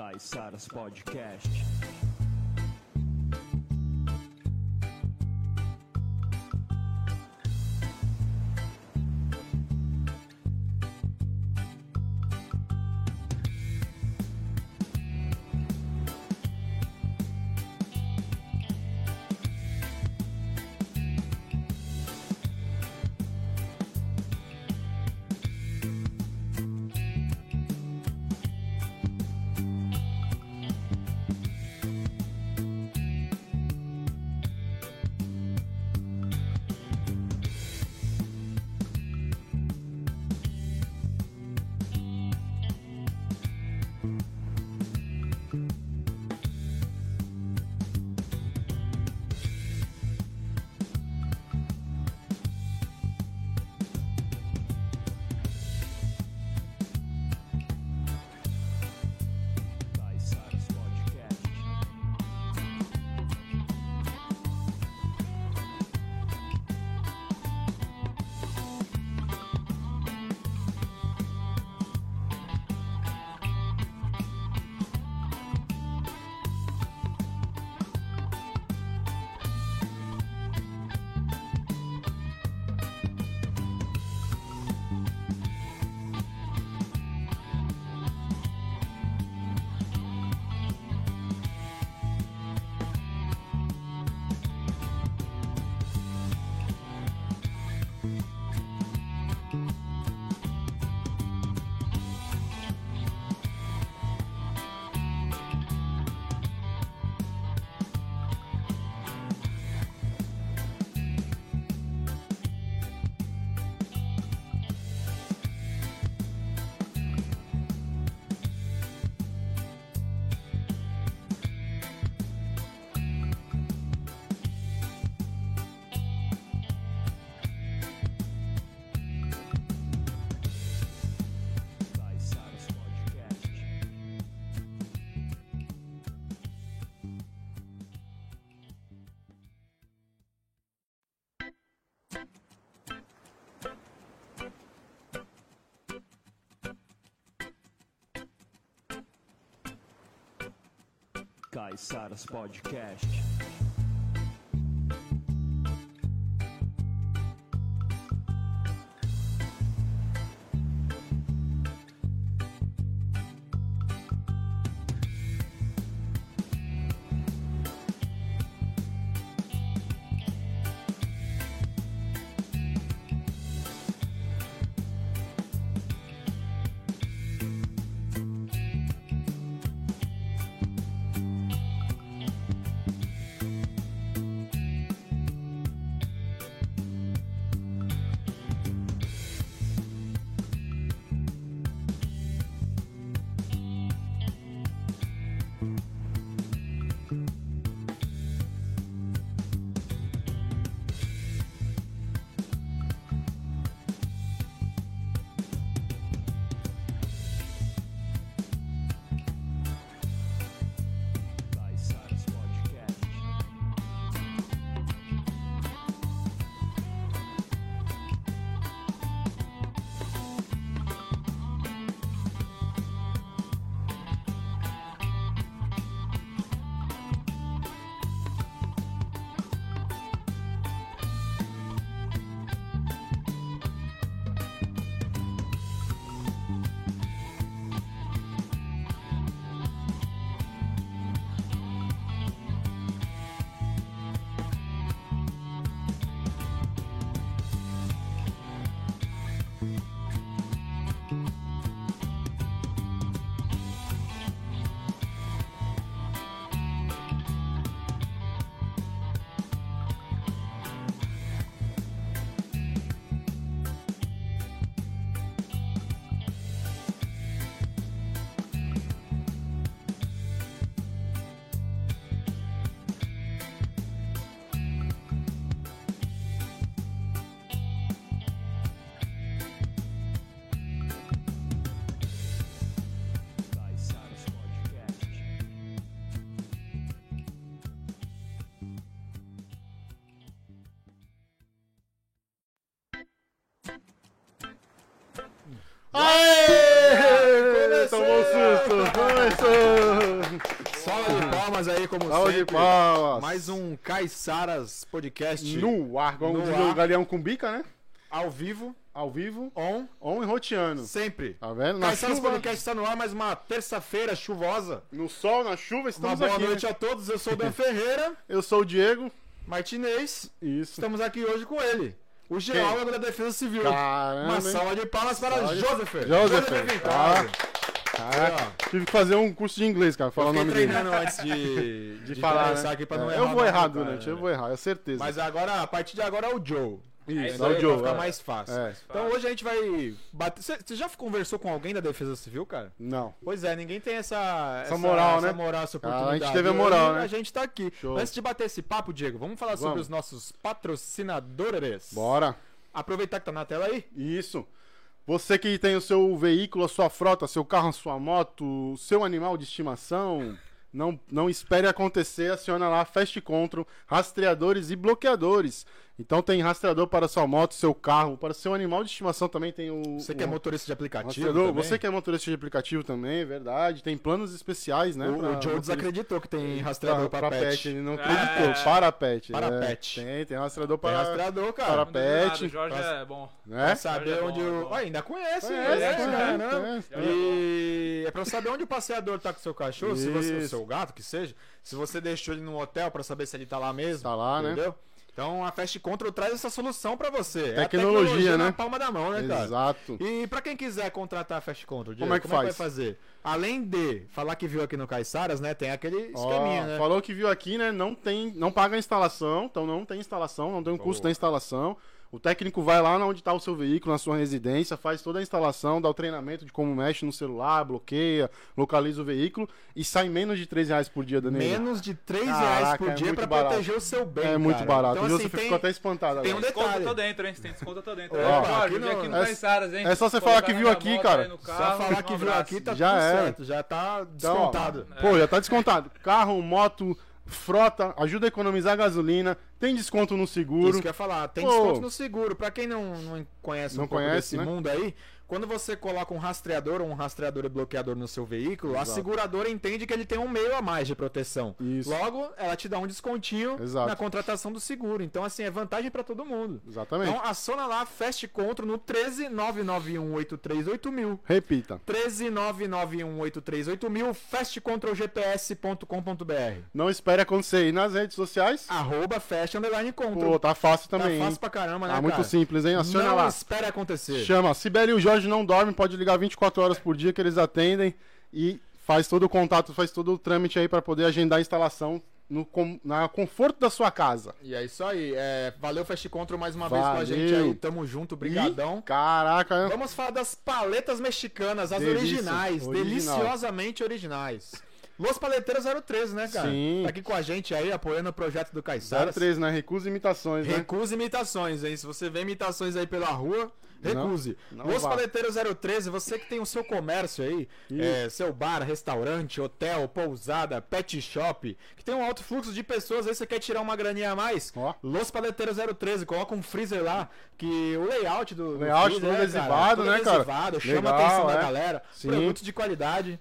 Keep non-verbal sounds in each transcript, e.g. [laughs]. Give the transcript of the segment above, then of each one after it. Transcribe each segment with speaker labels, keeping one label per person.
Speaker 1: Caiçaras Podcast. Caiçaras Podcast.
Speaker 2: Começou! Salva de palmas aí, como
Speaker 3: Salve de
Speaker 2: sempre.
Speaker 3: palmas!
Speaker 2: Mais um Caiçaras Podcast
Speaker 3: No ar, como
Speaker 2: No ar.
Speaker 3: o Galeão com bica, né?
Speaker 2: ao vivo,
Speaker 3: Ao vivo,
Speaker 2: on,
Speaker 3: on e roteando.
Speaker 2: sempre.
Speaker 3: Tá vendo? Na
Speaker 2: Caiçaras
Speaker 3: chuva,
Speaker 2: Podcast está no ar, mais uma terça-feira chuvosa.
Speaker 3: no sol, na chuva,
Speaker 2: Uma
Speaker 3: estamos
Speaker 2: boa
Speaker 3: aqui.
Speaker 2: noite
Speaker 3: né?
Speaker 2: a todos, eu sou o Dan Ferreira [laughs]
Speaker 3: Eu sou o Diego.
Speaker 2: Martinez.
Speaker 3: Isso.
Speaker 2: Estamos aqui hoje com ele, o geólogo da Defesa Civil.
Speaker 3: Caramba,
Speaker 2: Uma salva de palmas para
Speaker 3: Salva de-
Speaker 2: Joseph.
Speaker 3: Joseph,
Speaker 2: Vintrado.
Speaker 3: Caraca, tive que fazer um curso de inglês, cara, falar o nome dele.
Speaker 2: treinando antes de, [laughs]
Speaker 3: De,
Speaker 2: de
Speaker 3: falar, né?
Speaker 2: aqui pra não
Speaker 3: É,
Speaker 2: errar
Speaker 3: eu vou errar durante, eu vou errar, é certeza.
Speaker 2: Mas agora, a partir de agora é o Joe.
Speaker 3: Isso,
Speaker 2: Daí
Speaker 3: é o Joe.
Speaker 2: Vai ficar
Speaker 3: é.
Speaker 2: mais fácil.
Speaker 3: É.
Speaker 2: Então hoje a gente vai bater. Você já conversou com alguém da Defesa Civil, cara?
Speaker 3: Não.
Speaker 2: Pois é, ninguém tem essa,
Speaker 3: Essa moral,
Speaker 2: essa
Speaker 3: né?
Speaker 2: moral, essa
Speaker 3: Ah, a
Speaker 2: oportunidade.
Speaker 3: gente teve a moral, né?
Speaker 2: A gente tá aqui.
Speaker 3: Show.
Speaker 2: Antes de bater esse papo, Diego, vamos falar sobre
Speaker 3: Vamos.
Speaker 2: os nossos patrocinadores.
Speaker 3: Bora.
Speaker 2: Aproveitar que tá na tela aí.
Speaker 3: Isso. Você que tem o seu veículo, a sua frota, seu carro, a sua moto, seu animal de estimação, não, não espere acontecer, aciona lá Fast Control, rastreadores e bloqueadores. Então tem rastreador para sua moto, seu carro, para seu animal de estimação também tem o.
Speaker 2: Você que é
Speaker 3: o
Speaker 2: motorista de aplicativo. também.
Speaker 3: Você que é motorista de aplicativo também, é verdade. Tem planos especiais, né?
Speaker 2: O,
Speaker 3: pra
Speaker 2: o Joe desacreditou que tem rastreador
Speaker 3: pra
Speaker 2: pra, pet.
Speaker 3: Ele não
Speaker 4: É.
Speaker 3: acreditou. Para pet.
Speaker 2: Para
Speaker 3: é.
Speaker 2: pet.
Speaker 3: Tem, tem rastreador
Speaker 2: Tem
Speaker 3: para.
Speaker 2: rastreador, cara.
Speaker 3: para
Speaker 4: Não nada,
Speaker 3: pet.
Speaker 4: O Jorge
Speaker 2: Pra-
Speaker 4: é bom.
Speaker 3: Né?
Speaker 2: Pra saber
Speaker 4: Jorge é
Speaker 2: onde
Speaker 4: bom,
Speaker 2: o.
Speaker 4: é bom.
Speaker 2: Ah, ainda conhece,
Speaker 3: Conhece,
Speaker 2: né?
Speaker 3: conhece,
Speaker 2: Caramba.
Speaker 3: conhece.
Speaker 2: E é pra saber onde o passeador tá com o seu cachorro, se você, o
Speaker 3: Isso.
Speaker 2: seu gato, que seja. Se você deixou ele num hotel pra saber se ele tá lá mesmo.
Speaker 3: Tá lá, né?
Speaker 2: Então a Fast Control traz essa solução pra você. É
Speaker 3: Tecnologia,
Speaker 2: tecnologia
Speaker 3: né?
Speaker 2: na palma da mão, né, cara?
Speaker 3: Exato.
Speaker 2: E pra quem quiser contratar a Fast Control,
Speaker 3: Como é que
Speaker 2: vai
Speaker 3: faz?
Speaker 2: fazer? Além de falar que viu aqui no Caiçaras, né? Tem aquele esqueminha, né?
Speaker 3: Falou que viu aqui, né? Não tem, não paga a instalação, então não tem instalação, não tem um custo da instalação. O técnico vai lá onde está o seu veículo, na sua residência, faz toda a instalação, dá o treinamento de como mexe no celular, bloqueia, localiza o veículo e sai menos de 3 reais por dia, Danilo.
Speaker 2: Menos de 3
Speaker 3: Caraca,
Speaker 2: reais por
Speaker 3: é
Speaker 2: dia pra
Speaker 3: barato.
Speaker 2: proteger o seu bem.
Speaker 3: É muito
Speaker 2: cara.
Speaker 3: barato.
Speaker 2: Então, assim,
Speaker 3: você
Speaker 2: tem,
Speaker 3: ficou até espantado
Speaker 2: tem um.
Speaker 4: Desconto tô dentro, hein? Tem desconto tô dentro.
Speaker 2: Opa,
Speaker 4: Ó,
Speaker 2: aqui não-
Speaker 4: aqui no
Speaker 3: é-
Speaker 4: hein?
Speaker 3: é só você falar que viu aqui,
Speaker 4: moto
Speaker 3: cara.
Speaker 2: Só falar
Speaker 4: um
Speaker 2: que viu aqui tá
Speaker 3: Já
Speaker 2: tudo
Speaker 3: era.
Speaker 2: certo, já tá
Speaker 3: Então, ó,
Speaker 2: descontado.
Speaker 3: Pô, já tá descontado. Carro, moto, frota, ajuda a economizar gasolina, tem desconto no seguro.
Speaker 2: Isso que eu ia falar, tem
Speaker 3: Pô.
Speaker 2: desconto no seguro. Pra quem não, não conhece
Speaker 3: Não
Speaker 2: um pouco
Speaker 3: conhece,
Speaker 2: desse
Speaker 3: né?
Speaker 2: mundo aí, quando você coloca um rastreador ou um rastreador e bloqueador no seu veículo, a
Speaker 3: Exato.
Speaker 2: seguradora entende que ele tem um meio a mais de proteção.
Speaker 3: Isso.
Speaker 2: Logo, ela te dá um descontinho
Speaker 3: Exato.
Speaker 2: na contratação do seguro. Então, assim, é vantagem pra todo mundo.
Speaker 3: Exatamente.
Speaker 2: Então, aciona lá Fast Control no 13 991 838000.
Speaker 3: Repita.
Speaker 2: 13 991 838000 fastcontrolgps.com.br
Speaker 3: Não espere acontecer. E nas redes sociais?
Speaker 2: Arroba Fast Underline Control.
Speaker 3: Pô, tá fácil
Speaker 2: tá
Speaker 3: também. hein?
Speaker 2: fácil pra caramba, né,
Speaker 3: Tá muito
Speaker 2: cara?
Speaker 3: simples, hein? Aciona
Speaker 2: Não
Speaker 3: lá.
Speaker 2: espere acontecer.
Speaker 3: Chama. Sibeli e o Jorge não dormem, pode ligar 24 horas por dia que eles atendem e faz todo o contato, faz todo o trâmite aí pra poder agendar a instalação no com- na conforto da sua casa.
Speaker 2: E é isso aí. É, valeu Fast Control mais uma vez com a
Speaker 3: Valeu.
Speaker 2: gente aí. Tamo junto,
Speaker 3: E,
Speaker 2: brigadão.
Speaker 3: caraca,
Speaker 2: Vamos falar das paletas mexicanas, as
Speaker 3: Delícia.
Speaker 2: originais,
Speaker 3: Original.
Speaker 2: deliciosamente originais. Los Paleteiros 013, né, cara?
Speaker 3: Sim.
Speaker 2: Tá aqui com a gente aí, apoiando o projeto do Caiçara.
Speaker 3: 03, né? Recusa imitações, né?
Speaker 2: Recuse imitações, hein? Se você vê imitações aí pela rua, recuse.
Speaker 3: não
Speaker 2: Los
Speaker 3: vá.
Speaker 2: Paleteiros 013, você que tem o seu comércio aí, é, seu bar, restaurante, hotel, pousada, pet shop, que tem um alto fluxo de pessoas, aí você quer tirar uma graninha a mais,
Speaker 3: Ó.
Speaker 2: Los Paleteiros 013, coloca um freezer lá, que o layout do, do
Speaker 3: Layout
Speaker 2: freezer,
Speaker 3: todo
Speaker 2: né,
Speaker 3: adesivado,
Speaker 2: todo
Speaker 3: né, cara?
Speaker 2: adesivado, chama
Speaker 3: Legal,
Speaker 2: a atenção da
Speaker 3: é.
Speaker 2: galera,
Speaker 3: Sim.
Speaker 2: produtos de qualidade.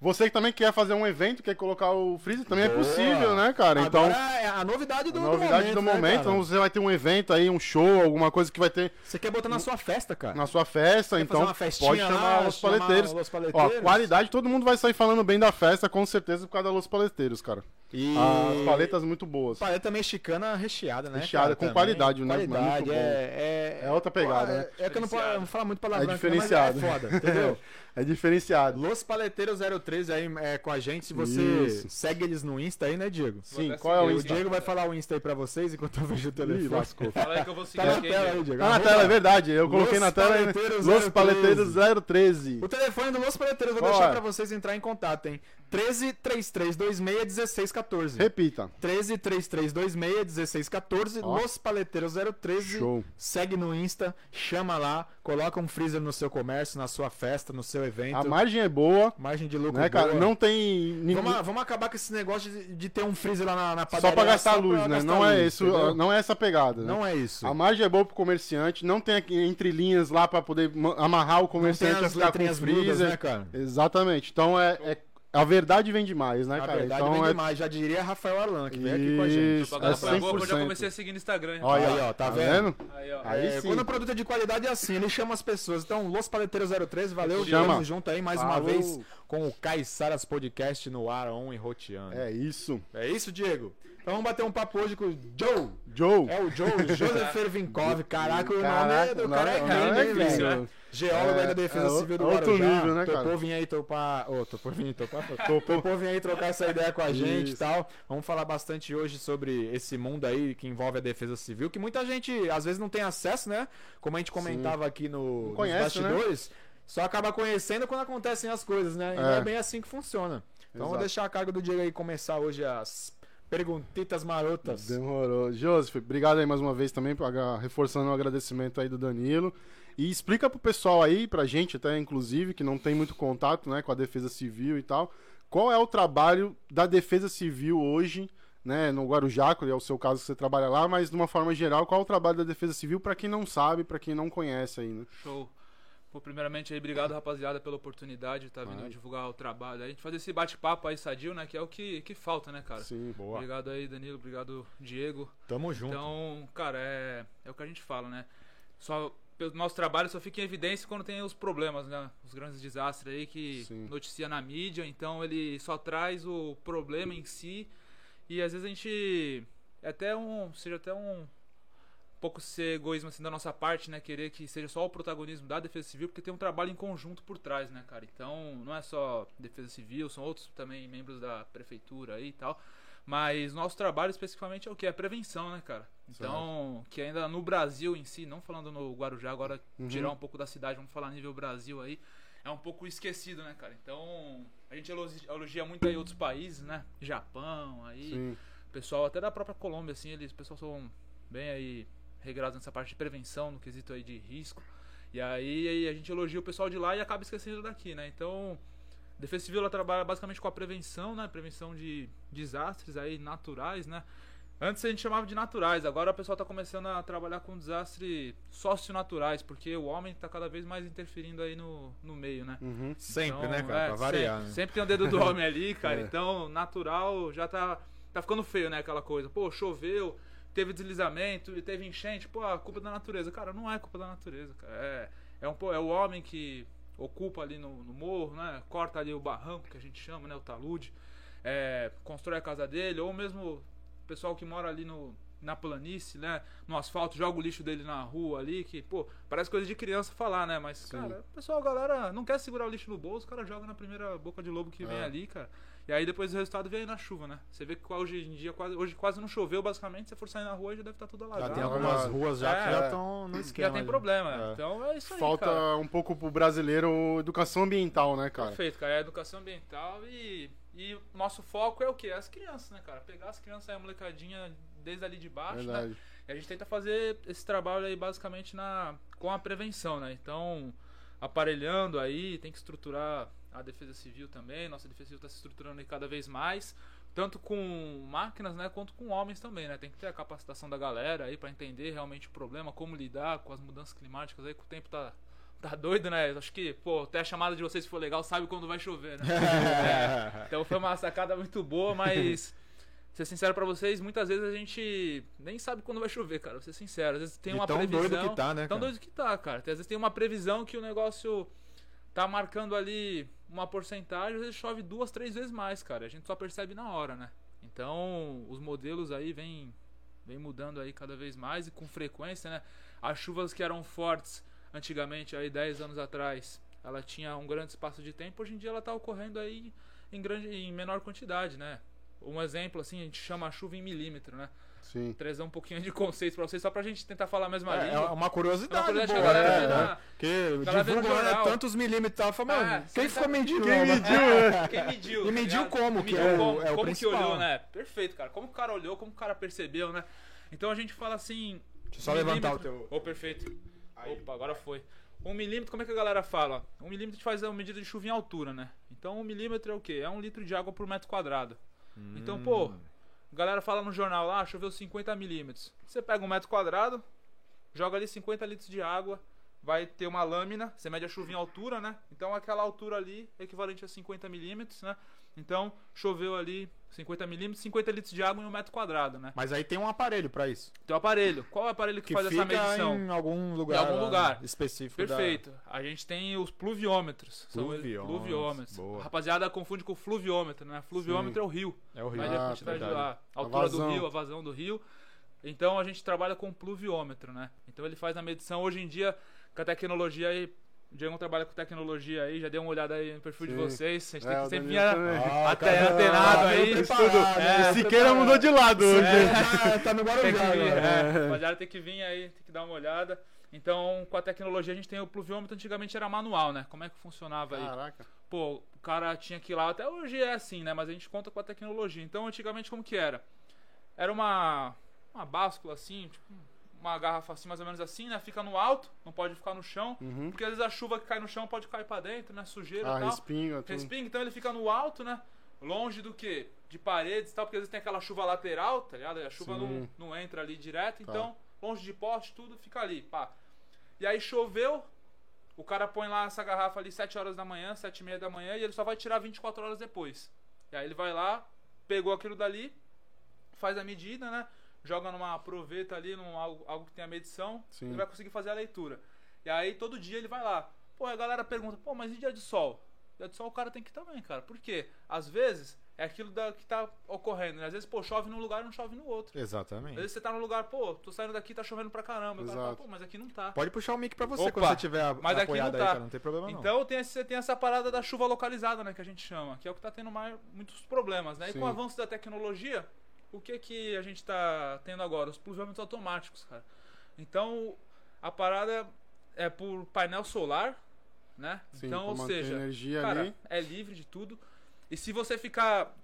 Speaker 3: Você que também quer fazer um evento, quer colocar o freezer, também
Speaker 2: Boa.
Speaker 3: é possível, né, cara? Então,
Speaker 2: Agora é a novidade do,
Speaker 3: a
Speaker 2: do
Speaker 3: novidade do
Speaker 2: né,
Speaker 3: momento,
Speaker 2: cara?
Speaker 3: então você vai ter um evento aí, um show, alguma coisa que vai ter
Speaker 2: Você quer botar na sua festa, cara?
Speaker 3: na sua festa,
Speaker 2: Quer
Speaker 3: então pode chamar
Speaker 2: lá,
Speaker 3: os
Speaker 2: chamar
Speaker 3: paleteiros.
Speaker 2: Los
Speaker 3: Ó,
Speaker 2: Paleteiros?
Speaker 3: qualidade, todo mundo vai sair falando bem da festa, com certeza, por causa da Los Paleteiros, cara.
Speaker 2: E...
Speaker 3: As paletas muito boas.
Speaker 2: Paleta mexicana recheada, né?
Speaker 3: Recheada,
Speaker 2: cara,
Speaker 3: com
Speaker 2: também.
Speaker 3: qualidade, né?
Speaker 2: Qualidade,
Speaker 3: Muito
Speaker 2: é, é...
Speaker 3: É outra pegada, né?
Speaker 2: É, é que eu não posso não falar muito palavrão,
Speaker 3: É
Speaker 2: aqui, mas
Speaker 3: diferenciado.
Speaker 2: é foda, entendeu? [laughs]
Speaker 3: É diferenciado.
Speaker 2: Los Paleteiros 013 aí é, com a gente, se você
Speaker 3: Isso.
Speaker 2: segue eles no Insta aí, né, Diego?
Speaker 3: Sim, qual é o
Speaker 4: seguir.
Speaker 2: O
Speaker 3: Insta?
Speaker 2: Diego vai falar o Insta aí pra vocês enquanto eu vejo o
Speaker 3: Ih,
Speaker 2: telefone.
Speaker 3: lascou. [laughs]
Speaker 4: Fala aí que eu vou seguir
Speaker 2: Tá na
Speaker 4: aqui,
Speaker 2: tela aí, Diego.
Speaker 3: Tá na tela, é verdade. Eu coloquei
Speaker 2: Los
Speaker 3: na tela. né?
Speaker 2: Paleteiros
Speaker 3: Los
Speaker 2: 013.
Speaker 3: Paleteiros 013.
Speaker 2: O telefone do Los Paleteiros, vou deixar
Speaker 3: é?
Speaker 2: pra vocês entrar em contato, hein? 13 3326 16 1614.
Speaker 3: Repita.
Speaker 2: 13 3326 1614
Speaker 3: Ó.
Speaker 2: Los Paleteiros 013.
Speaker 3: Show.
Speaker 2: Segue no Insta, chama lá, coloca um freezer no seu comércio, na sua festa, no seu evento.
Speaker 3: A margem é boa,
Speaker 2: Margem de lucro
Speaker 3: né, cara?
Speaker 2: boa.
Speaker 3: Não tem ninguém.
Speaker 2: Vamos, vamos acabar com esse negócio de, de ter um freezer lá na, na
Speaker 3: Só
Speaker 2: padaria.
Speaker 3: pra gastar
Speaker 2: só
Speaker 3: luz,
Speaker 2: pra
Speaker 3: né?
Speaker 2: gastar
Speaker 3: Não é
Speaker 2: luz,
Speaker 3: isso,
Speaker 2: entendeu?
Speaker 3: não é essa pegada, né?
Speaker 2: Não é isso.
Speaker 3: A margem é boa pro comerciante, não tem entre linhas lá pra poder ma- amarrar o
Speaker 2: Não tem
Speaker 3: comerciante a
Speaker 2: as
Speaker 3: ficar com
Speaker 2: letrinhas mudas,
Speaker 3: freezer.
Speaker 2: né, cara?
Speaker 3: Exatamente. Então é, é- a verdade vem demais, né,
Speaker 2: Na
Speaker 3: cara?
Speaker 2: verdade,
Speaker 3: então
Speaker 2: vem
Speaker 3: é
Speaker 2: demais. Já diria Rafael Arlan, que veio aqui com a gente.
Speaker 3: Isso, é
Speaker 4: foi boa, que eu já
Speaker 3: 100%.
Speaker 4: comecei a seguir no Instagram. hein?
Speaker 3: Olha
Speaker 2: Aí, ó, tá vendo?
Speaker 4: Aí, ó.
Speaker 3: Aí
Speaker 2: É, quando o produto é de qualidade é assim, ele chama as pessoas. Então, Los Paleteiros 03, valeu.
Speaker 3: Chama.
Speaker 2: Junto aí mais uma
Speaker 3: Falou.
Speaker 2: vez com o Caiçaras Podcast no ar, on e roteando. É.
Speaker 3: É isso.
Speaker 2: isso, Diego? Então vamos bater um papo hoje com o Joe.
Speaker 3: Joe.
Speaker 2: É o Joe, Joseph [laughs] Ervinkov. Caraca, o
Speaker 3: Caraca,
Speaker 2: nome do
Speaker 3: não,
Speaker 2: cara é
Speaker 3: não,
Speaker 2: grande,
Speaker 3: é
Speaker 2: velho?
Speaker 3: Né?
Speaker 2: Geólogo
Speaker 3: É,
Speaker 2: aí da Defesa
Speaker 3: é
Speaker 2: Civil do
Speaker 3: outro
Speaker 2: Guarujá.
Speaker 3: nível, né, cara?
Speaker 2: Topou vir aí topar... Ô, topou vir topar... [laughs] Topou vir aí trocar essa ideia com a gente e tal. Vamos falar bastante hoje sobre esse mundo aí que envolve a Defesa Civil, que muita gente, às vezes, não tem acesso, né? Como a gente comentava aqui no, nos
Speaker 3: conhece, né?
Speaker 2: bastidores. Só acaba conhecendo quando acontecem as coisas, né? E não
Speaker 3: É.
Speaker 2: é bem assim que funciona. Então vou
Speaker 3: Exato.
Speaker 2: deixar a carga do Diego aí começar hoje as perguntitas marotas.
Speaker 3: Demorou. Joseph, obrigado aí mais uma vez também, reforçando o agradecimento aí do Danilo. E explica pro pessoal aí, pra gente até inclusive, que não tem muito contato né, com a Defesa Civil e tal, qual é o trabalho da Defesa Civil hoje, né, no Guarujá, que é o seu caso que você trabalha lá, mas de uma forma geral, qual é o trabalho da Defesa Civil pra quem não sabe, pra quem não conhece aí, né?
Speaker 4: Show. Pô, primeiramente aí, obrigado, rapaziada, pela oportunidade de estar vindo
Speaker 3: Claro.
Speaker 4: divulgar o trabalho. A gente fazer esse bate-papo aí sadio, né? Que é o que, que falta, né, cara?
Speaker 3: Sim.
Speaker 2: Boa.
Speaker 4: Obrigado aí, Danilo. Obrigado, Diego.
Speaker 2: Tamo junto.
Speaker 4: Então, cara, é, é o que a gente fala, né? Só pelo nosso trabalho só fica em evidência quando tem os problemas, né? Os grandes desastres aí que
Speaker 3: Sim.
Speaker 4: noticia na mídia, então ele só traz o problema em si e às vezes a gente é até um, seja até um pouco ser egoísmo assim da nossa parte, né? Querer que seja só o protagonismo da Defesa Civil, porque tem um trabalho em conjunto por trás, né, cara? Então, não é só Defesa Civil, são outros também membros da prefeitura aí e tal. Mas nosso trabalho especificamente é o que? É prevenção, né, cara? Então, que ainda no Brasil em si, não falando no Guarujá, agora
Speaker 3: Uhum.
Speaker 4: tirar um pouco da cidade, vamos falar nível Brasil aí, é um pouco esquecido, né, cara? Então, a gente elogi- elogia muito aí outros países, né? Japão, aí,
Speaker 3: Sim.
Speaker 4: pessoal até da própria Colômbia, assim, eles, pessoal são bem aí regrados nessa parte de prevenção, no quesito aí de risco. E aí, aí a gente elogia o pessoal de lá e acaba esquecendo daqui, né? Então, a Defesa Civil ela trabalha basicamente com a prevenção, né? Prevenção de desastres aí naturais, né? Antes a gente chamava de naturais, agora o pessoal tá começando a trabalhar com desastres socionaturais, porque o homem tá cada vez mais interferindo aí no, no meio, né?
Speaker 3: Uhum.
Speaker 2: Sempre,
Speaker 4: Então,
Speaker 2: né, cara?
Speaker 4: é,
Speaker 2: pra variar,
Speaker 4: sempre,
Speaker 2: né?
Speaker 4: sempre tem o dedo do [laughs] homem ali, cara.
Speaker 3: É.
Speaker 4: Então, natural já tá, tá ficando feio, né? Aquela coisa. Pô, choveu, teve deslizamento, teve enchente. Pô, a culpa é da natureza. Cara, não é culpa da natureza, cara. É, é, um, é o homem que ocupa ali no, no morro, né? Corta ali o barranco, que a gente chama, né? O talude. É, constrói a casa dele, ou mesmo pessoal que mora ali no, na planície, né? No asfalto, joga o lixo dele na rua ali, que, pô, parece coisa de criança falar, né? Mas,
Speaker 3: Sim.
Speaker 4: cara, o pessoal, a galera não quer segurar o lixo no bolso, o cara joga na primeira boca de lobo que vem
Speaker 3: É.
Speaker 4: ali, cara. E aí depois o resultado vem aí na chuva, né? Você vê que hoje em dia quase, hoje quase não choveu, basicamente, se você for sair na rua já deve estar tudo alagado.
Speaker 2: Já tem
Speaker 3: Agora-
Speaker 2: algumas ruas já que
Speaker 4: É.
Speaker 2: já estão no esquema.
Speaker 4: Já tem problema.
Speaker 3: É.
Speaker 4: Então é isso aí,
Speaker 3: Falta
Speaker 4: cara.
Speaker 3: um pouco pro brasileiro educação ambiental, né, cara?
Speaker 4: Perfeito, cara. É educação ambiental e, e nosso foco é o quê? As crianças, né, cara? Pegar as crianças aí, a molecadinha desde ali de baixo, né?
Speaker 3: Verdade.
Speaker 4: E a gente tenta fazer esse trabalho aí basicamente na, com a prevenção, né? Então, aparelhando aí, tem que estruturar a defesa civil também. Nossa defesa civil está se estruturando aí cada vez mais, tanto com máquinas, né, quanto com homens também, né? Tem que ter a capacitação da galera aí para entender realmente o problema, como lidar com as mudanças climáticas aí, que o tempo tá Tá doido, né? Acho que, pô, até a chamada de vocês se for legal, sabe quando vai chover, né? [laughs] É. Então foi uma sacada muito boa, mas [laughs] ser sincero pra vocês, muitas vezes a gente nem sabe quando vai chover, cara. Vou ser sincero. Às vezes tem
Speaker 2: De
Speaker 4: uma
Speaker 2: tão
Speaker 4: previsão.
Speaker 2: doido que tá, né,
Speaker 4: Tão
Speaker 2: cara?
Speaker 4: doido que tá, cara. Às vezes tem uma previsão que o negócio tá marcando ali uma porcentagem, às vezes chove duas, três vezes mais, cara. A gente só percebe na hora, né? Então, os modelos aí vêm vem mudando aí cada vez mais e com frequência, né? As chuvas que eram fortes antigamente, aí 10 anos atrás, ela tinha um grande espaço de tempo, hoje em dia ela tá ocorrendo aí em grande em menor quantidade, né? Um exemplo, assim, a gente chama a chuva em milímetro, né?
Speaker 3: Sim.
Speaker 4: Trazer um pouquinho de conceito pra vocês, só pra gente tentar falar a mesma
Speaker 2: É, é
Speaker 4: língua.
Speaker 2: uma curiosidade,
Speaker 4: Uma curiosidade
Speaker 2: boa,
Speaker 4: que a galera
Speaker 2: né?
Speaker 4: vê na- vê no
Speaker 2: divulga né,
Speaker 4: jornal.
Speaker 2: tantos milímetros e tal. Fala, mano,
Speaker 4: É,
Speaker 2: quem ficou
Speaker 4: sabe-
Speaker 2: medindo?
Speaker 3: Quem mediu, [laughs] né?
Speaker 4: Quem mediu?
Speaker 2: E
Speaker 4: tá
Speaker 2: mediu
Speaker 4: ligado?
Speaker 2: como, que
Speaker 4: Mediu
Speaker 2: é o-
Speaker 4: como,
Speaker 2: é o
Speaker 4: como que
Speaker 2: principal.
Speaker 4: olhou, né? Perfeito, cara. Como que o cara olhou, como que o cara percebeu, né? Então a gente fala assim.
Speaker 2: Deixa eu só levantar o teu...
Speaker 4: Ô, perfeito. Opa, agora foi. Um milímetro, como é que a galera fala? Um milímetro gente faz a medida de chuva em altura, né? Então um milímetro é o quê? É um litro de água por metro quadrado. Então,
Speaker 2: Hum.
Speaker 4: pô, a galera fala no jornal lá, choveu 50 milímetros. Você pega um metro quadrado, joga ali 50 litros de água, vai ter uma lâmina, você mede a chuva em altura, né? Então aquela altura ali é equivalente a 50 milímetros, né? Então choveu ali 50 milímetros, 50 litros de água em um metro quadrado, né?
Speaker 2: Mas aí tem um aparelho pra isso.
Speaker 4: Tem o aparelho. Qual é o aparelho que,
Speaker 2: Que
Speaker 4: faz essa medição?
Speaker 2: em algum lugar.
Speaker 4: Em algum lugar.
Speaker 2: Específico da-
Speaker 4: Perfeito. A gente tem os pluviômetros. São eles-
Speaker 2: Pluviômetros,
Speaker 4: pluviômetros.
Speaker 2: boa.
Speaker 4: A rapaziada confunde com fluviômetro, né? Fluviômetro é o rio.
Speaker 2: É o rio.
Speaker 4: Mede a
Speaker 3: Ah,
Speaker 4: quantidade
Speaker 3: verdade.
Speaker 4: a altura do rio, a vazão do rio. Então a gente trabalha com pluviômetro, né? Então ele faz a medição hoje em dia com a tecnologia aí. O Diego trabalha com tecnologia aí, já deu uma olhada aí no perfil de
Speaker 3: Sim.
Speaker 4: vocês. A gente
Speaker 3: É,
Speaker 4: tem que sempre vir.
Speaker 2: Ah,
Speaker 4: até antenado
Speaker 2: tá
Speaker 4: aí. É,
Speaker 2: né?
Speaker 3: o Siqueira mudou de lado hoje.
Speaker 2: É, [laughs] tá no
Speaker 4: Tem
Speaker 2: Guarujá
Speaker 4: que vir,
Speaker 2: agora.
Speaker 4: é. Rapaziada, tem que vir aí, tem que dar uma olhada. Então, com a tecnologia, a gente tem o pluviômetro, antigamente era manual, né? Como é que funcionava aí?
Speaker 3: Caraca.
Speaker 4: Pô, o cara tinha que ir lá, até hoje é assim, né? Mas a gente conta com a tecnologia. Então, antigamente, como que era? Era uma, uma báscula assim, tipo, uma garrafa assim, mais ou menos assim, né? Fica no alto, não pode ficar no chão.
Speaker 3: Uhum.
Speaker 4: Porque às vezes a chuva que cai no chão pode cair pra dentro, né? Sujeira
Speaker 3: Ah,
Speaker 4: e tal.
Speaker 3: respinga.
Speaker 4: Respinga, então ele fica no alto, né? Longe do que? De paredes e tal, porque às vezes tem aquela chuva lateral, tá ligado? A chuva não, não entra ali direto,
Speaker 3: Tá.
Speaker 4: então, longe de poste, tudo fica ali, pá. E aí choveu, o cara põe lá essa garrafa ali 7 horas da manhã, 7 e meia da manhã, e ele só vai tirar 24 horas depois. E aí ele vai lá, pegou aquilo dali, faz a medida, né? Joga numa proveta ali, num algo, algo que tem a medição,
Speaker 3: Sim.
Speaker 4: ele vai conseguir fazer a leitura. E aí todo dia ele vai lá. Pô, a galera pergunta, pô, mas e dia de sol? Dia de sol o cara tem que ir também, cara. Por quê? Às vezes é aquilo da, que tá ocorrendo. Né? Às vezes, pô, chove num lugar e não chove no outro. Às
Speaker 2: Exatamente.
Speaker 4: vezes você tá num lugar, pô, tô saindo daqui tá chovendo pra caramba. O cara fala,
Speaker 3: Exato.
Speaker 4: pô, mas aqui não tá.
Speaker 2: Pode puxar o mic pra você
Speaker 4: Opa,
Speaker 2: quando você tiver
Speaker 4: mas aqui
Speaker 2: apoiado
Speaker 4: não
Speaker 2: aí,
Speaker 4: tá.
Speaker 2: cara. Não tem problema não.
Speaker 4: Então tem, esse, tem essa parada da chuva localizada, né, que a gente chama, que é o que tá tendo mais, muitos problemas, né? E com o
Speaker 3: Sim.
Speaker 4: avanço da tecnologia, o que que a gente tá tendo agora? Os pluviômetros automáticos, cara. Então, a parada é por painel solar, né?
Speaker 3: Sim,
Speaker 4: então, ou seja,
Speaker 3: energia
Speaker 4: cara,
Speaker 3: ali.
Speaker 4: é livre de tudo. E se você ficar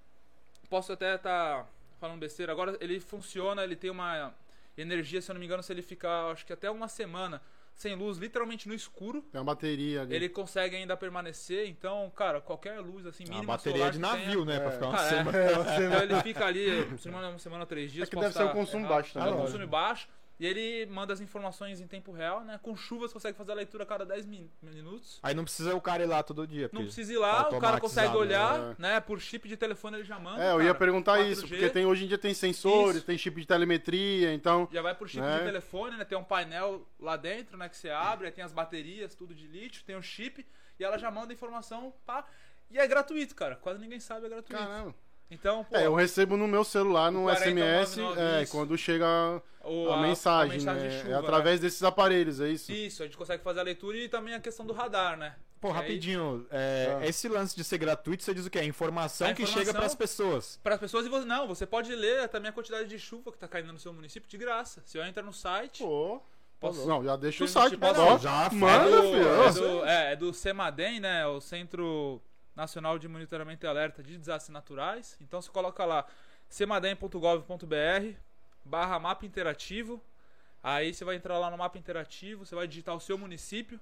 Speaker 4: posso até estar falando besteira agora, ele funciona, ele tem uma energia, se eu não me engano, se ele ficar, acho que até uma semana sem luz, literalmente no escuro,
Speaker 3: Tem uma bateria ali.
Speaker 4: ele consegue ainda permanecer, então, cara, qualquer luz assim,
Speaker 2: a
Speaker 4: mínima
Speaker 2: bateria
Speaker 4: solar
Speaker 2: de navio,
Speaker 4: tenha,
Speaker 2: né? Pra ficar uma
Speaker 4: Cara, é.
Speaker 2: semana.
Speaker 3: É, você
Speaker 4: Então ele [laughs] fica ali, semana, uma semana, três dias.
Speaker 3: É que deve ser um
Speaker 4: estar
Speaker 3: consumo
Speaker 4: errado.
Speaker 3: baixo também.
Speaker 4: É um
Speaker 2: Ah,
Speaker 4: consumo baixo. E ele manda as informações em tempo real, né? Com chuva você consegue fazer a leitura a cada 10 min- minutos.
Speaker 2: Aí não precisa o cara ir lá todo dia.
Speaker 4: Não precisa ir lá, o cara consegue olhar,
Speaker 3: né?
Speaker 4: né? Por chip de telefone ele já manda.
Speaker 3: É, eu ia
Speaker 4: cara,
Speaker 3: perguntar
Speaker 4: 4G,
Speaker 3: isso, porque tem, hoje em dia tem sensores,
Speaker 4: Isso.
Speaker 3: tem chip de telemetria, então.
Speaker 4: Já vai por chip
Speaker 3: né?
Speaker 4: de telefone, né? Tem um painel lá dentro, né? Que você abre, aí tem as baterias, tudo de lítio, tem o chip, e ela já manda informação, pá. E é gratuito, cara. Quase ninguém sabe, é gratuito.
Speaker 3: Caramba.
Speaker 4: Então, pô,
Speaker 3: É, eu recebo no meu celular, no SMS,
Speaker 4: 4099,
Speaker 3: é, quando chega
Speaker 4: o-
Speaker 3: a, mensagem,
Speaker 4: mensagem
Speaker 3: né?
Speaker 4: de chuva,
Speaker 3: é através desses aparelhos, é isso?
Speaker 4: né? Isso, a gente consegue fazer a leitura e também a questão do radar, né?
Speaker 2: Pô,
Speaker 4: aí,
Speaker 2: rapidinho, é,
Speaker 3: Ah.
Speaker 2: esse lance de ser gratuito, você diz o quê? É informação
Speaker 4: A
Speaker 2: que
Speaker 4: informação-
Speaker 2: chega pras pessoas.
Speaker 4: Para as pessoas e você não, você pode ler também a quantidade de chuva que tá caindo no seu município de graça. Você entra no site,
Speaker 3: Pô.
Speaker 4: Posso-
Speaker 3: Não, já deixa o
Speaker 4: eu
Speaker 3: site nós.
Speaker 2: Já,
Speaker 3: Manda,
Speaker 4: é do,
Speaker 3: filho.
Speaker 4: é do, é, é do CEMADEM, né? O Centro Nacional de Monitoramento e Alerta de Desastres Naturais. Então você coloca lá cemadem.gov.br barra mapa interativo. Aí você vai entrar lá no mapa interativo, você vai digitar o seu município.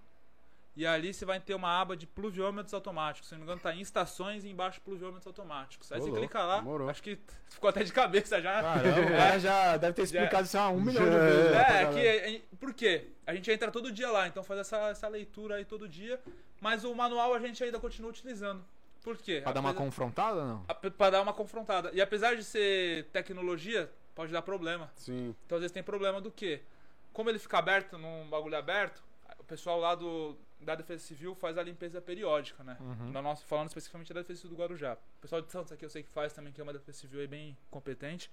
Speaker 4: E ali você vai ter uma aba de pluviômetros automáticos. Se não me engano, tá em estações e embaixo pluviômetros automáticos. Aí
Speaker 2: Ô,
Speaker 4: você clica lá.
Speaker 3: demorou.
Speaker 4: Acho que ficou até de cabeça já.
Speaker 2: Caramba, o cara já deve ter [laughs] explicado isso há um milhão de vezes. né,
Speaker 4: É, é que. é- Por quê? A gente entra todo dia lá, então faz essa, essa leitura aí todo dia. Mas o manual a gente ainda continua utilizando. Por quê?
Speaker 2: Pra dar uma
Speaker 4: Apesar-
Speaker 2: confrontada ou não?
Speaker 4: ape- Pra dar uma confrontada. E apesar de ser tecnologia, pode dar problema.
Speaker 3: Sim.
Speaker 4: Então às vezes tem problema do quê? Como ele fica aberto num bagulho aberto, o pessoal lá do, da Defesa Civil faz a limpeza periódica, né?
Speaker 2: Uhum.
Speaker 4: Na nossa, falando especificamente da Defesa Civil do Guarujá. O pessoal de Santos aqui eu sei que faz também, que é uma Defesa Civil aí bem competente.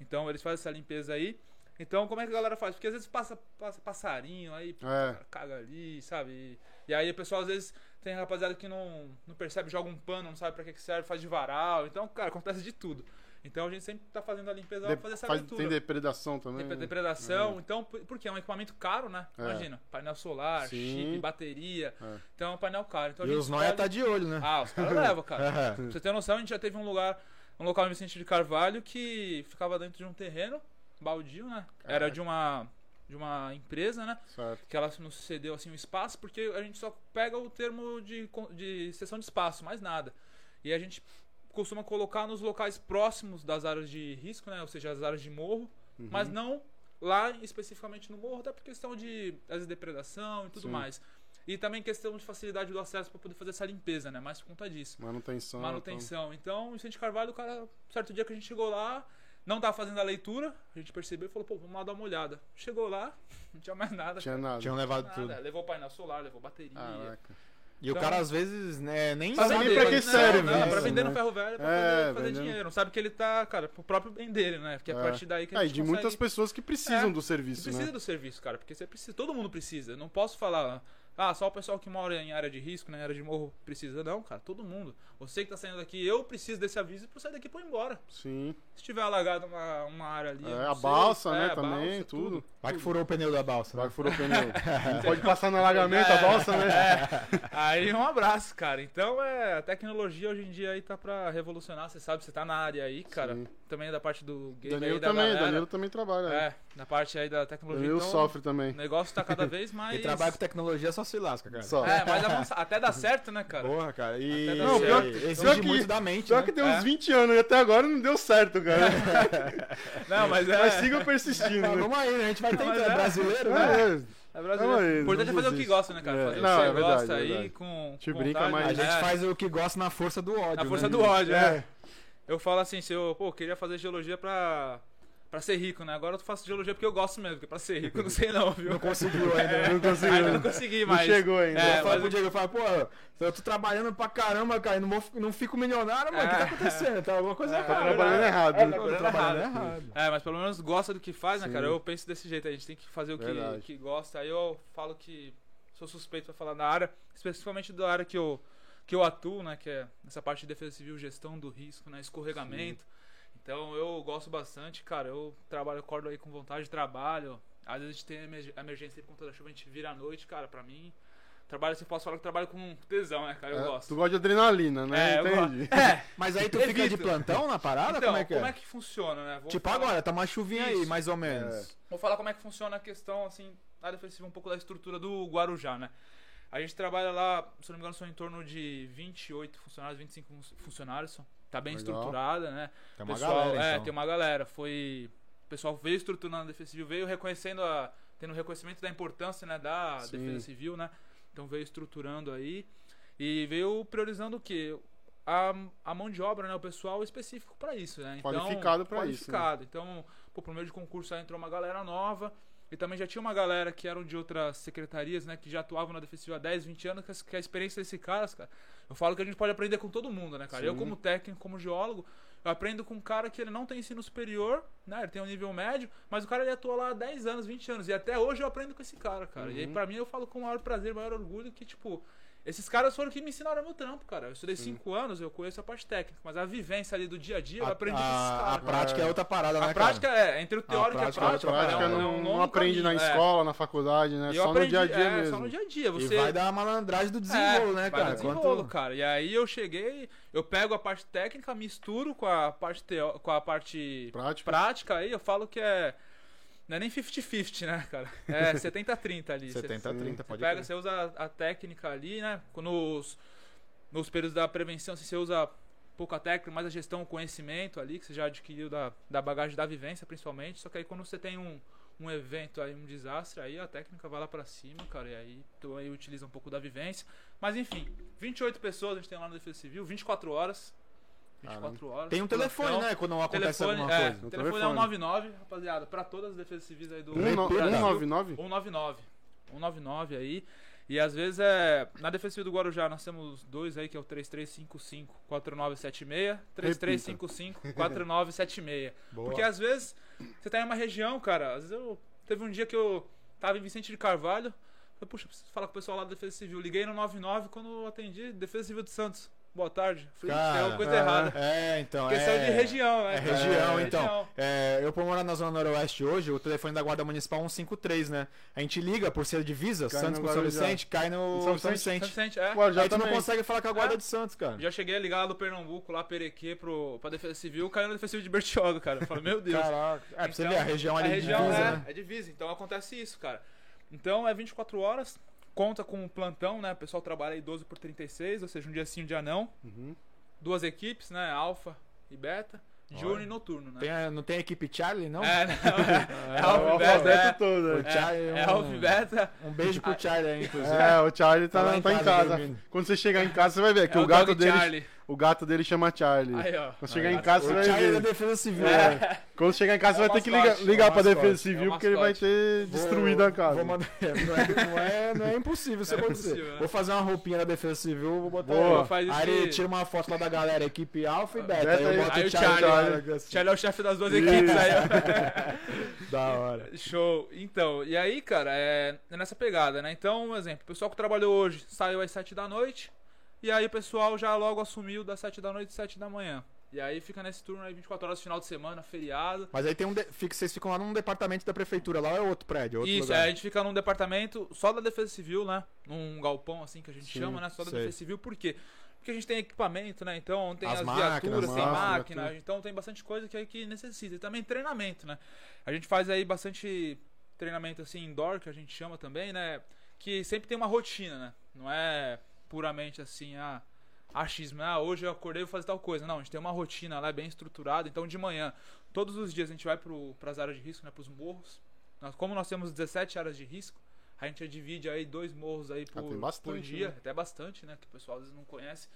Speaker 4: Então eles fazem essa limpeza aí. Então como é que a galera faz? Porque às vezes passa, passa passarinho aí,
Speaker 3: É.
Speaker 4: caga ali, sabe? E, e aí o pessoal às vezes tem rapaziada que não, não percebe, joga um pano, não sabe pra que que serve, faz de varal. Então, cara, acontece de tudo. Então a gente sempre tá fazendo a limpeza
Speaker 3: De-
Speaker 4: pra fazer essa
Speaker 3: faz-
Speaker 4: leitura.
Speaker 3: tem depredação também.
Speaker 4: Tem
Speaker 3: né?
Speaker 4: depredação, então, por- porque é um equipamento caro, né?
Speaker 3: É.
Speaker 4: Imagina, painel solar,
Speaker 3: Sim.
Speaker 4: chip, bateria.
Speaker 3: É.
Speaker 4: Então é um painel caro. Então, a
Speaker 2: E
Speaker 4: gente
Speaker 2: os noia
Speaker 4: escolhe-
Speaker 2: tá de olho, né?
Speaker 4: Ah, os caras levam, cara.
Speaker 2: É. [laughs]
Speaker 4: Pra você ter noção, a gente já teve um lugar, um local em Vicente de Carvalho que ficava dentro de um terreno baldio, né? Era de uma de uma empresa, né?
Speaker 3: Certo.
Speaker 4: Que ela nos cedeu assim um espaço, porque a gente só pega o termo de, de sessão de espaço, mais nada. E a gente costuma colocar nos locais próximos das áreas de risco, né? Ou seja, as áreas de morro,
Speaker 3: Uhum.
Speaker 4: mas não lá especificamente no morro, até por questão de às vezes, depredação e tudo
Speaker 3: Sim.
Speaker 4: mais. E também questão de facilidade do acesso para poder fazer essa limpeza, né? Mais por conta disso.
Speaker 3: Manutenção.
Speaker 4: Manutenção. Então, em Vicente Carvalho, o cara, certo dia que a gente chegou lá, não tava fazendo a leitura, a gente percebeu e falou, pô, vamos lá dar uma olhada. Chegou lá, [laughs] não tinha mais nada.
Speaker 3: Então, tinha
Speaker 4: cara.
Speaker 3: nada.
Speaker 2: Tinham levado
Speaker 4: Nada.
Speaker 2: tudo.
Speaker 4: Levou painel solar, levou bateria.
Speaker 3: Caraca.
Speaker 2: E o
Speaker 4: Então-
Speaker 2: cara às vezes, né, nem sabe
Speaker 3: nem pra que serve
Speaker 4: não,
Speaker 3: isso,
Speaker 4: pra vender
Speaker 3: né?
Speaker 4: no ferro velho, pra
Speaker 3: É,
Speaker 4: fazer, fazer
Speaker 3: vendendo.
Speaker 4: dinheiro. Não sabe que ele tá, cara, pro próprio bem dele, né? Porque é a
Speaker 3: É.
Speaker 4: partir daí que a
Speaker 3: Ah, e
Speaker 4: gente
Speaker 3: de
Speaker 4: consegue...
Speaker 3: muitas pessoas que precisam
Speaker 4: É,
Speaker 3: do serviço,
Speaker 4: Você precisa
Speaker 3: né?
Speaker 4: do serviço, cara, porque você precisa, todo mundo precisa. Eu Não posso falar, ah, só o pessoal que mora em área de risco, né, área de morro precisa. Não, cara, todo mundo. Você que tá saindo daqui, eu preciso desse aviso pra eu sair daqui e pôr embora.
Speaker 3: Sim.
Speaker 4: Se tiver alagado uma, uma área ali.
Speaker 3: É, a
Speaker 4: sei.
Speaker 3: balsa, né,
Speaker 4: É, a
Speaker 3: também,
Speaker 4: balsa,
Speaker 3: tudo.
Speaker 2: Vai que furou o pneu [laughs] da balsa.
Speaker 3: Vai
Speaker 2: Né?
Speaker 3: que furou o pneu. Pode passar no alagamento a balsa, né? [laughs]
Speaker 4: Aí um abraço, cara. Então é, a tecnologia hoje em dia aí tá pra revolucionar. Você sabe, você tá na área aí, cara.
Speaker 3: Sim.
Speaker 4: Também é da parte do game
Speaker 3: Danilo também,
Speaker 4: galera.
Speaker 3: Danilo também trabalha. né?
Speaker 4: É, na parte aí da tecnologia.
Speaker 3: Danilo
Speaker 4: então,
Speaker 3: sofre também.
Speaker 4: O negócio tá cada vez [laughs] mais.
Speaker 2: Quem trabalha com tecnologia só se lasca, cara.
Speaker 3: Só.
Speaker 4: É, mais avançado. Até dá certo, né, cara?
Speaker 2: Porra, cara. E
Speaker 4: Até
Speaker 3: dá Não, pior-
Speaker 2: exige
Speaker 3: pior que-
Speaker 2: muito da mente,
Speaker 3: Pior
Speaker 2: né?
Speaker 3: que tem
Speaker 4: É.
Speaker 3: uns 20 anos e até agora não deu certo, cara. [laughs]
Speaker 4: Não, mas é.
Speaker 3: Mas siga persistindo.
Speaker 2: Ah,
Speaker 3: né?
Speaker 2: vamos aí, né? A gente vai
Speaker 4: Mas
Speaker 2: tentando.
Speaker 4: é.
Speaker 2: É brasileiro, né?
Speaker 3: É,
Speaker 4: É brasileiro.
Speaker 3: Não,
Speaker 4: O importante é fazer o que gosta, né, cara?
Speaker 3: É.
Speaker 4: Fazer
Speaker 3: Não,
Speaker 4: o que
Speaker 3: é
Speaker 4: você
Speaker 3: verdade,
Speaker 4: gosta
Speaker 3: é
Speaker 4: aí com.
Speaker 3: Te
Speaker 4: com
Speaker 3: brinca, mas
Speaker 2: A gente
Speaker 4: É,
Speaker 2: faz o que gosta na força do ódio.
Speaker 4: Na força
Speaker 2: né?
Speaker 4: do ódio, é.
Speaker 3: É.
Speaker 4: Eu falo assim, se eu, pô, queria fazer geologia pra. Pra ser rico, né? Agora eu faço geologia porque eu gosto mesmo, porque pra ser rico eu não sei não, viu?
Speaker 2: Não conseguiu ainda. né?
Speaker 3: Não conseguiu.
Speaker 4: Ainda não consegui,
Speaker 3: Não
Speaker 4: mas.
Speaker 3: chegou ainda.
Speaker 4: É,
Speaker 2: eu falo pro Diego, eu falo, pô, eu tô trabalhando pra caramba, cara, não, vou, não fico milionário, mano, o que tá
Speaker 4: É.
Speaker 2: acontecendo? Tá alguma coisa
Speaker 4: É,
Speaker 2: errada.
Speaker 3: Tá trabalhando
Speaker 2: né?
Speaker 3: errado.
Speaker 2: É, tá
Speaker 4: trabalhando
Speaker 2: trabalhando
Speaker 4: errado.
Speaker 2: errado.
Speaker 4: É, mas pelo menos gosta do que faz, né,
Speaker 3: Sim.
Speaker 4: cara? Eu penso desse jeito, a gente tem que fazer o que, que gosta. Aí eu falo que sou suspeito pra falar da área, especificamente da área que eu, que eu atuo, né? Que é nessa parte de defesa civil, gestão do risco, né? Escorregamento. Então eu gosto bastante, cara. Eu trabalho, acordo aí com vontade de trabalho. Às vezes a gente tem emer- emergência por conta da chuva, a gente vira à noite, cara, pra mim. Trabalho assim, posso falar que trabalho com tesão, né, cara? Eu
Speaker 3: É,
Speaker 4: gosto.
Speaker 3: Tu gosta de adrenalina, né?
Speaker 4: É,
Speaker 3: Entendi. [laughs]
Speaker 4: É,
Speaker 2: Mas aí tu fica de plantão na parada?
Speaker 4: então,
Speaker 2: como é que é?
Speaker 4: funciona, né? Vou
Speaker 2: Tipo
Speaker 4: falar-
Speaker 2: agora, tá uma chuvinha aí,
Speaker 4: Isso.
Speaker 2: mais ou menos.
Speaker 3: É.
Speaker 4: Vou falar como é que funciona a questão, assim, na defensiva, um pouco da estrutura do Guarujá, né? A gente trabalha lá, se não me engano, são em torno de 28 funcionários, 25 fun- funcionários. são- Tá bem
Speaker 3: Legal.
Speaker 4: estruturada, né?
Speaker 2: Tem uma
Speaker 4: pessoal,
Speaker 2: galera,
Speaker 4: é,
Speaker 2: então.
Speaker 4: tem uma galera. Foi. O pessoal veio estruturando a defesa civil, veio reconhecendo a. tendo reconhecimento da importância, né, da
Speaker 3: Sim.
Speaker 4: defesa civil, né? Então veio estruturando aí. E veio priorizando o quê? A, a mão de obra, né? O pessoal específico para isso, né? Então,
Speaker 3: Qualificado pra isso, né?
Speaker 4: Qualificado. Então, pô, por meio de concurso aí entrou uma galera nova. E também já tinha uma galera que eram de outras secretarias, né? Que já atuavam na defesa civil há 10, 20 anos, que a- que a experiência desses caras, cara. Eu falo que a gente pode aprender com todo mundo, né, cara? Eu,
Speaker 3: Sim.
Speaker 4: como técnico, como geólogo, eu aprendo com um cara que ele não tem ensino superior, né? Ele tem um nível médio, mas o cara ele atua lá há 10 anos, 20 anos. E até hoje eu aprendo com esse cara, cara. E aí,
Speaker 3: Uhum.
Speaker 4: pra mim, eu falo com o maior prazer, maior orgulho que, tipo, esses caras foram que me ensinaram meu trampo, cara. Eu estudei 5 anos, eu conheço a parte técnica, mas a vivência ali do dia a dia, eu
Speaker 2: A,
Speaker 4: aprendi com esses
Speaker 2: a, a
Speaker 4: caras. cara.
Speaker 2: prática é outra parada, né,
Speaker 4: A prática é, entre o teórico e a
Speaker 2: prática é
Speaker 4: prática, cara, é
Speaker 3: não,
Speaker 4: é um
Speaker 3: não aprende na
Speaker 4: caminho, é.
Speaker 3: escola, na faculdade, né?
Speaker 4: E eu
Speaker 3: Só
Speaker 4: aprendi,
Speaker 3: no dia a dia
Speaker 4: é,
Speaker 3: mesmo.
Speaker 4: Só no dia a dia.
Speaker 2: E
Speaker 4: Você
Speaker 2: vai dar a malandragem do desenrolo, né, cara?
Speaker 4: desenrolo,
Speaker 2: Quanto-
Speaker 4: cara. E aí eu cheguei, eu pego a parte técnica, misturo com a parte teo... com a parte
Speaker 3: Prática.
Speaker 4: prática aí, eu falo que é não é nem 50-50, né, cara? É [laughs] 70-30 ali. Você-
Speaker 2: 70, 30,
Speaker 4: Você
Speaker 2: pode
Speaker 4: pega,
Speaker 2: crer.
Speaker 4: você usa a técnica ali, né? Nos, nos períodos da prevenção, assim, você usa pouca técnica, mais a gestão, o conhecimento ali, que você já adquiriu da, da bagagem da vivência, principalmente. Só que aí quando você tem um, um evento aí, um desastre, aí a técnica vai lá pra cima, cara, e aí tu aí utiliza um pouco da vivência. Mas enfim, 28 pessoas a gente tem lá no Defesa Civil, 24 horas. 24 horas.
Speaker 2: Tem um telefone,
Speaker 4: plantão.
Speaker 2: né? Quando acontece
Speaker 4: Telefone,
Speaker 2: alguma
Speaker 4: é,
Speaker 2: coisa.
Speaker 4: o telefone, é
Speaker 3: telefone.
Speaker 4: 199, rapaziada, pra todas as defesas civis aí do
Speaker 3: Um no-
Speaker 2: Repita.
Speaker 3: 199?
Speaker 4: 199. 199 aí. E às vezes é. Na defesa civil do Guarujá nós temos dois aí, que é o 3355 4976, 3355 4976.
Speaker 2: Boa.
Speaker 4: Porque às vezes você tá em uma região, cara. Às vezes eu. Teve um dia que eu tava em Vicente de Carvalho. Eu, puxa, preciso falar com o pessoal lá da Defesa Civil. Liguei no 99 quando eu atendi Defesa Civil de Santos. Boa tarde. Falei,
Speaker 2: Cara,
Speaker 4: tem alguma coisa
Speaker 3: é.
Speaker 4: errada.
Speaker 2: É, então.
Speaker 4: Questão
Speaker 2: é...
Speaker 4: de região, né?
Speaker 2: É região,
Speaker 4: É,
Speaker 2: então.
Speaker 4: região.
Speaker 2: É, eu por morar na Zona Noroeste hoje, o telefone da Guarda Municipal 153, né? A gente liga por ser divisa,
Speaker 3: Cai
Speaker 2: Santos
Speaker 3: no
Speaker 2: com São. Vicente, cai no
Speaker 3: São
Speaker 2: São,
Speaker 3: Vicente.
Speaker 4: São Vicente, é.
Speaker 3: Já
Speaker 2: Aí tu não consegue falar com a Guarda
Speaker 4: É.
Speaker 2: de Santos, cara.
Speaker 4: Já cheguei a ligar lá do Pernambuco, lá Perequê, pro, pra Defesa Civil, caiu na Defesa Civil de Bertioga, cara. Eu falei, meu Deus.
Speaker 2: Caraca. É, pra você
Speaker 4: Então,
Speaker 2: ver, a região ali
Speaker 4: a região
Speaker 2: divisa,
Speaker 4: é,
Speaker 2: né?
Speaker 4: é divisa, então acontece isso, cara. Então é 24 horas, conta com um plantão, né? O pessoal trabalha aí 12 por 36, ou seja, um dia sim, um dia não.
Speaker 3: Uhum.
Speaker 4: Duas equipes, né? Alfa e beta, diurno e noturno, né?
Speaker 2: Tem não tem a equipe Charlie, não?
Speaker 4: É, não, [laughs] é, é
Speaker 3: É,
Speaker 4: Alfa e Beta, é,
Speaker 3: todo,
Speaker 2: O
Speaker 3: né?
Speaker 2: Charlie
Speaker 4: é,
Speaker 2: é
Speaker 4: Alfa e Beta.
Speaker 2: Um beijo pro Charlie aí, inclusive.
Speaker 3: É, o Charlie tá,
Speaker 2: Tá lá
Speaker 3: tá
Speaker 2: em
Speaker 3: em
Speaker 2: casa
Speaker 3: casa.
Speaker 2: dormindo.
Speaker 3: Quando você chegar em casa, você vai ver que
Speaker 4: é
Speaker 3: o gato dele,
Speaker 4: Charlie.
Speaker 3: O gato dele chama Charlie.
Speaker 4: Aí, ó.
Speaker 3: Quando chegar
Speaker 4: Aí,
Speaker 3: em casa, você vai
Speaker 2: Charlie é da. Defesa Civil.
Speaker 3: É.
Speaker 2: né?
Speaker 3: Quando chegar em casa,
Speaker 4: É
Speaker 3: você vai ter que ligar, ligar
Speaker 2: é
Speaker 3: pra
Speaker 2: mascote,
Speaker 3: Defesa
Speaker 4: é
Speaker 3: Civil, porque ele vai ter
Speaker 2: Vou-
Speaker 3: destruído a casa.
Speaker 2: Vou mandar- é, [laughs] não, é, não, é, não é impossível isso
Speaker 4: é
Speaker 2: acontecer.
Speaker 4: impossível, né?
Speaker 2: Vou fazer uma roupinha da Defesa Civil, vou botar
Speaker 3: Boa.
Speaker 2: aí.
Speaker 4: Faz isso
Speaker 2: Aí tira uma foto lá da galera, equipe Alpha e Beta.
Speaker 3: Beta
Speaker 2: aí eu boto
Speaker 4: aí
Speaker 2: o Charlie.
Speaker 4: Charlie,
Speaker 2: assim.
Speaker 4: Charlie é o chefe das duas
Speaker 3: Isso.
Speaker 4: equipes aí, ó. [laughs]
Speaker 2: Da hora.
Speaker 4: Show. Então, e aí, cara, é é nessa pegada, né? Então, um exemplo, o pessoal que trabalhou hoje saiu às 7 da noite, e aí o pessoal já logo assumiu das 7 da noite às 7 da manhã. E aí fica nesse turno aí 24 horas, final de semana, feriado.
Speaker 2: Mas aí tem um. de- Vocês ficam lá num departamento da prefeitura, lá é outro prédio, outro
Speaker 4: Isso,
Speaker 2: lugar.
Speaker 4: aí a gente fica num departamento só da Defesa Civil, né? Num galpão assim que a gente
Speaker 3: Sim,
Speaker 4: chama, né? Só da
Speaker 2: sei.
Speaker 4: Defesa Civil, por quê? Porque a gente tem equipamento, né? Então tem
Speaker 2: As
Speaker 4: as,
Speaker 2: máquinas,
Speaker 4: viaturas, tem
Speaker 3: máquina, tudo.
Speaker 4: então tem bastante coisa que, que necessita. E também treinamento, né? A gente faz aí bastante treinamento assim indoor, que a gente chama também, né? Que sempre tem uma rotina, né? Não é puramente assim, ah, achismo, ah, hoje eu acordei e vou fazer tal coisa. Não, a gente tem uma rotina lá bem estruturada. Então de manhã, todos os dias a gente vai para as áreas de risco, né? Para os morros. Nós, como nós temos 17 áreas de risco, a gente divide aí dois morros aí por,
Speaker 3: tem
Speaker 4: por
Speaker 3: bastante,
Speaker 4: dia,
Speaker 3: né?
Speaker 4: até bastante, né? Que o pessoal às vezes não conhece.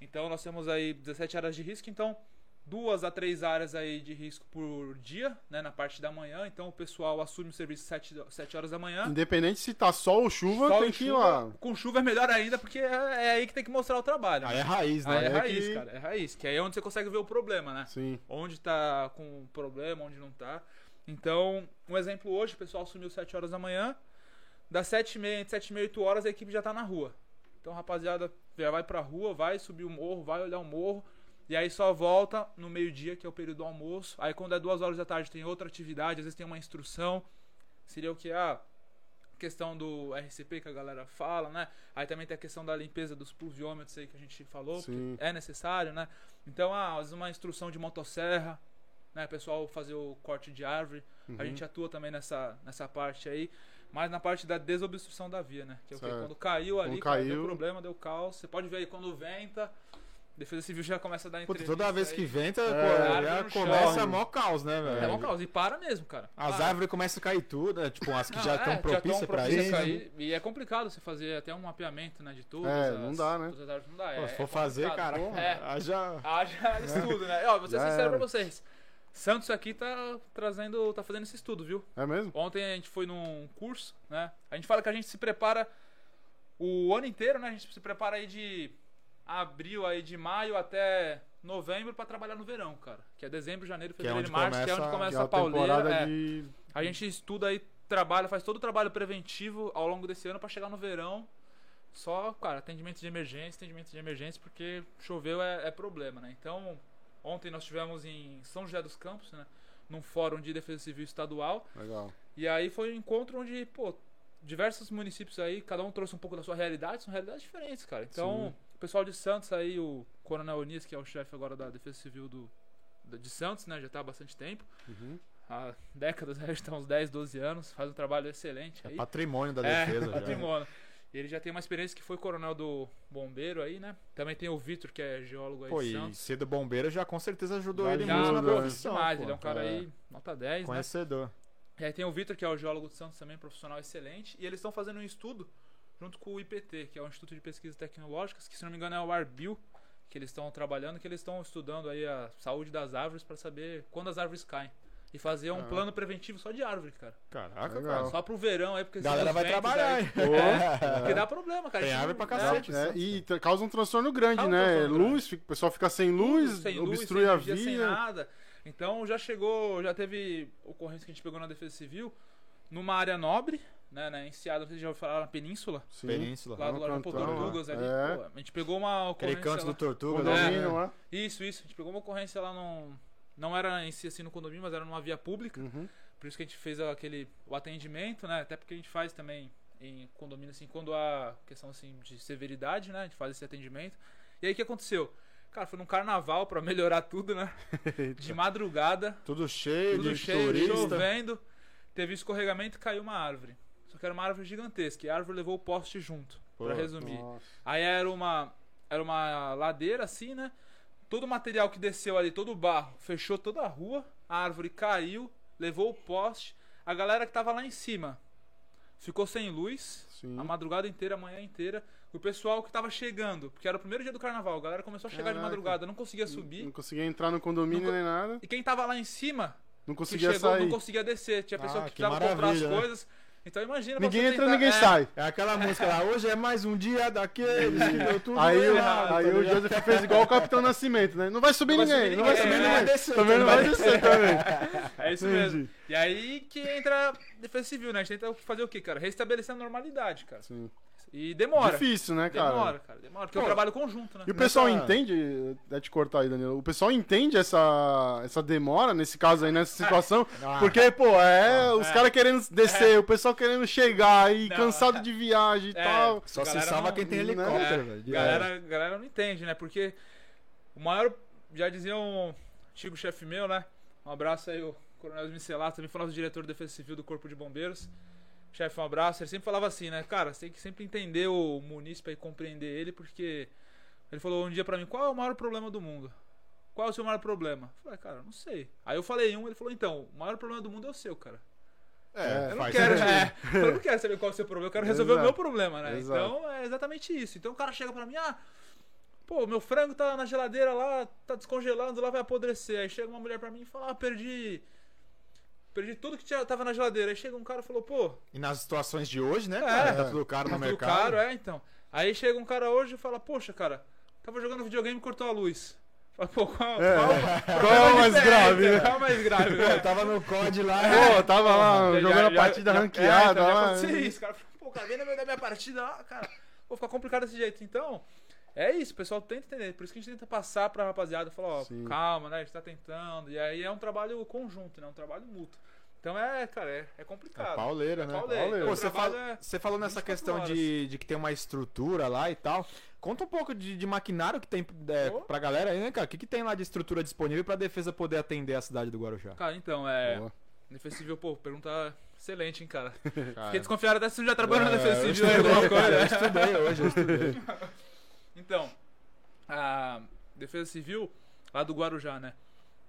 Speaker 4: Então nós temos aí 17 áreas de risco, então duas a três áreas aí de risco por dia, né? Na parte da manhã. Então o pessoal assume o serviço 7, 7 horas da manhã.
Speaker 3: Independente se tá sol ou chuva,
Speaker 4: Sol
Speaker 3: tem que ir lá.
Speaker 4: Com chuva é melhor ainda, porque é, é aí que tem que mostrar o trabalho.
Speaker 2: Aí
Speaker 4: né?
Speaker 2: é raiz, né?
Speaker 4: Aí é
Speaker 3: é
Speaker 4: raiz,
Speaker 3: que-
Speaker 4: cara. É raiz. Que aí é onde você consegue ver o problema, né?
Speaker 3: Sim.
Speaker 4: Onde tá com problema, onde não tá. Então, um exemplo hoje, o pessoal assumiu 7 horas da manhã. Das 7 e meia, entre 7 e meia e 8 horas, a equipe já tá na rua. Então, rapaziada, já vai pra rua, vai subir o morro, vai olhar o morro. E aí só volta no meio-dia, que é o período do almoço. Aí quando é 2 horas da tarde tem outra atividade, às vezes tem uma instrução. Seria o que? Ah, questão do RCP que a galera fala, né? Aí também tem a questão da limpeza dos pluviômetros aí que a gente falou,
Speaker 3: Sim.
Speaker 4: que é necessário, né? Então, ah, às vezes uma instrução de motosserra, né? Pessoal fazer o corte de árvore.
Speaker 3: Uhum.
Speaker 4: A gente atua também nessa, nessa parte aí. Mas na parte da desobstrução da via, né? Que é o que? Quando caiu ali,
Speaker 3: Quando caiu-
Speaker 4: deu problema, deu caos. Você pode ver aí quando venta, Defesa Civil já começa a dar
Speaker 2: Puta,
Speaker 4: entrevista
Speaker 2: toda vez
Speaker 4: aí.
Speaker 2: que venta,
Speaker 3: É,
Speaker 2: pô,
Speaker 4: árvore
Speaker 2: já
Speaker 4: no chão.
Speaker 2: começa mó caos, né,
Speaker 4: É
Speaker 2: velho?
Speaker 4: um caos. E para mesmo, cara.
Speaker 2: As
Speaker 4: Para.
Speaker 2: árvores começam a cair tudo, né? tipo, as que
Speaker 4: Não,
Speaker 2: já
Speaker 4: é,
Speaker 2: estão
Speaker 4: tão
Speaker 2: propícias pra isso.
Speaker 4: a cair. E é complicado você fazer até um mapeamento, né, de tudo.
Speaker 3: É, não dá, né?
Speaker 4: Não dá,
Speaker 2: Pô,
Speaker 4: é,
Speaker 2: se
Speaker 4: é
Speaker 2: for fazer, cara.
Speaker 4: É,
Speaker 2: haja...
Speaker 4: haja [laughs] estudo, né? Ó, vou ser
Speaker 3: Já
Speaker 4: sincero pra vocês. Santos aqui tá trazendo, tá fazendo esse estudo, viu?
Speaker 3: É mesmo?
Speaker 4: Ontem a gente foi num curso, né? A gente fala que a gente se prepara o ano inteiro, né? A gente se prepara aí de abril aí de maio até novembro pra trabalhar no verão, cara. Que é dezembro, janeiro,
Speaker 2: Que é
Speaker 4: fevereiro e
Speaker 2: onde
Speaker 4: março, que é onde
Speaker 2: começa-
Speaker 4: começa
Speaker 3: Que é
Speaker 4: a
Speaker 3: a
Speaker 4: pauleira.
Speaker 3: temporada
Speaker 4: é.
Speaker 3: de.
Speaker 4: A gente estuda aí, trabalha, faz todo o trabalho preventivo ao longo desse ano pra chegar no verão. Só, cara, atendimento de emergência, atendimento de emergência, porque choveu é, é problema, né? Então, ontem nós tivemos em São José dos Campos, né? Num fórum de defesa civil estadual.
Speaker 3: Legal.
Speaker 4: E aí foi um encontro onde, pô, diversos municípios aí, cada um trouxe um pouco da sua realidade, são realidades diferentes, cara. Então,
Speaker 3: Sim.
Speaker 4: Pessoal de Santos aí, o Coronel Onis, que é o chefe agora da Defesa Civil do, de Santos, né? Já tá há bastante tempo.
Speaker 3: Uhum.
Speaker 4: Há décadas, [laughs] já está uns 10, 12 anos, faz um trabalho excelente
Speaker 2: É
Speaker 4: aí.
Speaker 2: patrimônio da
Speaker 4: É,
Speaker 2: defesa. [laughs] já.
Speaker 4: patrimônio. E ele já tem uma experiência que foi coronel do bombeiro aí, né? Também tem o Vitor, que é geólogo aí
Speaker 2: Pô,
Speaker 4: de
Speaker 2: e
Speaker 4: Santos.
Speaker 2: ser do bombeiro já com certeza ajudou
Speaker 3: Já
Speaker 2: ele
Speaker 3: ajuda,
Speaker 2: muito na
Speaker 3: né?
Speaker 2: profissão.
Speaker 4: Demais,
Speaker 2: pô.
Speaker 4: ele é um cara
Speaker 3: É.
Speaker 4: aí, nota 10, né?
Speaker 2: Conhecedor.
Speaker 4: E aí tem o Vitor, que é o geólogo de Santos também, profissional excelente. E eles estão fazendo um estudo junto com o IPT, que é o Instituto de Pesquisas Tecnológicas, que se não me engano é o Arbil, que eles estão trabalhando, que eles estão estudando aí a saúde das árvores para saber quando as árvores caem. E fazer um
Speaker 3: Ah.
Speaker 4: plano preventivo só de árvore, cara.
Speaker 2: Caraca,
Speaker 3: Legal.
Speaker 2: cara.
Speaker 4: Só pro verão aí, porque
Speaker 2: A galera vai trabalhar,
Speaker 4: aí-
Speaker 2: hein? [laughs]
Speaker 4: É, porque dá problema, cara.
Speaker 2: Tem árvore pra
Speaker 4: não-
Speaker 2: cacete.
Speaker 4: é,
Speaker 3: É,
Speaker 2: Santos.
Speaker 3: e tra- causa um transtorno grande,
Speaker 4: Causa um
Speaker 3: né?
Speaker 4: transtorno grande.
Speaker 3: luz, fica- o pessoal fica sem luz,
Speaker 4: sem luz,
Speaker 3: obstrui
Speaker 4: sem
Speaker 3: a
Speaker 4: energia, sem
Speaker 3: via.
Speaker 4: nada. Então já chegou, já teve ocorrência que a gente pegou na Defesa Civil numa área nobre, né, na Enseada, se já ouviu falar, na Península,
Speaker 3: Sim.
Speaker 2: Península.
Speaker 4: lá do
Speaker 3: no
Speaker 4: lado do Tortugas ali.
Speaker 3: é.
Speaker 4: pô, a gente pegou uma
Speaker 2: Aquele
Speaker 4: ocorrência
Speaker 2: canto
Speaker 4: lá.
Speaker 2: do Tortuga.
Speaker 3: Condomínio
Speaker 2: né?
Speaker 3: lá.
Speaker 4: Isso, isso. A gente pegou uma ocorrência lá num... Não era em si assim no condomínio, mas era numa via pública.
Speaker 3: Uhum.
Speaker 4: Por isso que a gente fez aquele o atendimento, né? Até porque a gente faz também em condomínio assim, quando há questão assim de severidade, né? A gente faz esse atendimento. E aí o que aconteceu? Cara, foi num carnaval pra [laughs] melhorar tudo, né? De madrugada,
Speaker 2: Tudo cheio
Speaker 4: tudo
Speaker 2: de
Speaker 4: cheio,
Speaker 2: turista.
Speaker 4: chovendo, teve escorregamento e caiu uma árvore. Só que era uma árvore gigantesca, e a árvore levou o poste junto,
Speaker 2: Pô,
Speaker 4: pra resumir.
Speaker 3: Nossa.
Speaker 4: Aí era uma era uma ladeira assim, né? Todo o material que desceu ali, todo o barro, fechou toda a rua, a árvore caiu, levou o poste. A galera que tava lá em cima ficou sem luz
Speaker 3: Sim.
Speaker 4: a madrugada inteira, a manhã inteira. O pessoal que tava chegando, porque era o primeiro dia do carnaval, a galera começou a chegar de
Speaker 3: Caraca.
Speaker 4: madrugada, não conseguia
Speaker 3: Não
Speaker 4: subir.
Speaker 3: conseguia entrar no condomínio
Speaker 4: Não co-
Speaker 3: nem nada.
Speaker 4: E quem tava lá em cima,
Speaker 3: Não
Speaker 4: que
Speaker 3: conseguia
Speaker 4: chegou,
Speaker 3: sair.
Speaker 4: não conseguia descer. Tinha pessoa
Speaker 2: Ah,
Speaker 4: que
Speaker 2: que
Speaker 4: precisava comprar as
Speaker 2: maravilha, né?
Speaker 4: Então imagina
Speaker 3: Ninguém entra,
Speaker 4: tentar-
Speaker 3: ninguém
Speaker 4: é,
Speaker 3: sai.
Speaker 2: É aquela música lá, hoje é mais um dia daqueles que deu tudo
Speaker 3: Aí, o-
Speaker 2: errado.
Speaker 3: aí
Speaker 2: tá
Speaker 3: o
Speaker 2: ligado?
Speaker 3: Joseph fez igual o Capitão Nascimento, né? Não vai subir
Speaker 4: Não vai
Speaker 3: ninguém,
Speaker 4: subir
Speaker 3: não vai
Speaker 4: ninguém,
Speaker 3: subir ninguém.
Speaker 2: vai descer
Speaker 3: também não vai
Speaker 2: também.
Speaker 3: descer também.
Speaker 4: É isso
Speaker 3: Entendi.
Speaker 4: mesmo. E aí que entra a defesa civil, né? A gente tenta fazer o quê, cara? Restabelecer a normalidade, cara.
Speaker 3: Sim.
Speaker 4: E demora.
Speaker 3: Difícil, né, cara?
Speaker 4: Demora, cara. Demora. Porque é um
Speaker 2: Pô,
Speaker 4: trabalho conjunto, né?
Speaker 3: E o pessoal
Speaker 2: Nessa-
Speaker 3: entende, é te cortar aí, Danilo, o pessoal entende essa, essa demora, nesse caso aí, nessa situação, [laughs]
Speaker 2: Ah.
Speaker 3: porque, pô, é os
Speaker 4: É.
Speaker 3: caras querendo descer, o pessoal querendo chegar e
Speaker 4: Não,
Speaker 3: cansado
Speaker 4: é.
Speaker 3: de viagem e
Speaker 4: É.
Speaker 3: tal.
Speaker 2: Só se salva
Speaker 4: não-
Speaker 2: quem tem
Speaker 3: né?
Speaker 2: helicóptero,
Speaker 4: É,
Speaker 2: velho.
Speaker 4: galera, galera não entende, né? Porque o maior, já dizia um antigo chefe meu, né? Um abraço aí, o Coronel Micelato, também foi nosso diretor de Defesa Civil do Corpo de Bombeiros. Chefe, um abraço. Ele sempre falava assim, né? Cara, você tem que sempre entender o munícipe e compreender ele, porque ele falou um dia pra mim: qual é o maior problema do mundo? Qual é o seu maior problema? Eu falei, cara, não sei. Aí eu falei um, ele falou: então, o maior problema do mundo é o seu, cara.
Speaker 2: É,
Speaker 4: Eu não quero, é, eu não quero saber qual é o seu problema, eu quero resolver
Speaker 3: Exato.
Speaker 4: o meu problema, né?
Speaker 3: Exato.
Speaker 4: Então é exatamente isso. Então o cara chega pra mim, ah, pô, meu frango tá na geladeira lá, tá descongelando, lá vai apodrecer. Aí chega uma mulher pra mim e fala, ah, perdi. Perdi tudo que tinha, tava na geladeira. Aí chega um cara e falou, pô,
Speaker 2: E nas situações de hoje, né,
Speaker 4: É.
Speaker 2: cara? Tá tudo caro
Speaker 4: tá
Speaker 2: no
Speaker 4: tudo
Speaker 2: mercado.
Speaker 4: caro, é, então. Aí chega um cara hoje e fala, poxa, cara, tava jogando videogame e cortou a luz. Fala, pô, qual,
Speaker 3: É.
Speaker 4: qual,
Speaker 3: Qual é o mais grave, né?
Speaker 4: Qual é o mais grave,
Speaker 2: Pô,
Speaker 4: né?
Speaker 2: eu tava no COD lá.
Speaker 3: Pô, tava lá
Speaker 4: Já-
Speaker 3: jogando
Speaker 4: já-
Speaker 3: a partida
Speaker 4: já-
Speaker 3: ranqueada
Speaker 4: é, então já
Speaker 3: lá.
Speaker 4: aconteceu isso, cara. Pô, cara, vem da minha partida lá, cara. Vou ficar complicado desse jeito. Então, é isso, o pessoal tenta entender. Por isso que a gente tenta passar pra rapaziada falar, ó,
Speaker 3: Sim.
Speaker 4: calma, né? A gente tá tentando. E aí é um trabalho conjunto, né? Um trabalho mútuo. Então é, cara, é, é complicado.
Speaker 2: É pauleira,
Speaker 4: É
Speaker 2: né?
Speaker 4: pauleira.
Speaker 3: Pauleira.
Speaker 2: Pô, você, fala-
Speaker 4: é-
Speaker 2: você falou nessa
Speaker 4: 24
Speaker 2: questão
Speaker 4: horas.
Speaker 2: de, de que tem uma estrutura lá e tal. Conta um pouco de, de maquinário que tem é,
Speaker 4: Pô.
Speaker 2: pra galera aí, né, cara? O que, que tem lá de estrutura disponível pra defesa poder atender a cidade do Guarujá?
Speaker 4: Cara, então, é.
Speaker 3: Boa.
Speaker 4: Defesa Civil, pô, pergunta excelente, hein, cara. [laughs]
Speaker 2: Cara,
Speaker 4: Fiquei desconfiado até se você já trabalhou na
Speaker 2: é,
Speaker 4: Defesa
Speaker 2: eu
Speaker 4: Civil aí,
Speaker 2: estudei,
Speaker 4: alguma coisa.
Speaker 2: cara, eu estudei hoje, eu estudei. [laughs]
Speaker 4: Então, a Defesa Civil, lá do Guarujá, né?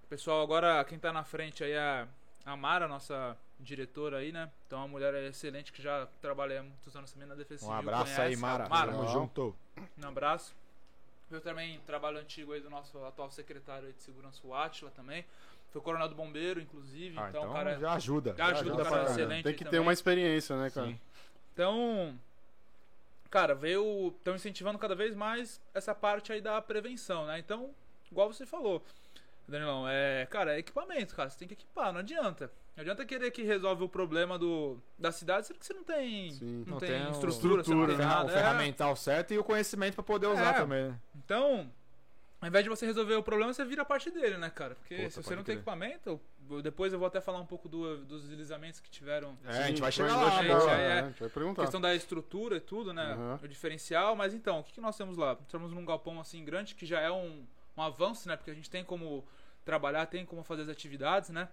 Speaker 4: Pessoal agora, quem tá na frente aí é a Mara, nossa diretora aí, né? Então, uma mulher excelente que já trabalha há muitos anos também na Defesa
Speaker 2: Um
Speaker 4: Civil.
Speaker 2: abraço
Speaker 4: conhece.
Speaker 2: aí, Mara.
Speaker 4: Mara,
Speaker 2: Tamo junto.
Speaker 4: um abraço. Eu também trabalho antigo aí do nosso atual secretário de segurança, o Atila também. Foi coronel do bombeiro, inclusive.
Speaker 2: Ah,
Speaker 4: então,
Speaker 2: então
Speaker 4: cara,
Speaker 2: já ajuda.
Speaker 4: já ajuda,
Speaker 3: Ajuda
Speaker 4: cara,
Speaker 3: caramba.
Speaker 4: excelente
Speaker 3: Tem que ter
Speaker 4: também.
Speaker 3: uma experiência, né, cara?
Speaker 2: Sim.
Speaker 4: Então, cara, veio. Estão incentivando cada vez mais essa parte aí da prevenção, né? Então, igual você falou, Danilão, é, cara, é equipamento, cara. Você tem que equipar, não adianta. Não adianta querer que resolve o problema do, da cidade, sendo que você não tem,
Speaker 3: Sim.
Speaker 4: não
Speaker 2: Não
Speaker 4: tem,
Speaker 2: tem
Speaker 4: estrutura, você não tem
Speaker 3: estrutura,
Speaker 2: Ferra-
Speaker 4: nada.
Speaker 2: o
Speaker 4: é.
Speaker 2: ferramental certo e o conhecimento pra poder usar
Speaker 4: É.
Speaker 2: também, né?
Speaker 4: Então, ao invés de você resolver o problema, você vira parte dele, né, cara? Porque
Speaker 2: Puta,
Speaker 4: se você não tem
Speaker 2: crer.
Speaker 4: equipamento, eu- depois eu vou até falar um pouco do- dos deslizamentos que tiveram
Speaker 2: É, a gente vai chegar lá,
Speaker 4: gente,
Speaker 2: boa.
Speaker 4: é, é.
Speaker 3: A gente vai perguntar.
Speaker 4: questão da estrutura e tudo, né?
Speaker 3: Aham.
Speaker 4: O diferencial, mas então, o que, que nós temos lá? Estamos num galpão assim grande que já é um, um avanço, né? Porque a gente tem como trabalhar, tem como fazer as atividades, né?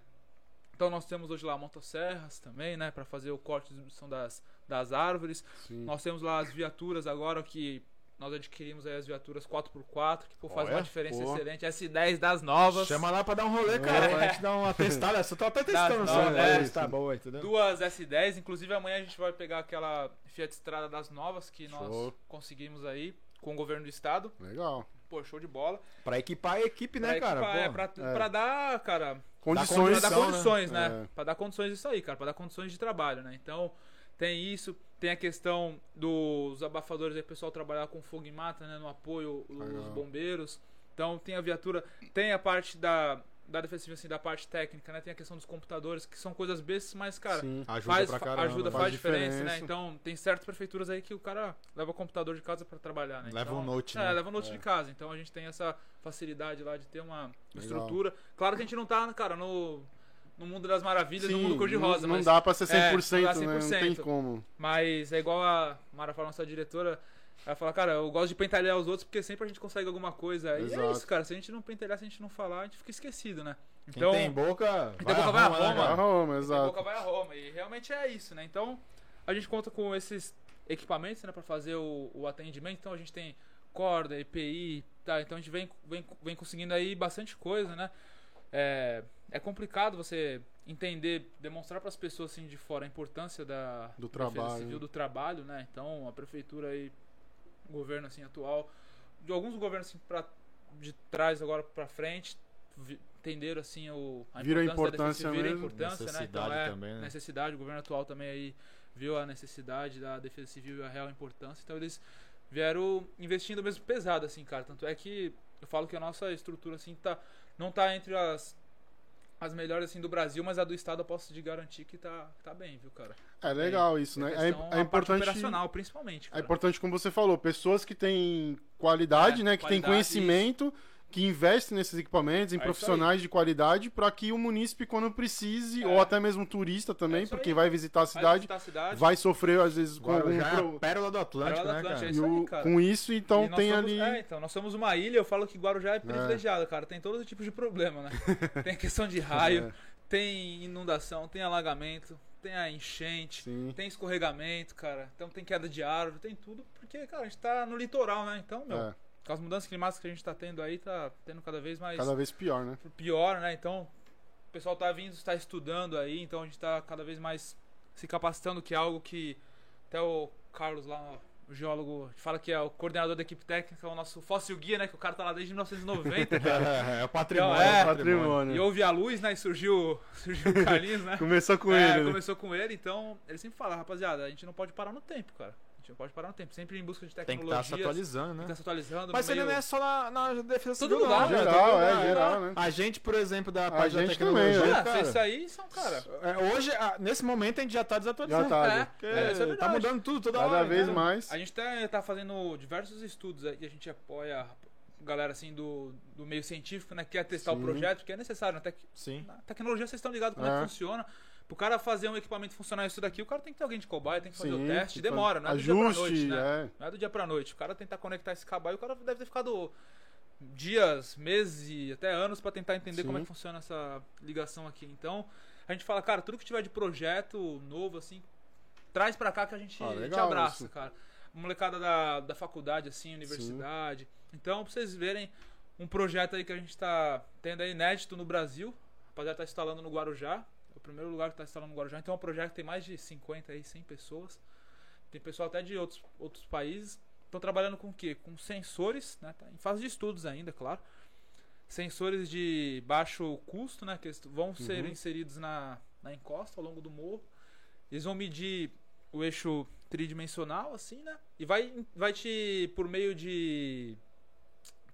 Speaker 4: Então nós temos hoje lá motosserras também, né? Pra fazer o corte e distribuição das, das árvores.
Speaker 3: Sim.
Speaker 4: Nós temos lá as viaturas agora que nós adquirimos aí as viaturas 4x4, que pô, faz
Speaker 2: Olha,
Speaker 4: uma diferença
Speaker 3: pô.
Speaker 4: excelente. S10 das novas.
Speaker 2: Chama lá pra dar um rolê, cara.
Speaker 4: É.
Speaker 2: Pra gente dar uma testada. Só tô até testando só, né?
Speaker 4: é.
Speaker 2: Tá boa, entendeu?
Speaker 4: Duas S10, inclusive amanhã a gente vai pegar aquela Fiat Strada das novas que nós
Speaker 3: Show.
Speaker 4: conseguimos aí com o governo do estado.
Speaker 3: Legal.
Speaker 4: Pô, show de bola.
Speaker 2: Pra equipar a equipe, né,
Speaker 4: Pra
Speaker 2: cara?
Speaker 4: equipar, é, pra,
Speaker 3: É.
Speaker 4: pra dar, cara,
Speaker 3: Condições.
Speaker 4: pra dar
Speaker 2: Condição, né?
Speaker 4: condições, né?
Speaker 3: É.
Speaker 4: Pra dar condições disso aí, cara, pra dar condições de trabalho, né? Então, tem isso, tem a questão dos abafadores aí, o pessoal trabalhar com fogo e mata, né? No apoio, os
Speaker 3: Legal.
Speaker 4: bombeiros. Então, tem a viatura, tem a parte da, da defesa civil, assim, da parte técnica, né? Tem a questão dos computadores, que são coisas bestas, mas, cara,
Speaker 3: Sim.
Speaker 2: Ajuda
Speaker 4: faz,
Speaker 2: caramba.
Speaker 4: ajuda,
Speaker 3: faz
Speaker 4: faz diferença, né?
Speaker 3: diferença.
Speaker 4: Então, tem certas prefeituras aí que o cara leva o computador de casa pra trabalhar, né?
Speaker 2: Leva
Speaker 4: Então,
Speaker 2: um note,
Speaker 4: É,
Speaker 2: né?
Speaker 4: leva um note
Speaker 3: É.
Speaker 4: de casa. Então, a gente tem essa facilidade lá de ter uma
Speaker 3: Legal.
Speaker 4: estrutura. Claro que a gente não tá, cara, no, no mundo das maravilhas, no
Speaker 3: Sim,
Speaker 4: mundo cor-de-rosa,
Speaker 3: não,
Speaker 4: mas
Speaker 3: não dá pra ser 100%,
Speaker 4: É, não dá
Speaker 3: né? Não tem
Speaker 4: 100%.
Speaker 3: como.
Speaker 4: Mas é igual a Mara fala, nossa diretora. Ela fala, cara, eu gosto de pentelhar os outros porque sempre a gente consegue alguma coisa. E é
Speaker 3: Exato.
Speaker 4: isso, cara. Se a gente não pentelhar, se a gente não falar, a gente fica esquecido, né?
Speaker 2: Quem
Speaker 4: Então,
Speaker 2: tem boca,
Speaker 4: Quem tem boca vai a
Speaker 2: né,
Speaker 4: Roma.
Speaker 2: cara?
Speaker 3: A Roma,
Speaker 4: a
Speaker 3: exato.
Speaker 4: boca vai a Roma. E realmente é isso, né? Então, a gente conta com esses equipamentos, né, pra fazer o, o atendimento. Então, a gente tem corda, EPI, tá? Então, a gente vem, vem, vem conseguindo aí bastante coisa, né? É, é complicado você entender, demonstrar para as pessoas assim de fora a importância da
Speaker 3: Do
Speaker 4: defesa
Speaker 3: trabalho,
Speaker 4: civil do trabalho, né? Então a prefeitura aí, o governo assim atual, de alguns governos assim para de trás agora para frente, vi- entenderam assim o a
Speaker 3: Viram a
Speaker 4: da defesa
Speaker 3: importância
Speaker 4: civil, viram a
Speaker 3: mesmo.
Speaker 4: importância, né? Então
Speaker 2: Necessidade
Speaker 4: é
Speaker 2: também, né?
Speaker 4: necessidade, o governo atual também aí viu a necessidade da defesa civil e a real importância, então eles vieram investindo mesmo pesado assim, cara. Tanto é que eu falo que a nossa estrutura assim tá não tá entre as as melhores assim do Brasil, mas a do estado eu posso te garantir que tá, tá bem, viu, cara?
Speaker 3: É legal isso, né? É, é importante.
Speaker 4: operacional, principalmente,
Speaker 3: É
Speaker 4: cara.
Speaker 3: importante, como você falou, pessoas que têm qualidade,
Speaker 4: É,
Speaker 3: né? Que têm conhecimento, que investem nesses equipamentos, em
Speaker 4: É
Speaker 3: profissionais de qualidade, para que o munícipe, quando precise,
Speaker 4: É.
Speaker 3: ou até mesmo turista também,
Speaker 4: aí.
Speaker 3: porque vai visitar a
Speaker 4: Vai
Speaker 3: cidade,
Speaker 4: visitar a cidade.
Speaker 3: vai sofrer, às vezes, com algum.
Speaker 2: Guarujá é
Speaker 3: pro-
Speaker 2: pérola do Atlântico,
Speaker 4: Pérola do
Speaker 2: né,
Speaker 4: Atlântico,
Speaker 2: cara?
Speaker 4: é isso aí, cara.
Speaker 3: com isso, então tem
Speaker 4: somos-
Speaker 3: ali.
Speaker 4: É, então, nós somos uma ilha, eu falo que Guarujá é privilegiado, cara. Tem todos os tipos de problema, né? [laughs] tem a questão de raio,
Speaker 3: É,
Speaker 4: tem inundação, tem alagamento, tem a enchente,
Speaker 3: sim.
Speaker 4: tem escorregamento, cara. Então tem queda de árvore, tem tudo, porque, cara, a gente tá no litoral, né? Então, meu,
Speaker 3: É,
Speaker 4: com as mudanças climáticas que a gente tá tendo aí, tá tendo cada vez mais
Speaker 3: cada vez pior, né?
Speaker 4: pior, né? Então, o pessoal tá vindo, está estudando aí, então a gente tá cada vez mais se capacitando, que é algo que até o Carlos lá, o geólogo, fala que é o coordenador da equipe técnica, o nosso fóssil guia, né? Que o cara tá lá desde 1990, [laughs] cara.
Speaker 2: é o patrimônio.
Speaker 4: Então, é,
Speaker 2: o patrimônio.
Speaker 3: patrimônio.
Speaker 4: e houve a luz, né? E surgiu, surgiu o Carlinhos, né? [laughs]
Speaker 3: Começou com
Speaker 4: É,
Speaker 3: ele. né?
Speaker 4: começou com ele, então ele sempre fala, rapaziada, a gente não pode parar no tempo, cara. A gente não pode parar no tempo, sempre em busca de
Speaker 2: Tem que
Speaker 4: tecnologia.
Speaker 2: estar se atualizando, né?
Speaker 4: Tá se atualizando.
Speaker 2: Mas
Speaker 4: no
Speaker 2: ele
Speaker 4: meio...
Speaker 2: não é só na, na defesa
Speaker 4: Todo
Speaker 2: civil,
Speaker 4: lugar,
Speaker 2: não.
Speaker 4: né?
Speaker 2: né?
Speaker 3: Geral, é, geral, né?
Speaker 2: A gente, por exemplo, da
Speaker 3: A
Speaker 2: parte da
Speaker 3: gente também,
Speaker 2: tecnologia,
Speaker 3: né?
Speaker 4: Ah,
Speaker 2: cara,
Speaker 4: isso aí são, cara.
Speaker 2: é, hoje, nesse momento, a gente já tá desatualizando.
Speaker 3: Já tá,
Speaker 4: É,
Speaker 3: né?
Speaker 4: É, isso é
Speaker 2: tá mudando tudo toda
Speaker 3: Cada
Speaker 2: hora.
Speaker 3: vez
Speaker 2: né?
Speaker 3: mais.
Speaker 4: A gente tá, tá fazendo diversos estudos aí, e a gente apoia a galera assim do, do meio científico, né? Que quer testar
Speaker 3: Sim.
Speaker 4: o projeto, que é necessário. Tec
Speaker 2: Sim.
Speaker 4: na tecnologia vocês estão ligados como é.
Speaker 3: É.
Speaker 4: que funciona. Pro cara fazer um equipamento funcionar isso daqui, o cara tem que ter alguém de cobaia, tem que fazer
Speaker 3: Sim,
Speaker 4: o teste.
Speaker 3: que
Speaker 4: Demora, não é do
Speaker 3: Ajuste,
Speaker 4: dia pra noite, né?
Speaker 3: é.
Speaker 4: Não é do dia pra noite. O cara tentar conectar esse cabo aí, o cara deve ter ficado dias, meses e até anos pra tentar entender
Speaker 3: Sim.
Speaker 4: como é que funciona essa ligação aqui. Então, a gente fala, cara, tudo que tiver de projeto novo, assim, traz pra cá que a gente
Speaker 3: Ah,
Speaker 4: te abraça,
Speaker 3: isso.
Speaker 4: cara. Molecada da, da faculdade, assim, universidade. Então, pra vocês verem um projeto aí que a gente tá tendo aí inédito no Brasil. A rapaziada tá instalando no Guarujá. É o primeiro lugar que tá instalando no Guarujá. Então é um projeto que tem mais de 50 aí, 100 pessoas. Tem pessoal até de outros, outros países. Estão trabalhando com o quê? Com sensores, né? Tá em fase de estudos ainda, claro. Sensores de baixo custo, né? Que vão ser
Speaker 3: Uhum.
Speaker 4: inseridos na, na encosta ao longo do morro. Eles vão medir o eixo tridimensional, assim, né? E vai, vai te, por meio de.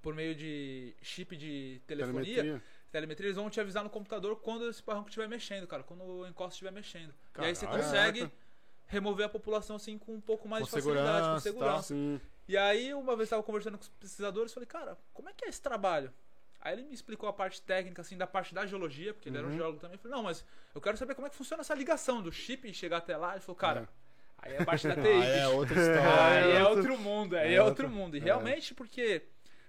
Speaker 4: Por meio de chip de telefonia,
Speaker 3: Telemetria.
Speaker 4: Telemetria, eles vão te avisar no computador quando esse barranco estiver mexendo, cara. Quando o encosto estiver mexendo. e aí você consegue
Speaker 3: Caraca.
Speaker 4: remover a população assim com um pouco mais
Speaker 2: Com
Speaker 4: de facilidade, com
Speaker 2: segurança e.
Speaker 3: Sim.
Speaker 4: E aí, uma vez eu tava conversando com os pesquisadores, falei, cara, como é que é esse trabalho? Aí ele me explicou a parte técnica, assim, da parte da geologia, porque ele era um
Speaker 3: Uhum.
Speaker 4: geólogo também. Eu falei, não, mas eu quero saber como é que funciona essa ligação do chip chegar até lá. Ele falou, cara, aí é a parte da [laughs] TI.
Speaker 2: Ah, é outra história.
Speaker 4: Aí é
Speaker 3: outro-
Speaker 4: outro mundo, aí
Speaker 3: é
Speaker 4: é
Speaker 3: outro-
Speaker 4: outro mundo. E
Speaker 3: é.
Speaker 4: realmente, porque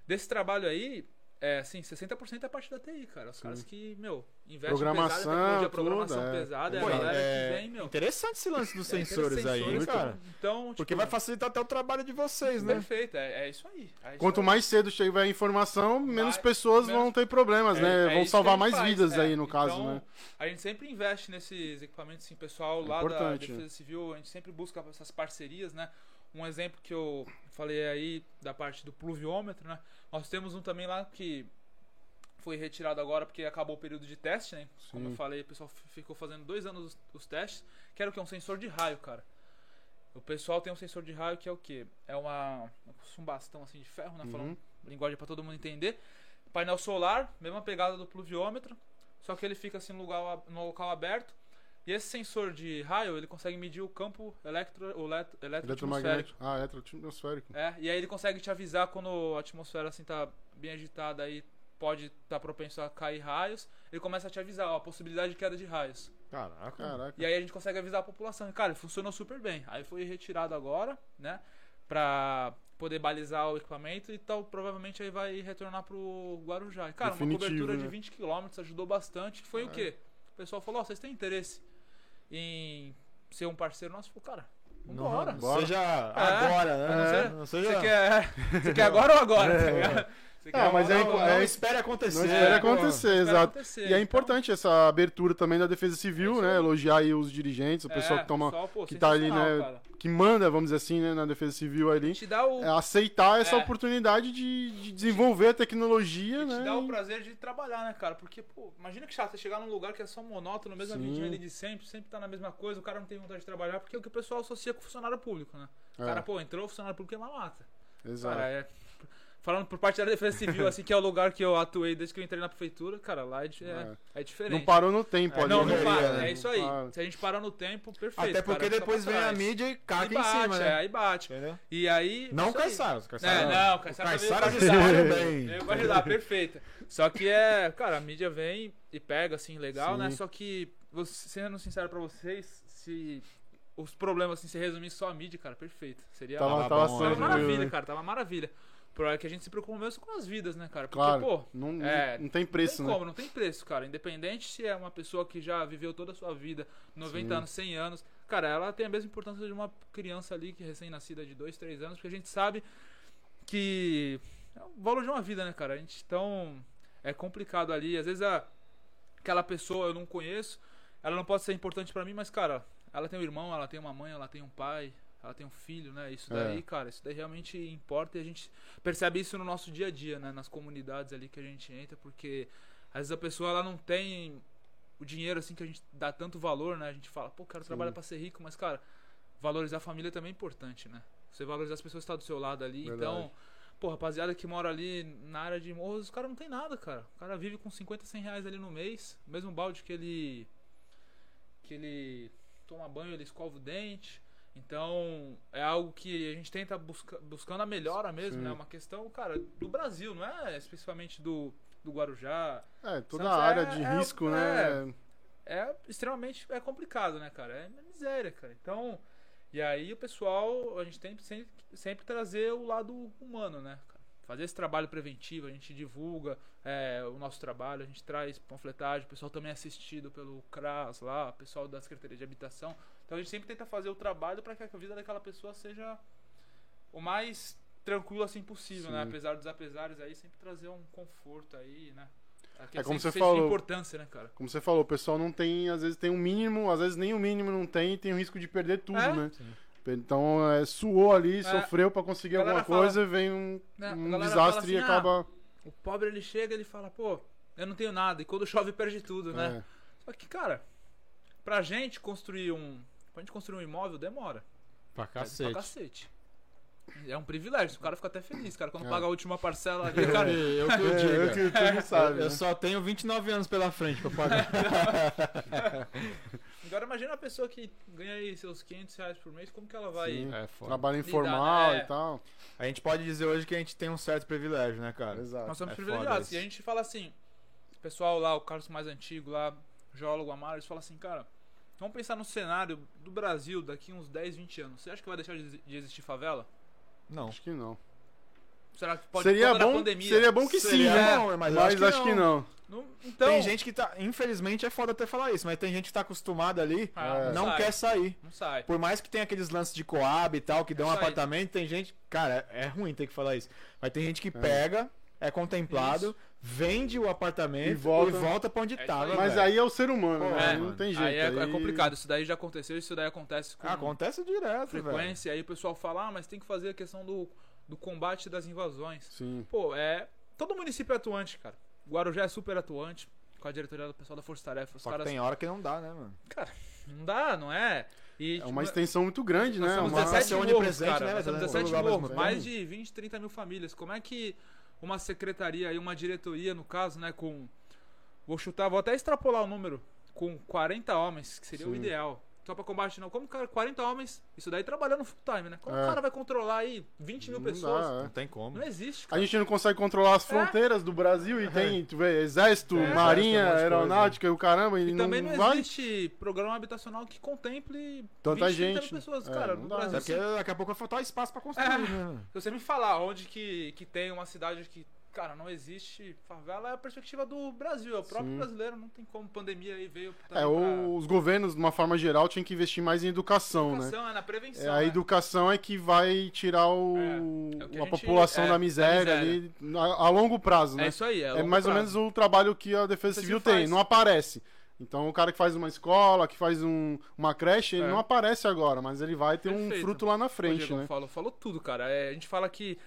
Speaker 4: desse trabalho aí, é assim, 60% é a parte da TI, cara. Os caras que, meu, investem
Speaker 3: Programação,
Speaker 4: pesado tecnologia,
Speaker 3: tudo,
Speaker 4: programação
Speaker 3: é.
Speaker 4: pesada, é a
Speaker 2: Pô,
Speaker 4: galera
Speaker 2: é
Speaker 4: que vem, meu.
Speaker 2: interessante esse lance dos [laughs]
Speaker 4: é
Speaker 2: sensores aí,
Speaker 4: sensores,
Speaker 2: cara?
Speaker 4: Então,
Speaker 2: Porque
Speaker 4: tipo,
Speaker 2: vai facilitar até o trabalho de vocês, né?
Speaker 4: Perfeito, é, é isso aí. é isso
Speaker 3: Quanto
Speaker 4: aí.
Speaker 3: mais cedo tiver a informação, menos
Speaker 4: Vai-
Speaker 3: pessoas
Speaker 4: menos-
Speaker 3: vão ter problemas,
Speaker 4: É-
Speaker 3: né?
Speaker 4: é
Speaker 3: vão salvar
Speaker 4: a
Speaker 3: mais
Speaker 4: faz,
Speaker 3: vidas
Speaker 4: é.
Speaker 3: aí, no caso,
Speaker 4: Então,
Speaker 3: né?
Speaker 4: A gente sempre investe nesses equipamentos, assim, pessoal lá da. Defesa Civil, a gente sempre busca essas parcerias, né? Um exemplo que eu falei aí da parte do pluviômetro, né? Nós temos um também lá que foi retirado agora porque acabou o período de teste, né? Como
Speaker 3: Sim.
Speaker 4: eu falei, o pessoal ficou fazendo dois anos os, os testes, que era o que? Um sensor de raio, cara. O pessoal tem um sensor de raio que é o quê? É uma, um bastão assim de ferro, né? Falando
Speaker 3: Uhum.
Speaker 4: linguagem para todo mundo entender. Painel solar, mesma pegada do pluviômetro, só que ele fica assim no local, no local aberto. E esse sensor de raio, ele consegue medir o campo electro, o eletroatmosférico.
Speaker 3: Eletromagnético. Ah, eletroatmosférico.
Speaker 4: É, e aí ele consegue te avisar quando a atmosfera assim tá bem agitada aí pode estar propenso a cair raios. Ele começa a te avisar, ó, a possibilidade de queda de raios.
Speaker 2: Caraca.
Speaker 3: Caraca.
Speaker 4: E aí a gente consegue avisar a população. Cara, funcionou super bem. Aí foi retirado agora, né? Pra poder balizar o equipamento e tal. Provavelmente aí vai retornar pro Guarujá. Cara, uma
Speaker 3: Definitivo,
Speaker 4: cobertura
Speaker 3: né?
Speaker 4: de 20 km ajudou bastante. Foi o
Speaker 3: É.
Speaker 4: quê? O pessoal falou, ó, vocês têm interesse em ser um parceiro nosso? Falei, cara, vambora.
Speaker 2: Não
Speaker 3: Bora.
Speaker 2: seja
Speaker 4: É.
Speaker 2: agora, né?
Speaker 4: É.
Speaker 2: Não
Speaker 4: Você
Speaker 2: seja...
Speaker 4: quer, você quer agora ou agora? tá? Você quer
Speaker 3: Ah, mas
Speaker 4: agora
Speaker 3: é
Speaker 4: ou
Speaker 3: impo-
Speaker 2: Não,
Speaker 4: agora?
Speaker 2: não espere acontecer.
Speaker 3: Não espere
Speaker 4: É, pô,
Speaker 3: acontecer,
Speaker 4: espera
Speaker 3: exato.
Speaker 4: acontecer.
Speaker 3: E é
Speaker 4: Então,
Speaker 3: importante essa abertura também da Defesa Civil,
Speaker 4: É
Speaker 3: né? Elogiar aí os dirigentes, o pessoal
Speaker 4: é,
Speaker 3: que toma.
Speaker 4: pessoal, pô,
Speaker 3: que tá ali, né,
Speaker 4: cara.
Speaker 3: Que manda, vamos dizer assim, né, na Defesa Civil ali.
Speaker 4: Te dá o,
Speaker 3: é aceitar essa
Speaker 4: É.
Speaker 3: oportunidade de, de desenvolver a tecnologia,
Speaker 4: E te
Speaker 3: né?
Speaker 4: dá o prazer de trabalhar, né, cara? Porque, pô, imagina que chato você chegar num lugar que é só monótono, mesma
Speaker 3: Sim.
Speaker 4: vidinha ali de sempre, sempre tá na mesma coisa, o cara não tem vontade de trabalhar, porque é o que o pessoal associa com funcionário público, né? O
Speaker 3: É.
Speaker 4: cara, pô, entrou funcionário público é uma mata.
Speaker 3: Exato.
Speaker 4: Cara, é. Falando por parte da Defesa Civil, [laughs] assim, que é o lugar que eu atuei desde que eu entrei na prefeitura, cara, lá é, di- é, é diferente.
Speaker 3: Não parou no tempo
Speaker 2: É.
Speaker 4: Não,
Speaker 3: né?
Speaker 4: não para,
Speaker 2: né?
Speaker 4: é isso aí.
Speaker 3: Para.
Speaker 4: Se a gente parar no tempo, perfeito.
Speaker 2: Até porque
Speaker 4: cara,
Speaker 2: depois vem a mídia e caga em
Speaker 4: bate,
Speaker 2: cima,
Speaker 4: é,
Speaker 2: né?
Speaker 4: aí bate.
Speaker 2: Entendeu?
Speaker 4: E aí.
Speaker 2: Não
Speaker 4: aí.
Speaker 2: Caissara.
Speaker 4: É, não,
Speaker 2: o
Speaker 4: Caissara veio ajudar.
Speaker 2: bem.
Speaker 4: Vou ajudar, perfeita. Só que é, cara, a mídia vem e pega, assim, legal,
Speaker 3: Sim.
Speaker 4: né? Só que, sendo sincero pra vocês, se os problemas, assim, se resumissem só a mídia, cara, perfeito. Seria
Speaker 3: Tava,
Speaker 2: Tava
Speaker 3: tava
Speaker 4: tava
Speaker 2: né?
Speaker 4: maravilha,
Speaker 3: né?
Speaker 4: cara, tava maravilha. Por é que a gente se preocupa mesmo com as vidas, né, cara? Porque,
Speaker 3: Claro,
Speaker 4: pô,
Speaker 3: não,
Speaker 4: é,
Speaker 3: não tem
Speaker 4: não
Speaker 3: preço,
Speaker 4: tem
Speaker 3: né?
Speaker 4: como, não tem preço, cara. Independente se é uma pessoa que já viveu toda a sua vida, 90
Speaker 3: Sim.
Speaker 4: anos, 100 anos, cara, ela tem a mesma importância de uma criança ali que é recém-nascida de 2, 3 anos, porque a gente sabe que é o valor de uma vida, né, cara? A gente então é complicado ali, às vezes a, aquela pessoa eu não conheço, ela não pode ser importante pra mim, mas cara, ela tem um irmão, ela tem uma mãe, ela tem um pai, ela tem um filho, né? Isso
Speaker 3: É.
Speaker 4: daí, cara, isso daí realmente importa e a gente percebe isso no nosso dia a dia, né? Nas comunidades ali que a gente entra, porque às vezes a pessoa ela não tem o dinheiro assim que a gente dá tanto valor, né? A gente fala, pô, quero trabalhar pra ser rico, mas cara, valorizar a família também é importante, né? Você valorizar as pessoas que estão do seu lado ali,
Speaker 3: Verdade.
Speaker 4: então, pô, rapaziada que mora ali na área de morros, os caras não tem nada, cara. O cara vive com 50, 100 reais ali no mês, mesmo balde que ele que ele toma banho, ele escova o dente. Então, é algo que a gente tenta busca, buscando a melhora mesmo,
Speaker 3: Sim.
Speaker 4: né? Uma questão, cara, do Brasil, não é especificamente do, do Guarujá.
Speaker 3: É, toda
Speaker 4: Santos
Speaker 3: a área
Speaker 4: é-
Speaker 3: de
Speaker 4: é-
Speaker 3: risco,
Speaker 4: é-
Speaker 3: né?
Speaker 4: É extremamente é complicado, né, cara? É miséria, cara. Então, e aí o pessoal, a gente tem sempre, sempre trazer o lado humano, né, cara? Fazer esse trabalho preventivo, a gente divulga é, o nosso trabalho, a gente traz panfletagem, o pessoal também é assistido pelo CRAS lá, o pessoal da Secretaria de Habitação. Então a gente sempre tenta fazer o trabalho para que a vida daquela pessoa seja o mais tranquilo assim possível, né?
Speaker 3: Sim.
Speaker 4: Apesar dos apesares aí, sempre trazer um conforto aí, né?
Speaker 3: É como você falou.
Speaker 4: importância, né, cara?
Speaker 3: Como você falou, o pessoal não tem, às vezes tem um mínimo, às vezes nem o mínimo não tem e tem o risco de perder tudo,
Speaker 4: É?
Speaker 3: né? Então, é, suou ali,
Speaker 4: É.
Speaker 3: sofreu pra conseguir alguma coisa, vem um,
Speaker 4: Né, a
Speaker 3: um desastre
Speaker 4: fala
Speaker 3: e
Speaker 4: assim,
Speaker 3: acaba.
Speaker 4: O pobre ele chega ele fala, pô, eu não tenho nada. E quando chove perde tudo, né?
Speaker 3: é,
Speaker 4: Só que, cara, pra gente construir um. Pra gente construir um imóvel demora.
Speaker 2: Pra
Speaker 4: Pra
Speaker 2: cacete.
Speaker 4: cacete. É um privilégio, o cara fica até feliz, cara. Quando
Speaker 3: É.
Speaker 4: paga a última parcela [laughs] ali, cara.
Speaker 2: Eu que [laughs] eu
Speaker 3: É,
Speaker 2: digo.
Speaker 3: eu que tu não sabe.
Speaker 2: Eu
Speaker 3: né?
Speaker 2: só tenho 29 anos pela frente pra pagar. [laughs]
Speaker 4: Agora imagina a pessoa que ganha aí seus 500 reais por mês, como que ela vai.
Speaker 3: Sim.
Speaker 2: É.
Speaker 3: Trabalho informal
Speaker 4: né?
Speaker 3: e tal.
Speaker 2: A gente pode dizer hoje que a gente tem um certo privilégio, né, cara?
Speaker 3: Exato.
Speaker 4: Nós somos
Speaker 2: É
Speaker 4: privilegiados. E a gente fala assim, o pessoal lá, o Carlos mais antigo lá, geólogo Amaro, eles falam assim, cara, vamos pensar no cenário do Brasil daqui uns 10, 20 anos. Você acha que vai deixar de existir favela?
Speaker 2: Não.
Speaker 3: Acho que não.
Speaker 4: Será que pode
Speaker 3: seria, bom,
Speaker 4: pandemia?
Speaker 3: seria bom que sim,
Speaker 2: Seria
Speaker 3: né?
Speaker 2: bom, mas
Speaker 3: Mas,
Speaker 2: eu
Speaker 3: acho, que, não.
Speaker 4: Não- então,
Speaker 2: Tem gente que tá. Infelizmente é foda até falar isso, mas tem gente que tá acostumada ali,
Speaker 4: Ah,
Speaker 3: É.
Speaker 2: não
Speaker 4: sai,
Speaker 2: quer sair.
Speaker 4: Não sai.
Speaker 2: Por mais que tenha aqueles lances de coab e tal, que dão um
Speaker 4: Isso aí.
Speaker 2: apartamento, tem gente. Cara, é ruim ter que falar isso. Mas tem gente que pega, é contemplado, vende o apartamento
Speaker 3: E volta.
Speaker 2: e volta pra onde
Speaker 4: É
Speaker 2: tava.
Speaker 4: aí.
Speaker 3: Mas
Speaker 2: velho.
Speaker 3: aí é o ser humano,
Speaker 2: Pô,
Speaker 3: né?
Speaker 2: é,
Speaker 3: não tem jeito.
Speaker 4: Aí é, é
Speaker 3: aí-
Speaker 4: complicado. Isso daí já aconteceu, isso daí acontece com
Speaker 2: acontece direto, velho.
Speaker 4: frequência. Aí o pessoal fala, ah, mas tem que fazer a questão do, do combate das invasões.
Speaker 3: Sim.
Speaker 4: Pô, é. Todo município é atuante, cara. Guarujá é super atuante. Com a diretoria do pessoal da Força Tarefa. Os
Speaker 2: Só que
Speaker 4: caras.
Speaker 2: tem hora que não dá, né, mano?
Speaker 4: Cara, não dá, não é? E,
Speaker 3: É
Speaker 4: tipo,
Speaker 3: uma extensão muito grande,
Speaker 4: nós
Speaker 3: né? Uma...
Speaker 4: 17 morros, cara.
Speaker 2: né?
Speaker 4: Nós somos
Speaker 2: Todo
Speaker 4: 17
Speaker 2: lugar ao mesmo
Speaker 4: morros.
Speaker 2: tempo.
Speaker 4: Mais de 20, 30 mil famílias. Como é que uma secretaria e uma diretoria, no caso, né, com. Vou chutar, vou até extrapolar o número. Com 40 homens, que seria o
Speaker 3: Sim.
Speaker 4: ideal. Só pra combate, não. Como, cara, 40 homens, isso daí trabalhando full time, né? Como
Speaker 3: É.
Speaker 4: o cara vai controlar aí 20 mil
Speaker 3: Não
Speaker 4: pessoas?
Speaker 3: dá, é.
Speaker 2: Não tem como.
Speaker 4: Não existe,
Speaker 3: A
Speaker 4: cara.
Speaker 3: gente não consegue controlar as fronteiras do Brasil e tem, tu vê, exército,
Speaker 4: É.
Speaker 3: marinha,
Speaker 2: Exército,
Speaker 3: aeronáutica e o caramba, e,
Speaker 4: E também não,
Speaker 3: vai.
Speaker 4: existe programa habitacional que contemple
Speaker 3: Tanta
Speaker 4: 20, 30
Speaker 3: gente.
Speaker 4: mil pessoas.
Speaker 3: É,
Speaker 4: cara,
Speaker 3: não
Speaker 4: no
Speaker 3: dá.
Speaker 4: Brasil,
Speaker 2: Até porque daqui a pouco vai faltar espaço pra construir,
Speaker 4: É.
Speaker 2: né?
Speaker 4: Se você me falar onde que, que tem uma cidade que, cara, não existe favela, é a perspectiva do Brasil. É o próprio
Speaker 3: Sim.
Speaker 4: brasileiro, não tem como. Pandemia aí veio.
Speaker 3: É, o- os governos, de uma forma geral, tinham que investir mais em educação,
Speaker 4: pra
Speaker 3: né?
Speaker 4: educação, é na prevenção.
Speaker 3: É, a
Speaker 4: né?
Speaker 3: educação é que vai tirar o,
Speaker 4: É, é o a
Speaker 3: a
Speaker 4: gente-
Speaker 3: população
Speaker 4: é,
Speaker 3: da
Speaker 4: da
Speaker 3: miséria,
Speaker 4: miséria.
Speaker 3: ali a, a longo prazo, né?
Speaker 4: É isso aí. É,
Speaker 3: É mais ou
Speaker 4: prazo.
Speaker 3: menos o trabalho que a Defesa Civil tem,
Speaker 4: faz.
Speaker 3: não aparece. Então o cara que faz uma escola, que faz um- uma creche, ele
Speaker 4: É.
Speaker 3: não aparece agora, mas ele vai ter um
Speaker 4: Perfeito.
Speaker 3: fruto lá na frente,
Speaker 4: Diego,
Speaker 3: né?
Speaker 4: falou, falou tudo, cara. É, a gente fala que.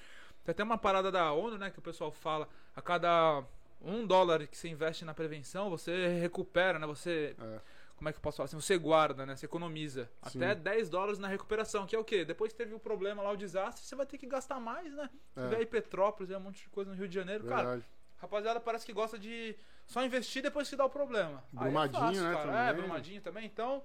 Speaker 4: Tem até uma parada da ONU, né? Que o pessoal fala. A cada um dólar que você investe na prevenção, você recupera, né? Você.
Speaker 3: É.
Speaker 4: Como é que eu posso falar assim? Você guarda, né? Você economiza.
Speaker 3: Sim.
Speaker 4: Até 10 dólares na recuperação, que é o quê? Depois que teve o problema lá, o desastre, você vai ter que gastar mais, né?
Speaker 3: É.
Speaker 4: vê aí Petrópolis, é um monte de coisa no Rio de Janeiro. Cara,
Speaker 3: Verdade.
Speaker 4: rapaziada parece que gosta de só investir depois que dá o problema. Aí é
Speaker 3: Brumadinho,
Speaker 4: fácil,
Speaker 3: né,
Speaker 4: cara.
Speaker 3: também.
Speaker 4: É, Brumadinho também. Então,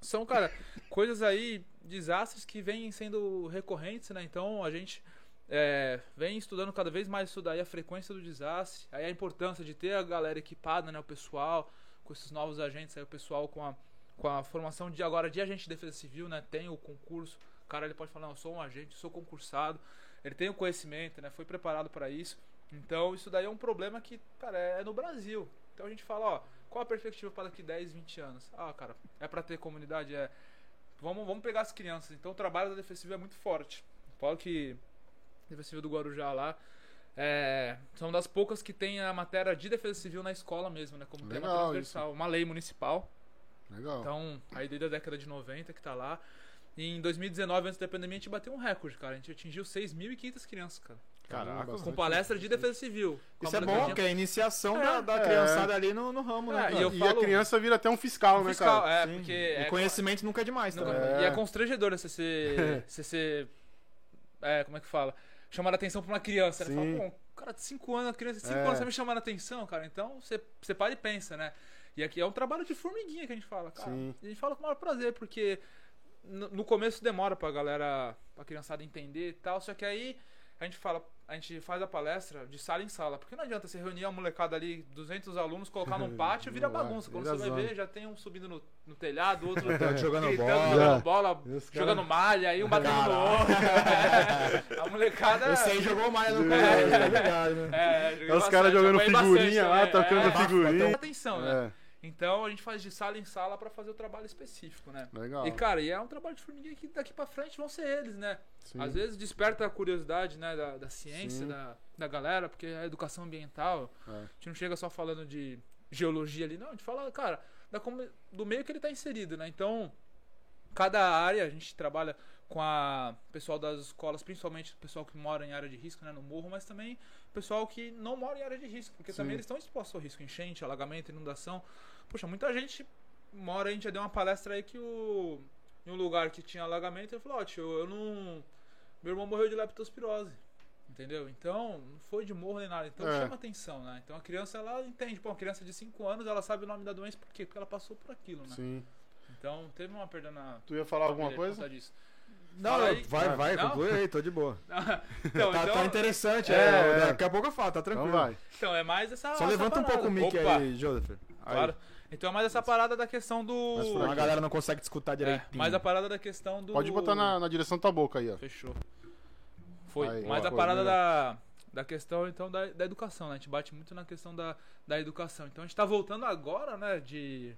Speaker 4: são, cara, coisas aí, desastres que vêm sendo recorrentes, né? Então, a gente é, vem estudando cada vez mais isso daí, a frequência do desastre, aí a importância de ter a galera equipada, né? O pessoal, com esses novos agentes aí, o pessoal com a, com a formação de agora de agente de defesa civil, né? Tem o concurso, o cara ele pode falar, não, eu sou um agente, sou concursado, ele tem o conhecimento, né? Foi preparado para isso. Então, isso daí é um problema que, cara, é no Brasil. Então a gente fala, ó, qual a perspectiva para daqui 10, 20 anos? Ah, cara, é para ter comunidade, é. Vamos, vamos pegar as crianças. Então o trabalho da Defesa Civil é muito forte. Falo que Defesa Civil do Guarujá lá é, são das poucas que tem a matéria de Defesa Civil na escola mesmo, né? Como tema
Speaker 3: Legal
Speaker 4: transversal. Uma lei municipal.
Speaker 3: Legal.
Speaker 4: Então, aí desde a década de 90 que tá lá. E em 2019, antes da pandemia, a gente bateu um recorde, cara. A gente atingiu 6.500 crianças, cara.
Speaker 2: Caraca.
Speaker 4: Com palestra de defesa civil.
Speaker 2: Isso é bom, porque é a iniciação
Speaker 4: É,
Speaker 2: da, da
Speaker 3: é.
Speaker 2: criançada ali no, no ramo, né?
Speaker 4: É, e eu
Speaker 3: e
Speaker 4: falo-
Speaker 3: a criança vira até um fiscal, né,
Speaker 4: fiscal,
Speaker 3: cara?
Speaker 4: é,
Speaker 2: Sim.
Speaker 4: porque.
Speaker 2: E
Speaker 4: é,
Speaker 2: conhecimento nunca é demais,
Speaker 4: nunca-
Speaker 2: também.
Speaker 3: É.
Speaker 4: E é constrangedor você ser. [laughs] você ser. É, como é que fala? Chamar a atenção pra uma criança. Né?
Speaker 3: Sim.
Speaker 4: Fala, pô, um cara de 5 anos, a criança de 5
Speaker 3: É.
Speaker 4: anos tá me chamando a atenção, cara. Então você, você para e pensa, né? E aqui é um trabalho de formiguinha que a gente fala, cara.
Speaker 3: Sim.
Speaker 4: E a gente fala com o maior prazer, porque no, no começo demora pra galera, pra criançada entender e tal. Só que aí a gente fala, a gente faz a palestra de sala em sala. Porque não adianta você reunir a molecada ali, 200 alunos, colocar num [laughs] pátio e vira bagunça. Quando
Speaker 3: vira
Speaker 4: você vai
Speaker 3: zona.
Speaker 4: ver, já tem um subindo no, no telhado, outro [laughs]
Speaker 2: Jogando
Speaker 4: gritando,
Speaker 2: bola.
Speaker 4: jogando bola,
Speaker 3: E os cara-
Speaker 4: jogando malha, aí um batendo no outro. [laughs] a molecada.
Speaker 2: Esse aí jogou mais no
Speaker 3: É.
Speaker 2: colégio, tá ligado, né?
Speaker 4: É, joguei
Speaker 3: É os
Speaker 4: bastante,
Speaker 3: caras jogando
Speaker 4: apanhei bastante
Speaker 3: figurinha lá,
Speaker 4: também,
Speaker 3: tocando
Speaker 4: é.
Speaker 3: figurinha.
Speaker 4: Atenção, né?
Speaker 3: É,
Speaker 4: Então a gente faz de sala em sala pra fazer o trabalho específico, né?
Speaker 3: legal.
Speaker 4: E cara, e é um trabalho de formiguinha que daqui pra frente vão ser eles, né?
Speaker 3: Sim.
Speaker 4: Às vezes desperta a curiosidade, né, da, da ciência, da, da galera, porque a educação ambiental,
Speaker 3: É.
Speaker 4: a gente não chega só falando de geologia ali, não, a gente fala, cara, da, como- do meio que ele tá inserido, né? Então, cada área a gente trabalha com a pessoal das escolas, principalmente o pessoal que mora em área de risco, né, no morro, mas também o pessoal que não mora em área de risco, porque
Speaker 3: Sim.
Speaker 4: também eles estão expostos ao risco, enchente, alagamento, inundação. Poxa, muita gente mora, a gente já deu uma palestra aí que o em um lugar que tinha alagamento, ele falou, ó, tio, eu não meu irmão morreu de leptospirose. Entendeu? Então, não foi de morro nem nada. Então
Speaker 3: É.
Speaker 4: chama atenção, né? Então a criança ela entende, pô, uma criança de 5 anos, ela sabe o nome da doença por quê? Porque ela passou por aquilo, né?
Speaker 3: Sim.
Speaker 4: Então, teve uma perda na
Speaker 3: Tu ia falar alguma coisa?
Speaker 4: disso.
Speaker 2: Não,
Speaker 4: aí.
Speaker 2: vai, vai,
Speaker 4: Não?
Speaker 2: conclui aí, tô de boa. [laughs]
Speaker 4: então,
Speaker 2: tá,
Speaker 4: então,
Speaker 2: tá interessante,
Speaker 3: É,
Speaker 2: é,
Speaker 3: é.
Speaker 2: Daqui a pouco eu falo, tá
Speaker 3: Então
Speaker 2: tranquilo.
Speaker 3: vai.
Speaker 4: então, é mais essa.
Speaker 2: Só
Speaker 4: essa
Speaker 2: levanta um
Speaker 4: parada.
Speaker 2: pouco o mic
Speaker 4: Opa,
Speaker 2: aí, Joseph. Aí.
Speaker 4: Então é mais essa parada da questão do.
Speaker 3: Mais por
Speaker 2: A galera não consegue te escutar
Speaker 4: É,
Speaker 2: direito.
Speaker 4: mais a parada da questão do.
Speaker 3: Pode botar na, na direção da tua boca aí, ó.
Speaker 4: Fechou. Foi.
Speaker 3: Aí,
Speaker 4: Mas
Speaker 3: boa,
Speaker 4: a parada da, da questão, então, da, da educação, né? A gente bate muito na questão da, da educação. Então a gente tá voltando agora, né? De.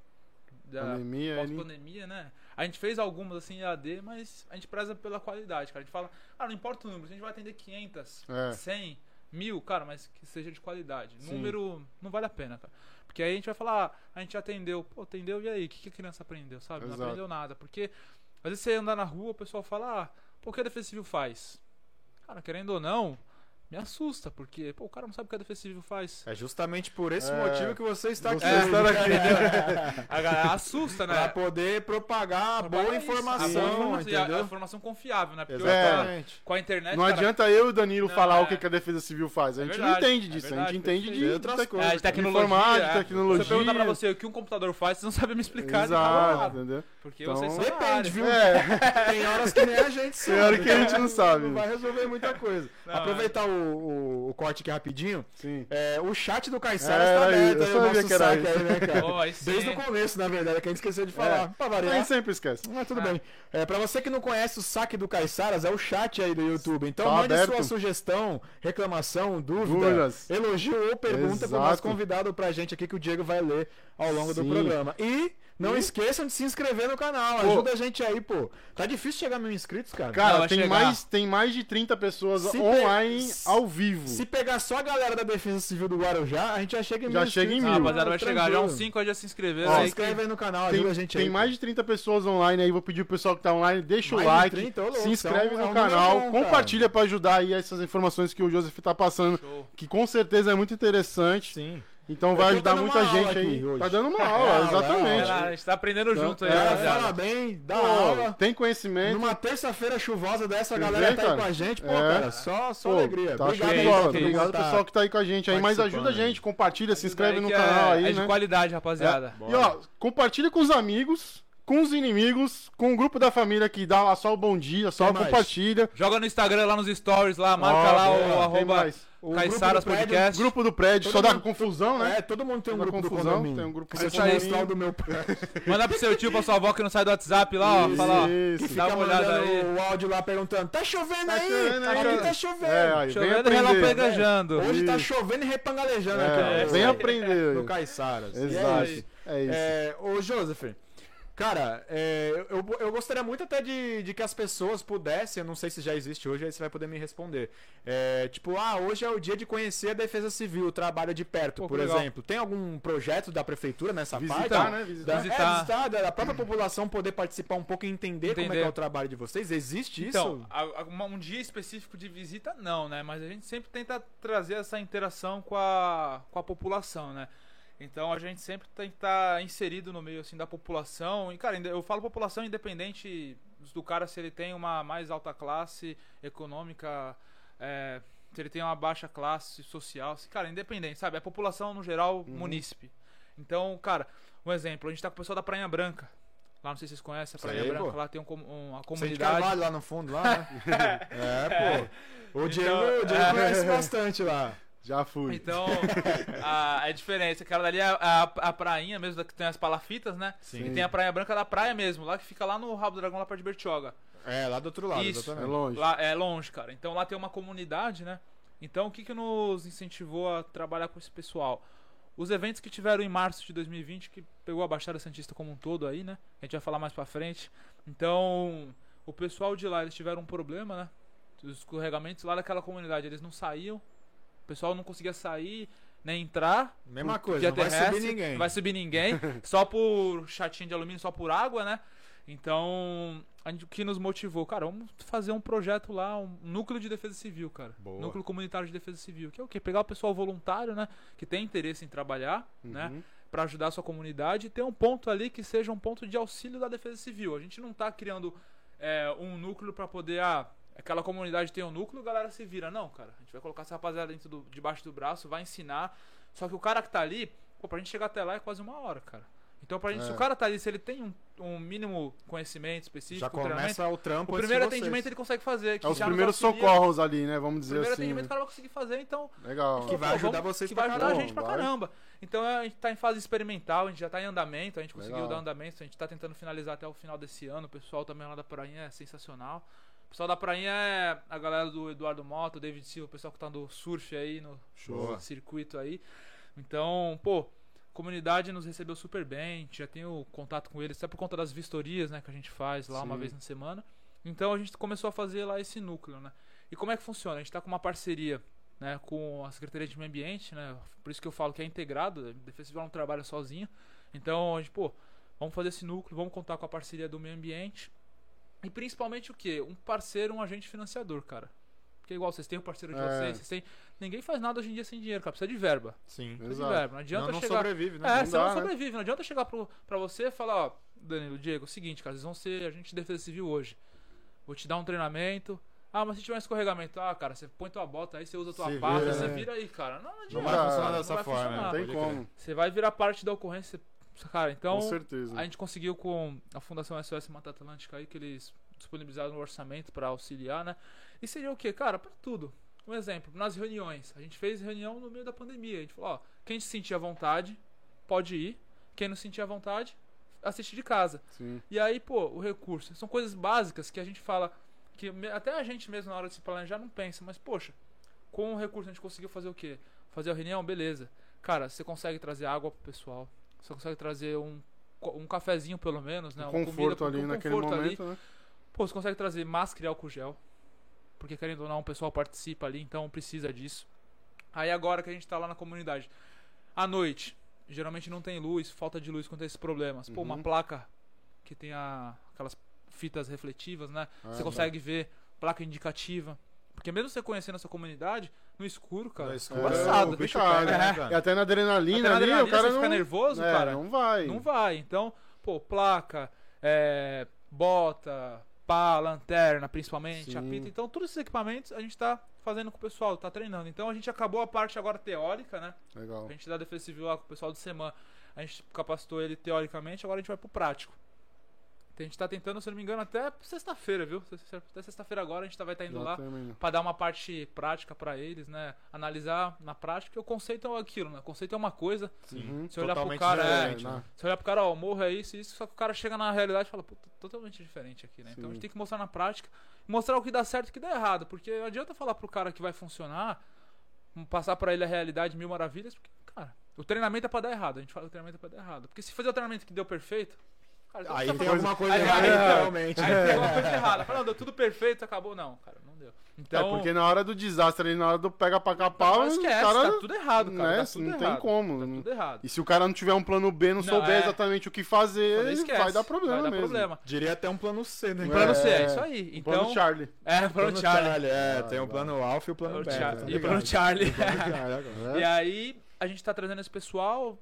Speaker 4: Da
Speaker 3: Pandemia,
Speaker 4: pós-pandemia, né? A gente fez algumas assim em AD, mas a gente preza pela qualidade, cara. A gente fala, ah, não importa o número, se a gente vai atender 500,
Speaker 3: É.
Speaker 4: 100, mil, cara, mas que seja de qualidade.
Speaker 3: Sim.
Speaker 4: Número não vale a pena, cara. Porque aí a gente vai falar, ah, a gente atendeu, pô, atendeu e aí? O que, que a criança aprendeu, sabe?
Speaker 3: Exato.
Speaker 4: Não aprendeu nada. Porque às vezes você anda na rua, o pessoal fala, ah, pô, o que a Defesa Civil faz? Cara, querendo ou não, me assusta, porque, pô, o cara não sabe o que a Defesa Civil faz.
Speaker 2: É justamente por esse
Speaker 3: É.
Speaker 2: motivo que você está
Speaker 3: Você
Speaker 2: aqui.
Speaker 3: está aqui. [laughs]
Speaker 4: A galera assusta, né?
Speaker 2: Pra poder propagar boa
Speaker 4: isso, a
Speaker 2: informação,
Speaker 4: boa informação, e a- a
Speaker 2: entendeu?
Speaker 4: informação confiável, né? Porque
Speaker 2: Exatamente.
Speaker 4: com a internet,
Speaker 3: Não
Speaker 4: cara,
Speaker 3: adianta eu e o Danilo
Speaker 4: Não,
Speaker 3: falar
Speaker 4: é.
Speaker 3: o que, que a Defesa Civil faz. A
Speaker 4: É
Speaker 3: gente
Speaker 4: verdade,
Speaker 3: não entende
Speaker 4: é
Speaker 3: disso. a
Speaker 4: verdade,
Speaker 3: gente entende de,
Speaker 2: outras
Speaker 3: de,
Speaker 2: coisas.
Speaker 4: É, de tecnologia. é.
Speaker 3: tecnologia.
Speaker 4: Se eu perguntar pra você o que um computador faz, você não sabe me explicar. então,
Speaker 3: Exato,
Speaker 4: ah,
Speaker 3: entendeu?
Speaker 4: Porque
Speaker 3: Então,
Speaker 4: vocês são
Speaker 2: Depende, viu?
Speaker 3: É,
Speaker 2: Tem horas que nem a gente sabe.
Speaker 3: Tem hora que a gente não sabe.
Speaker 2: Não vai resolver muita coisa.
Speaker 4: Não,
Speaker 2: Aproveitar o, o- o corte aqui rapidinho.
Speaker 3: sim.
Speaker 2: É, o chat do Caissara
Speaker 3: É,
Speaker 2: está aberto
Speaker 3: eu
Speaker 2: aí, o
Speaker 3: sabia
Speaker 2: nosso
Speaker 3: que era
Speaker 2: saque
Speaker 3: isso.
Speaker 2: aí, né, cara? [laughs]
Speaker 4: Aí sim.
Speaker 2: Desde o começo, na verdade, que a gente esqueceu de falar. Pra
Speaker 3: A
Speaker 2: variar.
Speaker 3: gente sempre esquece.
Speaker 2: Mas tudo
Speaker 4: Ah.
Speaker 2: bem. É, pra você que não conhece o saque do Caissaras, é o chat aí do YouTube. Então
Speaker 3: Tá
Speaker 2: mande
Speaker 3: aberto.
Speaker 2: sua sugestão, reclamação, dúvida,
Speaker 3: Dúvidas.
Speaker 2: elogio ou pergunta pro nosso
Speaker 3: Exato.
Speaker 2: convidado pra gente aqui que o Diego vai ler ao longo do
Speaker 3: Sim.
Speaker 2: programa. E não
Speaker 3: E-
Speaker 2: esqueçam de se inscrever no canal.
Speaker 3: Pô.
Speaker 2: Ajuda a gente aí, pô. Tá difícil chegar a mil inscritos, cara.
Speaker 3: Cara, tem,
Speaker 4: chegar.
Speaker 3: mais, tem mais de 30 pessoas
Speaker 2: Se
Speaker 3: online ao vivo.
Speaker 2: Se pegar só a galera da Defesa Civil do Guarujá, a gente já chega em
Speaker 3: Já
Speaker 2: mil
Speaker 3: chega em
Speaker 2: inscritos.
Speaker 4: Ah,
Speaker 3: mil.
Speaker 4: rapaziada, vai chegar já uns 5 aí já se inscreveram
Speaker 3: Ó,
Speaker 2: Se inscreve aí no canal,
Speaker 3: Tem,
Speaker 2: ajuda a gente
Speaker 3: tem
Speaker 2: aí.
Speaker 3: mais de 30 pessoas online aí. Vou pedir pro pessoal que tá online, deixa
Speaker 2: Mais
Speaker 3: o
Speaker 2: de
Speaker 3: like,
Speaker 2: 30? Ô, louco,
Speaker 3: se inscreve
Speaker 2: é um- é
Speaker 3: no
Speaker 2: um
Speaker 3: canal,
Speaker 2: bom,
Speaker 3: compartilha pra ajudar aí essas informações que o Joseph tá passando,
Speaker 4: Show.
Speaker 3: que com certeza é muito interessante.
Speaker 2: Sim.
Speaker 3: Então vai ajudar muita gente aí.
Speaker 2: hoje.
Speaker 3: Tá dando uma [laughs]
Speaker 2: É,
Speaker 3: aula, exatamente.
Speaker 2: é
Speaker 4: a gente tá aprendendo
Speaker 3: Então,
Speaker 4: junto aí,
Speaker 3: é,
Speaker 2: Cara,
Speaker 4: rapaziada.
Speaker 2: fala bem, dá
Speaker 3: Pô,
Speaker 2: aula.
Speaker 3: tem conhecimento.
Speaker 2: Numa terça-feira chuvosa dessa, a galera
Speaker 3: vê,
Speaker 2: tá aí com a gente, pô,
Speaker 3: É.
Speaker 2: cara, só, só
Speaker 3: Pô,
Speaker 2: alegria.
Speaker 3: Tá
Speaker 2: Obrigado
Speaker 3: show bola. Obrigado
Speaker 2: tá
Speaker 3: pessoal que tá aí com a gente aí. Mas ajuda a gente, compartilha, se inscreve no canal
Speaker 4: é,
Speaker 3: aí,
Speaker 4: é de
Speaker 3: né?
Speaker 4: qualidade, rapaziada.
Speaker 3: E ó, compartilha com os amigos, com os inimigos, com o grupo da família que dá lá só o bom dia, só compartilha.
Speaker 4: Joga no Instagram, lá nos stories, lá, marca
Speaker 3: Ó,
Speaker 4: lá
Speaker 3: boa,
Speaker 4: o arroba
Speaker 3: mais?
Speaker 2: O
Speaker 4: Caiçaras
Speaker 2: grupo do prédio,
Speaker 4: Podcast.
Speaker 3: Grupo do prédio,
Speaker 2: Todo
Speaker 3: só dá
Speaker 2: mundo-
Speaker 3: confusão, né?
Speaker 2: É, todo mundo tem um
Speaker 3: Dá
Speaker 2: grupo do
Speaker 3: confusão,
Speaker 2: condomínio.
Speaker 3: tem um grupo
Speaker 2: Se eu
Speaker 3: do
Speaker 2: do meu prédio. [laughs]
Speaker 4: Manda pro seu tio, pra sua avó que não sai do WhatsApp lá, ó.
Speaker 3: Isso,
Speaker 4: Fala, ó.
Speaker 3: isso.
Speaker 2: Que
Speaker 4: Dá
Speaker 2: fica
Speaker 4: uma olhada aí.
Speaker 2: o áudio lá perguntando, tá chovendo
Speaker 3: Tá
Speaker 2: aí?
Speaker 3: chovendo aí,
Speaker 2: Aqui tá chovendo.
Speaker 3: É, aí, vem
Speaker 4: Chovendo e
Speaker 3: aprender.
Speaker 4: relampegejando.
Speaker 2: Hoje tá chovendo e repangalejando
Speaker 3: É, vem
Speaker 4: aí.
Speaker 3: aprender.
Speaker 2: no Caiçaras. E é
Speaker 3: Exato.
Speaker 2: isso.
Speaker 3: É isso.
Speaker 2: É, ô, Joseph, cara, é, eu, eu gostaria muito até de, de que as pessoas pudessem, eu não sei se já existe hoje, aí você vai poder me responder. É, tipo, ah, hoje é o dia de conhecer a Defesa Civil, o trabalho de perto,
Speaker 4: Pô,
Speaker 2: por
Speaker 4: legal.
Speaker 2: exemplo. Tem algum projeto da prefeitura nessa
Speaker 3: Visitar,
Speaker 2: parte?
Speaker 3: né?
Speaker 2: Da,
Speaker 3: Visitar.
Speaker 4: Visitar.
Speaker 2: É, visitar, da própria população poder participar um pouco e entender, como é, que
Speaker 4: Entender.
Speaker 2: é o trabalho de vocês. Existe
Speaker 4: Então,
Speaker 2: isso?
Speaker 4: a- a- uma- um dia específico de visita, não, né? Mas a gente sempre tenta trazer essa interação com a, com a população, né? Então a gente sempre tem que estar inserido no meio assim da população. E, cara, eu falo população independente do cara se ele tem uma mais alta classe econômica, é, se ele tem uma baixa classe social. Se, cara, independente, sabe? A população no geral, munícipe. Então, cara, um exemplo, a gente tá com o pessoal da Praia Branca. Lá, não sei se vocês conhecem a Praia
Speaker 2: Sei,
Speaker 4: Branca,
Speaker 2: pô.
Speaker 4: lá tem um, uma
Speaker 2: de
Speaker 4: comunidade.
Speaker 2: Carvalho lá no fundo, lá, né? [laughs] é, pô. O Diego,
Speaker 4: Então,
Speaker 2: o Diego
Speaker 4: é.
Speaker 2: conhece bastante lá.
Speaker 3: Já fui.
Speaker 4: Então, [laughs] a, é diferente. Aquela dali é a, a prainha mesmo, da que tem as palafitas, né?
Speaker 2: Sim.
Speaker 4: E tem a praia branca da praia mesmo, lá que fica lá no Rabo do Dragão, lá perto de Bertioga.
Speaker 2: É, lá do outro lado,
Speaker 4: Isso.
Speaker 3: É longe.
Speaker 4: Lá é longe, cara. Então lá tem uma comunidade, né? Então o que, que nos incentivou a trabalhar com esse pessoal? Os eventos que tiveram em março de 2020, que pegou a Baixada Santista como um todo aí, né? A gente vai falar mais pra frente. Então, o pessoal de lá, eles tiveram um problema, né? Os escorregamentos lá daquela comunidade, eles não saíam. O pessoal não conseguia sair, nem entrar.
Speaker 2: Mesma coisa,
Speaker 4: via
Speaker 2: não vai subir ninguém.
Speaker 4: Não vai subir ninguém. [laughs] só por chatinho de alumínio, só por água, né? Então, a gente- o que nos motivou? Cara, vamos fazer um projeto lá, um núcleo de defesa civil, cara.
Speaker 3: Boa.
Speaker 4: Núcleo comunitário de defesa civil. Que é o quê? Pegar o pessoal voluntário, né? Que tem interesse em trabalhar, né?
Speaker 3: Uhum.
Speaker 4: Pra ajudar a sua comunidade e ter um ponto ali que seja um ponto de auxílio da defesa civil. A gente não tá criando é, um núcleo pra poder. Ah, aquela comunidade tem um núcleo, a galera se vira. Não, cara. A gente vai colocar essa rapaziada dentro do, debaixo do braço, vai ensinar. Só que o cara que tá ali, pô, pra gente chegar até lá é quase uma hora, cara. Então, pra gente, se
Speaker 3: É.
Speaker 4: o cara tá ali, se ele tem um, um mínimo conhecimento específico,
Speaker 2: Já começa o trampo
Speaker 4: o primeiro atendimento ele consegue fazer. Que
Speaker 3: É os primeiros socorros ali, né? Vamos
Speaker 4: O
Speaker 3: dizer
Speaker 4: primeiro
Speaker 3: assim.
Speaker 4: atendimento o cara vai conseguir fazer, então
Speaker 3: Legal.
Speaker 2: Que vai ajudar
Speaker 4: vamos-
Speaker 2: vocês
Speaker 4: que vai ajudar a gente pra caramba. Então a gente tá em fase experimental, a gente já tá em andamento, a gente conseguiu
Speaker 3: Legal.
Speaker 4: dar andamento, a gente tá tentando finalizar até o final desse ano. O pessoal também lá da Prainha é sensacional. Pessoal da Prainha é a galera do Eduardo Mota, o David Silva, o pessoal que tá no surf aí, no
Speaker 3: Show.
Speaker 4: circuito aí. Então, pô, a comunidade nos recebeu super bem, já tem o contato com eles, até por conta das vistorias, né, que a gente faz lá uma
Speaker 3: Sim.
Speaker 4: vez na semana. Então a gente começou a fazer lá esse núcleo, né? E como é que funciona? A gente tá com uma parceria né, com a Secretaria de Meio Ambiente, né? Por isso que eu falo que é integrado, a Defesa Civil não trabalha sozinha. Então, a gente, pô, vamos fazer esse núcleo, vamos contar com a parceria do meio ambiente. E principalmente o quê? Um parceiro, um agente financiador, cara. Porque igual vocês têm o parceiro de
Speaker 3: É.
Speaker 4: vocês, vocês têm. Ninguém faz nada hoje em dia sem dinheiro, cara. Precisa de verba.
Speaker 2: Sim.
Speaker 4: Precisa de
Speaker 3: Exato.
Speaker 4: verba. Não adianta
Speaker 2: Não, não
Speaker 4: chegar.
Speaker 2: sobrevive, né?
Speaker 4: É,
Speaker 3: Não
Speaker 4: você não
Speaker 3: dá, né?
Speaker 4: sobrevive. Não adianta chegar pro, pra você e falar, ó, Danilo, Diego, é o seguinte, cara, vocês vão ser agente de defesa civil hoje. Vou te dar um treinamento. Ah, mas se tiver um escorregamento, ah, cara, você põe tua bota aí, você usa tua
Speaker 3: vira,
Speaker 4: você
Speaker 3: né?
Speaker 4: vira aí, cara. Não, não adianta.
Speaker 2: Não vai funcionar
Speaker 3: não
Speaker 2: dessa
Speaker 4: vai
Speaker 2: forma.
Speaker 4: funcionar.
Speaker 3: Não
Speaker 2: né?
Speaker 3: tem como.
Speaker 4: Você vai virar parte da ocorrência. Cara, então
Speaker 3: Com certeza.
Speaker 4: a gente conseguiu com a Fundação SOS Mata Atlântica aí, que eles disponibilizaram um orçamento pra auxiliar, né? E seria o quê? Cara, pra tudo. Um exemplo, nas reuniões. A gente fez reunião no meio da pandemia. A gente falou, ó, quem se sentir à vontade, pode ir. Quem não sentir à vontade, assiste de casa.
Speaker 3: Sim.
Speaker 4: E aí, pô, o recurso. São coisas básicas que a gente fala que até a gente mesmo na hora de se planejar não pensa, mas poxa, com o recurso a gente conseguiu fazer o quê? Fazer a reunião, beleza. Cara, você consegue trazer água pro pessoal. Você consegue trazer um, um cafezinho pelo menos, né? Uma comida
Speaker 3: conforto
Speaker 4: pro-
Speaker 3: ali
Speaker 4: um
Speaker 3: naquele
Speaker 4: conforto ali.
Speaker 3: momento, né?
Speaker 4: Pô, você consegue trazer máscara e álcool gel. Porque querendo ou não, o pessoal participa ali, então precisa disso. Aí agora que a gente tá lá na comunidade. À noite, geralmente não tem luz, falta de luz quando tem esses problemas. Pô, uma
Speaker 3: Uhum.
Speaker 4: placa que tem a- aquelas fitas refletivas, né?
Speaker 3: Ah,
Speaker 4: você consegue ver placa indicativa. Porque mesmo você conhecendo essa comunidade, no escuro, cara,
Speaker 2: No
Speaker 4: é
Speaker 2: escuro,
Speaker 4: embaçado.
Speaker 2: o bicho
Speaker 3: complicado,
Speaker 2: pega,
Speaker 4: né,
Speaker 2: cara?
Speaker 3: E até na adrenalina
Speaker 4: Até na
Speaker 3: ali,
Speaker 4: adrenalina,
Speaker 3: o cara
Speaker 4: você
Speaker 3: não...
Speaker 4: fica nervoso,
Speaker 3: é,
Speaker 4: cara.
Speaker 3: não vai.
Speaker 4: Não vai. Então, pô, placa, é, bota, pá, lanterna, principalmente,
Speaker 3: Sim.
Speaker 4: apito. Então, todos esses equipamentos a gente tá fazendo com o pessoal, tá treinando. Então, a gente acabou a parte agora teórica, né?
Speaker 3: Legal.
Speaker 4: A gente da Defesa Civil lá com o pessoal do SEMAN. A gente capacitou ele teoricamente, agora a gente vai pro prático. A gente tá tentando, se eu não me engano, até sexta-feira, viu? Até sexta-feira agora a gente tá, vai estar indo
Speaker 3: Já
Speaker 4: lá pra dar uma parte prática pra eles, né? Analisar na prática, porque o conceito é aquilo, né? O conceito é uma coisa.
Speaker 3: Uhum.
Speaker 4: Se olhar pro cara, é,
Speaker 3: né?
Speaker 4: você olhar pro cara, ó, morro é isso isso, só que o cara chega na realidade e fala, puta, totalmente diferente aqui, né? Então a
Speaker 3: Sim.
Speaker 4: gente tem que mostrar na prática, mostrar o que dá certo e o que dá errado, porque não adianta falar pro cara que vai funcionar, passar pra ele a realidade mil maravilhas, porque, cara, o treinamento é pra dar errado, a gente fala que o treinamento é pra dar errado. Porque se fazer o treinamento que deu perfeito, cara, então
Speaker 2: Aí tem alguma coisa errada,
Speaker 4: aí-
Speaker 2: realmente.
Speaker 4: Aí tem alguma coisa [laughs] errada. Fala, não, deu tudo perfeito, acabou. Não, cara, não deu. Então,
Speaker 3: É, porque na hora do desastre ali, na hora do pega pra capar,
Speaker 4: não esquece,
Speaker 3: o cara...
Speaker 4: tá tudo errado, cara.
Speaker 3: né,
Speaker 4: tá tudo
Speaker 3: não
Speaker 4: errado.
Speaker 3: tem como.
Speaker 4: Tá tudo errado.
Speaker 3: E se o cara não tiver um plano B, não,
Speaker 4: Não,
Speaker 3: souber
Speaker 4: é.
Speaker 3: exatamente o que fazer,
Speaker 4: esquece,
Speaker 3: vai dar problema
Speaker 4: vai dar
Speaker 3: mesmo.
Speaker 4: problema.
Speaker 2: Diria até um plano C, né?
Speaker 3: Um
Speaker 4: Plano C, é
Speaker 3: É,
Speaker 4: isso aí.
Speaker 3: Um
Speaker 4: Então,
Speaker 3: plano Charlie.
Speaker 4: é, plano,
Speaker 2: Plano
Speaker 4: Charlie.
Speaker 2: Charlie, é, tem o
Speaker 3: vai.
Speaker 2: plano Alpha e o plano.
Speaker 4: Char-
Speaker 2: tá
Speaker 4: e o plano Charlie. [laughs]
Speaker 3: É.
Speaker 4: E aí, a gente tá trazendo esse pessoal,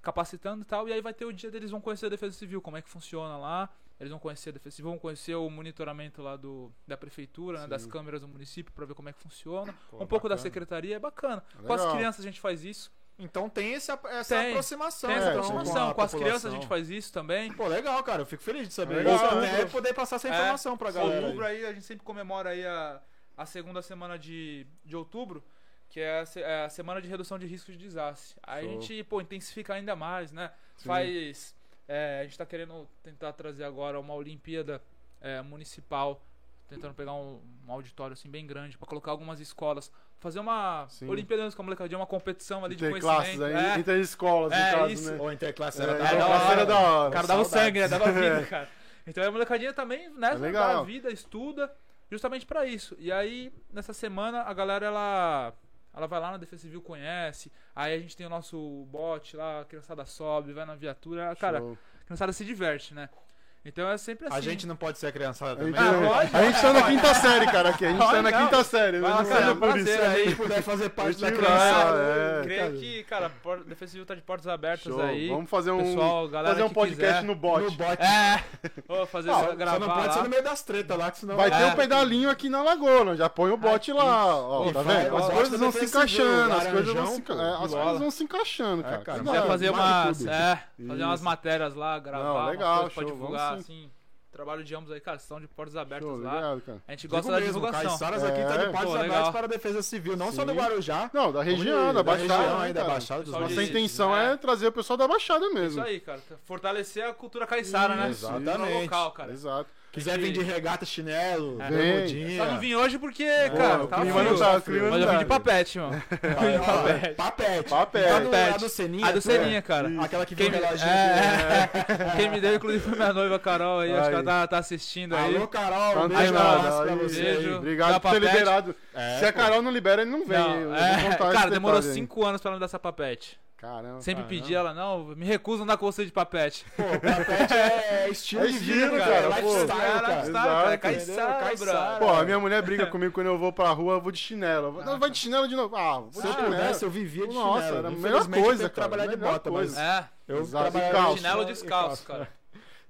Speaker 4: capacitando e tal, e aí vai ter o dia deles vão conhecer a Defesa Civil, como é que funciona lá. Eles vão conhecer a Defesa Civil, vão conhecer o monitoramento lá do, da prefeitura, né, das câmeras do município, pra ver como é que funciona.
Speaker 2: Pô,
Speaker 4: um pouco da secretaria, é bacana. Com as
Speaker 3: Legal.
Speaker 4: crianças a gente faz isso.
Speaker 2: Então tem esse, essa
Speaker 4: Tem.
Speaker 2: aproximação.
Speaker 4: Tem essa
Speaker 2: então,
Speaker 4: aproximação.
Speaker 2: a
Speaker 4: Com as crianças a gente faz isso também.
Speaker 2: Pô, legal, cara. Eu fico feliz de saber
Speaker 3: Legal.
Speaker 2: isso. Até
Speaker 4: Outubro.
Speaker 2: poder passar essa
Speaker 4: É,
Speaker 2: informação pra galera.
Speaker 4: Outubro aí, a gente sempre comemora aí a, a segunda semana de, de outubro, que é a, é a semana de redução de risco de desastre. Aí a
Speaker 3: Show.
Speaker 4: gente, pô, intensifica ainda mais, né?
Speaker 3: Sim.
Speaker 4: Faz. é, a gente tá querendo tentar trazer agora uma Olimpíada é, municipal, tentando pegar um, um auditório assim bem grande, pra colocar algumas escolas. Fazer uma
Speaker 3: Sim.
Speaker 4: Olimpíada com a molecadinha, uma competição ali de
Speaker 3: classes
Speaker 4: conhecimento.
Speaker 3: aí,
Speaker 4: é.
Speaker 3: entre escolas,
Speaker 4: É,
Speaker 3: no caso,
Speaker 4: isso.
Speaker 3: né?
Speaker 2: Ou interclasse
Speaker 3: É,
Speaker 2: era
Speaker 3: é,
Speaker 2: da
Speaker 4: hora.
Speaker 3: era da hora.
Speaker 4: O cara dava o sangue, né? Dava [laughs] vida, cara. Então a molecadinha também, né?
Speaker 3: É legal.
Speaker 4: Dá vida, estuda, justamente pra isso. E aí, nessa semana, a galera, ela. Ela vai lá na Defesa Civil, conhece. Aí a gente tem o nosso bot lá, a criançada sobe, vai na viatura. Cara,
Speaker 3: Show.
Speaker 4: a criançada se diverte, né? Então é sempre assim.
Speaker 2: A gente não pode ser a criançada
Speaker 3: A
Speaker 2: também.
Speaker 3: gente,
Speaker 4: Ah, pode,
Speaker 3: a gente tá na quinta série, cara, aqui. A gente tá na quinta série.
Speaker 4: Vai lá,
Speaker 3: não
Speaker 4: cara,
Speaker 3: é
Speaker 4: é
Speaker 3: por isso.
Speaker 4: aí.
Speaker 2: Se a gente puder fazer parte da criançada.
Speaker 3: vai, é.
Speaker 4: Creio que, cara, a por- Defesa Civil tá de portas abertas
Speaker 3: Show.
Speaker 4: aí.
Speaker 3: Vamos fazer um,
Speaker 4: Pessoal, galera
Speaker 3: fazer um podcast
Speaker 4: quiser.
Speaker 3: no bot.
Speaker 2: No bot.
Speaker 4: É! [laughs] Vou fazer
Speaker 2: Só-
Speaker 4: gravar
Speaker 2: Só não pode
Speaker 4: lá.
Speaker 2: ser no meio das tretas lá, que senão...
Speaker 3: Vai ter
Speaker 4: É.
Speaker 3: um pedalinho aqui na lagoa, já põe o bot
Speaker 4: Aqui.
Speaker 3: lá, ó,
Speaker 2: E
Speaker 3: tá vendo? As
Speaker 2: bot
Speaker 3: coisas vão se encaixando, as coisas vão se, é, se encaixando,
Speaker 2: É,
Speaker 3: cara. hora.
Speaker 4: fazer umas, é, matérias lá, gravar,
Speaker 3: Não,
Speaker 4: divulgar,
Speaker 3: sim.
Speaker 4: assim. Trabalho de ambos aí, cara, estão de portas abertas
Speaker 3: Show,
Speaker 4: lá.
Speaker 3: ligado, cara.
Speaker 4: A gente
Speaker 2: Digo
Speaker 4: gosta da
Speaker 2: mesmo,
Speaker 4: divulgação.
Speaker 2: Caiçaras aqui tá de
Speaker 3: É.
Speaker 2: portas
Speaker 4: Pô,
Speaker 2: abertas para a defesa civil, não só do
Speaker 3: Sim.
Speaker 2: Guarujá,
Speaker 3: Não, da região, da
Speaker 2: da
Speaker 3: Baixada.
Speaker 2: região
Speaker 3: né,
Speaker 2: aí, da? Baixada dos
Speaker 3: Nossa
Speaker 4: de-
Speaker 3: intenção
Speaker 4: é.
Speaker 3: é trazer o pessoal da Baixada
Speaker 4: Isso
Speaker 3: mesmo.
Speaker 4: aí, cara. Fortalecer a cultura caiçara, né?
Speaker 3: Isso,
Speaker 4: No
Speaker 2: exatamente.
Speaker 4: local, cara.
Speaker 3: Exato.
Speaker 2: Quiser vir de regata, chinelo,
Speaker 4: É.
Speaker 2: bermudinha.
Speaker 4: Só não vim hoje porque, cara, tava
Speaker 3: clima
Speaker 4: frio.
Speaker 3: não tá, clima
Speaker 4: Mas
Speaker 3: não
Speaker 4: eu vim
Speaker 3: tá.
Speaker 4: de papete, mano. [laughs]
Speaker 2: Papete. Papete.
Speaker 3: Papete.
Speaker 2: A do, a do Seninha.
Speaker 4: A do
Speaker 2: pô.
Speaker 4: Seninha, cara.
Speaker 2: Aquela que
Speaker 4: Quem
Speaker 2: vem
Speaker 4: me,
Speaker 2: reloginho. aqui.
Speaker 4: é, [laughs] quem me deu, inclusive, foi minha noiva Carol aí. Acho que ela tá, tá assistindo aí.
Speaker 2: Alô, Carol. Um beijo um abraço pra
Speaker 3: aí,
Speaker 2: você.
Speaker 4: beijo.
Speaker 2: aí.
Speaker 3: Obrigado
Speaker 4: Dá
Speaker 3: por ter liberado.
Speaker 2: É,
Speaker 3: Se a. Carol não libera, ele não vem.
Speaker 4: Não, é, cara, demorou
Speaker 3: detalhe aí.
Speaker 4: 5 anos pra me dar essa papete.
Speaker 3: Caramba.
Speaker 4: Sempre
Speaker 3: caramba.
Speaker 4: pedi ela, não, me recuso a andar com você de papete.
Speaker 2: Pô, papete é [laughs] estilo
Speaker 3: É
Speaker 2: de vida,
Speaker 3: cara,
Speaker 2: cara. Lifestyle,
Speaker 4: É
Speaker 2: cara.
Speaker 4: lifestyle, cara. É caiçara,
Speaker 2: Entendeu? Caiçara.
Speaker 4: bro.
Speaker 3: Pô, a minha mulher briga comigo quando eu vou pra rua, eu vou de chinelo. Vou, Não, vai de chinelo de novo. Ah, vou
Speaker 2: Se
Speaker 3: de
Speaker 2: eu
Speaker 3: chinelo.
Speaker 2: pudesse, eu vivia de
Speaker 3: Nossa,
Speaker 2: chinelo.
Speaker 3: era a melhor coisa,
Speaker 2: eu
Speaker 3: cara,
Speaker 2: trabalhar de bota,
Speaker 3: coisa.
Speaker 2: mas
Speaker 4: É,
Speaker 2: eu
Speaker 3: Exato,
Speaker 2: trabalhava
Speaker 3: calça.
Speaker 4: chinelo descalço, cara.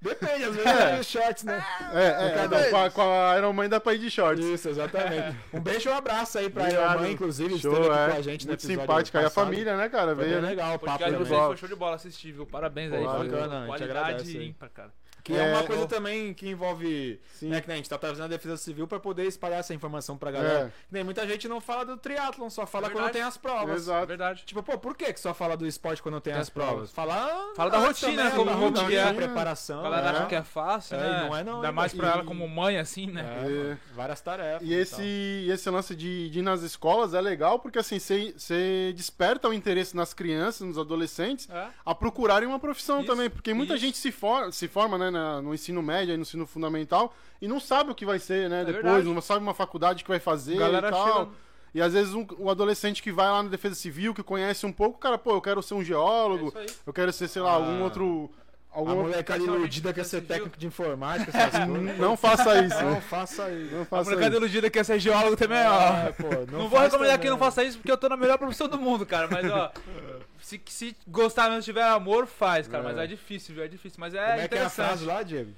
Speaker 2: Depende, às vezes é shorts, né?
Speaker 3: É, é,
Speaker 2: Cada
Speaker 3: não, com, a, com a Iron Man dá pra ir de shorts.
Speaker 2: Isso, exatamente. Um beijo e um abraço aí pra
Speaker 3: Obrigado.
Speaker 2: Iron Man, inclusive,
Speaker 3: Show,
Speaker 2: esteve aqui
Speaker 3: é.
Speaker 2: com a gente no
Speaker 3: Muito
Speaker 2: episódio
Speaker 3: simpática. Aí a família, né, cara?
Speaker 2: Foi
Speaker 3: Veio,
Speaker 2: bem
Speaker 3: né?
Speaker 2: legal o papo
Speaker 4: de foi show de bola assistir, viu? Parabéns aí.
Speaker 2: Pô,
Speaker 4: foi
Speaker 2: bacana, a gente
Speaker 4: qualidade
Speaker 2: agradece aí.
Speaker 4: ímpar, cara.
Speaker 2: Que é, uma
Speaker 3: É,
Speaker 2: coisa
Speaker 3: ó.
Speaker 2: também que envolve.
Speaker 3: Sim.
Speaker 2: Né, que nem a gente tá trazendo a defesa civil pra poder espalhar essa informação pra galera.
Speaker 3: É.
Speaker 2: Que Nem muita gente não fala do triatlon, só fala
Speaker 4: É
Speaker 2: quando tem as provas.
Speaker 3: Exato.
Speaker 4: Verdade.
Speaker 2: Tipo, pô, por que que só fala do esporte quando tem
Speaker 4: Tem
Speaker 2: as
Speaker 4: as provas.
Speaker 2: provas? Fala,
Speaker 4: Fala da rotina,
Speaker 2: também,
Speaker 4: como
Speaker 2: da
Speaker 4: como que é.
Speaker 2: rotina, preparação.
Speaker 4: A galera
Speaker 3: É.
Speaker 4: acha que é fácil,
Speaker 2: É,
Speaker 4: né?
Speaker 2: não é não,
Speaker 4: Ainda
Speaker 2: hein,
Speaker 4: mais pra
Speaker 3: e-
Speaker 4: ela como mãe, assim, né?
Speaker 2: É,
Speaker 3: É.
Speaker 2: várias tarefas.
Speaker 3: E esse, e esse lance de, de ir nas escolas é legal porque assim, você desperta o interesse nas crianças, nos adolescentes,
Speaker 4: É.
Speaker 3: a procurarem uma profissão
Speaker 4: Isso,
Speaker 3: também. Porque muita
Speaker 4: isso.
Speaker 3: gente se, for, se forma né, na- no ensino médio e no ensino fundamental e não sabe o que vai ser, né?
Speaker 4: É
Speaker 3: depois,
Speaker 4: verdade.
Speaker 3: não sabe uma faculdade que vai fazer
Speaker 4: Galera
Speaker 3: e tal. E às vezes um- o adolescente que vai lá na defesa civil, que conhece um pouco, cara, pô, eu quero ser um geólogo,
Speaker 4: É
Speaker 3: eu quero ser, sei lá,
Speaker 2: Ah.
Speaker 3: algum outro.
Speaker 2: A
Speaker 3: Algum...
Speaker 2: molecada iludida quer ser técnico de informática, [laughs] essas coisas.
Speaker 3: Não faça isso,
Speaker 2: Não faça isso.
Speaker 3: Não
Speaker 4: A
Speaker 3: faça
Speaker 4: molecada
Speaker 3: isso.
Speaker 4: iludida quer ser geólogo também, ó.
Speaker 2: É, pô,
Speaker 4: Não, vou
Speaker 2: faz
Speaker 4: recomendar
Speaker 2: também.
Speaker 4: que não faça isso porque eu tô na melhor profissão do mundo, cara. Mas, ó, [laughs] se, se gostar mesmo, tiver amor, faz, cara.
Speaker 3: É.
Speaker 4: Mas é difícil, viu? É difícil. Mas
Speaker 2: Como
Speaker 4: é,
Speaker 2: é que é a frase
Speaker 4: interessante.
Speaker 2: lá, Diego?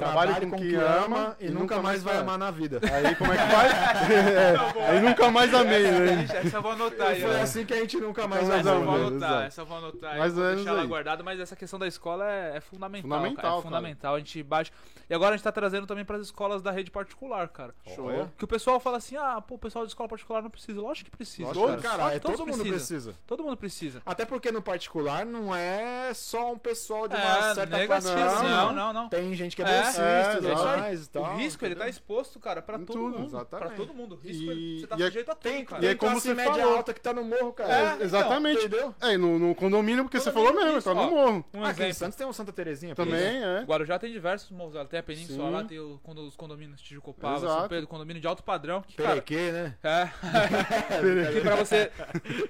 Speaker 3: Trabalhe com quem ama
Speaker 2: e nunca mais vai amar na vida.
Speaker 3: Aí como é que [laughs] faz? É, aí nunca mais amei, né?
Speaker 4: Ixi, Essa eu vou anotar aí,
Speaker 2: Foi assim que a gente nunca mais
Speaker 3: mais
Speaker 2: amou.
Speaker 4: Essa eu vou
Speaker 2: né?
Speaker 4: anotar, essa eu vou anotar
Speaker 3: Mais
Speaker 4: vou deixar ela guardada, mas essa questão da escola é, é fundamental,
Speaker 3: Fundamental,
Speaker 4: cara. É
Speaker 3: cara.
Speaker 4: fundamental. A gente bate. E agora a gente tá trazendo também pras escolas da rede particular, cara.
Speaker 3: Show.
Speaker 4: Que o pessoal fala assim, ah, pô, o pessoal de escola particular não precisa. Lógico que precisa.
Speaker 2: Lógico,
Speaker 4: cara.
Speaker 2: cara,
Speaker 4: Lógico
Speaker 2: é,
Speaker 4: que todos
Speaker 2: todo mundo
Speaker 4: precisam.
Speaker 2: precisa.
Speaker 4: Todo mundo precisa.
Speaker 2: Até porque no particular não é só um pessoal de uma
Speaker 4: É,
Speaker 2: certa
Speaker 4: negativo,
Speaker 2: classe.
Speaker 4: não, não, não.
Speaker 2: Tem gente que é
Speaker 4: É,
Speaker 2: bolsista
Speaker 3: é,
Speaker 2: e mais e tal.
Speaker 4: o risco, ele tá exposto, cara, pra
Speaker 3: Em
Speaker 4: todo
Speaker 3: tudo,
Speaker 4: mundo.
Speaker 2: exatamente.
Speaker 4: Pra todo mundo. O risco,
Speaker 3: E-
Speaker 4: ele- você tá
Speaker 3: e é-
Speaker 4: sujeito a tudo,
Speaker 2: Tem,
Speaker 4: cara.
Speaker 3: E é como você
Speaker 2: média
Speaker 3: falou.
Speaker 2: alta que tá no morro, cara.
Speaker 3: É,
Speaker 4: então,
Speaker 3: exatamente.
Speaker 2: Entendeu?
Speaker 3: É, no, no condomínio, porque você falou mesmo, tá no morro.
Speaker 4: Um
Speaker 2: Ah, aqui em. Santos tem o Santa Terezinha. por
Speaker 3: Também, é.
Speaker 4: Guarujá tem diversos morros, tem a Península
Speaker 3: Sim.
Speaker 4: lá, tem o, quando os condomínios Tijucopava. São Pedro, condomínio de alto padrão. Que, cara,
Speaker 2: Perequê, né?
Speaker 4: é. [laughs] que pra você.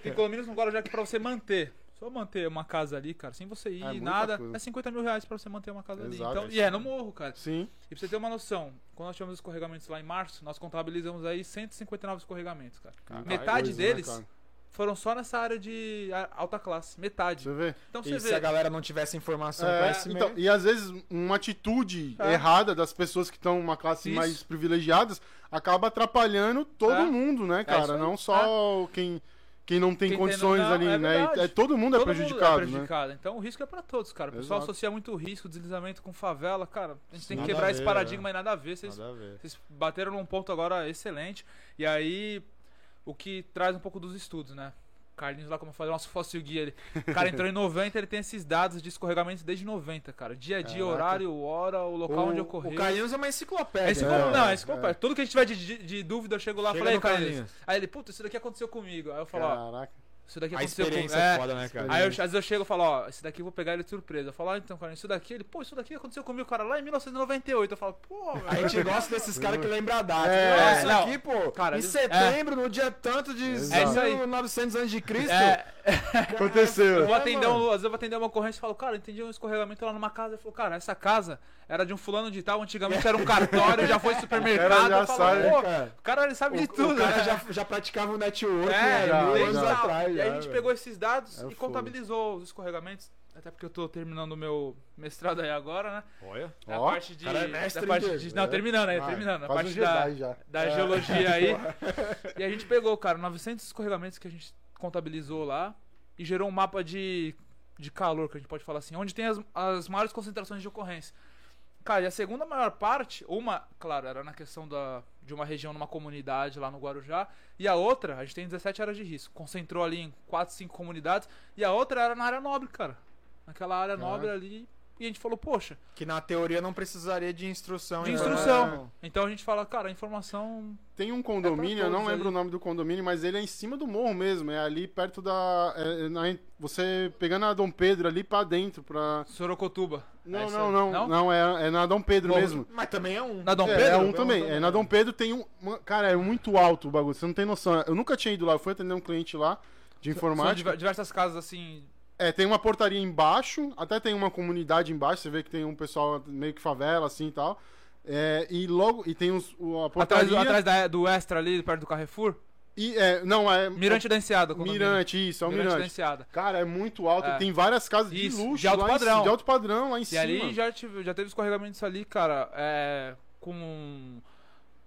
Speaker 4: Tem condomínios no Guarujá que pra você manter. Só manter uma casa ali, cara, sem você ir,
Speaker 3: É
Speaker 4: nada,
Speaker 3: coisa.
Speaker 4: é 50 mil reais pra você manter uma casa ali.
Speaker 3: Exato.
Speaker 4: Então, e é no morro, cara.
Speaker 3: Sim.
Speaker 4: E pra você ter uma noção, quando nós tivemos os escorregamentos lá em março, nós contabilizamos aí 159 escorregamentos, cara.
Speaker 3: Caralho,
Speaker 4: Metade
Speaker 3: coisa,
Speaker 4: deles
Speaker 3: né, cara?
Speaker 4: Foram só nessa área de alta classe. Metade.
Speaker 3: Você vê?
Speaker 4: Então você
Speaker 2: E se
Speaker 4: vê.
Speaker 2: a galera não tivesse informação
Speaker 3: É, então, e às vezes uma atitude
Speaker 4: É.
Speaker 3: errada das pessoas que estão numa classe
Speaker 4: Isso.
Speaker 3: mais privilegiadas acaba atrapalhando todo
Speaker 4: É.
Speaker 3: mundo, né,
Speaker 4: isso
Speaker 3: cara? não só quem, quem não tem
Speaker 4: Quem tem-
Speaker 3: condições
Speaker 4: não,
Speaker 3: ali,
Speaker 4: é
Speaker 3: né?
Speaker 4: verdade.
Speaker 3: É, todo mundo é
Speaker 4: Todo mundo
Speaker 3: prejudicado, né?
Speaker 4: prejudicado. Então o risco é pra todos, cara. O pessoal
Speaker 3: Exato.
Speaker 4: associa muito risco, deslizamento com favela, cara. A gente tem que
Speaker 2: Nada
Speaker 4: quebrar
Speaker 2: a
Speaker 4: esse
Speaker 2: ver,
Speaker 4: paradigma
Speaker 2: é.
Speaker 4: e nada a ver. Vocês,
Speaker 2: Nada a ver.
Speaker 4: vocês bateram num ponto agora excelente. E aí, o que traz um pouco dos estudos, né? Carlinhos lá, como eu falei, nosso fóssil guia. Ele, o cara entrou em 90, ele tem esses dados de escorregamentos desde 90, cara. Dia a dia,
Speaker 3: Caraca.
Speaker 4: horário, hora, o local onde ocorreu.
Speaker 2: O Carlinhos é uma enciclopédia.
Speaker 4: É como, não,
Speaker 3: É,
Speaker 4: é esse como, Tudo que a gente tiver de, de- de dúvida, eu chego lá e falei,
Speaker 2: no
Speaker 4: Carlinhos.
Speaker 2: Carlinhos.
Speaker 4: Aí ele, puta, isso daqui aconteceu comigo. Aí eu falo, ó,
Speaker 3: Caraca.
Speaker 4: Isso daqui
Speaker 2: A
Speaker 4: aconteceu comigo.
Speaker 2: experiência é foda, né, cara?
Speaker 4: Aí eu, às vezes eu chego e falo, ó, esse daqui eu vou pegar ele de surpresa. Eu falo, ah, então, cara, isso daqui, ele, pô, isso daqui aconteceu comigo, cara, lá em 1998. Eu falo, pô,
Speaker 2: A
Speaker 4: velho.
Speaker 2: gente gosta desses caras que lembram a data.
Speaker 3: É,
Speaker 2: Não, isso
Speaker 4: não.
Speaker 2: aqui, pô,
Speaker 4: Cara,
Speaker 2: em setembro, no dia tanto de.
Speaker 4: É isso aí.
Speaker 2: 1900 anos de Cristo.
Speaker 4: É, [laughs]
Speaker 3: Aconteceu.
Speaker 4: eu vou
Speaker 2: É,
Speaker 4: atender um, às vezes eu vou atender uma ocorrência e falo, cara, eu entendi um escorregamento lá numa casa. Eu falo, cara, essa casa era de um fulano de tal, antigamente era um cartório, já foi [laughs] supermercado.
Speaker 3: Cara, já
Speaker 4: eu falo,
Speaker 3: sabe,
Speaker 4: pô,
Speaker 2: cara.
Speaker 4: o cara ele sabe de
Speaker 2: O,
Speaker 4: tudo.
Speaker 2: o cara
Speaker 4: né?
Speaker 2: já, já praticava o network
Speaker 4: É,
Speaker 2: né,
Speaker 3: já,
Speaker 2: anos atrás.
Speaker 4: E aí a gente
Speaker 2: velho.
Speaker 4: pegou esses dados
Speaker 3: É
Speaker 4: e
Speaker 3: fogo.
Speaker 4: contabilizou os escorregamentos. Até porque eu tô terminando o meu mestrado aí agora, né?
Speaker 2: Olha.
Speaker 4: Da
Speaker 3: Ó,
Speaker 4: parte de.
Speaker 2: cara é mestre
Speaker 4: da parte de não,
Speaker 2: É.
Speaker 4: terminando aí,
Speaker 3: Ah,
Speaker 4: terminando. A parte
Speaker 3: um
Speaker 4: da,
Speaker 3: já.
Speaker 4: da
Speaker 2: É.
Speaker 4: geologia aí. [laughs] e a gente pegou, cara, 900 escorregamentos que a gente contabilizou lá e gerou um mapa de, de calor, que a gente pode falar assim, onde tem as, as maiores concentrações de ocorrência. Cara, e a segunda maior parte, uma, claro, era na questão da, de uma região, numa comunidade lá no Guarujá, e a outra, a gente tem 17 áreas de risco. Concentrou ali em 4, 5 comunidades, e a outra era na área nobre, cara. Naquela área
Speaker 3: Caraca.
Speaker 4: nobre ali. E a gente falou, poxa,
Speaker 2: Que na teoria não precisaria de instrução.
Speaker 4: de
Speaker 2: né?
Speaker 4: instrução. Então a gente fala, cara, a informação.
Speaker 3: Tem um condomínio, eu não lembro
Speaker 4: ali.
Speaker 3: o nome do condomínio, mas ele é em cima do morro mesmo. É ali perto da. é, na- você pegando a Dom Pedro ali pra dentro. Pra...
Speaker 4: Sorocotuba.
Speaker 3: Não,
Speaker 4: É
Speaker 3: não, não,
Speaker 4: Não?
Speaker 3: não. é, é na Dom Pedro
Speaker 4: Morro.
Speaker 3: mesmo.
Speaker 2: Mas também é um.
Speaker 4: Na Dom
Speaker 3: é,
Speaker 4: Pedro?
Speaker 3: é um
Speaker 2: É um
Speaker 3: também. É, na Dom Pedro tem um. cara, é muito alto o bagulho. Você não tem noção. Eu nunca tinha ido lá. Eu fui atender um cliente lá. de
Speaker 4: São
Speaker 3: informática.
Speaker 4: diver- diversas casas assim.
Speaker 3: É, tem uma portaria embaixo, até tem uma comunidade embaixo, você vê que tem um pessoal meio que favela, assim e tal. É, e logo. E tem os, o- a
Speaker 4: Atrás,
Speaker 3: portaria.
Speaker 4: do- atrás da- do Extra ali, perto do Carrefour.
Speaker 3: E, é, não, é.
Speaker 4: Mirante da Enseada. como
Speaker 3: Mirante, isso, é o
Speaker 4: Mirante da
Speaker 3: Mirante.
Speaker 4: Enseada.
Speaker 3: Cara, é muito alto.
Speaker 4: É.
Speaker 3: Tem várias casas
Speaker 4: Isso,
Speaker 3: de luxo
Speaker 4: de alto
Speaker 3: lá em
Speaker 4: padrão.
Speaker 3: cima, de alto padrão lá em
Speaker 4: E
Speaker 3: cima.
Speaker 4: ali já, tive, já teve escorregamentos ali, cara, é, com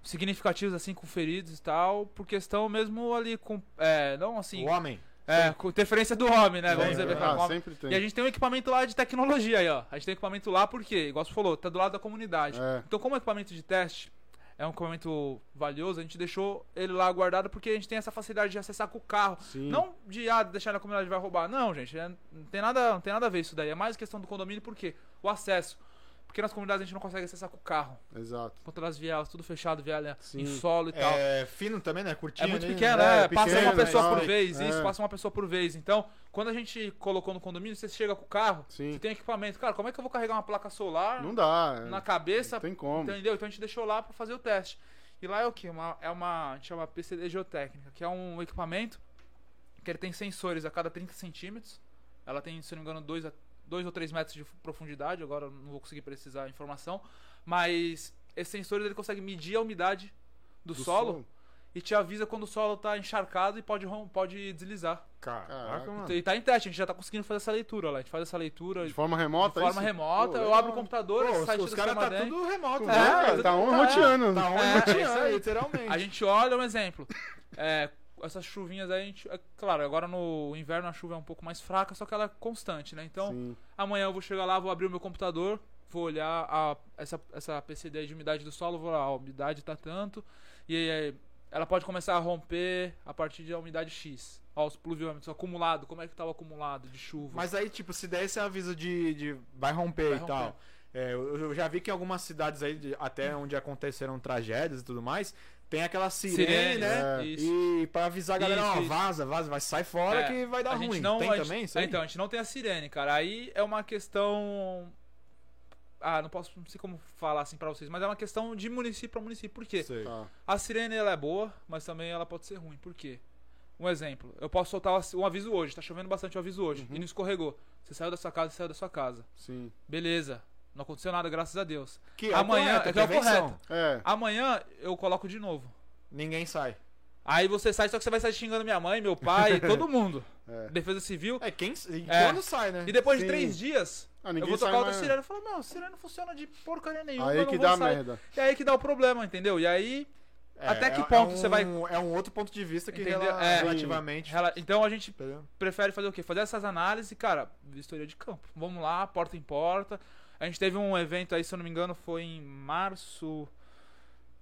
Speaker 4: significativos assim, com feridos e tal, por questão mesmo ali com. É, não assim.
Speaker 2: O homem.
Speaker 4: É, com interferência do homem, né? Vamos dizer,
Speaker 3: ah, sempre tem.
Speaker 4: E a gente tem um equipamento lá de tecnologia aí, ó. A gente tem um equipamento lá porque, igual você falou, tá do lado da comunidade.
Speaker 3: É.
Speaker 4: Então, como equipamento de teste é um equipamento valioso, a gente deixou ele lá guardado porque a gente tem essa facilidade de acessar com o carro.
Speaker 3: Sim.
Speaker 4: Não de ah, deixar na comunidade vai roubar. Não, gente. é- não, tem nada, não tem nada a ver isso daí. É mais questão do condomínio, por quê? O acesso. Porque nas comunidades a gente não consegue acessar com o carro.
Speaker 3: Exato.
Speaker 4: Conta das vielas, tudo fechado, viela
Speaker 3: Sim.
Speaker 4: em solo e tal.
Speaker 2: É fino também, né? Curtinho.
Speaker 4: É muito
Speaker 2: ali,
Speaker 4: pequeno,
Speaker 2: né?
Speaker 4: é, passa
Speaker 3: pequeno,
Speaker 4: uma pessoa
Speaker 3: né?
Speaker 4: por vez,
Speaker 3: É.
Speaker 4: isso, passa uma pessoa por vez. Então, quando a gente colocou no condomínio, você chega com o carro,
Speaker 3: Sim.
Speaker 4: você tem equipamento. Cara, como é que eu vou carregar uma placa solar
Speaker 3: Não dá. é.
Speaker 4: na cabeça?
Speaker 3: Não tem como.
Speaker 4: Entendeu? Então a gente deixou lá pra fazer o teste. E lá é o que? Uma, é uma. A gente chama PCD Geotécnica, que é um equipamento que ele tem sensores a cada 30 centímetros. Ela tem, se não me engano, 2 dois ou 3 metros de profundidade, agora eu não vou conseguir precisar a informação. Mas esses sensores ele consegue medir a umidade do,
Speaker 3: Do
Speaker 4: solo,
Speaker 3: solo.
Speaker 4: e te avisa quando o solo tá encharcado e pode, pode deslizar.
Speaker 2: Caraca, mano.
Speaker 4: E tá em teste, a gente já tá conseguindo fazer essa leitura lá. A gente faz essa leitura
Speaker 3: De forma
Speaker 4: de
Speaker 3: remota?
Speaker 4: forma
Speaker 3: isso?
Speaker 4: remota.
Speaker 3: Pô,
Speaker 4: eu abro o computador,
Speaker 2: Pô,
Speaker 4: esse
Speaker 2: os,
Speaker 4: site
Speaker 2: os caras tá
Speaker 4: Sistema
Speaker 2: tudo remoto,
Speaker 3: É,
Speaker 2: né?
Speaker 3: cara, tá on roteando.
Speaker 2: Tá on
Speaker 4: É,
Speaker 2: roteando,
Speaker 4: aí.
Speaker 2: literalmente.
Speaker 4: A gente olha um exemplo. É, essas chuvinhas aí, a gente, é claro, agora no inverno a chuva é um pouco mais fraca, só que ela é constante, né? Então,
Speaker 3: Sim.
Speaker 4: amanhã eu vou chegar lá, vou abrir o meu computador, vou olhar a, essa, essa PCD de umidade do solo, vou lá, a umidade tá tanto, e aí, ela pode começar a romper a partir da umidade X. Ó, os pluviômetros, acumulado, como é que tá o acumulado de chuva.
Speaker 2: Mas aí, tipo, se der esse aviso de, de vai romper
Speaker 4: Vai
Speaker 2: e
Speaker 4: romper.
Speaker 2: tal. É, eu, já vi que em algumas cidades aí, até onde aconteceram tragédias e tudo mais, tem aquela sirene,
Speaker 4: Sirene,
Speaker 2: né?
Speaker 3: É.
Speaker 2: E pra avisar a galera,
Speaker 4: Isso,
Speaker 2: ó,
Speaker 4: isso.
Speaker 2: vaza, vaza, vai, sai fora
Speaker 4: É,
Speaker 2: que vai dar
Speaker 4: a gente
Speaker 2: ruim.
Speaker 4: não,
Speaker 2: tem
Speaker 4: a gente-
Speaker 2: também aí?
Speaker 4: Então, a gente não tem a sirene, cara. Aí é uma questão. Ah, não posso, não sei como falar assim pra vocês, mas é uma questão de município pra município. Por quê?
Speaker 3: Tá.
Speaker 4: A sirene ela é boa, mas também ela pode ser ruim. Por quê? Um exemplo, eu posso soltar um aviso hoje, tá chovendo bastante o aviso hoje,
Speaker 3: Uhum.
Speaker 4: e não escorregou. Você saiu da sua casa, saiu da sua casa.
Speaker 3: Sim.
Speaker 4: Beleza. Não aconteceu nada, graças a Deus.
Speaker 2: Que é
Speaker 4: Amanhã-
Speaker 2: correto,
Speaker 4: é que é o correto.
Speaker 3: É.
Speaker 4: Amanhã eu coloco de novo.
Speaker 2: Ninguém sai.
Speaker 4: Aí você sai, só que você vai sair xingando minha mãe, meu pai, [laughs] todo mundo.
Speaker 3: É.
Speaker 4: Defesa Civil.
Speaker 2: É, quem,
Speaker 4: É.
Speaker 2: quando sai, né?
Speaker 4: E depois
Speaker 3: Sim.
Speaker 4: de três dias,
Speaker 3: Ah,
Speaker 4: eu vou tocar outra sirene. Eu falo, meu, sirene não funciona de porcaria nenhuma.
Speaker 3: Aí que dá
Speaker 4: sair.
Speaker 3: merda.
Speaker 4: E aí que dá o problema, entendeu? E aí,
Speaker 2: É,
Speaker 4: até que
Speaker 2: é-
Speaker 4: ponto
Speaker 2: é
Speaker 4: você vai-
Speaker 2: um- É um outro ponto de vista que
Speaker 4: Entendeu?
Speaker 2: rela-
Speaker 4: É.
Speaker 2: relativamente.
Speaker 4: rela- então a gente
Speaker 2: Entendeu?
Speaker 4: prefere fazer o quê? Fazer essas análises e, cara, vistoria de campo. Vamos lá, porta em porta. A gente teve um evento aí, se eu não me engano, foi em março.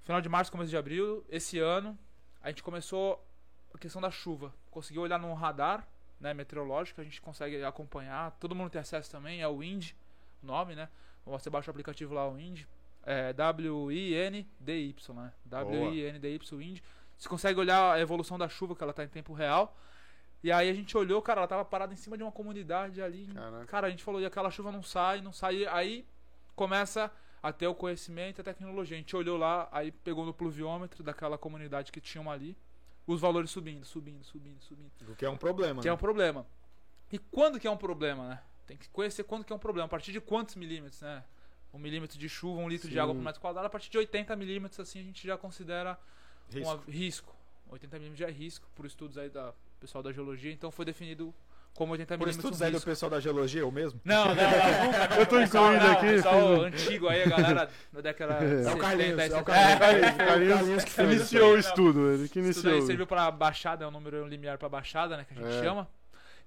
Speaker 4: Final de março, começo de abril, esse ano. A gente começou a questão da chuva. Conseguiu olhar no radar, né, meteorológico, a gente consegue acompanhar. Todo mundo tem acesso também, é o WIND, o nome, né? Você baixa o aplicativo lá, o WIND. É W-I-N-D-Y, né? W-I-N-D-Y, WIND. Você consegue olhar a evolução da chuva, que ela tá em tempo real. E aí a gente olhou, cara, ela tava parada em cima de uma comunidade ali.
Speaker 3: Caraca.
Speaker 4: Cara, a gente falou, e aquela chuva não sai, não sai. Aí começa a ter o conhecimento e a tecnologia. A gente olhou lá, aí pegou no pluviômetro daquela comunidade que tinham ali, os valores subindo, subindo, subindo, subindo.
Speaker 2: O que é um problema.
Speaker 4: Que é
Speaker 2: né?
Speaker 4: um problema. E quando que é um problema, né? Tem que conhecer quando que é um problema. A partir de quantos milímetros, né? Um milímetro de chuva, um litro de
Speaker 3: Sim.
Speaker 4: água por metro quadrado. A partir de 80 milímetros, assim, a gente já considera
Speaker 2: Risco.
Speaker 4: um risco. 80 milímetros já é risco, por estudos aí da pessoal da geologia. Então foi definido como 80
Speaker 2: Por
Speaker 4: milímetros
Speaker 2: estudos
Speaker 4: um
Speaker 2: aí do
Speaker 4: risco.
Speaker 2: pessoal da geologia, eu mesmo? [laughs]
Speaker 4: Não, não, não.
Speaker 3: Eu tô
Speaker 4: não,
Speaker 3: aqui,
Speaker 4: Pessoal antigo aí, a galera da década [laughs]
Speaker 3: É
Speaker 2: o
Speaker 4: 70,
Speaker 2: Carlinhos, é o
Speaker 4: 70.
Speaker 2: Carlinhos.
Speaker 3: Carlinhos,
Speaker 2: Carlinhos
Speaker 3: Carlinhos
Speaker 2: que
Speaker 3: iniciou o estudo, ele que
Speaker 4: Isso daí
Speaker 3: iniciou.
Speaker 4: serviu pra baixada, é um número limiar pra baixada, né? Que a gente
Speaker 3: É.
Speaker 4: chama.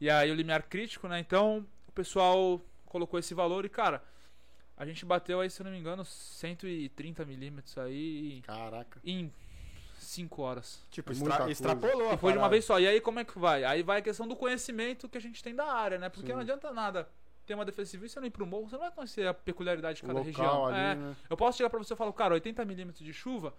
Speaker 4: E aí o limiar crítico, né? Então o pessoal colocou esse valor e, cara, a gente bateu aí, se eu não me engano, 130 milímetros aí
Speaker 3: Caraca.
Speaker 4: em 5 horas.
Speaker 2: Tipo,
Speaker 3: É
Speaker 2: extra- extrapolou. a
Speaker 4: E foi de uma vez só. E aí como é que vai? Aí vai a questão do conhecimento que a gente tem da área, né? Porque
Speaker 3: Sim.
Speaker 4: não adianta nada ter uma defesa civil e você não ir pro morro, você não vai conhecer a peculiaridade de cada
Speaker 3: local
Speaker 4: região.
Speaker 3: ali,
Speaker 4: É,
Speaker 3: né?
Speaker 4: eu posso chegar pra você e falar, cara, 80 milímetros de chuva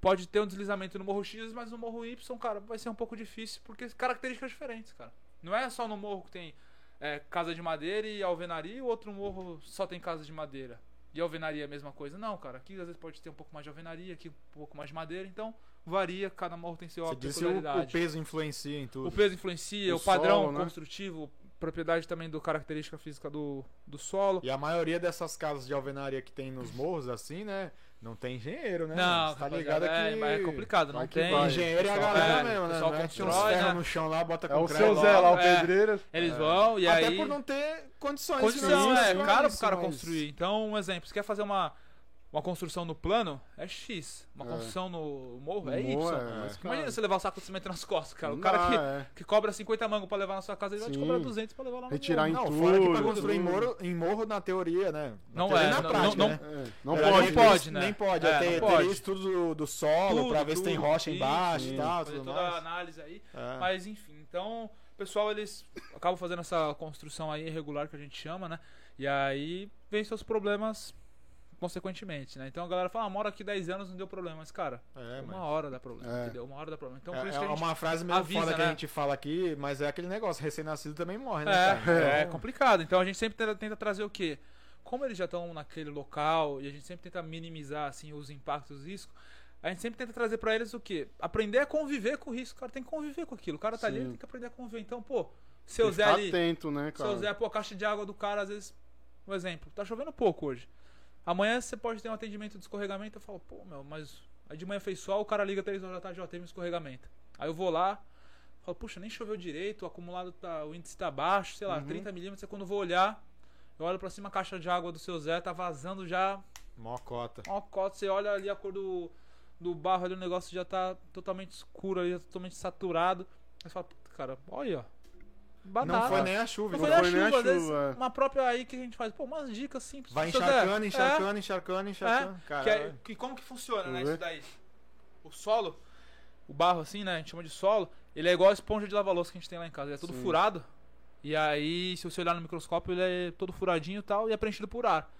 Speaker 4: pode ter um deslizamento no morro X, mas no morro Y, cara, vai ser um pouco difícil, porque características diferentes, cara. Não é só no morro que tem é, casa de madeira e alvenaria e o outro morro só tem casa de madeira. De alvenaria é a mesma coisa. Não, cara, aqui às vezes pode ter um pouco mais de alvenaria, aqui um pouco mais de madeira, então varia, cada morro tem sua
Speaker 2: Você disse o, o peso influencia em tudo.
Speaker 4: O peso influencia,
Speaker 3: O
Speaker 4: o, padrão
Speaker 3: solo, né?
Speaker 4: construtivo, propriedade também do característica física do, do solo.
Speaker 2: E a maioria dessas casas de alvenaria que tem nos morros, assim, né? Não tem engenheiro, né?
Speaker 4: Não,
Speaker 2: Você tá ligado
Speaker 4: é,
Speaker 2: que.
Speaker 4: mas é complicado, não
Speaker 3: que
Speaker 4: tem.
Speaker 3: vai.
Speaker 2: Engenheiro é a galera
Speaker 4: é,
Speaker 2: mesmo, né?
Speaker 4: pessoal
Speaker 2: Mete uns
Speaker 4: constrói, né?
Speaker 2: no chão lá, bota
Speaker 3: É
Speaker 2: com
Speaker 3: o seu. Zé lá, o
Speaker 4: É.
Speaker 3: pedreiro.
Speaker 4: Eles vão e
Speaker 2: Até
Speaker 4: aí.
Speaker 2: por não ter condições.
Speaker 4: Condição, é caro pro cara
Speaker 2: mas-
Speaker 4: construir. Então, um exemplo, você quer fazer uma, uma construção no plano, é X. Uma
Speaker 3: É.
Speaker 4: construção no morro é Y.
Speaker 3: morro, é mais
Speaker 4: Imagina
Speaker 3: caro.
Speaker 4: você levar o saco de cimento nas costas, cara. O
Speaker 3: Não
Speaker 4: cara
Speaker 3: dá,
Speaker 4: que,
Speaker 3: é.
Speaker 4: que cobra 50 mangos pra levar na sua casa, ele vai te
Speaker 3: Sim.
Speaker 4: cobrar 200 pra levar lá no
Speaker 3: Retirar
Speaker 4: morro.
Speaker 3: em
Speaker 2: Não, fora que pra
Speaker 3: tudo,
Speaker 2: construir em
Speaker 3: tudo.
Speaker 2: morro, em morro na teoria, né? Na
Speaker 4: Não
Speaker 2: teoria
Speaker 4: é,
Speaker 2: na
Speaker 4: não-
Speaker 2: prática,
Speaker 4: não-
Speaker 2: né?
Speaker 3: É, não
Speaker 2: Na
Speaker 3: pode.
Speaker 4: nem pode, né?
Speaker 2: Nem pode.
Speaker 4: É,
Speaker 2: É,
Speaker 4: não
Speaker 2: ter,
Speaker 4: pode.
Speaker 2: ter estudo do, do solo
Speaker 4: Tudo,
Speaker 2: pra ver se tem
Speaker 4: tudo,
Speaker 2: rocha
Speaker 4: isso,
Speaker 2: embaixo
Speaker 3: sim.
Speaker 2: e tal,
Speaker 4: fazer
Speaker 2: tudo
Speaker 4: toda a análise aí.
Speaker 2: É.
Speaker 4: Mas enfim, então o pessoal eles acabam fazendo essa construção aí irregular que a gente chama, né? E aí vem seus problemas consequentemente, né? Então a galera fala, ah, moro aqui 10 anos, não deu problema. Mas, cara,
Speaker 2: É,
Speaker 4: uma
Speaker 2: mas-
Speaker 4: hora dá problema,
Speaker 3: É.
Speaker 4: entendeu? Uma hora dá problema. Então por
Speaker 2: É,
Speaker 4: isso
Speaker 2: é
Speaker 4: que a gente
Speaker 2: uma frase meio
Speaker 4: avisa,
Speaker 2: foda que
Speaker 4: né?
Speaker 2: a gente fala aqui, mas é aquele negócio, recém-nascido também morre, né?
Speaker 4: É,
Speaker 2: cara?
Speaker 4: é
Speaker 2: Então,
Speaker 4: complicado. Então a gente sempre tenta, tenta trazer o quê? Como eles já estão naquele local e a gente sempre tenta minimizar assim os impactos, os riscos, a gente sempre tenta trazer pra eles o quê? Aprender a conviver com o risco. O cara tem que conviver com aquilo. O cara tá ali,
Speaker 3: Sim.
Speaker 4: ele tem que aprender a conviver. Então, pô, seu
Speaker 3: que
Speaker 4: Zé ali,
Speaker 3: atento, né, cara?
Speaker 4: seu Zé, pô, a caixa de água do cara às vezes, um exemplo, tá chovendo pouco hoje. Amanhã você pode ter um atendimento de escorregamento, eu falo, pô, meu, mas aí de manhã fez sol, o cara liga 3 horas da tarde, ó, teve um escorregamento. Aí eu vou lá, falo, puxa, nem choveu direito, o acumulado tá, o índice tá baixo, sei lá,
Speaker 3: Uhum.
Speaker 4: 30 milímetros, aí quando eu vou olhar, eu olho pra cima, a caixa de água do seu Zé tá vazando já,
Speaker 2: Mó cota.
Speaker 4: ó, cota, você olha ali a cor do, do barro ali, o negócio já tá totalmente escuro ali, totalmente saturado. Aí você fala, puta, cara, olha, ó. Batata.
Speaker 2: Não foi nem a chuva.
Speaker 4: Não foi nem a
Speaker 3: nem a
Speaker 4: chuva,
Speaker 3: chuva, é.
Speaker 4: uma própria aí que a gente faz, pô, umas dicas simples.
Speaker 2: Vai
Speaker 4: Seu Zé,
Speaker 2: encharcando,
Speaker 4: é,
Speaker 2: encharcando, encharcando, encharcando.
Speaker 4: é, que, é, que como que funciona, né, isso daí? O solo, o barro assim, né, a gente chama de solo, ele é igual a esponja de lava-louça que a gente tem lá em casa, ele é todo
Speaker 3: Sim.
Speaker 4: furado, e aí, se você olhar no microscópio, ele é todo furadinho e tal, e é preenchido por ar.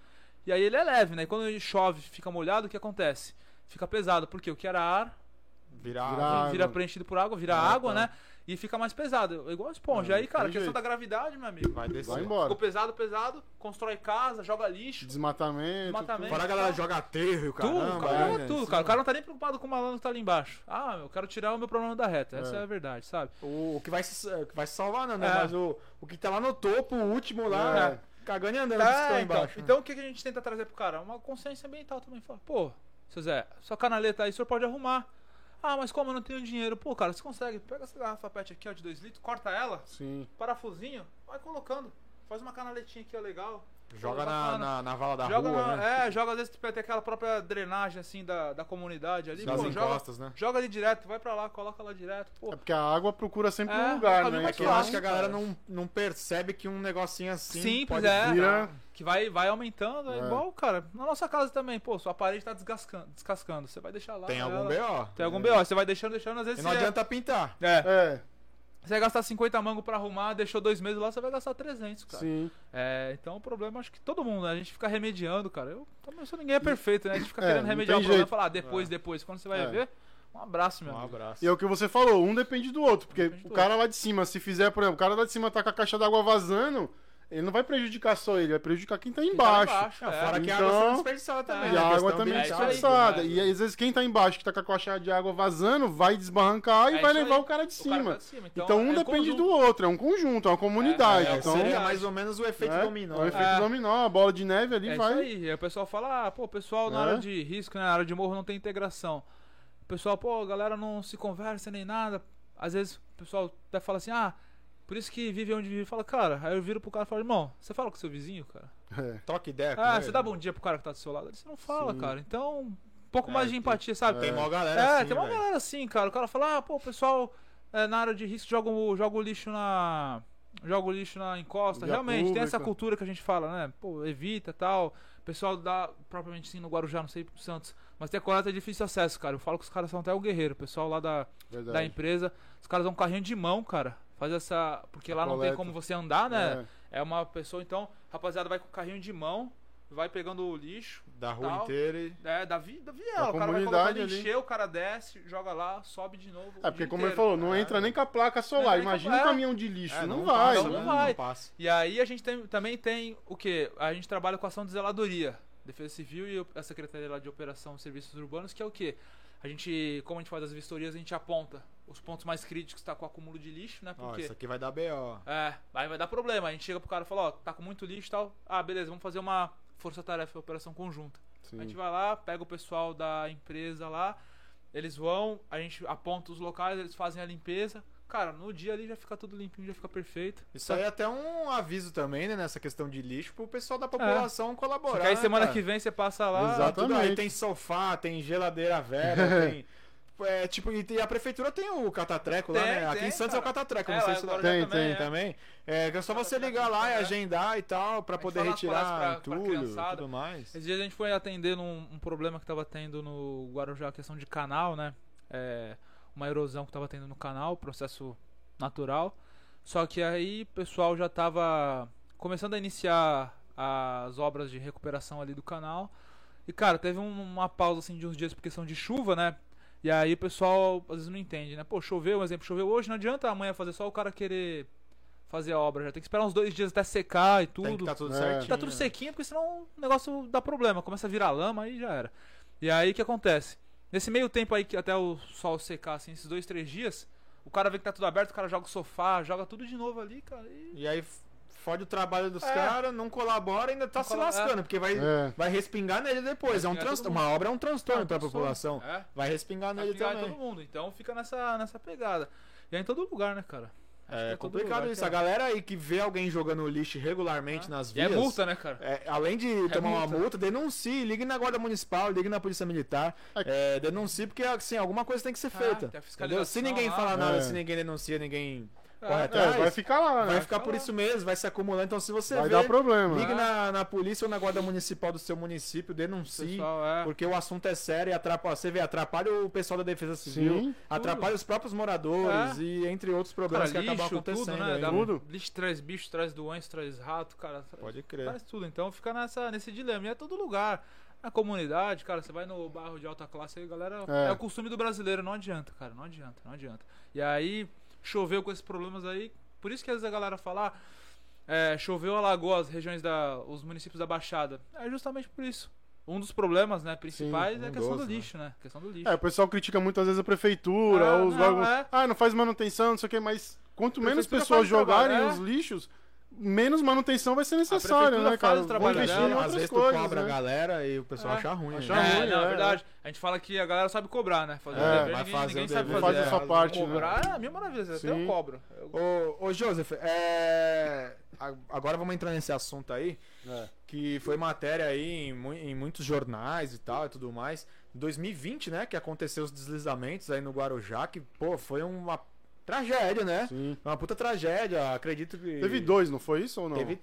Speaker 4: E aí ele é leve, né, e quando ele chove, fica molhado, o que acontece? Fica pesado, porque o que era ar,
Speaker 2: virar.
Speaker 3: Virar água.
Speaker 4: vira preenchido por água, vira
Speaker 3: Ah,
Speaker 4: água,
Speaker 3: tá.
Speaker 4: né, e fica mais pesado, igual a esponja.
Speaker 3: É,
Speaker 4: aí, cara, questão
Speaker 3: jeito.
Speaker 4: da gravidade, meu amigo.
Speaker 2: Vai descer.
Speaker 3: Vai embora.
Speaker 4: Ficou pesado, pesado, constrói casa, joga lixo.
Speaker 3: Desmatamento.
Speaker 4: Desmatamento.
Speaker 2: Fora a galera joga aterro e o
Speaker 4: Tudo,
Speaker 2: caramba.
Speaker 4: cara,
Speaker 2: né?
Speaker 4: tudo, cara. O cara não tá nem preocupado com o malandro que tá ali embaixo. Ah, eu quero tirar o meu problema da reta. Essa é,
Speaker 3: É.
Speaker 4: a verdade, sabe?
Speaker 2: O, o que vai se, o que vai se salvar, não, né?
Speaker 4: É.
Speaker 2: Mas o, o que tá lá no topo, o último lá,
Speaker 3: É.
Speaker 2: cagando e andando, que estão
Speaker 4: É, então,
Speaker 2: embaixo. né?
Speaker 4: então o que que a gente tenta trazer pro cara? Uma consciência ambiental também. Fala, pô, seu Zé, sua canaleta aí o senhor pode arrumar. Ah, mas como eu não tenho dinheiro? Pô, cara, você consegue. Pega essa garrafa PET aqui, ó, de 2 litros, corta ela,
Speaker 3: Sim.
Speaker 4: parafusinho, vai colocando. Faz uma canaletinha aqui, ó, legal.
Speaker 2: Joga na, na, na vala da
Speaker 4: joga
Speaker 2: rua,
Speaker 4: na-
Speaker 2: né?
Speaker 4: É, joga às vezes tem aquela própria drenagem assim da, da comunidade ali.
Speaker 2: Das
Speaker 4: pô, joga,
Speaker 2: encostas, né?
Speaker 4: joga ali direto, vai pra lá, coloca lá direto. Pô,
Speaker 3: É porque a água procura sempre
Speaker 4: É,
Speaker 3: um lugar, né?
Speaker 2: É que eu acho que a galera
Speaker 4: cara.
Speaker 2: não, não percebe que um negocinho assim
Speaker 4: Simples,
Speaker 2: pode
Speaker 4: é.
Speaker 3: Vira.
Speaker 4: que vai, vai aumentando. É.
Speaker 3: É.
Speaker 4: igual, cara, na nossa casa também. Pô, sua parede tá desgascando, descascando. Você vai deixar lá.
Speaker 2: Tem
Speaker 4: ela-
Speaker 2: algum BO.
Speaker 4: Tem algum
Speaker 2: É.
Speaker 4: BO. Você vai deixando, deixando, às vezes
Speaker 2: E não adianta pintar.
Speaker 4: É.
Speaker 3: É,
Speaker 4: Você vai gastar 50 mangos pra arrumar, deixou dois meses lá, você vai gastar 300, cara.
Speaker 3: sim.
Speaker 4: É, então o problema, acho que todo mundo, né? A gente fica remediando, cara. Eu também sou ninguém é perfeito, né? A gente fica
Speaker 3: É,
Speaker 4: querendo remediar o problema e falar, ah, depois,
Speaker 2: É.
Speaker 4: depois. Quando você vai
Speaker 3: É.
Speaker 4: ver, um abraço, meu
Speaker 2: Um
Speaker 4: amigo.
Speaker 2: abraço.
Speaker 3: E é o que você falou, um depende do outro. Porque
Speaker 4: Depende
Speaker 3: o cara lá de cima, se fizer, por exemplo, o cara lá de cima tá com a caixa d'água vazando, ele não vai prejudicar só ele, vai prejudicar quem tá
Speaker 4: Quem tá
Speaker 3: embaixo.
Speaker 4: embaixo, é.
Speaker 2: fora que a
Speaker 3: Então-
Speaker 2: água sendo desperdiçada também.
Speaker 4: É,
Speaker 3: E
Speaker 2: né?
Speaker 3: a
Speaker 2: Questão
Speaker 3: água também é disfarçada.
Speaker 4: né?
Speaker 3: E às vezes quem tá embaixo, que tá com a caixa de água vazando, vai desbarrancar e
Speaker 4: É
Speaker 3: vai levar
Speaker 4: aí.
Speaker 3: o cara de
Speaker 4: O cara
Speaker 3: cima.
Speaker 4: tá de cima.
Speaker 3: Então, um
Speaker 4: é
Speaker 3: depende
Speaker 4: conjunto.
Speaker 3: do outro, é um conjunto, é uma comunidade.
Speaker 2: É,
Speaker 3: então,
Speaker 2: seria mais ou menos o efeito
Speaker 3: né,
Speaker 2: dominó.
Speaker 3: É o
Speaker 2: né?
Speaker 3: efeito
Speaker 4: É.
Speaker 3: dominó, a bola de neve ali
Speaker 4: É
Speaker 3: vai.
Speaker 4: isso aí. Aí o pessoal fala, ah, pô, o pessoal na
Speaker 3: É.
Speaker 4: área de risco, né, na área de morro não tem integração. O pessoal, pô, a galera não se conversa nem nada. Às vezes o pessoal até fala assim, ah, por isso que vive onde vive. Fala, cara, aí eu viro pro cara e falo, irmão, você fala com seu vizinho, cara?
Speaker 3: É.
Speaker 2: Troca ideia com
Speaker 4: Ah,
Speaker 2: ele.
Speaker 4: você dá bom dia pro cara que tá do seu lado? Ele, Você não fala,
Speaker 3: Sim.
Speaker 4: cara. Então, um pouco
Speaker 2: É,
Speaker 4: mais de empatia, sabe?
Speaker 2: Tem mó galera
Speaker 4: É,
Speaker 2: assim,
Speaker 4: tem uma
Speaker 2: velho.
Speaker 4: galera assim, cara. O cara fala, ah, pô, o pessoal é, na área de risco joga o, joga o lixo na. Joga o lixo na encosta.
Speaker 3: Via
Speaker 4: Realmente, tem essa
Speaker 3: pública.
Speaker 4: cultura que a gente fala, né? Pô, evita tal. O pessoal dá, propriamente sim, no Guarujá, não sei pro Santos. Mas tem coleta de difícil acesso, cara. Eu falo que os caras são até o guerreiro. O pessoal lá da,
Speaker 3: Verdade.
Speaker 4: da empresa, os caras dão um carrinho de mão, cara. Faz essa. Porque
Speaker 3: A
Speaker 4: lá não tem
Speaker 3: coleta.
Speaker 4: como você andar, né?
Speaker 3: É.
Speaker 4: É uma pessoa, então, rapaziada, vai com o carrinho de mão, vai pegando o lixo,
Speaker 2: Da rua
Speaker 4: Tal.
Speaker 2: inteira e...
Speaker 4: é, da, vi, da
Speaker 3: Da
Speaker 4: viela. O cara vai colocando,
Speaker 3: ali.
Speaker 4: encher, o cara desce, joga lá, sobe de novo.
Speaker 3: É, porque como ele
Speaker 4: inteiro.
Speaker 3: falou, não
Speaker 2: É.
Speaker 3: entra nem com a placa
Speaker 4: Não
Speaker 3: solar.
Speaker 4: nem com
Speaker 3: Imagina um caminhão de lixo.
Speaker 2: É,
Speaker 3: não,
Speaker 2: passa,
Speaker 3: vai.
Speaker 4: não
Speaker 3: né?
Speaker 4: vai.
Speaker 2: passa.
Speaker 4: E aí a gente tem- também tem o que? A gente trabalha com ação de zeladoria. Defesa Civil e a Secretaria de Operação e Serviços Urbanos, que é o quê? A gente, como a gente faz as vistorias, a gente aponta os pontos mais críticos, tá com acúmulo de lixo, né?
Speaker 2: Ó,
Speaker 4: Porque
Speaker 2: isso aqui vai dar BO.
Speaker 4: é, aí vai dar problema. A gente chega pro cara e fala, ó, tá com muito lixo e tal. Ah, beleza, vamos fazer uma força-tarefa, operação conjunta.
Speaker 3: Sim.
Speaker 4: A gente vai lá, pega o pessoal da empresa lá, eles vão, a gente aponta os locais, eles fazem a limpeza. Cara, no dia ali já fica tudo limpinho, já fica perfeito.
Speaker 2: Isso aí é até um aviso também, né, nessa questão de lixo, pro pessoal da população colaborar.
Speaker 4: Porque aí
Speaker 2: né,
Speaker 4: semana
Speaker 2: cara?
Speaker 4: que vem você passa lá.
Speaker 3: Exato.
Speaker 2: Tudo aí
Speaker 3: Exatamente.
Speaker 2: tem sofá, tem geladeira velha, [laughs] tem. É, tipo, e a prefeitura tem o catatreco lá,
Speaker 4: Tem,
Speaker 2: né? Aqui
Speaker 4: tem,
Speaker 2: em Santos é o
Speaker 4: cara.
Speaker 2: catatreco,
Speaker 4: É,
Speaker 2: não sei
Speaker 4: lá
Speaker 2: se lá
Speaker 3: Tem, tem.
Speaker 4: é.
Speaker 2: também. É, é só você ligar lá e agendar e tal, pra poder retirar
Speaker 4: pra- pra
Speaker 2: entulho e
Speaker 4: criançada.
Speaker 2: tudo mais.
Speaker 4: Esses dias a gente foi atender num um problema que tava tendo no Guarujá, a questão de canal, né? É, uma erosão que tava tendo no canal, processo natural. Só que aí o pessoal já tava começando a iniciar as obras de recuperação ali do canal. E cara, teve um- uma pausa assim de uns dias por questão de chuva, né? E aí o pessoal às vezes não entende, né? Pô, choveu, um exemplo, choveu hoje, não adianta amanhã fazer só o cara querer fazer a obra, já tem que esperar uns dois dias até secar e tudo.
Speaker 2: Tem que tá tudo
Speaker 3: É.
Speaker 2: certinho.
Speaker 4: Tá tudo
Speaker 2: né?
Speaker 4: sequinho, porque senão o negócio dá problema. Começa a virar lama aí já era. E aí o que acontece? Nesse meio tempo aí, que até o sol secar, assim, esses dois, três dias, o cara vê que tá tudo aberto, o cara joga o sofá, joga tudo de novo ali, cara. E...
Speaker 2: E aí fode o trabalho dos
Speaker 4: É.
Speaker 2: caras, não colabora e ainda tá
Speaker 4: Não
Speaker 2: se
Speaker 4: colabora,
Speaker 2: lascando, porque vai,
Speaker 3: É.
Speaker 2: vai respingar nele depois. É um. Uma obra é um transtorno
Speaker 4: É
Speaker 2: pra população.
Speaker 4: É,
Speaker 2: Vai respingar
Speaker 4: vai
Speaker 2: nele também.
Speaker 4: todo mundo. Então fica nessa, nessa pegada. E é em todo lugar, né, cara?
Speaker 2: É
Speaker 4: todo
Speaker 2: complicado
Speaker 4: lugar
Speaker 2: isso. A galera aí que vê alguém jogando lixo regularmente nas
Speaker 4: E é
Speaker 2: vias.
Speaker 4: multa, né, cara?
Speaker 2: É, além de tomar uma
Speaker 4: multa.
Speaker 2: multa, denuncie, ligue na guarda municipal, ligue na polícia militar, é, denuncie porque assim, alguma coisa tem que ser
Speaker 4: Ah,
Speaker 2: feita.
Speaker 4: tem a
Speaker 2: entendeu? Se ninguém
Speaker 4: lá.
Speaker 2: fala nada,
Speaker 3: É.
Speaker 2: se ninguém denuncia, ninguém
Speaker 4: É,
Speaker 2: corre
Speaker 3: É,
Speaker 2: atrás,
Speaker 3: vai ficar lá, né?
Speaker 2: vai ficar
Speaker 4: Vai
Speaker 2: por
Speaker 4: lá.
Speaker 2: isso mesmo, vai se acumulando. Então se você
Speaker 3: Vai
Speaker 2: vê,
Speaker 3: dar problema.
Speaker 2: ligue
Speaker 4: Ah.
Speaker 2: na, na polícia ou na guarda municipal do seu município, denuncie.
Speaker 4: Pessoal, é.
Speaker 2: Porque o assunto é sério e atrapalha, você vê, atrapalha o pessoal da defesa civil,
Speaker 3: Sim.
Speaker 2: atrapalha os próprios moradores
Speaker 4: É.
Speaker 2: e entre outros
Speaker 4: Cara,
Speaker 2: problemas que acabam
Speaker 4: lixo,
Speaker 2: acontecendo.
Speaker 4: tudo, né? Dá-
Speaker 3: Tudo.
Speaker 4: Lixo traz bicho, traz doença, traz rato, cara. traz-
Speaker 2: Pode crer.
Speaker 4: Faz tudo, então fica nessa, nesse dilema. E é todo lugar. Na comunidade, cara, você vai no bairro de alta classe aí, galera.
Speaker 3: É.
Speaker 4: É. o costume do brasileiro, não adianta, cara. Não adianta, não adianta. E aí, choveu com esses problemas aí. Por isso que às vezes a galera fala. ah, é, choveu Alagoas, regiões da. os municípios da Baixada. É justamente por isso. Um dos problemas, né, principais
Speaker 2: Sim,
Speaker 4: é a questão
Speaker 2: dos,
Speaker 4: do
Speaker 2: né?
Speaker 4: lixo, né? A questão do lixo.
Speaker 3: É, o pessoal critica muitas vezes a prefeitura,
Speaker 4: Ah,
Speaker 3: os
Speaker 4: não,
Speaker 3: órgãos.
Speaker 4: é.
Speaker 3: Ah, não faz manutenção, não sei o que, mas quanto menos pessoas
Speaker 4: o trabalho,
Speaker 3: jogarem
Speaker 4: é.
Speaker 3: os lixos, menos manutenção vai ser necessária, né,
Speaker 4: faz
Speaker 3: cara?
Speaker 4: o
Speaker 3: Vão
Speaker 4: trabalho
Speaker 3: investir em
Speaker 2: Às vezes tu
Speaker 3: coisas,
Speaker 2: cobra a
Speaker 3: né?
Speaker 2: galera e o pessoal
Speaker 4: É,
Speaker 2: acha ruim.
Speaker 3: acha
Speaker 2: né?
Speaker 4: É,
Speaker 3: ruim,
Speaker 4: não,
Speaker 3: é,
Speaker 4: é verdade. A gente fala que a galera sabe cobrar, né? Fazer
Speaker 3: É,
Speaker 4: o dever,
Speaker 2: vai
Speaker 4: ninguém,
Speaker 2: fazer
Speaker 4: ninguém
Speaker 2: o
Speaker 4: sabe
Speaker 2: dever.
Speaker 4: fazer.
Speaker 3: Faz a sua
Speaker 4: É,
Speaker 3: parte, né?
Speaker 4: Cobrar é a minha maravilha, até eu cobro. Eu-
Speaker 2: Ô, ô Joseph, é... a- agora vamos entrar nesse assunto aí,
Speaker 3: É.
Speaker 2: que foi matéria aí em, mu- em muitos jornais e tal e tudo mais. Em 2020, né, que aconteceu os deslizamentos aí no Guarujá, que, pô, foi uma tragédia, né?
Speaker 3: Sim.
Speaker 2: Uma puta tragédia, acredito que...
Speaker 3: Teve dois, não foi isso ou não?
Speaker 2: Teve-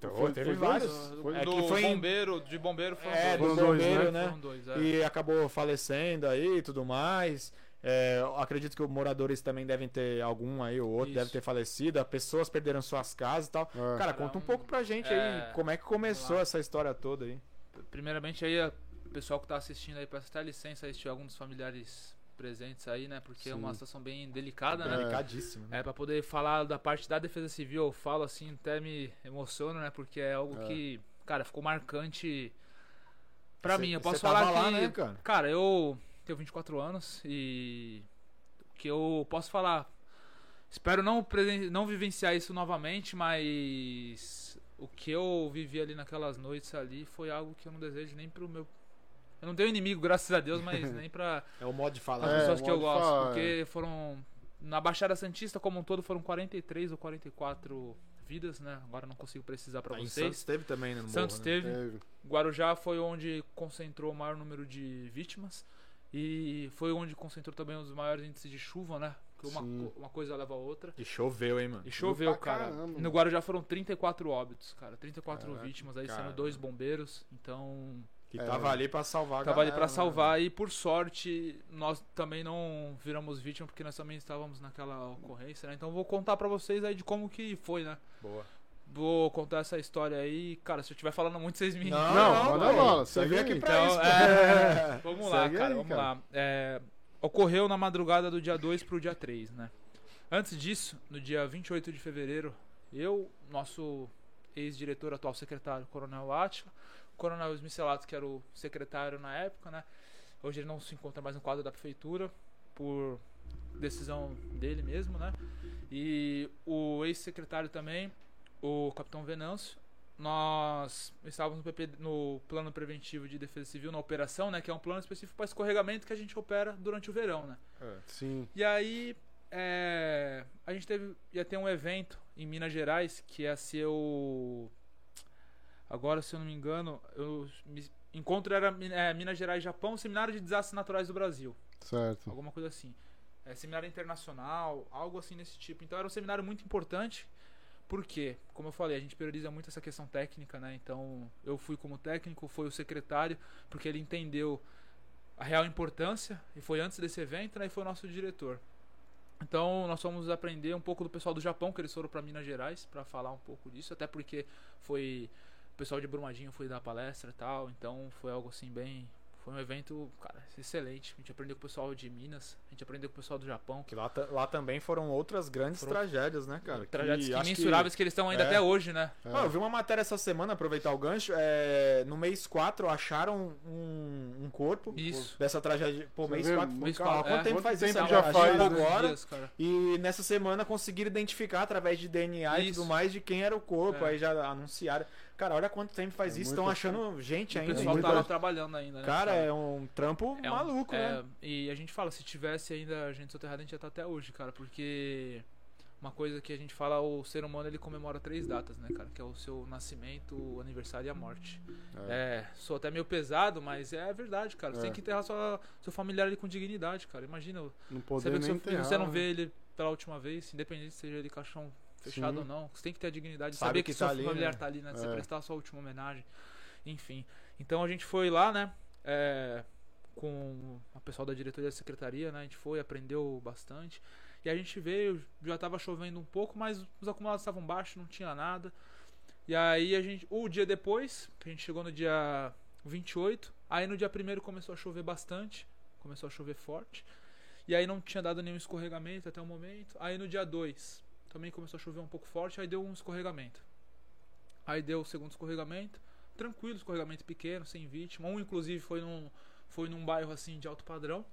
Speaker 2: Pô,
Speaker 3: Foi-
Speaker 2: teve
Speaker 3: foi
Speaker 2: vários.
Speaker 3: dois? Foi-
Speaker 2: É
Speaker 4: do
Speaker 2: que foi em-
Speaker 4: bombeiro, de bombeiro foram
Speaker 2: É,
Speaker 4: dois.
Speaker 2: do
Speaker 3: dois,
Speaker 2: bombeiro,
Speaker 3: né?
Speaker 2: né?
Speaker 4: Foram dois, é.
Speaker 2: E acabou falecendo aí e tudo mais. É, acredito que os moradores também devem ter algum aí ou outro,
Speaker 4: Isso.
Speaker 2: deve ter falecido. As pessoas perderam suas casas e tal.
Speaker 3: É.
Speaker 2: Cara, conta um
Speaker 4: um-
Speaker 2: pouco pra gente
Speaker 4: é,
Speaker 2: aí como é que começou essa história toda aí.
Speaker 4: Primeiramente aí, a- o pessoal que tá assistindo aí, peço até licença aí se tiver algum dos familiares presentes aí, né? Porque é uma
Speaker 3: Sim.
Speaker 4: situação bem delicada, né?
Speaker 2: Delicadíssimo. né?
Speaker 4: É, pra poder falar da parte da defesa civil, eu falo assim, até me emociono, né? Porque é algo
Speaker 3: É.
Speaker 4: que, cara, ficou marcante pra
Speaker 2: Cê-
Speaker 4: mim. Eu posso falar
Speaker 2: lá,
Speaker 4: que.
Speaker 2: né, cara?
Speaker 4: Cara, eu tenho 24 anos e. O que eu posso falar. Espero não, não vivenciar isso novamente, mas. O que eu vivi ali naquelas noites ali foi algo que eu não desejo nem pro meu. Eu não tenho inimigo, graças a Deus, mas [laughs] nem pra
Speaker 2: É o modo de
Speaker 4: as
Speaker 2: falar.
Speaker 3: É,
Speaker 4: pessoas que eu gosto.
Speaker 3: falar,
Speaker 4: porque foram. Na Baixada Santista como um todo foram 43 ou 44 vidas, né? Agora não consigo precisar pra
Speaker 2: Aí em
Speaker 4: vocês.
Speaker 2: Santos teve também, né? no
Speaker 4: Santos
Speaker 2: morro, né?
Speaker 4: teve.
Speaker 3: Teve.
Speaker 4: Guarujá foi onde concentrou o maior número de vítimas. E foi onde concentrou também os maiores índices de chuva, né? Porque uma,
Speaker 3: Sim.
Speaker 4: uma coisa leva a outra.
Speaker 2: E choveu, hein, mano.
Speaker 4: E choveu, cara.
Speaker 3: caramba,
Speaker 4: no. Guarujá foram 34 óbitos, cara. 34
Speaker 2: Caraca,
Speaker 4: vítimas, aí
Speaker 2: cara.
Speaker 4: sendo dois bombeiros. Então,
Speaker 2: Que
Speaker 3: É.
Speaker 2: tava ali pra salvar a
Speaker 4: tava ali
Speaker 2: galera,
Speaker 4: pra
Speaker 2: né?
Speaker 4: salvar. E por sorte, nós também não viramos vítima, porque nós também estávamos naquela ocorrência, né? Então, vou contar pra vocês aí de como que foi, né?
Speaker 2: Boa.
Speaker 4: Vou contar essa história aí. Cara, se eu estiver falando muito, vocês me.
Speaker 2: Não,
Speaker 3: Não,
Speaker 2: não,
Speaker 3: manda bola,
Speaker 2: Você veio aqui pra
Speaker 4: Então,
Speaker 2: isso,
Speaker 4: é. [laughs] Vamos lá,
Speaker 3: Segue
Speaker 4: cara,
Speaker 3: aí,
Speaker 4: vamos
Speaker 3: cara.
Speaker 4: lá. É, ocorreu na madrugada do dia 2 pro dia 3, né? Antes disso, no dia 28 de fevereiro, eu, nosso ex-diretor, atual secretário, Coronel Átila. Coronel Smicelato, que era o secretário na época, né? Hoje ele não se encontra mais no quadro da prefeitura, por decisão dele mesmo, né? E o ex-secretário também, o capitão Venâncio. Nós estávamos no, PP no plano preventivo de defesa civil, na operação, né? Que é um plano específico para escorregamento que a gente opera durante o verão, né?
Speaker 3: Sim.
Speaker 4: E aí, é, a gente teve, ia ter um evento em Minas Gerais que ia ser o. Agora, se eu não me engano, o encontro era é, Minas Gerais Japão, Seminário de Desastres Naturais do Brasil.
Speaker 3: Certo.
Speaker 4: Alguma coisa assim. É, seminário internacional, algo assim nesse tipo. Então era um seminário muito importante. Porque, como eu falei, a gente prioriza muito essa questão técnica, né? Então, eu fui como técnico, foi o secretário, porque ele entendeu a real importância, e foi antes desse evento, né? E foi o nosso diretor. Então, nós fomos aprender um pouco do pessoal do Japão, que eles foram para Minas Gerais, para falar um pouco disso, até porque foi pessoal de Brumadinho foi dar palestra e tal, então foi algo assim bem foi um evento, cara, excelente. A gente aprendeu com o pessoal de Minas, a gente aprendeu com o pessoal do Japão.
Speaker 2: Que lá, lá também foram outras grandes
Speaker 4: Foram-
Speaker 2: tragédias, né, cara?
Speaker 4: Tragédias
Speaker 2: Que acho que-
Speaker 4: imensuráveis que, eles estão ainda
Speaker 2: é.
Speaker 4: até hoje, né?
Speaker 3: É.
Speaker 2: Ah, eu vi uma matéria essa semana, aproveitar o gancho. é, no mês 4 acharam um, um corpo
Speaker 4: Isso.
Speaker 2: dessa tragédia. Pô,
Speaker 3: Você
Speaker 2: mês
Speaker 3: vê,
Speaker 2: 4.
Speaker 4: mês
Speaker 2: Há
Speaker 4: quatro,
Speaker 2: quanto
Speaker 4: é.
Speaker 2: tempo faz
Speaker 3: tempo
Speaker 2: isso?
Speaker 3: já
Speaker 2: Agora,
Speaker 3: faz,
Speaker 2: agora.
Speaker 4: Dias, cara.
Speaker 2: E nessa semana conseguiram identificar através de DNA e
Speaker 4: Isso.
Speaker 2: tudo mais de quem era o corpo.
Speaker 4: É.
Speaker 2: Aí já anunciaram. Cara, olha quanto tempo faz
Speaker 3: É
Speaker 2: isso. Estão achando gente
Speaker 4: O
Speaker 2: ainda.
Speaker 4: pessoal
Speaker 3: muita-
Speaker 4: tá lá trabalhando ainda, né?
Speaker 2: Cara,
Speaker 4: sabe?
Speaker 2: é um trampo
Speaker 4: É um-
Speaker 2: maluco,
Speaker 4: é,
Speaker 2: né?
Speaker 4: E a gente fala, se tivesse ainda a gente soterrada, a gente ia estar até hoje, cara, porque uma coisa que a gente fala, o ser humano ele comemora três datas, né, cara? Que é o seu nascimento, o aniversário e a morte. É, sou até meio pesado, mas é verdade, cara. Você
Speaker 3: É.
Speaker 4: tem que enterrar sua, seu familiar ali com dignidade, cara. Imagina,
Speaker 3: Não
Speaker 4: você
Speaker 3: poder
Speaker 4: que
Speaker 3: nem
Speaker 4: seu,
Speaker 3: enterrar,
Speaker 4: você não
Speaker 3: né?
Speaker 4: vê ele pela última vez, independente se seja ele caixão fechado
Speaker 3: Sim.
Speaker 4: ou não. Você tem que ter a dignidade de
Speaker 2: Sabe
Speaker 4: saber
Speaker 2: que
Speaker 4: que, seu
Speaker 2: tá ali,
Speaker 4: familiar
Speaker 2: né?
Speaker 4: tá ali, né? De você
Speaker 3: É.
Speaker 4: prestar a sua última homenagem. Enfim. Então a gente foi lá, né? é, com o pessoal da diretoria da secretaria, né? A gente foi, aprendeu bastante. E a gente veio, já tava chovendo um pouco, mas os acumulados estavam baixos, não tinha nada. E aí a gente, o dia depois, que a gente chegou no dia 28, aí no dia primeiro começou a chover bastante, começou a chover forte. E aí não tinha dado nenhum escorregamento até o momento. Aí no dia 2 também começou a chover um pouco forte, aí deu um escorregamento. Aí deu o segundo escorregamento, tranquilo, escorregamento pequeno, sem vítima. Um inclusive foi num, foi num bairro assim de alto padrão,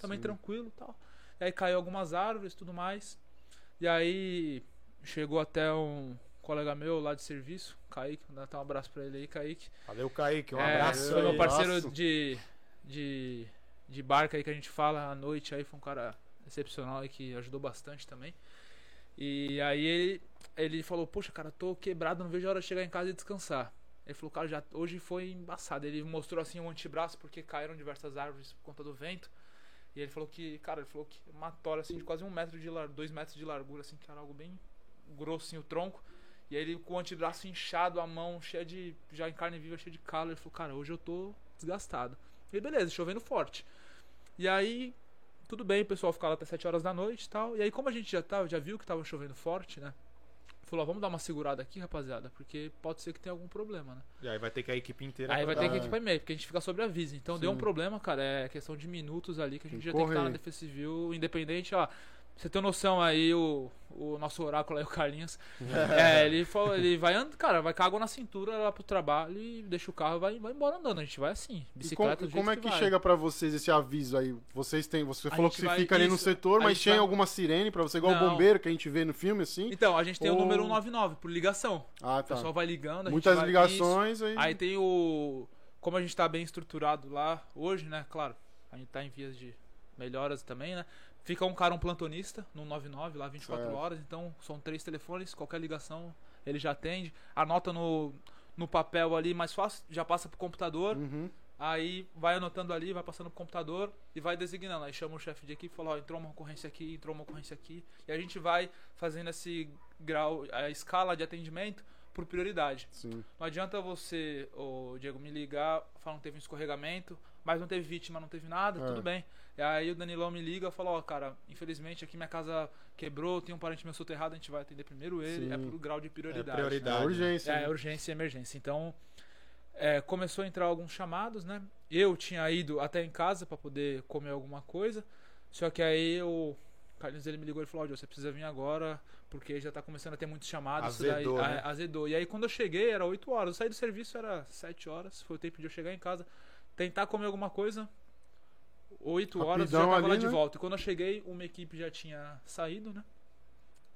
Speaker 4: também
Speaker 3: Sim.
Speaker 4: tranquilo, tal. E aí caiu algumas árvores, e tudo mais. E aí chegou até um colega meu lá de serviço, Kaique, vou dar um abraço pra ele aí, Kaique.
Speaker 2: Valeu, Kaique. Um
Speaker 4: É,
Speaker 2: abraço.
Speaker 4: Foi meu
Speaker 2: aí.
Speaker 4: parceiro
Speaker 3: Abraço.
Speaker 4: de, de, de barca aí que a gente fala à noite aí, foi um cara excepcional aí que ajudou bastante também. E aí ele, ele falou, poxa cara, tô quebrado, não vejo a hora de chegar em casa e descansar. Ele falou, cara, já, hoje foi embaçado. Ele mostrou assim o antebraço porque caíram diversas árvores por conta do vento. E ele falou que, cara, ele falou que uma tora assim de quase um metro de lar, dois metros de largura, assim, que era algo bem grosso assim, o tronco. E aí ele com o antebraço inchado, a mão cheia de. já em carne viva, cheia de calo. Ele falou, cara, hoje eu tô desgastado. E beleza, chovendo forte. E aí, tudo bem, o pessoal ficava lá até 7 horas da noite e tal. E aí, como a gente já tava, já viu que tava chovendo forte, né? Falou, ó, vamos dar uma segurada aqui, rapaziada, porque pode ser que tenha algum problema, né?
Speaker 2: E aí vai ter que a equipe inteira.
Speaker 4: Aí vai ter que
Speaker 3: Ah.
Speaker 4: equipar e-mail, porque a gente fica sobre aviso. Então deu um
Speaker 3: Sim.
Speaker 4: problema, cara. É questão de minutos ali que a gente
Speaker 3: Tem
Speaker 4: já
Speaker 3: que
Speaker 4: tem que estar na
Speaker 3: correr.
Speaker 4: Defesa Civil, independente, ó. Você tem noção aí, o, o nosso oráculo aí, o Carlinhos. [laughs] é, ele, falou, ele vai andando, cara, vai com a água na cintura lá pro trabalho e deixa o carro e vai, vai embora andando. A gente vai assim,
Speaker 3: E como,
Speaker 4: bicicleta jeito
Speaker 3: como é que, chega pra vocês esse aviso aí? Vocês têm, você falou que você
Speaker 4: vai-
Speaker 3: fica ali no setor, mas tem
Speaker 4: vai-
Speaker 3: alguma sirene pra você, igual o
Speaker 4: Não.
Speaker 3: bombeiro que a gente vê no filme assim?
Speaker 4: Então, a gente tem o
Speaker 3: Ou-
Speaker 4: número 199 por ligação.
Speaker 3: Ah,
Speaker 4: O
Speaker 3: tá.
Speaker 4: pessoal vai ligando, a
Speaker 3: Muitas
Speaker 4: gente vai,
Speaker 3: ligações aí.
Speaker 4: Isso. Aí tem o. Como a gente tá bem estruturado lá hoje, né? Claro, a gente tá em vias de melhoras também, né? Fica um cara, um plantonista, no 99, lá 24
Speaker 3: Certo.
Speaker 4: horas. Então, são três telefones, qualquer ligação ele já atende. Anota no, no papel ali, mais fácil, já passa pro computador.
Speaker 3: Uhum.
Speaker 4: Aí vai anotando ali, vai passando pro computador e vai designando. Aí chama o chefe de equipe e fala, ó, entrou uma ocorrência aqui, entrou uma ocorrência aqui. E a gente vai fazendo esse grau, a escala de atendimento por prioridade.
Speaker 3: Sim.
Speaker 4: Não adianta você, o Diego, me ligar, falar que teve um escorregamento, mas não teve vítima, não teve nada,
Speaker 3: É.
Speaker 4: tudo bem. E aí o Danilão me liga e fala, ó, cara, infelizmente aqui minha casa quebrou, tem um parente meu soterrado, a gente vai atender primeiro ele, é
Speaker 3: Sim.
Speaker 4: por grau de prioridade.
Speaker 2: É prioridade.
Speaker 3: É urgência.
Speaker 4: É,
Speaker 3: né?
Speaker 4: urgência e emergência. Então, é, começou a entrar alguns chamados, né? Eu tinha ido até em casa para poder comer alguma coisa, só que aí o Carlinhos ele me ligou e falou: Ó, você precisa vir agora, porque já tá começando a ter muitos chamados.
Speaker 2: Azedou,
Speaker 4: daí,
Speaker 2: né?
Speaker 4: é, azedou. E aí quando eu cheguei, era 8 horas. Eu saí do serviço, era 7 horas. Foi o tempo de eu chegar em casa, tentar comer alguma coisa. 8 horas já
Speaker 3: Rapidão
Speaker 4: tava lá
Speaker 3: ali,
Speaker 4: de
Speaker 3: né?
Speaker 4: volta. E quando eu cheguei, uma equipe já tinha saído, né?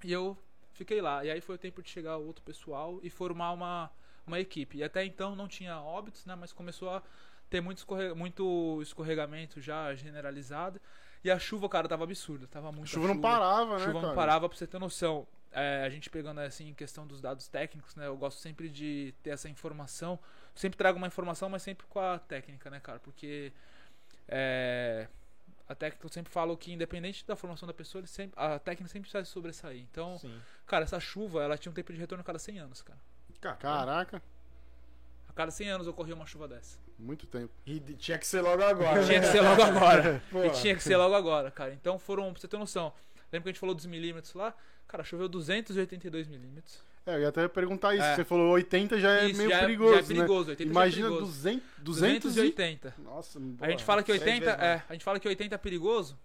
Speaker 4: E eu fiquei lá. E aí foi o tempo de chegar outro pessoal e formar uma, uma equipe. E até então não tinha óbitos, né? Mas começou a ter muito, escorre... muito escorregamento já generalizado. E a chuva, cara, tava absurda. Tava muito
Speaker 3: chuva não parava, né,
Speaker 4: chuva
Speaker 3: cara?
Speaker 4: não parava, pra você ter noção. É, a gente pegando assim em questão dos dados técnicos, né? Eu gosto sempre de ter essa informação. Sempre trago uma informação, mas sempre com a técnica, né, cara? Porque é, a técnica eu sempre falo que independente da formação da pessoa, ele sempre, a técnica sempre precisa sobressair. Então,
Speaker 2: Sim.
Speaker 4: cara, essa chuva, ela tinha um tempo de retorno a cada 100 anos, cara.
Speaker 3: Caraca,
Speaker 4: A cada 100 anos ocorria uma chuva dessa.
Speaker 3: muito tempo.
Speaker 2: E tinha que ser logo agora. [laughs]
Speaker 4: Tinha que
Speaker 2: né?
Speaker 4: ser logo agora. [laughs] E tinha que ser logo agora, cara. Então foram, pra você ter noção. Lembra que a gente falou dos milímetros lá? Cara, choveu 282 milímetros.
Speaker 3: É, eu ia até perguntar isso.
Speaker 4: É.
Speaker 3: Você falou 80 já é
Speaker 4: Isso,
Speaker 3: meio
Speaker 4: já,
Speaker 3: perigoso,
Speaker 4: já é perigoso. 80
Speaker 3: né? Imagina
Speaker 4: é perigoso.
Speaker 3: 200, 200 e...
Speaker 4: 280.
Speaker 3: Nossa,
Speaker 4: A gente fala que
Speaker 2: seis
Speaker 4: 80
Speaker 2: vezes
Speaker 4: é, a gente fala que 80 é perigoso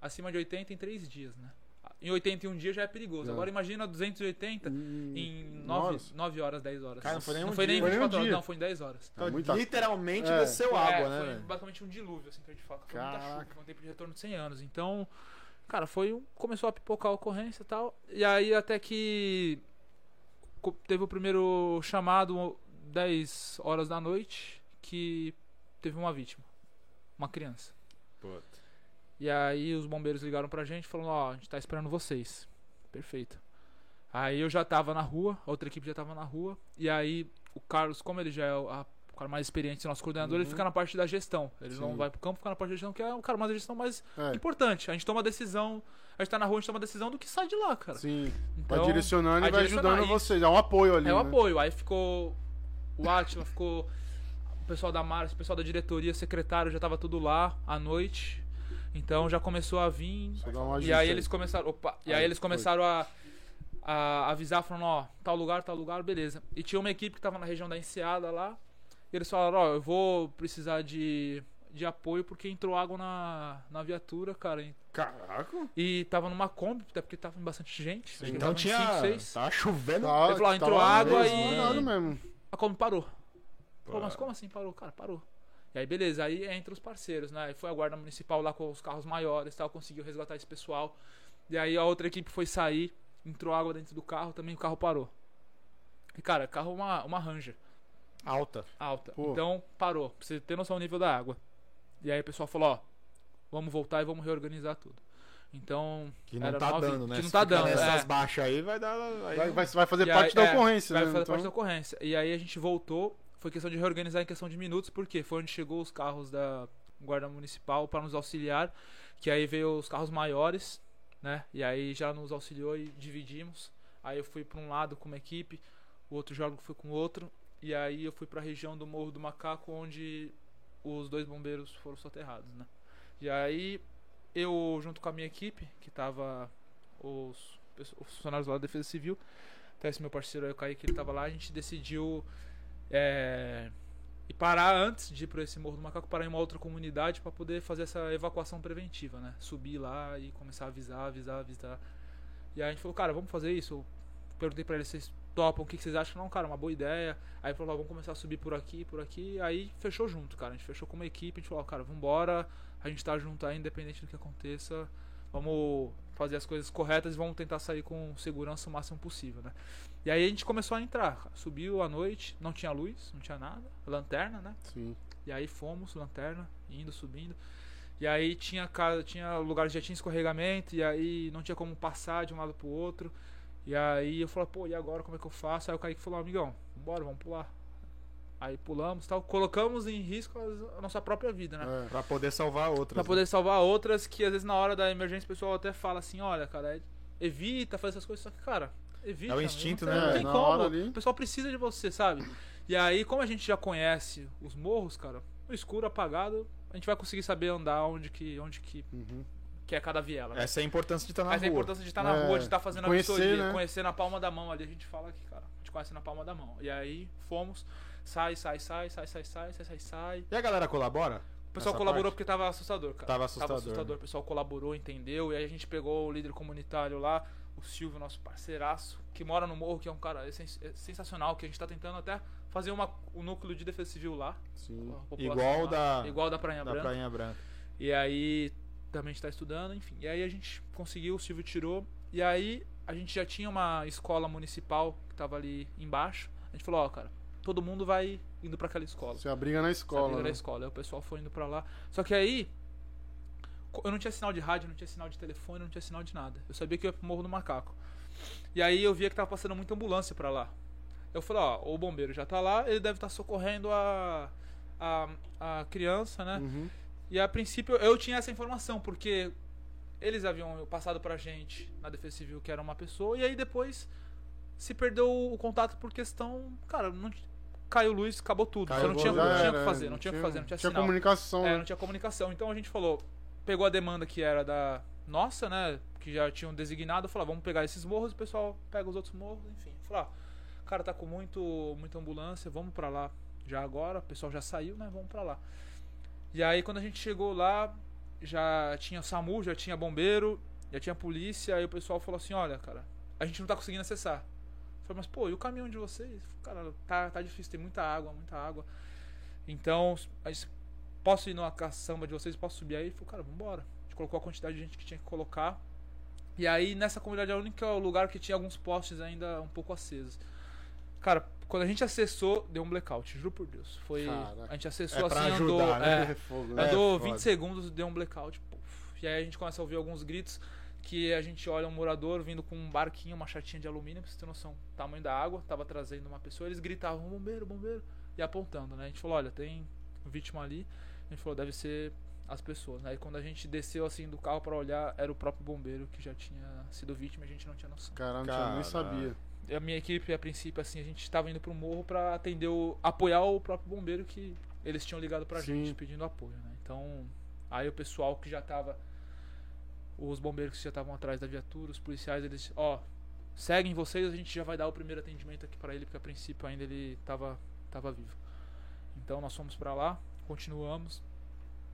Speaker 4: acima de 80 em 3 dias, né? Em 81 dias já é perigoso.
Speaker 3: É.
Speaker 4: Agora imagina 280
Speaker 3: Hum,
Speaker 4: em
Speaker 3: nossa.
Speaker 4: 9, 9 horas, 10 horas.
Speaker 2: Cara, não foi nem um
Speaker 4: não foi nem
Speaker 2: dia.
Speaker 3: Foi nem um
Speaker 4: 24 horas,
Speaker 3: dia.
Speaker 4: não, foi em 10 horas.
Speaker 2: Então,
Speaker 3: muita-
Speaker 2: Literalmente
Speaker 3: É.
Speaker 2: desceu
Speaker 4: É,
Speaker 2: água, né?
Speaker 4: foi basicamente um dilúvio, assim, que a gente fala. Foi muita
Speaker 3: Caraca.
Speaker 4: chuva, foi um tempo de retorno de 100 anos. Então, cara, foi um, começou a pipocar a ocorrência e tal. E aí até que teve o primeiro chamado 10 horas da noite que teve uma vítima, uma criança. E aí os bombeiros ligaram pra gente falando, ó, a gente tá esperando vocês. Perfeito. Aí eu já tava na rua, a outra equipe já tava na rua, e aí o Carlos, como ele já é o, a- o cara mais experiente, nosso coordenador, ele
Speaker 3: Uhum.
Speaker 4: fica na parte da gestão. Ele
Speaker 3: Sim.
Speaker 4: não vai pro campo, fica na parte da gestão, que é o cara mais da gestão mais
Speaker 3: É,
Speaker 4: importante. A gente toma decisão, a gente tá na rua, a gente toma decisão do que sai de lá, cara.
Speaker 3: sim.
Speaker 4: Então,
Speaker 3: vai direcionando
Speaker 4: vai
Speaker 3: e vai ajudando
Speaker 4: isso.
Speaker 3: vocês. É um apoio ali,
Speaker 4: é o
Speaker 3: né?
Speaker 4: apoio. Aí ficou o Atila, ficou o pessoal da Márcia, o pessoal da diretoria, secretário, já tava tudo lá à noite. Então já começou a vir.
Speaker 3: Só dá um
Speaker 4: E aí eles começaram. Opa, e aí
Speaker 3: Aí,
Speaker 4: eles começaram a, a avisar, falando, ó, tal lugar, tal lugar, beleza. E tinha uma equipe que tava na região da Enseada lá. E eles falaram, ó, eu vou precisar de, de apoio porque entrou água na, na viatura, cara. E-
Speaker 2: Caraca.
Speaker 4: E tava numa Kombi, até porque tava com bastante gente. que
Speaker 2: Então tinha.
Speaker 4: cinco, seis.
Speaker 2: Tava chovendo.
Speaker 3: Tá,
Speaker 4: ó, entrou água
Speaker 3: mesmo,
Speaker 4: e-. A Kombi parou.
Speaker 2: Pô.
Speaker 4: mas como assim parou? Cara, parou. E aí, beleza, aí entra os parceiros, né? Aí foi a guarda municipal lá com os carros maiores e tal, conseguiu resgatar esse pessoal. E aí a outra equipe foi sair, entrou água dentro do carro, também o carro parou. E cara, carro é uma, uma Ranger
Speaker 2: Alta.
Speaker 4: alta.
Speaker 3: Pô.
Speaker 4: Então parou, pra você ter noção do nível da água. E aí o pessoal falou, ó, vamos voltar e vamos reorganizar tudo. Então,
Speaker 2: Que não
Speaker 4: Era
Speaker 2: tá
Speaker 4: nove-
Speaker 2: dando, né?
Speaker 4: que não
Speaker 2: Se
Speaker 4: tá dando,
Speaker 2: Nessas
Speaker 4: é.
Speaker 2: baixas aí vai dar. aí-
Speaker 3: Vai, vai, vai fazer
Speaker 4: E
Speaker 3: parte
Speaker 4: aí-
Speaker 3: da
Speaker 4: é,
Speaker 3: ocorrência,
Speaker 4: vai
Speaker 3: né?
Speaker 4: fazer
Speaker 3: Então,
Speaker 4: parte da ocorrência. E aí a gente voltou, foi questão de reorganizar em questão de minutos, porque foi onde chegou os carros da Guarda Municipal para nos auxiliar, que aí veio os carros maiores, né? E aí já nos auxiliou e dividimos. Aí eu fui para um lado com uma equipe, o outro geólogo foi com outro, e aí eu fui para a região do Morro do Macaco, onde os dois bombeiros foram soterrados, né? E aí eu, junto com a minha equipe, que tava os, os funcionários lá da Defesa Civil, até esse meu parceiro aí, o Kaique, ele tava lá, a gente decidiu é, ir parar antes de ir para esse Morro do Macaco, parar em uma outra comunidade para poder fazer essa evacuação preventiva, né? Subir lá e começar a avisar, avisar, avisar. E aí a gente falou, cara, vamos fazer isso. Eu perguntei para eles, vocês topam, o que que vocês acham? Não, cara, uma boa ideia. Aí falou, ó, vamos começar a subir por aqui, por aqui. Aí fechou junto, cara. A gente fechou com uma equipe, a gente falou, ó, cara, vambora. A gente tá junto aí, independente do que aconteça. Vamos fazer as coisas corretas e vamos tentar sair com segurança o máximo possível, né? E aí a gente começou a entrar. cara. Subiu à noite, não tinha luz, não tinha nada. Lanterna, né?
Speaker 3: Sim.
Speaker 4: E aí fomos, lanterna, indo, subindo. E aí tinha casa, tinha lugares que já tinha escorregamento, e aí não tinha como passar de um lado pro outro. E aí eu falei, pô, e agora como é que eu faço? Aí o Kaique falou, amigão, bora, vamos pular. Aí pulamos tal, colocamos em risco a nossa própria vida, né?
Speaker 3: É.
Speaker 2: Pra poder salvar outras.
Speaker 4: Pra
Speaker 2: né?
Speaker 4: poder salvar outras que às vezes na hora da emergência o pessoal até fala assim, olha, cara, é- evita fazer essas coisas, só que, cara, evita.
Speaker 2: É o
Speaker 4: não
Speaker 2: instinto,
Speaker 4: tem-
Speaker 2: né?
Speaker 4: Não tem
Speaker 3: Na
Speaker 4: como.
Speaker 3: ali.
Speaker 4: O pessoal precisa de você, sabe? E aí, como a gente já conhece os morros, cara, no escuro, apagado, a gente vai conseguir saber andar onde que, onde que,
Speaker 3: Uhum.
Speaker 4: Que é cada viela. né?
Speaker 2: Essa é a importância de estar na
Speaker 4: Mas a
Speaker 2: rua.
Speaker 4: importância de estar na
Speaker 3: É,
Speaker 4: rua, de estar fazendo a
Speaker 3: conhecer,
Speaker 4: vistoria,
Speaker 3: né?
Speaker 4: conhecer na palma da mão ali. A gente fala que, cara, a gente conhece na palma da mão. E aí fomos, sai, sai, sai, sai, sai, sai, sai, sai, sai.
Speaker 2: E a galera colabora?
Speaker 4: O pessoal
Speaker 2: Essa
Speaker 4: colaborou
Speaker 2: parte?
Speaker 4: porque tava assustador, cara.
Speaker 2: Tava assustador,
Speaker 4: assustador.
Speaker 2: né?
Speaker 4: O pessoal colaborou, entendeu. E aí a gente pegou o líder comunitário lá, o Silvio, nosso parceiraço, que mora no morro, que é um cara sens- é sensacional, que a gente tá tentando até fazer uma, um núcleo de defesa civil lá.
Speaker 3: Sim.
Speaker 4: a
Speaker 2: Igual
Speaker 4: lá.
Speaker 2: da-
Speaker 4: Igual da Prainha
Speaker 2: Da
Speaker 4: Branca.
Speaker 2: Prainha Branca.
Speaker 4: E aí também a gente tá estudando, enfim. E aí a gente conseguiu, o Silvio tirou. E aí a gente já tinha uma escola municipal que tava ali embaixo. A gente falou, ó, cara, todo mundo vai indo pra aquela escola.
Speaker 3: Você abriga na escola.
Speaker 4: Sabia
Speaker 3: né?
Speaker 4: da escola. Aí o pessoal foi indo pra lá. Só que aí. Eu não tinha sinal de rádio, não tinha sinal de telefone, não tinha sinal de nada. Eu sabia que eu ia pro Morro do Macaco. E aí eu via que tava passando muita ambulância pra lá. Eu falei, ó, o bombeiro já tá lá, ele deve estar socorrendo a, a, a criança, né?
Speaker 3: Uhum.
Speaker 4: E a princípio eu tinha essa informação, porque eles haviam passado pra gente na Defesa Civil que era uma pessoa, e aí depois se perdeu o contato por questão. Cara, não caiu luz, acabou tudo.
Speaker 2: Caiu
Speaker 4: não tinha, não tinha o que fazer, não tinha o que fazer, não tinha,
Speaker 3: Tinha
Speaker 4: sinal.
Speaker 3: comunicação.
Speaker 4: É,
Speaker 3: né?
Speaker 4: não tinha comunicação. Então a gente falou, pegou a demanda que era da nossa, né? Que já tinham designado, falou, vamos pegar esses morros, o pessoal pega os outros morros, enfim. Falou, ó, cara tá com muito, muita ambulância, vamos pra lá já agora, o pessoal já saiu, né? Vamos pra lá. E aí quando a gente chegou lá, já tinha SAMU, já tinha bombeiro, já tinha polícia, aí o pessoal falou assim, olha, cara, a gente não tá conseguindo acessar. Eu falei, mas pô, e o caminhão de vocês? Cara, tá, tá difícil, tem muita água, muita água. Então, posso ir numa caçamba de vocês, posso subir aí? Ele falou, cara, vambora. A gente colocou a quantidade de gente que tinha que colocar. E aí, nessa comunidade, é o único lugar que tinha alguns postes ainda um pouco acesos. Cara, quando a gente acessou, deu um blackout, juro por Deus. Foi.
Speaker 3: Caraca.
Speaker 4: A gente acessou
Speaker 2: É
Speaker 4: assim, andou.
Speaker 2: ajudar, né?
Speaker 4: é,
Speaker 3: Fogo, né?
Speaker 4: andou
Speaker 2: foda.
Speaker 4: 20 segundos, deu um blackout. puf. e aí a gente começa a ouvir alguns gritos que a gente olha um morador vindo com um barquinho, uma chatinha de alumínio, pra você ter noção, tamanho da água, tava trazendo uma pessoa, eles gritavam, bombeiro, bombeiro, e apontando, né? A gente falou, olha, tem vítima ali. A gente falou, deve ser as pessoas. Aí quando a gente desceu assim do carro pra olhar, era o próprio bombeiro que já tinha sido vítima e a gente não tinha noção.
Speaker 3: Caramba, não tinha- nem sabia.
Speaker 4: A minha equipe, a princípio, assim, a gente estava indo pro morro pra atender o. apoiar o próprio bombeiro que eles tinham ligado pra
Speaker 3: Sim.
Speaker 4: gente pedindo apoio, né? Então, aí o pessoal que já tava. Os bombeiros que já estavam atrás da viatura, os policiais, eles, ó, seguem vocês, a gente já vai dar o primeiro atendimento aqui pra ele, porque a princípio ainda ele tava, tava vivo. Então nós fomos pra lá, continuamos.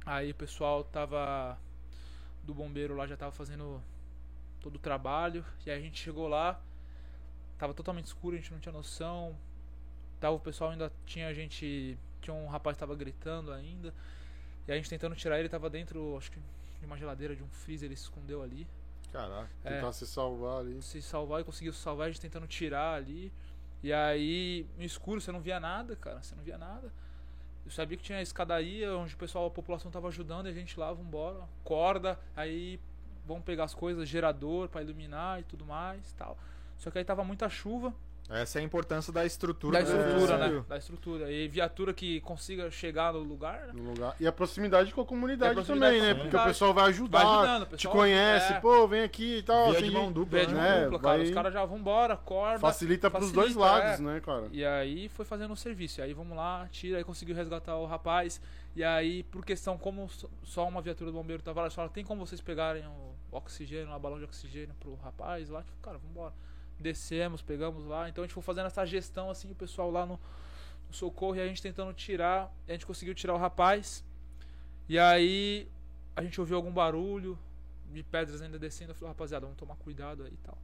Speaker 4: Aí o pessoal tava. Do bombeiro lá já tava fazendo todo o trabalho. E aí a gente chegou lá, tava totalmente escuro, a gente não tinha noção. Tava o pessoal ainda tinha gente, tinha um rapaz que tava gritando ainda. E a gente tentando tirar ele, tava dentro, acho que de uma geladeira, de um freezer, ele se escondeu ali.
Speaker 2: Caraca.
Speaker 4: É.
Speaker 3: Tentar se salvar ali.
Speaker 4: Se salvar e conseguiu se salvar, a gente tentando tirar ali. E aí, no escuro, você não via nada, cara, você não via nada. Eu sabia que tinha escadaria onde o pessoal, a população tava ajudando e a gente lá, vambora, corda, aí vamos pegar as coisas, gerador pra iluminar e tudo mais tal. Só que aí tava muita chuva,
Speaker 2: Essa é a importância da estrutura.
Speaker 4: da
Speaker 2: do
Speaker 4: estrutura,
Speaker 2: civil.
Speaker 4: né? Da estrutura. E viatura que consiga chegar no lugar, né?
Speaker 3: No lugar. E a proximidade com a comunidade,
Speaker 4: a proximidade
Speaker 3: também, né? Porque o pessoal vai ajudar,
Speaker 4: Vai ajudando, o
Speaker 3: te
Speaker 4: pessoal-
Speaker 3: conhece,
Speaker 4: é.
Speaker 3: pô, vem aqui e tal.
Speaker 2: Via de mão dupla,
Speaker 4: de
Speaker 2: né?
Speaker 4: mão
Speaker 3: É,
Speaker 4: dupla, cara.
Speaker 3: vai-
Speaker 4: Os caras já vambora, corda.
Speaker 3: Facilita pros
Speaker 4: facilita,
Speaker 3: dois lados,
Speaker 4: é.
Speaker 3: né, cara?
Speaker 4: E aí foi fazendo o serviço. E aí vamos lá, tira, aí conseguiu resgatar o rapaz. E aí, por questão, como só- uma viatura do bombeiro tava lá, eles falaram, tem como vocês pegarem o oxigênio, o balão de oxigênio pro rapaz lá? Tipo, cara, vambora. Descemos, pegamos lá. Então a gente foi fazendo essa gestão, assim, o pessoal lá no, no socorro e a gente tentando tirar. E a gente conseguiu tirar o rapaz. E aí a gente ouviu algum barulho de pedras ainda descendo. Eu falei, rapaziada, vamos tomar cuidado aí e tal.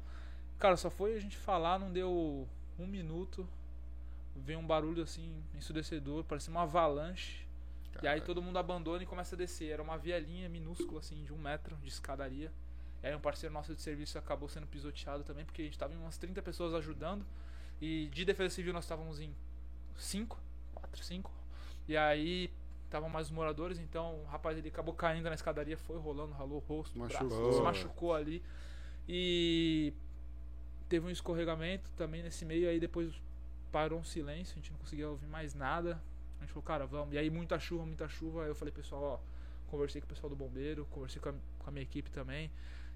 Speaker 4: Cara, só foi a gente falar, não deu um minuto. Veio um barulho assim, ensurdecedor, parecia uma avalanche. E aí todo mundo abandona e começa a descer. Era uma vielinha minúscula, assim, de um metro de escadaria. E aí um parceiro nosso de serviço acabou sendo pisoteado também, porque a gente tava em umas 30 pessoas ajudando. E de defesa civil nós estávamos em 5, 4, 5. E aí estavam mais os moradores, então o rapaz ele acabou caindo na escadaria, foi rolando, ralou o rosto, o braço,
Speaker 3: Machucou.
Speaker 4: se machucou ali. E teve um escorregamento também nesse meio, aí depois parou um silêncio, a gente não conseguia ouvir mais nada. A gente falou, cara, vamos. E aí muita chuva, muita chuva. Aí eu falei, pessoal, ó, conversei com o pessoal do bombeiro, conversei com a, com a minha equipe também.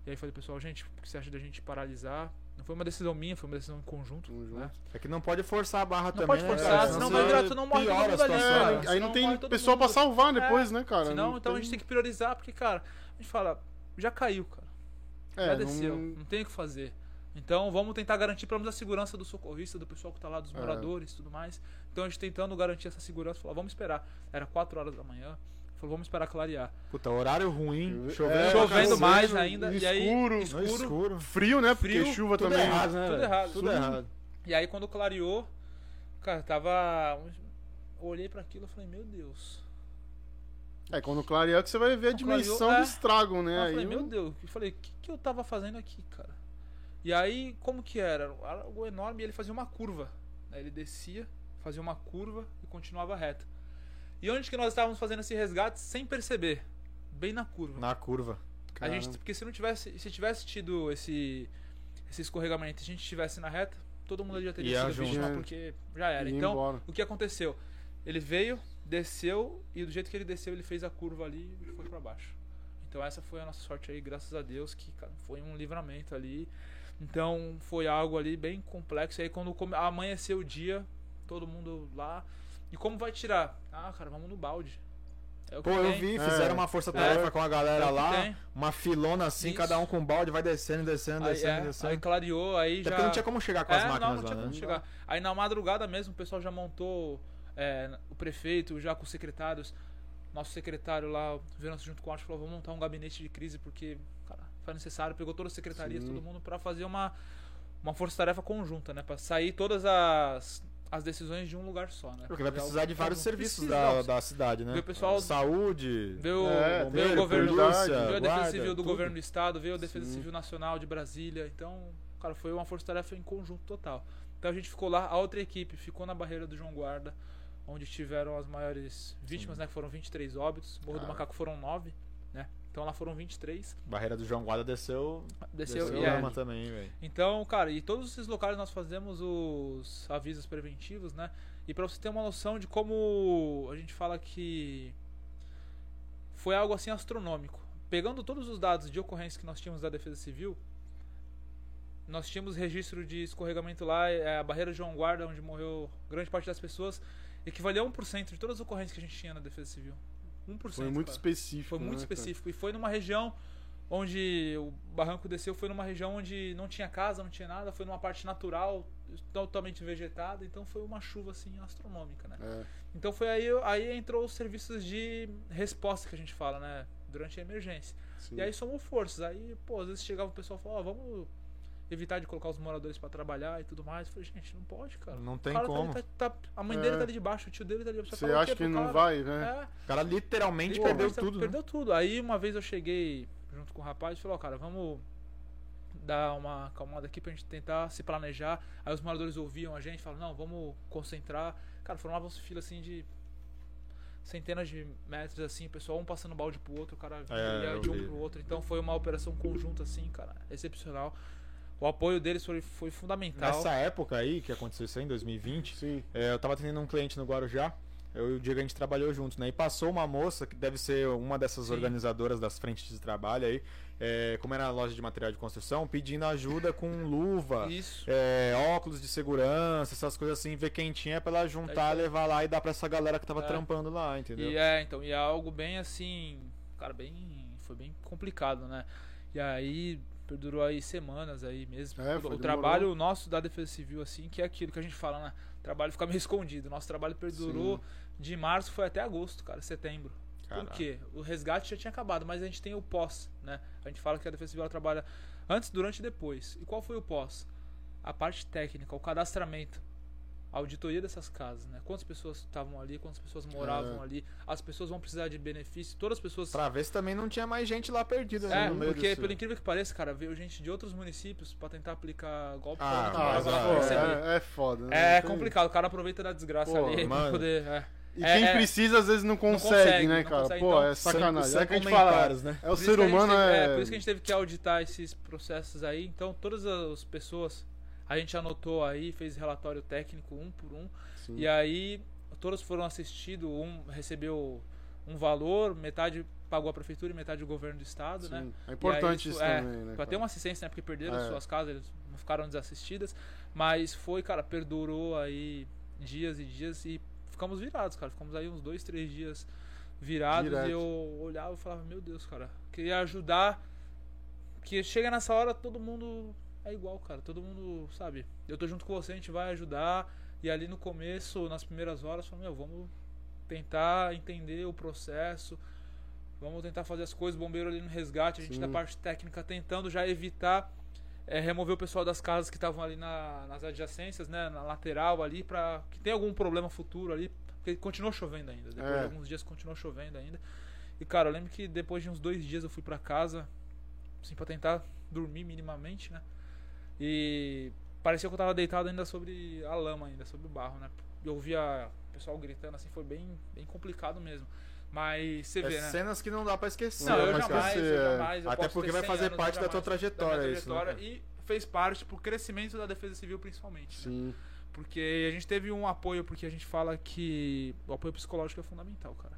Speaker 4: E aí falei, pessoal, gente, o que você acha da gente paralisar? Não foi uma decisão minha, foi uma decisão em conjunto. Né?
Speaker 2: É que não pode forçar a barra
Speaker 4: Não
Speaker 2: também.
Speaker 4: pode
Speaker 2: né,
Speaker 4: forçar,
Speaker 2: cara?
Speaker 4: senão vai virar, tu não morre todo mundo ali.
Speaker 3: É,
Speaker 4: cara.
Speaker 3: aí não tem pessoa pra salvar
Speaker 4: É,
Speaker 3: depois, né, cara?
Speaker 4: Senão,
Speaker 3: Não
Speaker 4: então a gente tem que priorizar, porque, cara, a gente fala, já caiu, cara.
Speaker 3: É,
Speaker 4: já
Speaker 3: não-
Speaker 4: desceu, não... tem o que fazer. Então vamos tentar garantir pelo menos a segurança do socorrista, do pessoal que tá lá, dos
Speaker 3: É.
Speaker 4: moradores e tudo mais. Então a gente tentando garantir essa segurança, falar, vamos esperar. Era 4 horas da manhã. Falou, vamos esperar clarear.
Speaker 2: Puta, horário ruim,
Speaker 3: É,
Speaker 2: chovendo, pra
Speaker 4: Chovendo mais ainda, e aí
Speaker 3: escuro.
Speaker 4: escuro.
Speaker 2: escuro.
Speaker 3: Frio, né? Porque
Speaker 4: Frio,
Speaker 3: chuva
Speaker 2: Tudo
Speaker 3: também.
Speaker 2: errado, né?
Speaker 4: Tudo
Speaker 2: velho?
Speaker 4: errado.
Speaker 2: Tudo
Speaker 3: Tudo-
Speaker 2: errado.
Speaker 4: E aí quando clareou, cara, tava. Eu olhei pra aquilo e falei, meu Deus.
Speaker 3: É, quando clarear que você vai ver a
Speaker 4: Quando clareou,
Speaker 3: dimensão
Speaker 4: é.
Speaker 3: do estrago, né?
Speaker 4: eu
Speaker 3: Aí
Speaker 4: falei,
Speaker 3: eu-
Speaker 4: meu Deus, eu falei, o que, que eu tava fazendo aqui, cara? E aí, como que era? Era Algo enorme e ele fazia uma curva. né? Ele descia, fazia uma curva e continuava reto. E onde que nós estávamos fazendo esse resgate sem perceber? Bem na curva.
Speaker 2: Na curva.
Speaker 4: A gente, porque se não tivesse, se tivesse tido esse esse escorregamento, e a gente estivesse na reta, todo mundo já teria
Speaker 2: Ia
Speaker 4: sido vítima,
Speaker 3: É.
Speaker 4: porque já era. Então,
Speaker 3: embora.
Speaker 4: o que aconteceu? Ele veio, desceu e do jeito que ele desceu, ele fez a curva ali e foi pra baixo. Então essa foi a nossa sorte aí, graças a Deus, que foi um livramento ali. Então foi algo ali bem complexo. E aí quando amanheceu o dia, todo mundo lá. E como vai tirar? Ah, cara, vamos no balde. É o que
Speaker 2: Pô, eu
Speaker 4: tem.
Speaker 2: vi,
Speaker 3: É.
Speaker 2: fizeram uma força-tarefa
Speaker 4: É.
Speaker 2: com a galera
Speaker 4: É
Speaker 2: lá,
Speaker 4: tem.
Speaker 2: uma filona assim,
Speaker 4: Isso.
Speaker 2: cada um com um balde, vai descendo, descendo,
Speaker 4: Aí,
Speaker 2: descendo,
Speaker 4: é,
Speaker 2: descendo.
Speaker 4: aí clareou, aí
Speaker 2: Até
Speaker 4: já.
Speaker 2: porque não tinha como chegar com as
Speaker 4: É,
Speaker 2: máquinas
Speaker 4: não, não
Speaker 2: lá,
Speaker 4: tinha
Speaker 2: né?
Speaker 4: como chegar. Aí na madrugada mesmo, o pessoal já montou é, o prefeito, já com os secretários. Nosso secretário lá, vendo junto com o Arte, falou: vamos montar um gabinete de crise, porque, cara, foi necessário. Pegou todas as secretarias,
Speaker 3: Sim.
Speaker 4: todo mundo, pra fazer uma, uma força-tarefa conjunta, né? Pra sair todas as, as decisões de um lugar só, né?
Speaker 2: Porque vai
Speaker 4: Fazer
Speaker 2: precisar de vários serviços da, da cidade, né?
Speaker 4: Vê o pessoal-
Speaker 2: Saúde,
Speaker 4: Veio,
Speaker 3: É,
Speaker 4: veio o governo,
Speaker 3: prioridade.
Speaker 4: veio a Defesa
Speaker 2: guarda,
Speaker 4: Civil do
Speaker 2: tudo.
Speaker 4: governo do estado, veio a Defesa
Speaker 3: Sim.
Speaker 4: Civil Nacional de Brasília. Então, cara, foi uma força-tarefa em conjunto total. Então a gente ficou lá, a outra equipe ficou na barreira do João Guarda, onde tiveram as maiores vítimas, né? Que foram 23 óbitos. Morro do
Speaker 2: Cara.
Speaker 4: Macaco foram 9, né? Então lá foram 23.
Speaker 2: Barreira do João Guarda desceu,
Speaker 4: Desceu,
Speaker 2: desceu lama também, velho.
Speaker 4: Então, cara, e todos esses locais nós fazemos os avisos preventivos, né? E pra você ter uma noção de como a gente fala que foi algo assim astronômico. Pegando todos os dados de ocorrência que nós tínhamos da Defesa Civil, nós tínhamos registro de escorregamento lá, é, a barreira de João Guarda, onde morreu grande parte das pessoas, equivalia a 1% de todas as ocorrências que a gente tinha na Defesa Civil. 1%.
Speaker 3: Foi muito
Speaker 4: cara.
Speaker 3: específico.
Speaker 4: Foi muito
Speaker 3: né, cara?
Speaker 4: específico. E foi numa região onde o barranco desceu, foi numa região onde não tinha casa, não tinha nada, foi numa parte natural, totalmente vegetada, então foi uma chuva assim astronômica, né?
Speaker 3: É.
Speaker 4: Então foi aí, aí entrou os serviços de resposta que a gente fala, né? Durante a emergência.
Speaker 3: Sim.
Speaker 4: E aí somou forças. Aí, pô, às vezes chegava o pessoal e falava, ó, vamos evitar de colocar os moradores pra trabalhar e tudo mais. Eu falei, gente, não pode, cara.
Speaker 2: Não tem
Speaker 4: cara tá ali,
Speaker 2: como.
Speaker 4: tá- tá- a mãe
Speaker 3: É.
Speaker 4: dele tá ali de baixo, o tio dele tá ali.
Speaker 3: Você acha
Speaker 4: quê
Speaker 3: que não
Speaker 4: cara?
Speaker 3: vai, né?
Speaker 4: É.
Speaker 2: O cara literalmente
Speaker 4: Pô,
Speaker 2: perdeu
Speaker 4: tá-
Speaker 2: tudo,
Speaker 4: Perdeu
Speaker 2: né?
Speaker 4: tudo. Aí uma vez eu cheguei junto com o rapaz e falei, ó, cara, vamos dar uma acalmada aqui pra gente tentar se planejar. Aí os moradores ouviam a gente, falaram, não, vamos concentrar. Cara, formavam-se fila assim de centenas de metros, assim, o pessoal um passando balde pro outro, o cara
Speaker 2: É,
Speaker 4: de um pro outro. Então foi uma operação conjunta, assim, cara, excepcional. O apoio deles foi, foi fundamental.
Speaker 2: Nessa época aí, que aconteceu isso aí, em 2020,
Speaker 3: Sim.
Speaker 2: é, eu tava atendendo um cliente no Guarujá, eu e o Diego a gente trabalhou juntos, né? E passou uma moça, que deve ser uma dessas
Speaker 4: Sim.
Speaker 2: organizadoras das frentes de trabalho aí, é, como era a loja de material de construção, pedindo ajuda com luva,
Speaker 4: Isso.
Speaker 2: é, óculos de segurança, essas coisas assim, ver quem tinha pra ela juntar,
Speaker 4: É
Speaker 2: levar lá e dar pra essa galera que tava
Speaker 4: É.
Speaker 2: trampando lá, entendeu?
Speaker 4: E é, então, e é algo bem assim, cara, bem, foi bem complicado, né? E aí perdurou aí semanas aí mesmo.
Speaker 3: É,
Speaker 4: o, o trabalho nosso da Defesa Civil assim, que é aquilo que a gente fala, né? O trabalho fica meio escondido. Nosso trabalho perdurou de março foi até agosto, cara, setembro.
Speaker 2: Caralho.
Speaker 4: Por quê? O resgate já tinha acabado, mas a gente tem o pós, né? A gente fala que a Defesa Civil trabalha antes, durante e depois. E qual foi o pós? A parte técnica, o cadastramento, a auditoria dessas casas, né? Quantas pessoas estavam ali, quantas pessoas moravam
Speaker 3: É.
Speaker 4: ali, as pessoas vão precisar de benefício, todas as pessoas.
Speaker 2: Pra ver se também não tinha mais gente lá perdida né,
Speaker 4: É,
Speaker 2: no
Speaker 4: porque pelo incrível que pareça, cara, veio gente de outros municípios pra tentar aplicar golpe
Speaker 2: Ah,
Speaker 4: pra
Speaker 3: Ah,
Speaker 4: receber.
Speaker 3: é, é foda, né?
Speaker 4: É
Speaker 3: Tem-
Speaker 4: complicado, o cara aproveita da desgraça
Speaker 3: Pô,
Speaker 4: ali [laughs]
Speaker 2: mano.
Speaker 4: pra poder. É.
Speaker 3: E
Speaker 4: É,
Speaker 3: quem
Speaker 4: é.
Speaker 3: precisa às vezes não consegue,
Speaker 4: consegue,
Speaker 3: né,
Speaker 4: não
Speaker 3: cara?
Speaker 4: consegue,
Speaker 3: Pô,
Speaker 4: então,
Speaker 3: é sacanagem. é que a gente fala.
Speaker 2: né?
Speaker 3: É o
Speaker 4: Por
Speaker 3: ser humano
Speaker 4: teve-
Speaker 3: é.
Speaker 4: Por isso que a gente teve que auditar esses processos aí. Então, todas as pessoas, a gente anotou aí, fez relatório técnico um por um.
Speaker 3: Sim.
Speaker 4: E aí, todos foram assistidos, um recebeu um valor, metade pagou a prefeitura e metade o governo do estado, né?
Speaker 3: Sim. É importante
Speaker 4: aí,
Speaker 3: isso
Speaker 4: é,
Speaker 3: também, né?
Speaker 4: Pra ter uma assistência, né? Porque perderam
Speaker 3: É.
Speaker 4: suas casas, eles não ficaram desassistidas. Mas foi, cara, perdurou aí dias e dias e ficamos virados, cara. Ficamos aí uns dois, três dias virados
Speaker 3: Direto.
Speaker 4: e eu olhava e falava, meu Deus, cara, queria ajudar. Que chega nessa hora, todo mundo é igual, cara. Todo mundo, sabe? Eu tô junto com você, a gente vai ajudar. E ali no começo, nas primeiras horas, eu falei, meu, vamos tentar entender o processo. Vamos tentar fazer as coisas, bombeiro ali no resgate, a gente
Speaker 3: Sim.
Speaker 4: da parte técnica tentando já evitar é, remover o pessoal das casas que estavam ali na- nas adjacências, né, na lateral ali, para que tenha algum problema futuro ali, porque continuou chovendo ainda. Depois
Speaker 3: É.
Speaker 4: de alguns dias continuou chovendo ainda. E cara, eu lembro que depois de uns dois dias eu fui pra casa, assim, pra tentar dormir minimamente, né? E parecia que eu tava deitado ainda sobre a lama, ainda sobre o barro, né? E eu ouvia o pessoal gritando, assim, foi bem, bem complicado mesmo. Mas você
Speaker 2: É
Speaker 4: vê, né?
Speaker 2: cenas que não dá pra esquecer.
Speaker 4: Não, eu
Speaker 3: mas
Speaker 4: jamais, eu jamais. eu
Speaker 2: Até porque vai
Speaker 4: 100
Speaker 2: fazer
Speaker 4: anos,
Speaker 2: parte da tua trajetória
Speaker 4: minha
Speaker 2: isso, né,
Speaker 4: trajetória? E fez parte pro crescimento da defesa civil, principalmente. né?
Speaker 3: Sim.
Speaker 4: Porque a gente teve um apoio, porque a gente fala que o apoio psicológico é fundamental, cara.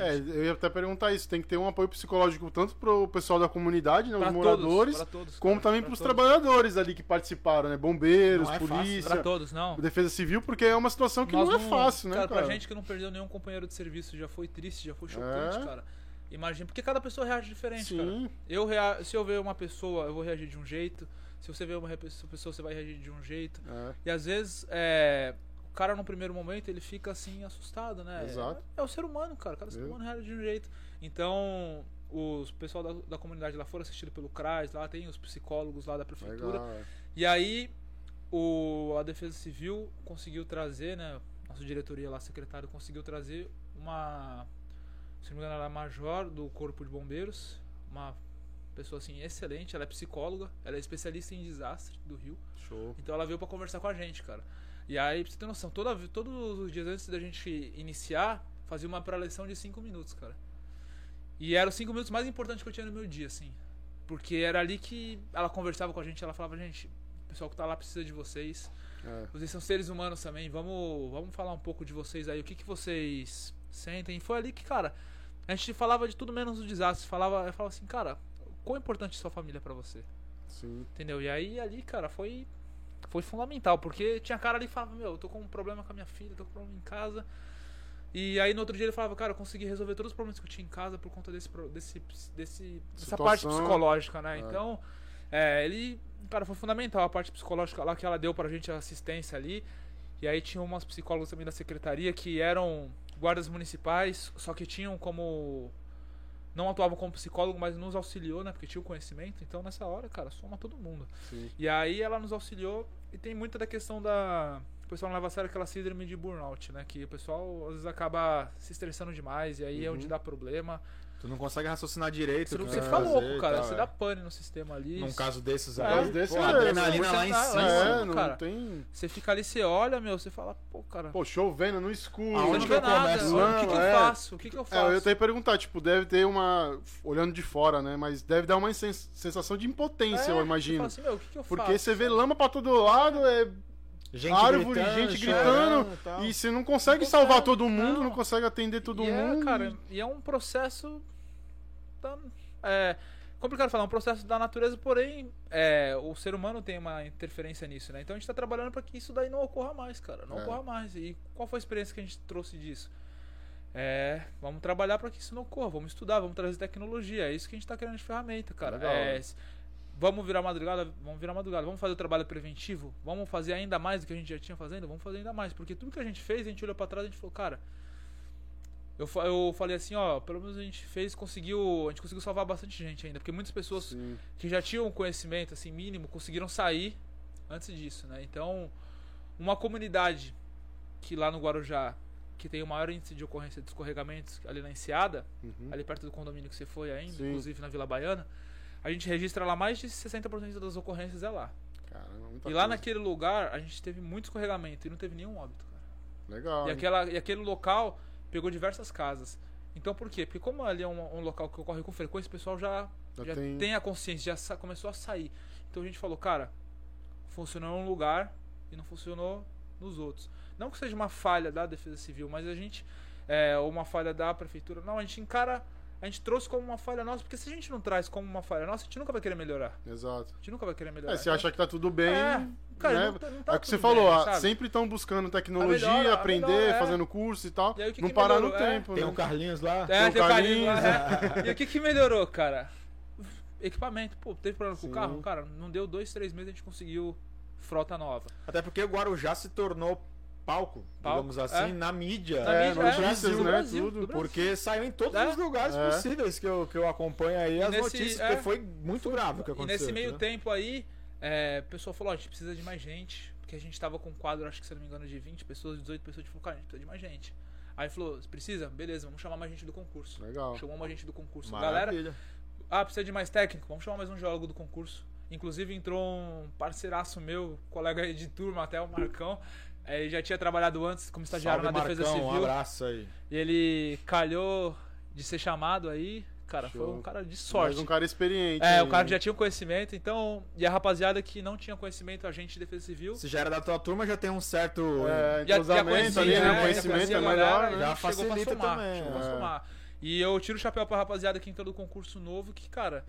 Speaker 3: É,
Speaker 4: gente-
Speaker 3: eu ia até perguntar isso. Tem que ter um apoio psicológico tanto pro pessoal da comunidade, né, os moradores,
Speaker 4: todos,
Speaker 3: como
Speaker 4: cara,
Speaker 3: também pros
Speaker 4: todos.
Speaker 3: trabalhadores ali que participaram, né? Bombeiros,
Speaker 2: Não é fácil.
Speaker 3: polícia,
Speaker 4: Pra todos, não.
Speaker 3: defesa civil, porque é uma situação que
Speaker 4: Nós
Speaker 3: não é fácil, né,
Speaker 4: cara,
Speaker 3: cara?
Speaker 4: pra gente que não perdeu nenhum companheiro de serviço, já foi triste, já foi
Speaker 3: É.
Speaker 4: chocante, cara. Imagina, porque cada pessoa reage diferente, cara.
Speaker 3: Sim,
Speaker 4: Eu rea... Se eu ver uma pessoa, eu vou reagir de um jeito. Se você ver uma pessoa, você vai reagir de um jeito.
Speaker 3: é.
Speaker 4: E às vezes, é, o cara no primeiro momento, ele fica assim, assustado, né?
Speaker 3: Exato.
Speaker 4: É, é o ser humano, cara. Cada ser humano reage de um jeito. Então, os pessoal da, da comunidade lá foram assistido pelo CRAS, lá tem os psicólogos lá da prefeitura.
Speaker 3: Legal, é.
Speaker 4: E aí, o, a Defesa Civil conseguiu trazer, né? Nossa diretoria lá, secretário, conseguiu trazer uma. Se não me engano, ela é major do Corpo de Bombeiros. Uma pessoa assim excelente. Ela é psicóloga, ela é especialista em desastre do Rio.
Speaker 3: Show.
Speaker 4: Então ela veio pra conversar com a gente, cara. E aí, pra você ter noção, toda, todos os dias antes da gente iniciar, fazia uma pré-lição de 5 minutos, cara. E eram os 5 minutos mais importantes que eu tinha no meu dia, assim. Porque era ali que ela conversava com a gente, ela falava, gente, o pessoal que tá lá precisa de vocês.
Speaker 3: É.
Speaker 4: Vocês são seres humanos também, vamos, vamos falar um pouco de vocês aí, o que, que vocês sentem. E foi ali que, cara, a gente falava de tudo menos do desastre. Falava, eu falava assim, cara, quão importante é sua família pra você?
Speaker 3: Sim.
Speaker 4: Entendeu? E aí ali, cara, foi foi fundamental, porque tinha cara ali que falava, meu, eu tô com um problema com a minha filha, tô com um problema em casa. E aí no outro dia ele falava, cara, eu consegui resolver todos os problemas que eu tinha em casa por conta desse desse desse dessa parte psicológica, né?
Speaker 3: É.
Speaker 4: Então, é, ele, cara, foi fundamental a parte psicológica lá que ela deu pra gente a assistência ali. E aí tinha umas psicólogas também da secretaria que eram guardas municipais, só que tinham como não atuavam como psicólogo, mas nos auxiliou, né? Porque tinha o conhecimento. Então, nessa hora, cara, soma todo mundo.
Speaker 3: Sim.
Speaker 4: E aí ela nos auxiliou e tem muita da questão da. O pessoal não leva a sério aquela síndrome de burnout, né? Que o pessoal às vezes acaba se estressando demais e aí é onde
Speaker 3: Uhum.
Speaker 4: dá problema.
Speaker 2: Tu não consegue raciocinar direito.
Speaker 4: Você,
Speaker 2: o que
Speaker 4: você
Speaker 2: vai
Speaker 4: fica
Speaker 2: fazer
Speaker 4: louco, cara.
Speaker 2: tal,
Speaker 4: Você
Speaker 2: é.
Speaker 4: dá pane no sistema ali.
Speaker 2: Num caso desses
Speaker 4: É,
Speaker 2: aí,
Speaker 3: caso desse
Speaker 2: pô,
Speaker 3: é-
Speaker 2: a adrenalina lá em
Speaker 4: tá-
Speaker 2: cima.
Speaker 3: É, não
Speaker 4: cara.
Speaker 3: tem.
Speaker 4: Você fica ali, você olha, meu, você fala, pô, cara.
Speaker 3: Pô, chovendo no escuro.
Speaker 2: aonde
Speaker 4: não
Speaker 2: que eu
Speaker 4: nada.
Speaker 2: começo?
Speaker 4: o que, que eu
Speaker 3: Não, é.
Speaker 4: faço? O que, que eu
Speaker 3: É,
Speaker 4: faço?
Speaker 3: eu ia até perguntar, tipo, deve ter uma. Olhando de fora, né? Mas deve dar uma sens- sensação de impotência,
Speaker 4: É,
Speaker 3: eu imagino.
Speaker 4: assim, meu, o que, que eu
Speaker 3: Porque
Speaker 4: faço?
Speaker 3: você vê lama pra todo lado, é
Speaker 2: Gente
Speaker 3: árvore,
Speaker 2: gritando,
Speaker 3: gente gritando,
Speaker 2: e
Speaker 3: e você não consegue
Speaker 4: Não
Speaker 3: salvar todo mundo, não,
Speaker 4: não.
Speaker 3: consegue atender todo
Speaker 4: e
Speaker 3: mundo.
Speaker 4: É, cara, e é um processo. Da, é complicado falar, é um processo da natureza, porém, é, o ser humano tem uma interferência nisso, né? Então a gente tá trabalhando para que isso daí não ocorra mais, cara. Não
Speaker 3: É.
Speaker 4: ocorra mais. E qual foi a experiência que a gente trouxe disso? É, vamos trabalhar para que isso não ocorra, vamos estudar, vamos trazer tecnologia. É isso que a gente tá querendo de ferramenta, cara.
Speaker 3: Legal,
Speaker 4: É,
Speaker 3: né?
Speaker 4: Vamos virar madrugada, vamos virar madrugada, vamos fazer o trabalho preventivo, vamos fazer ainda mais do que a gente já tinha fazendo, vamos fazer ainda mais, porque tudo que a gente fez, a gente olhou para trás e a gente falou, cara, eu, eu falei assim, ó, pelo menos a gente fez, conseguiu, a gente conseguiu salvar bastante gente ainda, porque muitas pessoas
Speaker 3: Sim.
Speaker 4: que já tinham conhecimento assim mínimo conseguiram sair antes disso, né? Então, uma comunidade que lá no Guarujá que tem o maior índice de ocorrência de escorregamentos ali na Enseada,
Speaker 3: Uhum.
Speaker 4: ali perto do condomínio que você foi ainda,
Speaker 3: Sim.
Speaker 4: inclusive na Vila Baiana, a gente registra lá mais de 60% das ocorrências é lá.
Speaker 3: Caramba, muita
Speaker 4: e lá
Speaker 3: coisa.
Speaker 4: naquele lugar a gente teve muito escorregamento e não teve nenhum óbito, cara.
Speaker 3: Legal.
Speaker 4: E, aquela, e aquele local pegou diversas casas. Então por quê? Porque como ali é um, um local que ocorre com frequência, o pessoal já,
Speaker 3: Já
Speaker 4: já
Speaker 3: tem-
Speaker 4: tem... a consciência, já começou a sair. Então a gente falou, cara, funcionou em um lugar e não funcionou nos outros. Não que seja uma falha da Defesa Civil, mas a gente, é, ou uma falha da Prefeitura, não, a gente encara, a gente trouxe como uma falha nossa, porque se a gente não traz como uma falha nossa, a gente nunca vai querer melhorar.
Speaker 3: Exato.
Speaker 4: A gente nunca vai querer melhorar.
Speaker 3: É, você acha que tá tudo bem.
Speaker 4: É, cara,
Speaker 3: né?
Speaker 4: não tá- não tá
Speaker 3: é o que você falou,
Speaker 4: bem,
Speaker 3: ah,
Speaker 4: sabe?
Speaker 3: sempre estão buscando tecnologia,
Speaker 4: A melhor- a
Speaker 3: aprender,
Speaker 4: melhor, é.
Speaker 3: fazendo curso e tal.
Speaker 4: E aí o que
Speaker 3: não
Speaker 4: que
Speaker 3: parar no
Speaker 4: melhorou? É,
Speaker 3: tempo,
Speaker 2: Tem
Speaker 3: né?
Speaker 2: o Carlinhos lá.
Speaker 4: É,
Speaker 3: Tem o
Speaker 4: tem.
Speaker 3: Carlinhos,
Speaker 4: é. [laughs] E o que que melhorou, cara? Equipamento. Pô, teve problema com o
Speaker 3: Sim.
Speaker 4: carro? Cara, não deu dois, três meses a gente conseguiu frota nova.
Speaker 2: Até porque o Guarujá se tornou palco,
Speaker 4: Palco,
Speaker 2: digamos assim,
Speaker 4: é.
Speaker 2: na mídia.
Speaker 4: Na
Speaker 3: É,
Speaker 4: mídia,
Speaker 3: notícias,
Speaker 4: é,
Speaker 3: né,
Speaker 4: Brasil,
Speaker 3: tudo.
Speaker 4: do Brasil.
Speaker 2: Porque saiu em todos
Speaker 4: É.
Speaker 2: os lugares
Speaker 3: É.
Speaker 2: possíveis que eu, que eu acompanho aí as
Speaker 4: nesse-
Speaker 2: notícias,
Speaker 4: é.
Speaker 2: porque foi muito grave o que
Speaker 4: E
Speaker 2: aconteceu.
Speaker 4: nesse meio
Speaker 2: entendeu?
Speaker 4: tempo aí, é, o pessoal falou, ó, a gente precisa de mais gente, porque a gente tava com um quadro, acho que se não me engano, de 20 pessoas, 18 pessoas, a gente falou, cara, a gente precisa de mais gente. Aí falou, precisa? Beleza, vamos chamar mais gente do concurso.
Speaker 3: Legal.
Speaker 4: Chamou mais gente do concurso. Galera,
Speaker 2: Maravilha.
Speaker 4: ah, precisa de mais técnico? Vamos chamar mais um geólogo do concurso. Inclusive entrou um parceiraço meu, colega aí de turma até, o Marcão. É, Ele já tinha trabalhado antes como estagiário
Speaker 2: Salve,
Speaker 4: na Defesa
Speaker 2: Marcão, Um
Speaker 4: Civil.
Speaker 2: abraço aí.
Speaker 4: E ele calhou de ser chamado aí. Cara, foi
Speaker 3: Show.
Speaker 4: um cara de sorte.
Speaker 3: Mais um cara experiente.
Speaker 4: É, o cara que
Speaker 3: né?
Speaker 4: já tinha conhecimento, então. E a rapaziada que não tinha conhecimento, a gente de defesa civil.
Speaker 2: Se já era da tua turma, já tem um certo.
Speaker 3: É,
Speaker 4: Já, já
Speaker 3: entrosamento ali, né?
Speaker 4: né?
Speaker 3: O conhecimento é melhor, né?
Speaker 4: e
Speaker 2: Já facilita
Speaker 4: somar,
Speaker 2: também,
Speaker 4: chegou
Speaker 3: é.
Speaker 4: somar. E eu tiro o chapéu pra rapaziada que entrou do concurso novo, que, cara,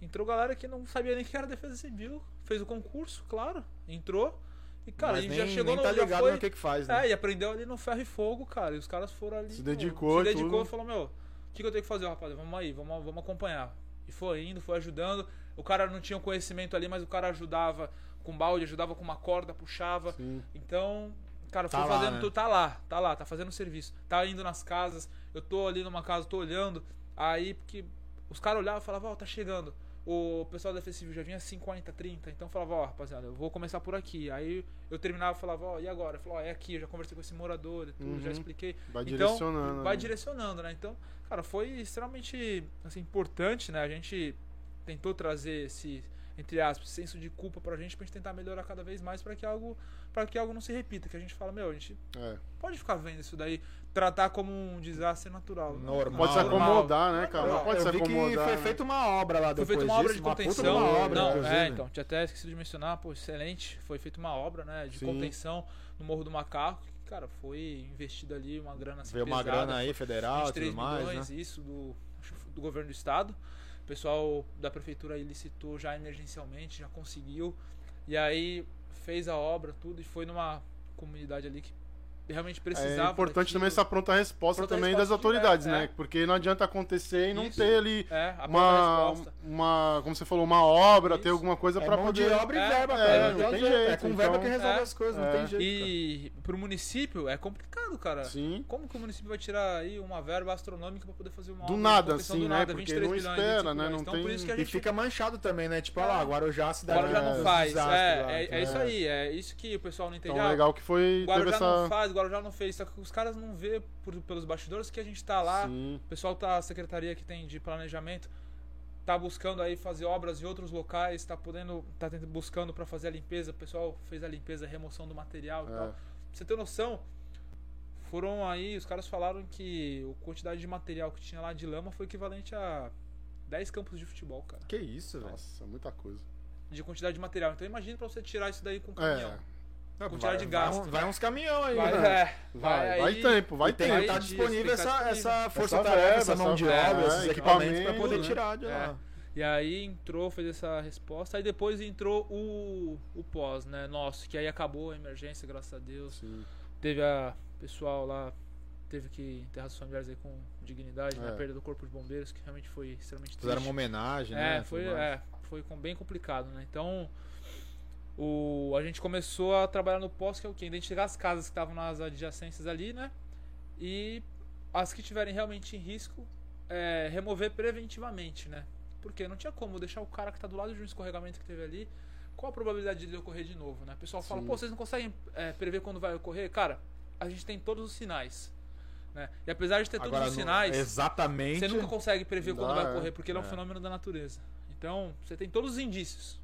Speaker 4: entrou galera que não sabia nem que era defesa civil. Fez o concurso, claro, entrou. E, cara,
Speaker 2: Mas
Speaker 4: e
Speaker 2: nem,
Speaker 4: já chegou
Speaker 2: nem
Speaker 4: no.
Speaker 2: tá
Speaker 4: já
Speaker 2: ligado
Speaker 4: foi,
Speaker 2: no que que faz, né?
Speaker 4: É, e aprendeu ali no ferro e fogo, cara. E os caras foram ali.
Speaker 3: Se
Speaker 4: pô,
Speaker 3: dedicou
Speaker 4: Se dedicou e falou, meu, que, que eu tenho que fazer, rapaz? Vamos aí, vamos, vamos acompanhar. E foi indo, foi ajudando. O cara não tinha o conhecimento ali, mas o cara ajudava com balde, ajudava com uma corda, puxava.
Speaker 3: Sim.
Speaker 4: Então, cara, foi
Speaker 2: Tá lá,
Speaker 4: fazendo
Speaker 2: né?
Speaker 4: tudo. Tá lá, tá lá, tá fazendo serviço. Tá indo nas casas. Eu tô ali numa casa, tô olhando. Aí, porque os caras olhavam e falavam, ó, tá chegando. O pessoal Civil já vinha 50, 30. Então eu falava, ó, rapaziada, eu vou começar por aqui. Aí eu terminava e falava, ó, e agora? Eu falava, ó, é aqui, eu já conversei com esse morador e tudo, já
Speaker 3: Uhum.
Speaker 4: expliquei.
Speaker 3: Vai
Speaker 4: Então,
Speaker 3: direcionando.
Speaker 4: Vai
Speaker 3: né?
Speaker 4: direcionando, né? Então, cara, foi extremamente assim, importante, né? A gente tentou trazer esse, entre aspas, senso de culpa pra gente, pra gente tentar melhorar cada vez mais pra que algo para que algo não se repita, que a gente fala, meu, a gente
Speaker 3: É.
Speaker 4: pode ficar vendo isso daí, tratar como um desastre natural. Não,
Speaker 2: Normal,
Speaker 3: Pode se acomodar, né, cara? Não pode se
Speaker 2: eu vi que
Speaker 3: acomodar.
Speaker 2: foi
Speaker 3: né?
Speaker 2: feita uma obra lá
Speaker 4: Foi
Speaker 2: depois
Speaker 4: feita uma obra de contenção.
Speaker 2: uma obra,
Speaker 4: não,
Speaker 2: inclusive.
Speaker 4: é, então, tinha até esquecido de mencionar, pô, excelente. Foi feita uma obra, né, de
Speaker 3: Sim.
Speaker 4: contenção no Morro do Macaco. que, Cara, foi investido ali uma grana assim,
Speaker 2: Veio uma
Speaker 4: pesada,
Speaker 2: grana aí, federal e
Speaker 4: 23
Speaker 2: tudo mais,
Speaker 4: milhões,
Speaker 2: né?
Speaker 4: isso, do, do governo do estado. Pessoal da prefeitura licitou já emergencialmente, já conseguiu. E aí fez a obra, tudo, e foi numa comunidade ali que realmente precisava.
Speaker 3: É importante
Speaker 4: daquilo.
Speaker 3: também essa pronta resposta
Speaker 4: Pronta
Speaker 3: também
Speaker 4: resposta
Speaker 3: das autoridades,
Speaker 4: direto,
Speaker 3: né?
Speaker 4: é.
Speaker 3: Porque não adianta acontecer e não
Speaker 4: Isso.
Speaker 3: ter ali
Speaker 4: É, a
Speaker 3: uma,
Speaker 4: uma
Speaker 3: como você falou, uma obra,
Speaker 4: Isso.
Speaker 3: ter alguma coisa
Speaker 2: É
Speaker 3: pra
Speaker 2: mão
Speaker 3: poder.
Speaker 2: de obra e
Speaker 4: É,
Speaker 2: verba,
Speaker 4: é,
Speaker 2: cara.
Speaker 3: não tem
Speaker 2: É
Speaker 3: jeito,
Speaker 2: com verba
Speaker 3: então-
Speaker 2: que resolve
Speaker 4: É,
Speaker 2: as coisas, não
Speaker 3: é.
Speaker 2: tem jeito. cara.
Speaker 4: E pro município é complicado, cara.
Speaker 3: Sim.
Speaker 4: Como que o município vai tirar aí uma verba astronômica pra poder fazer uma
Speaker 3: Do
Speaker 4: obra de
Speaker 3: nada, assim,
Speaker 4: do
Speaker 3: né?
Speaker 4: nada,
Speaker 3: Porque
Speaker 4: 23
Speaker 3: não
Speaker 4: milhões,
Speaker 3: espera,
Speaker 4: 25
Speaker 3: né? Não tem-
Speaker 2: E fica manchado também, né? Tipo, olha lá,
Speaker 4: É.
Speaker 2: Guarujá, a cidade
Speaker 4: Guarujá
Speaker 2: é
Speaker 4: não faz. É,
Speaker 2: lá,
Speaker 4: é,
Speaker 2: então,
Speaker 4: é isso aí, é isso que o pessoal não entende.
Speaker 3: Então
Speaker 4: Ah,
Speaker 3: legal que foi.
Speaker 4: Guarujá não faz, Guarujá não fez. Só que os caras não vê por- pelos bastidores que a gente tá lá.
Speaker 3: Sim.
Speaker 4: O pessoal tá, a secretaria que tem de planejamento, tá buscando aí fazer obras em outros locais, tá podendo, tá tentando, buscando para fazer a limpeza. O pessoal fez a limpeza, a remoção do material e
Speaker 3: É.
Speaker 4: tal. Pra você ter noção, foram aí, os caras falaram que a quantidade de material que tinha lá de lama foi equivalente a 10 campos de futebol, cara.
Speaker 2: Que isso, velho.
Speaker 3: Nossa, muita coisa.
Speaker 4: De quantidade de material. Então imagina pra você tirar isso daí com um caminhão.
Speaker 3: É.
Speaker 2: Não,
Speaker 4: quantidade
Speaker 2: vai,
Speaker 4: de gasto.
Speaker 2: Vai, vai uns caminhão aí,
Speaker 4: Vai,
Speaker 2: né?
Speaker 4: é,
Speaker 3: Vai, vai
Speaker 4: aí-
Speaker 3: tempo, vai tempo.
Speaker 2: estar
Speaker 4: disso,
Speaker 2: disponível
Speaker 4: tem
Speaker 2: essa,
Speaker 4: disponível.
Speaker 2: essa força
Speaker 3: Essa
Speaker 2: tarefa,
Speaker 3: verba,
Speaker 2: essa mão de
Speaker 3: verba,
Speaker 2: obra,
Speaker 3: é,
Speaker 2: esses equipamentos pra
Speaker 3: equipamento,
Speaker 2: poder
Speaker 3: né?
Speaker 2: tirar de
Speaker 4: É.
Speaker 2: lá.
Speaker 4: E aí entrou, fez essa resposta. Aí depois entrou o, o pós, né? Nosso, que aí acabou a emergência, graças a Deus.
Speaker 3: Sim.
Speaker 4: Teve a pessoal lá, teve que enterrar seus familiares aí com dignidade, né?
Speaker 3: É.
Speaker 4: A perda do corpo de bombeiros, que realmente foi extremamente
Speaker 2: Fizeram
Speaker 4: triste.
Speaker 2: uma homenagem,
Speaker 4: É,
Speaker 2: né?
Speaker 4: foi, é, foi com- bem complicado, né? Então, o, a gente começou a trabalhar no pós, que é o quê? Identificar as casas que estavam nas adjacências ali, né? E as que tiverem realmente em risco, é, remover preventivamente, né? Porque não tinha como deixar o cara que tá do lado de um escorregamento que teve ali. Qual a probabilidade de ele ocorrer de novo, né? O pessoal fala,
Speaker 3: Sim.
Speaker 4: pô, vocês não conseguem é, prever quando vai ocorrer? Cara, a gente tem todos os sinais. Né? E apesar de ter todos
Speaker 2: Agora,
Speaker 4: os
Speaker 2: não-
Speaker 4: sinais,
Speaker 2: Exatamente.
Speaker 4: você nunca consegue prever
Speaker 3: Não
Speaker 4: quando vai ocorrer, porque ele é um
Speaker 2: É.
Speaker 4: fenômeno da natureza. Então, você tem todos os indícios.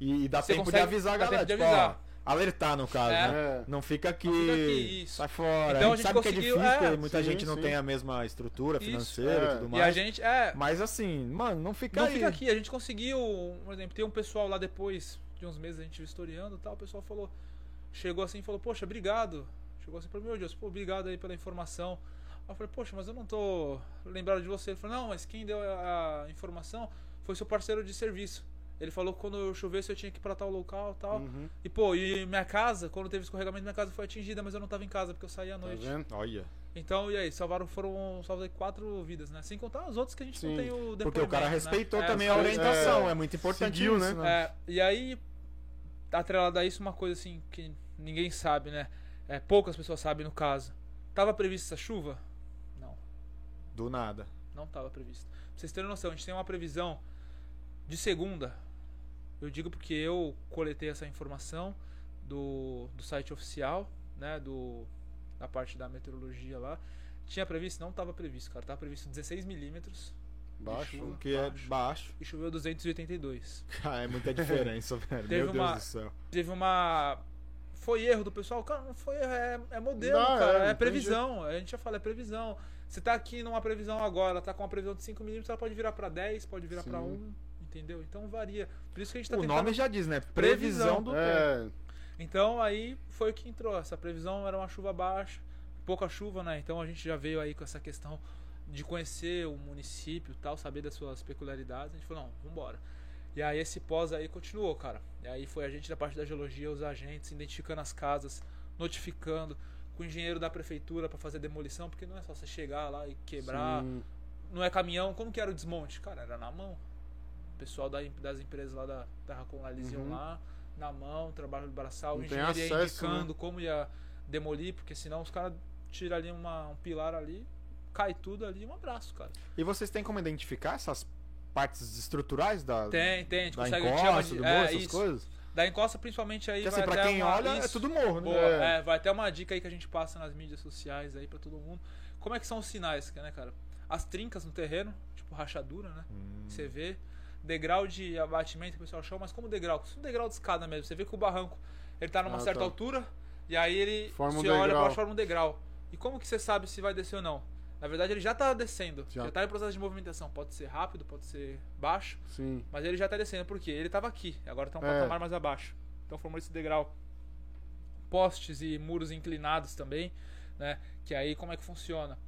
Speaker 2: E, e dá
Speaker 4: Você
Speaker 2: tempo
Speaker 4: consegue-
Speaker 2: de avisar a galera.
Speaker 4: tempo de
Speaker 2: tipo, ó,
Speaker 4: avisar.
Speaker 2: alertar, no caso,
Speaker 4: É.
Speaker 2: né?
Speaker 3: É.
Speaker 2: Não fica aqui.
Speaker 4: Não fica aqui.
Speaker 2: Sai fora.
Speaker 4: Então,
Speaker 2: a
Speaker 4: a
Speaker 2: gente
Speaker 4: gente
Speaker 2: sabe que é
Speaker 4: conseguiu-
Speaker 2: difícil,
Speaker 4: é,
Speaker 2: porque muita
Speaker 3: sim,
Speaker 2: gente não
Speaker 3: sim.
Speaker 2: tem a mesma estrutura
Speaker 4: Isso,
Speaker 2: financeira
Speaker 3: é.
Speaker 2: e tudo
Speaker 4: E
Speaker 2: mais.
Speaker 4: a gente, é,
Speaker 2: Mas assim, mano, não fica
Speaker 4: não
Speaker 2: aí.
Speaker 4: fica aqui. A gente conseguiu, por exemplo, tem um pessoal lá depois de uns meses a gente historiando e tal. O pessoal falou, chegou assim e falou: Poxa, obrigado. Chegou assim pra mim, meu Deus, pô, obrigado aí pela informação. Eu falei: Poxa, mas eu não tô lembrado de você. Ele falou: Não, mas quem deu a informação foi seu parceiro de serviço. Ele falou que quando eu chovesse eu tinha que ir pra tal local e tal.
Speaker 3: Uhum.
Speaker 4: E pô, e minha casa, quando teve escorregamento, minha casa foi atingida, mas eu não tava em casa porque eu saí à
Speaker 3: Tá
Speaker 4: noite.
Speaker 3: vendo?
Speaker 2: Olha.
Speaker 4: Então, e aí, salvaram, foram salvas aí quatro vidas, né? Sem contar os outros que a gente
Speaker 3: Sim,
Speaker 4: não tem o depoimento,
Speaker 2: Porque o cara
Speaker 4: né?
Speaker 2: respeitou
Speaker 4: É,
Speaker 2: também a orientação.
Speaker 3: é,
Speaker 2: É, muito importante
Speaker 3: seguiu,
Speaker 2: isso,
Speaker 3: né?
Speaker 2: né?
Speaker 4: É, e aí, atrelado a isso, uma coisa assim que ninguém sabe, né? É, poucas pessoas sabem no caso. Tava prevista essa chuva? Não,
Speaker 2: Do nada.
Speaker 4: não tava prevista. Pra vocês terem noção, a gente tem uma previsão de segunda. Eu digo porque eu coletei essa informação do, do site oficial, né? Do, da parte da meteorologia lá. Tinha previsto? Não tava previsto, cara. Tava previsto 16 milímetros
Speaker 3: Baixo.
Speaker 4: chuva.
Speaker 2: O que é
Speaker 4: Baixo.
Speaker 2: baixo.
Speaker 4: e choveu 282. [laughs]
Speaker 2: Ah, é muita diferença, velho.
Speaker 4: Teve
Speaker 2: Meu Deus
Speaker 4: uma-
Speaker 2: do céu.
Speaker 4: teve uma. Foi erro do pessoal? Cara, não foi erro, é, é modelo,
Speaker 3: Não,
Speaker 4: cara.
Speaker 3: é,
Speaker 4: É, previsão. A gente já fala, é previsão. Você tá aqui numa previsão agora, tá com uma previsão de 5 milímetros, ela pode virar pra 10, pode virar
Speaker 3: Sim.
Speaker 4: 1, entendeu? Então varia. Por isso que a gente tá
Speaker 2: O
Speaker 4: tentando.
Speaker 2: nome já diz, né?
Speaker 4: Previsão.
Speaker 2: Previsão do tempo.
Speaker 3: É,
Speaker 4: Então aí foi o que entrou. Essa previsão era uma chuva baixa, pouca chuva, né? Então a gente já veio aí com essa questão de conhecer o município e tal, saber das suas peculiaridades. A gente falou, não, vambora. E aí esse pós aí continuou, cara. E aí foi a gente da parte da geologia, os agentes, identificando as casas, notificando, com o engenheiro da prefeitura para fazer demolição, porque não é só você chegar lá e quebrar,
Speaker 3: sim.
Speaker 4: não é caminhão. Como que era o desmonte? Cara, era na mão. O pessoal da- das empresas lá da, da Racon lá, eles iam
Speaker 3: Uhum.
Speaker 4: lá, na mão, trabalho de braçal, o
Speaker 3: Não tem
Speaker 4: engenheiro ia
Speaker 3: acesso, né?
Speaker 4: indicando como ia demolir, porque senão os caras tiram ali uma, um pilar ali, cai tudo ali, um abraço, cara.
Speaker 2: E vocês têm como identificar essas partes estruturais da,
Speaker 4: Tem, tem, a gente
Speaker 2: da
Speaker 4: consegue,
Speaker 2: encosta,
Speaker 4: de,
Speaker 2: do morro,
Speaker 4: é,
Speaker 2: essas
Speaker 4: isso.
Speaker 2: coisas?
Speaker 4: Da encosta principalmente aí
Speaker 2: Porque assim,
Speaker 4: vai
Speaker 2: pra
Speaker 4: até
Speaker 2: quem
Speaker 4: uma-
Speaker 2: olha, é
Speaker 4: isso.
Speaker 2: tudo morro, né?
Speaker 4: Boa,
Speaker 3: É.
Speaker 4: é, vai até uma dica aí que a gente passa nas mídias sociais aí pra todo mundo. Como é que são os sinais, né, cara? As trincas no terreno, tipo rachadura, né?
Speaker 2: Hum.
Speaker 4: Você vê degrau de abatimento que o pessoal chama, mas como degrau? Como um degrau de escada mesmo. Você vê que o barranco ele tá numa
Speaker 3: Ah,
Speaker 4: certa
Speaker 3: tá.
Speaker 4: altura e aí ele
Speaker 3: Forma um
Speaker 4: se olha pra
Speaker 3: degrau.
Speaker 4: baixo forma um degrau. E como que você sabe se vai descer ou não? Na verdade ele já tá descendo,
Speaker 3: Já.
Speaker 4: já, tá em processo de movimentação. Pode ser rápido, pode ser baixo,
Speaker 3: Sim.
Speaker 4: mas ele já tá descendo. Por quê? Ele tava aqui, agora tá um
Speaker 3: É.
Speaker 4: patamar mais abaixo. Então formou esse degrau. Postes e muros inclinados também, né? Que aí como é que funciona?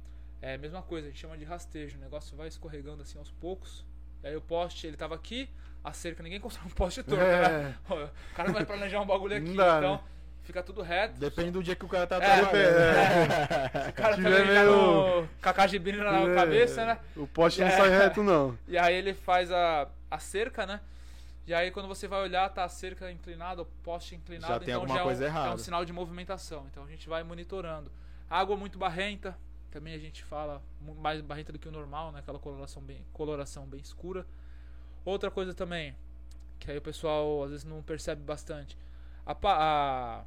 Speaker 4: É a mesma coisa, a gente chama de rastejo. O negócio vai escorregando assim aos poucos. E aí o poste, ele tava aqui, a cerca, ninguém constrói um poste torto, né?
Speaker 3: É.
Speaker 4: O cara vai planejar um bagulho aqui,
Speaker 3: Não
Speaker 4: então
Speaker 3: né?
Speaker 4: fica tudo reto.
Speaker 2: Depende do dia que o cara tá
Speaker 4: É,
Speaker 2: trabalhando.
Speaker 3: é.
Speaker 4: O cara também tá
Speaker 3: meio-
Speaker 4: no cacajibine na
Speaker 3: É,
Speaker 4: cabeça, né?
Speaker 3: O poste não
Speaker 4: É.
Speaker 3: sai reto, não.
Speaker 4: E aí ele faz a, a cerca, né? E aí quando você vai olhar, tá a cerca inclinada, o poste inclinado,
Speaker 2: Já tem
Speaker 4: então
Speaker 2: alguma
Speaker 4: já é um,
Speaker 2: coisa
Speaker 4: é um
Speaker 2: errada.
Speaker 4: sinal de movimentação. Então a gente vai monitorando. Água muito barrenta, também a gente fala mais barrenta do que o normal, né? Aquela coloração bem, coloração bem escura. Outra coisa também, que aí o pessoal às vezes não percebe bastante. A, a-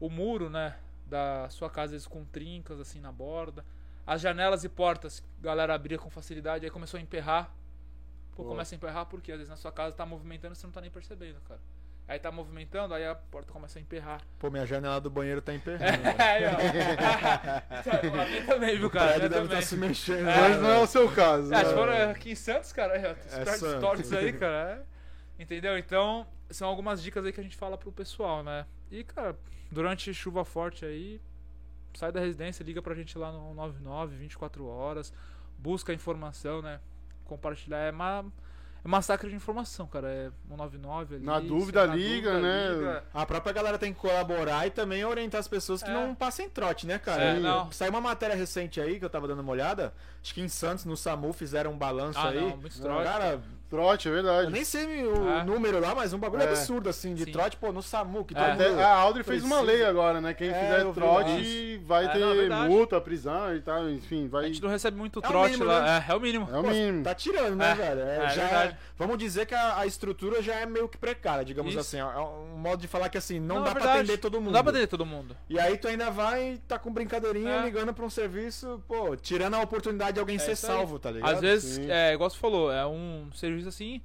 Speaker 4: o muro, né, da sua casa às vezes com trincas assim na borda. As janelas e portas, a galera abria com facilidade, aí começou a emperrar. Pô,
Speaker 3: Pô.
Speaker 4: começa a emperrar porque às vezes na sua casa tá movimentando e você não tá nem percebendo, cara. Aí tá movimentando, aí a porta começa a emperrar.
Speaker 2: Pô, minha janela do banheiro tá [laughs]
Speaker 4: É,
Speaker 2: emperrando. velho.
Speaker 4: aí, ó. [laughs] A minha também, viu, cara? Minha
Speaker 2: deve estar se mexendo.
Speaker 4: É,
Speaker 3: Mas não é o seu caso.
Speaker 4: É, se
Speaker 3: né?
Speaker 4: for aqui em Santos, cara, aí, ó, os
Speaker 2: É
Speaker 4: tortos aí, cara. é. Entendeu? Então, são algumas dicas aí que a gente fala pro pessoal, né? E, cara, durante chuva forte aí, sai da residência, liga pra gente lá no 99, 24 horas, busca a informação, né? Compartilhar. É uma. É massacre de informação, cara. É 199 ali.
Speaker 3: Na
Speaker 4: sei
Speaker 3: dúvida, liga, né?
Speaker 4: liga.
Speaker 2: A própria galera tem que colaborar e também orientar as pessoas que
Speaker 4: É.
Speaker 2: não passem trote, né, cara?
Speaker 4: É, não.
Speaker 2: Saiu uma matéria recente aí que eu tava dando uma olhada. Acho que em Santos, no SAMU, fizeram um balanço
Speaker 4: Ah,
Speaker 2: aí.
Speaker 4: não, muito trote.
Speaker 2: Cara,
Speaker 3: Trote, é
Speaker 2: eu
Speaker 3: verdade.
Speaker 2: nem sei o
Speaker 4: É.
Speaker 2: número lá, mas um bagulho
Speaker 3: É.
Speaker 2: absurdo, assim, de
Speaker 4: Sim.
Speaker 2: trote, pô, no SAMU, que
Speaker 4: É.
Speaker 2: todo
Speaker 3: Até
Speaker 2: mundo-
Speaker 3: a Audrey fez uma lei agora, né? Quem
Speaker 2: É,
Speaker 3: fizer
Speaker 2: eu
Speaker 3: trote vai
Speaker 4: É,
Speaker 3: ter
Speaker 4: não, é
Speaker 3: multa, prisão e tal, enfim,
Speaker 4: A
Speaker 3: vai.
Speaker 4: gente não recebe muito
Speaker 2: É
Speaker 4: trote
Speaker 2: mínimo,
Speaker 4: lá.
Speaker 2: né?
Speaker 4: É, é o mínimo.
Speaker 3: É o
Speaker 2: Pô,
Speaker 3: mínimo.
Speaker 2: Tá tirando, né,
Speaker 4: É,
Speaker 2: velho? É,
Speaker 4: é
Speaker 2: já. Vamos dizer que a, a estrutura já é meio que precária, digamos
Speaker 4: Isso.
Speaker 2: assim. É um modo de falar que assim, não,
Speaker 4: Não,
Speaker 2: dá
Speaker 4: é
Speaker 2: pra atender todo mundo.
Speaker 4: Não dá pra atender todo mundo.
Speaker 2: E aí tu ainda vai e tá com brincadeirinha
Speaker 4: É.
Speaker 2: ligando pra um serviço, pô, tirando a oportunidade de alguém
Speaker 4: É
Speaker 2: ser salvo, tá ligado?
Speaker 4: Às vezes, é, igual você falou, é um serviço assim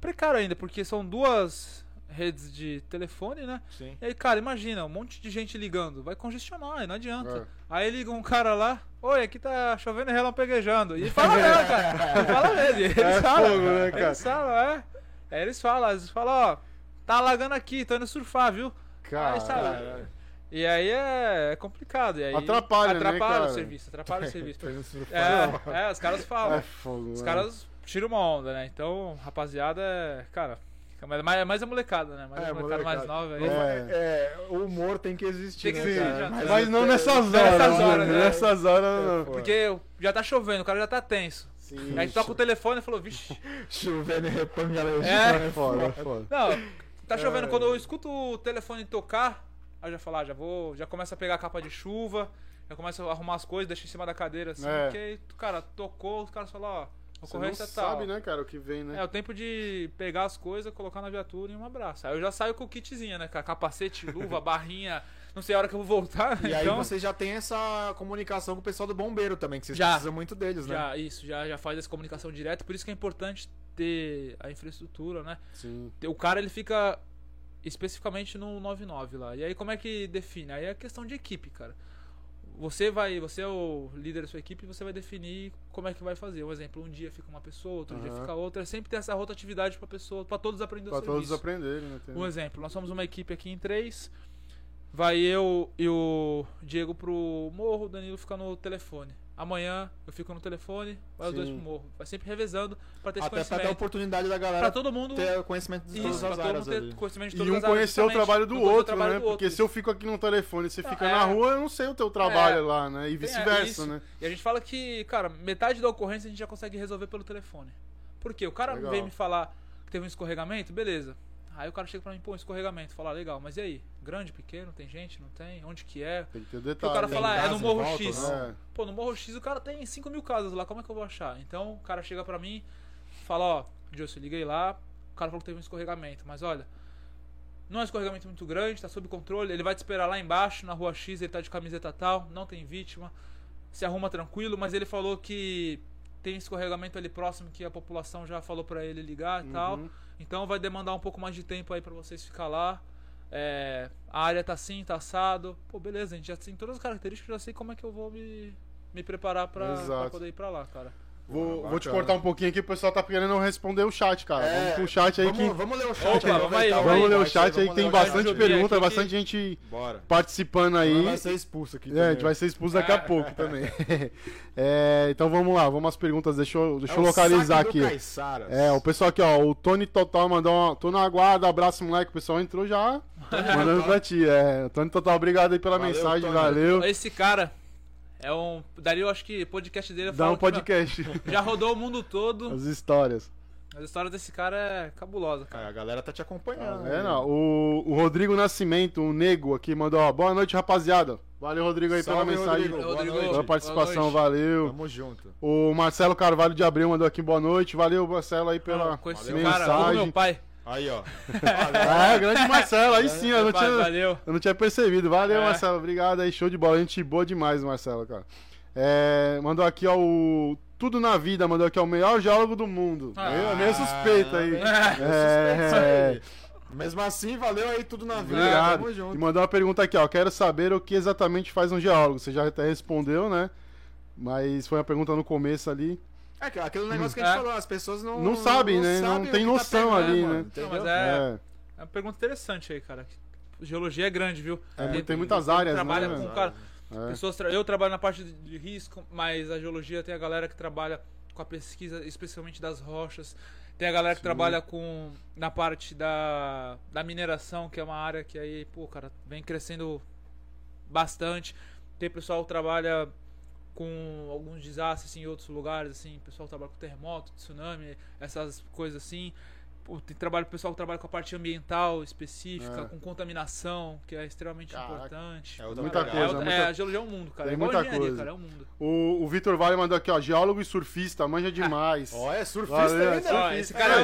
Speaker 4: precário ainda, porque são duas redes de telefone, né?
Speaker 2: Sim.
Speaker 4: E aí, cara, imagina, um monte de gente ligando, vai congestionar, não adianta.
Speaker 3: É.
Speaker 4: Aí liga um cara lá, oi, aqui tá chovendo e relampeguejando. E fala mesmo, cara. Ele fala mesmo. [laughs] Eles
Speaker 3: É
Speaker 4: falam,
Speaker 3: fogo, né, cara?
Speaker 4: Eles falam, é. Aí eles falam, vezes falam, ó, tá alagando aqui, tô indo surfar, viu?
Speaker 3: Cara,
Speaker 4: Aí, sabe? E aí é, é complicado. E aí
Speaker 3: Atrapalha, né,
Speaker 4: atrapalha
Speaker 3: cara?
Speaker 4: o serviço, atrapalha o serviço. [laughs]
Speaker 2: É.
Speaker 4: É, é, os caras falam.
Speaker 3: é fogo.
Speaker 4: Os
Speaker 3: né?
Speaker 4: caras tiram uma onda, né? Então, rapaziada, é, cara, fica mais, mais, mais a molecada, né? Mais
Speaker 2: É,
Speaker 4: a molecada, mais
Speaker 2: molecada.
Speaker 4: nova aí.
Speaker 3: É.
Speaker 2: É, o humor tem que existir,
Speaker 4: Tem que
Speaker 2: né, cara?
Speaker 4: já-
Speaker 3: Mas,
Speaker 4: Mas
Speaker 3: não nessas horas.
Speaker 4: nessas
Speaker 3: né?
Speaker 4: horas, né?
Speaker 3: Nessas horas não.
Speaker 2: Pô,
Speaker 4: Porque já tá chovendo, o cara já tá tenso.
Speaker 3: Sim.
Speaker 4: Aí toca o telefone e falou, vixe.
Speaker 2: Chovendo e repanga
Speaker 4: É.
Speaker 3: É foda, é foda.
Speaker 4: Não, tá chovendo. Quando eu escuto o telefone tocar, Aí eu já falo, ah, já vou. Já começa a pegar a capa de chuva, já começa a arrumar as coisas, deixa em cima da cadeira assim,
Speaker 3: É.
Speaker 4: porque aí, cara, tocou, os caras falam, ó,
Speaker 3: Você não
Speaker 4: ocorrência tal.
Speaker 3: sabe, né, cara, o que vem, né?
Speaker 4: É o tempo de pegar as coisas, colocar na viatura e um abraço. Aí eu já saio com o kitzinho, né? Com a capacete, luva, [laughs] barrinha, não sei a hora que eu vou voltar.
Speaker 2: E aí
Speaker 4: então,
Speaker 2: você já tem essa comunicação com o pessoal do bombeiro também, que vocês
Speaker 4: Já.
Speaker 2: precisam muito deles, né?
Speaker 4: já, isso, já, já faz essa comunicação direta, por isso que é importante ter a infraestrutura, né?
Speaker 3: Sim.
Speaker 4: O cara ele fica especificamente no 99 lá. E aí como é que define? Aí é questão de equipe, cara. Você vai, você é o líder da sua equipe, você vai definir como é que vai fazer. Um exemplo, um dia fica uma pessoa, outro dia
Speaker 3: Aham.
Speaker 4: fica outra, sempre tem essa rotatividade pra pessoa, pra todos aprenderem o
Speaker 3: Pra todos aprenderem, né?
Speaker 4: Um exemplo, nós somos uma equipe aqui em três. Vai eu e o Diego pro morro, o Danilo fica no telefone. Amanhã eu fico no telefone, vai os dois pro morro. Vai sempre revezando pra ter esse
Speaker 2: Até pra dar a
Speaker 4: conhecimento.
Speaker 2: oportunidade da
Speaker 4: Pra
Speaker 2: galera
Speaker 4: todo mundo.
Speaker 2: ter conhecimento de
Speaker 4: Isso,
Speaker 2: todas
Speaker 4: pra
Speaker 2: as
Speaker 4: todo
Speaker 2: áreas
Speaker 4: mundo
Speaker 2: ali.
Speaker 4: ter conhecimento de
Speaker 3: E um
Speaker 4: as áreas,
Speaker 3: conhecer o trabalho do
Speaker 4: Um conhecer o
Speaker 3: outro,
Speaker 4: trabalho
Speaker 3: né?
Speaker 4: do
Speaker 3: Porque
Speaker 4: outro.
Speaker 3: se eu fico aqui no telefone e você fica
Speaker 4: é.
Speaker 3: na rua, eu não sei o teu trabalho
Speaker 4: É.
Speaker 3: lá, né? E
Speaker 4: é
Speaker 3: vice-versa,
Speaker 4: isso.
Speaker 3: né?
Speaker 4: E a gente fala que, cara, metade da ocorrência a gente já consegue resolver pelo telefone. Por quê? O cara
Speaker 3: Legal.
Speaker 4: vem me falar que teve um escorregamento, beleza. Aí o cara chega pra mim, pô, um escorregamento. Fala, legal, mas e aí? Grande, pequeno, tem gente, não tem? Onde que é?
Speaker 3: Tem que ter
Speaker 4: Porque
Speaker 3: detalhe.
Speaker 4: o cara
Speaker 3: né?
Speaker 4: fala, é
Speaker 2: casa
Speaker 4: no Morro
Speaker 2: volta,
Speaker 4: X.
Speaker 2: não?
Speaker 3: É.
Speaker 4: Pô, no Morro X o cara tem 5 mil casas lá, como é que eu vou achar? Então o cara chega pra mim, fala, ó, eu liguei lá, o cara falou que teve um escorregamento, mas olha, não é um escorregamento muito grande, tá sob controle, ele vai te esperar lá embaixo, na rua X, ele tá de camiseta tal, não tem vítima, se arruma tranquilo, mas ele falou que tem escorregamento ali próximo que a população já falou pra ele ligar e tal,
Speaker 3: Uhum.
Speaker 4: então vai demandar um pouco mais de tempo aí pra vocês ficar lá. É, a área tá assim, tá assado. Pô, beleza, a gente já tem todas as características, já sei como é que eu vou me, me preparar pra, pra poder ir pra lá, cara.
Speaker 3: Vou,
Speaker 2: Ah,
Speaker 3: vou te cortar um pouquinho aqui, o pessoal tá querendo responder o chat, cara.
Speaker 2: É,
Speaker 3: vamos pro chat aí
Speaker 2: vamos,
Speaker 3: que.
Speaker 2: vamos ler o chat
Speaker 4: Opa,
Speaker 2: aí,
Speaker 4: vamos aí, vamos
Speaker 3: Vamos ler o chat aí, que tem bastante pergunta,
Speaker 4: aqui
Speaker 3: bastante gente
Speaker 2: Bora.
Speaker 3: participando
Speaker 2: Aí vai ser expulso aqui.
Speaker 3: É, a gente vai ser expulso daqui a pouco também. [laughs] É, então vamos lá, vamos às perguntas. Deixa eu, deixa
Speaker 2: É
Speaker 3: eu localizar aqui. É, o pessoal aqui, ó, o Tony Total mandou uma, tô na aguarda, abraço moleque, o pessoal entrou já, [laughs] mandando pra ti, é, Tony Total, obrigado aí pela
Speaker 2: Valeu,
Speaker 3: mensagem,
Speaker 2: Tony.
Speaker 3: valeu,
Speaker 4: Esse cara é um. Daí eu acho que o podcast dele
Speaker 3: dá um
Speaker 4: que,
Speaker 3: podcast,
Speaker 4: meu, já rodou o mundo todo.
Speaker 3: as histórias.
Speaker 4: A história desse cara é cabulosa, cara.
Speaker 2: É, a galera tá te acompanhando.
Speaker 3: É, não, o, o Rodrigo Nascimento, o Nego aqui, mandou, ó, boa noite, rapaziada, valeu, Rodrigo, aí
Speaker 2: Salve,
Speaker 3: pela mensagem,
Speaker 2: Rodrigo. Boa
Speaker 4: Rodrigo.
Speaker 2: noite.
Speaker 3: pela participação,
Speaker 4: Boa noite.
Speaker 3: valeu.
Speaker 2: Tamo junto.
Speaker 3: O Marcelo Carvalho de Abril mandou aqui, boa noite, valeu, Marcelo, aí pela
Speaker 2: valeu.
Speaker 4: o cara,
Speaker 3: mensagem.
Speaker 4: meu pai.
Speaker 2: Aí, ó.
Speaker 3: É, [laughs] grande Marcelo, aí sim, eu não tinha...
Speaker 4: Valeu.
Speaker 3: Eu não tinha percebido. Valeu,
Speaker 4: É.
Speaker 3: Marcelo. Obrigado aí. Show de bola. Gente boa demais, Marcelo, cara. É, mandou aqui, ó, o Tudo na Vida. Mandou aqui, ó, o melhor geólogo do mundo.
Speaker 4: Ah.
Speaker 3: meio, meio suspeito aí.
Speaker 2: É.
Speaker 3: É,
Speaker 2: Mesmo assim, valeu aí tudo na vida.
Speaker 3: obrigado.
Speaker 2: Tamo
Speaker 3: E
Speaker 2: junto.
Speaker 3: mandou uma pergunta aqui, ó. Quero saber o que exatamente faz um geólogo. Você já até respondeu, né? Mas foi uma pergunta no começo ali.
Speaker 2: É que- aquele negócio que a gente
Speaker 4: É.
Speaker 2: falou, as pessoas não.
Speaker 3: Não sabem, né? Não
Speaker 2: sabem o
Speaker 3: tem
Speaker 2: que tá
Speaker 3: noção
Speaker 2: pegando,
Speaker 3: ali,
Speaker 2: mano,
Speaker 3: né?
Speaker 2: entendeu?
Speaker 4: Não, mas é,
Speaker 3: É.
Speaker 4: é uma pergunta interessante aí, cara. Geologia é grande, viu?
Speaker 3: É,
Speaker 4: Tem-
Speaker 3: tem muitas áreas,
Speaker 4: trabalha
Speaker 3: né?
Speaker 4: com cara,
Speaker 3: É.
Speaker 4: pessoas tra- eu trabalho na parte de, de risco, mas a geologia tem a galera que trabalha com a pesquisa, especialmente das rochas. Tem a galera que
Speaker 3: Sim.
Speaker 4: trabalha com na parte da, da mineração, que é uma área que aí, pô, cara, vem crescendo bastante. Tem pessoal que trabalha com alguns desastres assim, em outros lugares, assim, pessoal que trabalha com terremoto, tsunami, essas coisas assim. Pô, tem trabalho, pessoal que trabalha com a parte ambiental específica,
Speaker 3: É.
Speaker 4: com contaminação, que é extremamente
Speaker 3: Caraca.
Speaker 4: importante.
Speaker 2: É outra
Speaker 3: Muita coisa,
Speaker 4: é,
Speaker 3: muita-
Speaker 4: é, a geologia é um mundo, cara.
Speaker 3: tem
Speaker 4: é igual
Speaker 3: muita coisa.
Speaker 4: cara, é um mundo.
Speaker 3: O, o Vitor Vale mandou aqui, ó, geólogo e surfista, manja demais.
Speaker 2: Ó, é surfista
Speaker 3: Valeu,
Speaker 2: ainda.
Speaker 3: é
Speaker 4: Ó,
Speaker 2: surfista.
Speaker 4: esse cara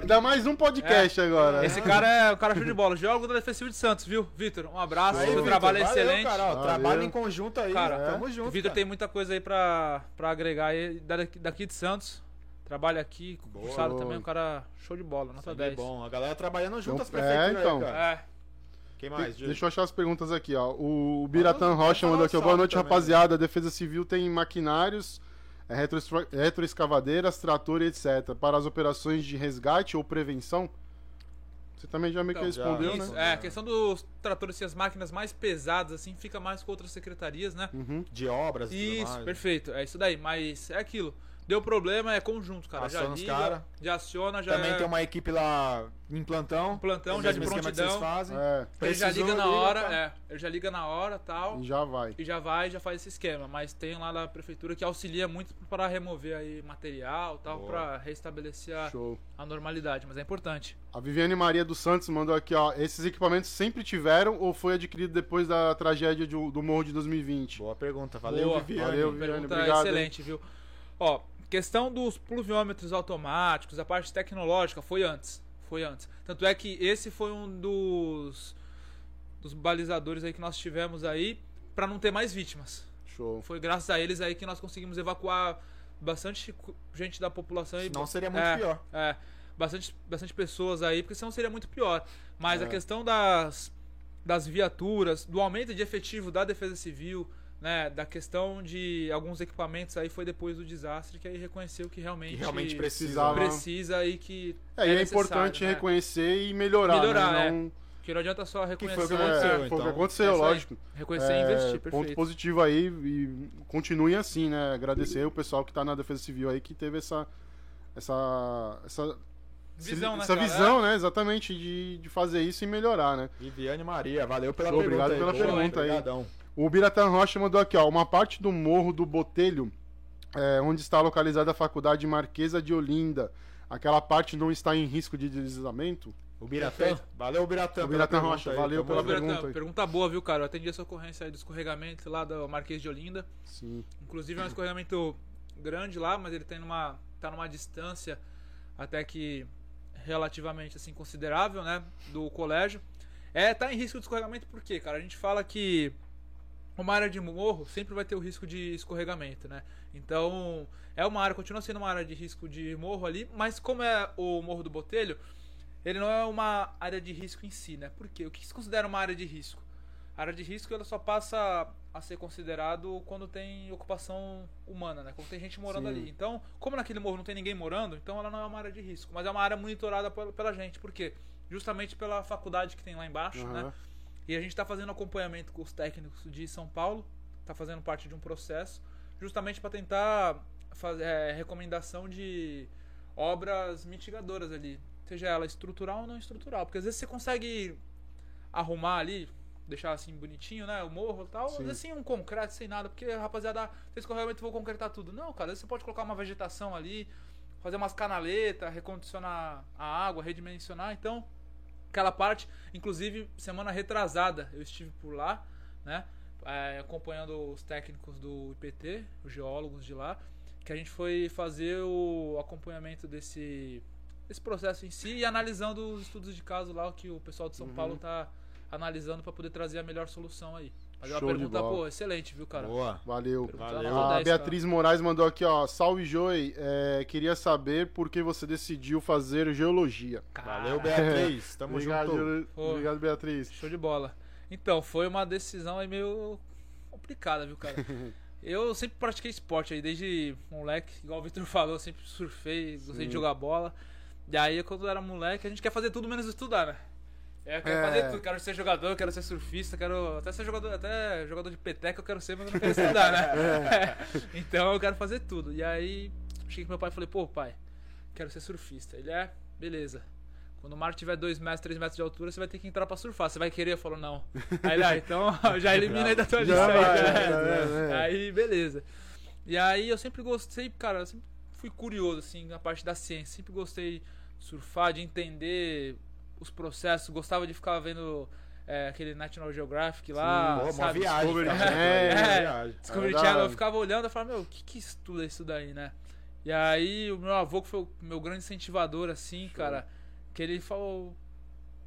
Speaker 4: é-
Speaker 3: Dá mais um podcast agora.
Speaker 4: Esse cara é um cara show de bola. Geólogo da Defesa Civil de Santos, viu? Vitor, um abraço. Seu
Speaker 2: Vitor,
Speaker 4: trabalho é
Speaker 2: valeu,
Speaker 4: excelente.
Speaker 2: Cara, ó, trabalho em conjunto aí.
Speaker 4: Cara,
Speaker 2: tamo junto.
Speaker 4: o Vitor tem muita coisa aí pra, pra agregar aí daqui, daqui de Santos. Trabalha aqui,
Speaker 2: Boa.
Speaker 4: cursado também, um cara show de bola, nota
Speaker 2: é
Speaker 4: 10.
Speaker 2: bom. A galera trabalhando junto
Speaker 3: Então,
Speaker 2: as prefeituras
Speaker 3: é, então.
Speaker 2: aí, cara.
Speaker 4: É,
Speaker 2: Quem mais, Júlio?
Speaker 3: Deixa eu achar as perguntas aqui, ó. O, o Biratan
Speaker 2: Vamos-
Speaker 3: Rocha mandou aqui, Boa noite,
Speaker 2: também,
Speaker 3: rapaziada. A Defesa Civil tem maquinários, é, retro- retroescavadeiras, trator e etc. Para as operações de resgate ou prevenção? Você também já meio que
Speaker 4: Então,
Speaker 3: respondeu,
Speaker 4: isso,
Speaker 3: né?
Speaker 4: é, a questão dos tratores, assim, as máquinas mais pesadas, assim, fica mais com outras secretarias, né?
Speaker 3: Uhum.
Speaker 2: De obras e
Speaker 4: Isso, perfeito. É isso daí. Mas é aquilo. Deu problema, é conjunto, cara. Já
Speaker 2: Aciona os
Speaker 4: liga,
Speaker 2: cara.
Speaker 4: já aciona, já
Speaker 2: Também
Speaker 4: é
Speaker 2: tem uma equipe lá em plantão.
Speaker 4: um plantão, já de prontidão.
Speaker 2: fazem.
Speaker 3: É,
Speaker 4: Ele já liga na
Speaker 2: liga,
Speaker 4: hora,
Speaker 2: tá.
Speaker 4: é. Ele já liga na hora tal.
Speaker 3: e já vai.
Speaker 4: E já vai, já faz esse esquema. Mas tem lá da prefeitura que auxilia muito para remover aí material tal, para restabelecer a, a normalidade. Mas é importante.
Speaker 3: A Viviane Maria dos Santos mandou aqui, ó. Esses equipamentos sempre tiveram ou foi adquirido depois da tragédia de- do morro de 2020?
Speaker 2: Boa pergunta. Valeu,
Speaker 4: Boa.
Speaker 2: Viviane.
Speaker 3: Valeu, Viviane.
Speaker 4: Pergunta
Speaker 3: obrigado,
Speaker 4: excelente, viu? Ó, questão dos pluviômetros automáticos, a parte tecnológica foi antes. Foi antes. Tanto é que esse foi um dos dos balizadores aí que nós tivemos aí para não ter mais vítimas.
Speaker 3: Show.
Speaker 4: Foi graças a eles aí que nós conseguimos evacuar bastante gente da população.
Speaker 2: Senão seria muito
Speaker 4: É,
Speaker 2: pior.
Speaker 4: É, bastante, bastante pessoas aí, porque senão seria muito pior. Mas
Speaker 3: É.
Speaker 4: a questão das, das viaturas, do aumento de efetivo da Defesa Civil, né, da questão de alguns equipamentos aí foi depois do desastre que aí reconheceu que realmente,
Speaker 2: Que realmente
Speaker 3: precisava.
Speaker 4: precisa e que
Speaker 3: É, é
Speaker 4: necessário,
Speaker 3: importante
Speaker 4: né?
Speaker 3: reconhecer e melhorar,
Speaker 4: Melhorar,
Speaker 3: né?
Speaker 4: é.
Speaker 3: Não-
Speaker 4: Que não adianta só reconhecer,
Speaker 2: foi o que
Speaker 3: é,
Speaker 2: aconteceu,
Speaker 3: foi o que
Speaker 2: então.
Speaker 3: aconteceu,
Speaker 4: É
Speaker 3: lógico.
Speaker 4: reconhecer
Speaker 3: É,
Speaker 4: e investir,
Speaker 3: Ponto
Speaker 4: perfeito.
Speaker 3: positivo aí e continuem assim, né? Agradecer o pessoal que tá na Defesa Civil aí que teve essa essa essa
Speaker 4: Visão, né,
Speaker 3: essa
Speaker 4: cara?
Speaker 3: visão, né? Exatamente de, de fazer isso e melhorar, né?
Speaker 2: Viviane Maria, valeu pela
Speaker 3: Show,
Speaker 2: pergunta.
Speaker 3: obrigado
Speaker 2: aí,
Speaker 3: pela
Speaker 2: boa,
Speaker 3: pergunta aí.
Speaker 2: Obrigadão.
Speaker 3: O Biratan Rocha mandou aqui, ó, uma parte do morro do Botelho, é, onde está localizada a faculdade Marquesa de Olinda. Aquela parte não está em risco de deslizamento?
Speaker 2: O Biratã. Valeu, Biratã.
Speaker 3: O Biratã Rocha,
Speaker 2: aí,
Speaker 3: valeu pela pergunta aí.
Speaker 4: pergunta boa, viu, cara? Eu atendi essa ocorrência aí do escorregamento lá do Marquês de Olinda.
Speaker 3: Sim.
Speaker 4: Inclusive é um escorregamento grande lá, mas ele tem numa, tá numa distância até que relativamente assim considerável, né, do colégio. É, tá em risco de escorregamento por quê, cara? A gente fala que uma área de morro sempre vai ter o risco de escorregamento, né? Então, é uma área, continua sendo uma área de risco de morro ali, mas como é o Morro do Botelho, ele não é uma área de risco em si, né? Por quê? O que se considera uma área de risco? A área de risco ela só passa a ser considerado quando tem ocupação humana, né? Quando tem gente morando
Speaker 3: Sim.
Speaker 4: ali. Então, como naquele morro não tem ninguém morando, então ela não é uma área de risco, mas é uma área monitorada pela, pela gente. Por quê? Justamente pela faculdade que tem lá embaixo, né? E a gente está fazendo acompanhamento com os técnicos de São Paulo, está fazendo parte de um processo, justamente para tentar fazer é, recomendação de obras mitigadoras ali, seja ela estrutural ou não estrutural, porque às vezes você consegue arrumar ali, deixar assim bonitinho, né, o morro e tal,
Speaker 3: Sim.
Speaker 4: às vezes sem um concreto, sem nada, porque rapaziada, tem escorregamento, vou concretar tudo. Não, cara, às vezes você pode colocar uma vegetação ali, fazer umas canaletas, recondicionar a água, redimensionar, então aquela parte, inclusive semana retrasada eu estive por lá, né, é, acompanhando os técnicos do IPT, os geólogos de lá, que a gente foi fazer o acompanhamento desse, desse processo em si e analisando os estudos de caso lá, que o pessoal de São
Speaker 3: Uhum.
Speaker 4: Paulo tá analisando para poder trazer a melhor solução aí. É uma
Speaker 3: Show de
Speaker 4: pergunta,
Speaker 3: bola.
Speaker 4: pô, excelente, viu, cara?
Speaker 2: Boa.
Speaker 3: Valeu.
Speaker 2: Valeu.
Speaker 3: A
Speaker 4: 10,
Speaker 3: Beatriz Moraes mandou aqui, ó. Salve, Joey. É, queria saber por que você decidiu fazer geologia.
Speaker 4: cara.
Speaker 2: Valeu, [laughs] Beatriz. Tamo
Speaker 3: obrigado,
Speaker 2: junto.
Speaker 4: Pô.
Speaker 3: obrigado, Beatriz.
Speaker 4: Show de bola. Então, foi uma decisão aí meio complicada, viu, cara? [laughs] Eu sempre pratiquei esporte aí, desde moleque, igual o Victor falou, eu sempre surfei, gostei
Speaker 3: Sim.
Speaker 4: de jogar bola. E aí, quando eu era moleque, a gente quer fazer tudo menos estudar, né? É, eu quero
Speaker 3: É.
Speaker 4: fazer tudo, quero ser jogador, quero ser surfista, quero até ser jogador, até jogador de peteca eu quero ser, mas eu não quero estudar, né? [laughs] então eu quero fazer tudo. E aí, cheguei pro meu pai e falei, pô, pai, quero ser surfista. Ele é, beleza. Quando o mar tiver 2 metros, 3 metros de altura, você vai ter que entrar pra surfar. Você vai querer? Eu falo, não. Aí ele, ah, então [laughs] já elimina aí da tua lista aí. né?
Speaker 3: é, é.
Speaker 4: Aí, beleza. E aí eu sempre gostei, cara, eu sempre fui curioso, assim, na parte da ciência. Sempre gostei de surfar, de entender os processos. Gostava de ficar vendo é, aquele National Geographic lá,
Speaker 2: uma
Speaker 4: sabe?
Speaker 2: viagem.
Speaker 3: Discovery
Speaker 2: cara.
Speaker 3: Channel.
Speaker 2: É, uma
Speaker 4: É.
Speaker 2: viagem.
Speaker 4: Discovery
Speaker 3: É
Speaker 4: Channel, eu ficava olhando e falava, meu, o que que estuda isso daí, né? E aí o meu avô, que foi o meu grande incentivador, assim, cara, que ele falou,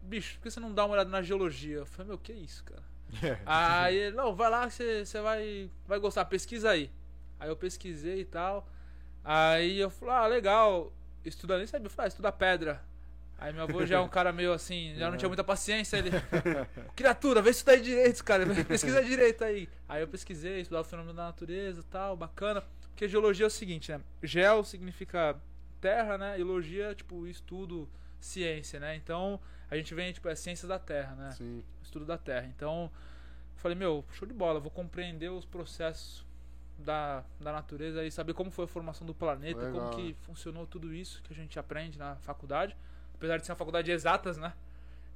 Speaker 4: bicho, por que você não dá uma olhada na geologia? Eu falei, meu, que isso, cara? Aí ele, não, vai lá você, você vai, vai gostar, pesquisa aí. Aí eu pesquisei e tal. Aí eu falei, ah, legal, estuda nem sabia, eu falei, ah, estuda pedra. Aí meu avô já é um cara meio assim, já não tinha muita paciência, ele. [laughs] Criatura, vê isso daí direito, cara. Pesquisa direito aí. Aí eu pesquisei, estudava o fenômeno da natureza e tal, bacana. Porque geologia é o seguinte, né? Geo significa terra, né? E logia, tipo, estudo, ciência, né? Então, a gente vem, tipo, é ciência da terra, né?
Speaker 3: Sim.
Speaker 4: estudo da Terra. Então, eu falei, meu, show de bola, vou compreender os processos da, da natureza e saber como foi a formação do planeta,
Speaker 3: Legal.
Speaker 4: como que funcionou tudo isso que a gente aprende na faculdade. Apesar de ser uma faculdade de exatas, né?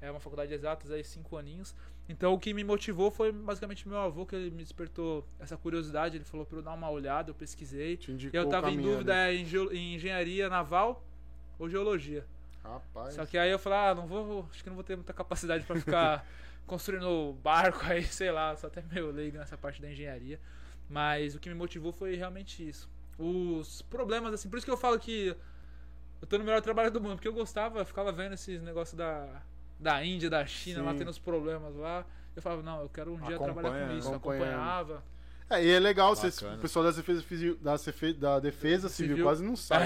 Speaker 4: É uma faculdade de exatas aí, cinco aninhos. Então o que me motivou foi basicamente meu avô, que ele me despertou essa curiosidade. Ele falou pra eu dar uma olhada, eu pesquisei. E eu tava em dúvida
Speaker 3: ali.
Speaker 4: é, em, engenharia naval ou geologia.
Speaker 3: Rapaz.
Speaker 4: Só que aí eu falei, ah, não vou. Acho que não vou ter muita capacidade pra ficar [laughs] construindo barco aí, sei lá, sou até meio leigo nessa parte da engenharia. Mas o que me motivou foi realmente isso. Os problemas, assim, por isso que eu falo que eu tô no melhor trabalho do mundo, porque eu gostava, eu ficava vendo esses negócios da, da Índia, da China, lá
Speaker 3: Sim.
Speaker 4: tendo os problemas lá. Eu falava, não, eu quero um dia trabalhar com isso. Acompanhava.
Speaker 3: É, e é legal, vocês- o pessoal da defesa, Civil- da, defesa civil,
Speaker 4: Civil.
Speaker 3: quase não sabe.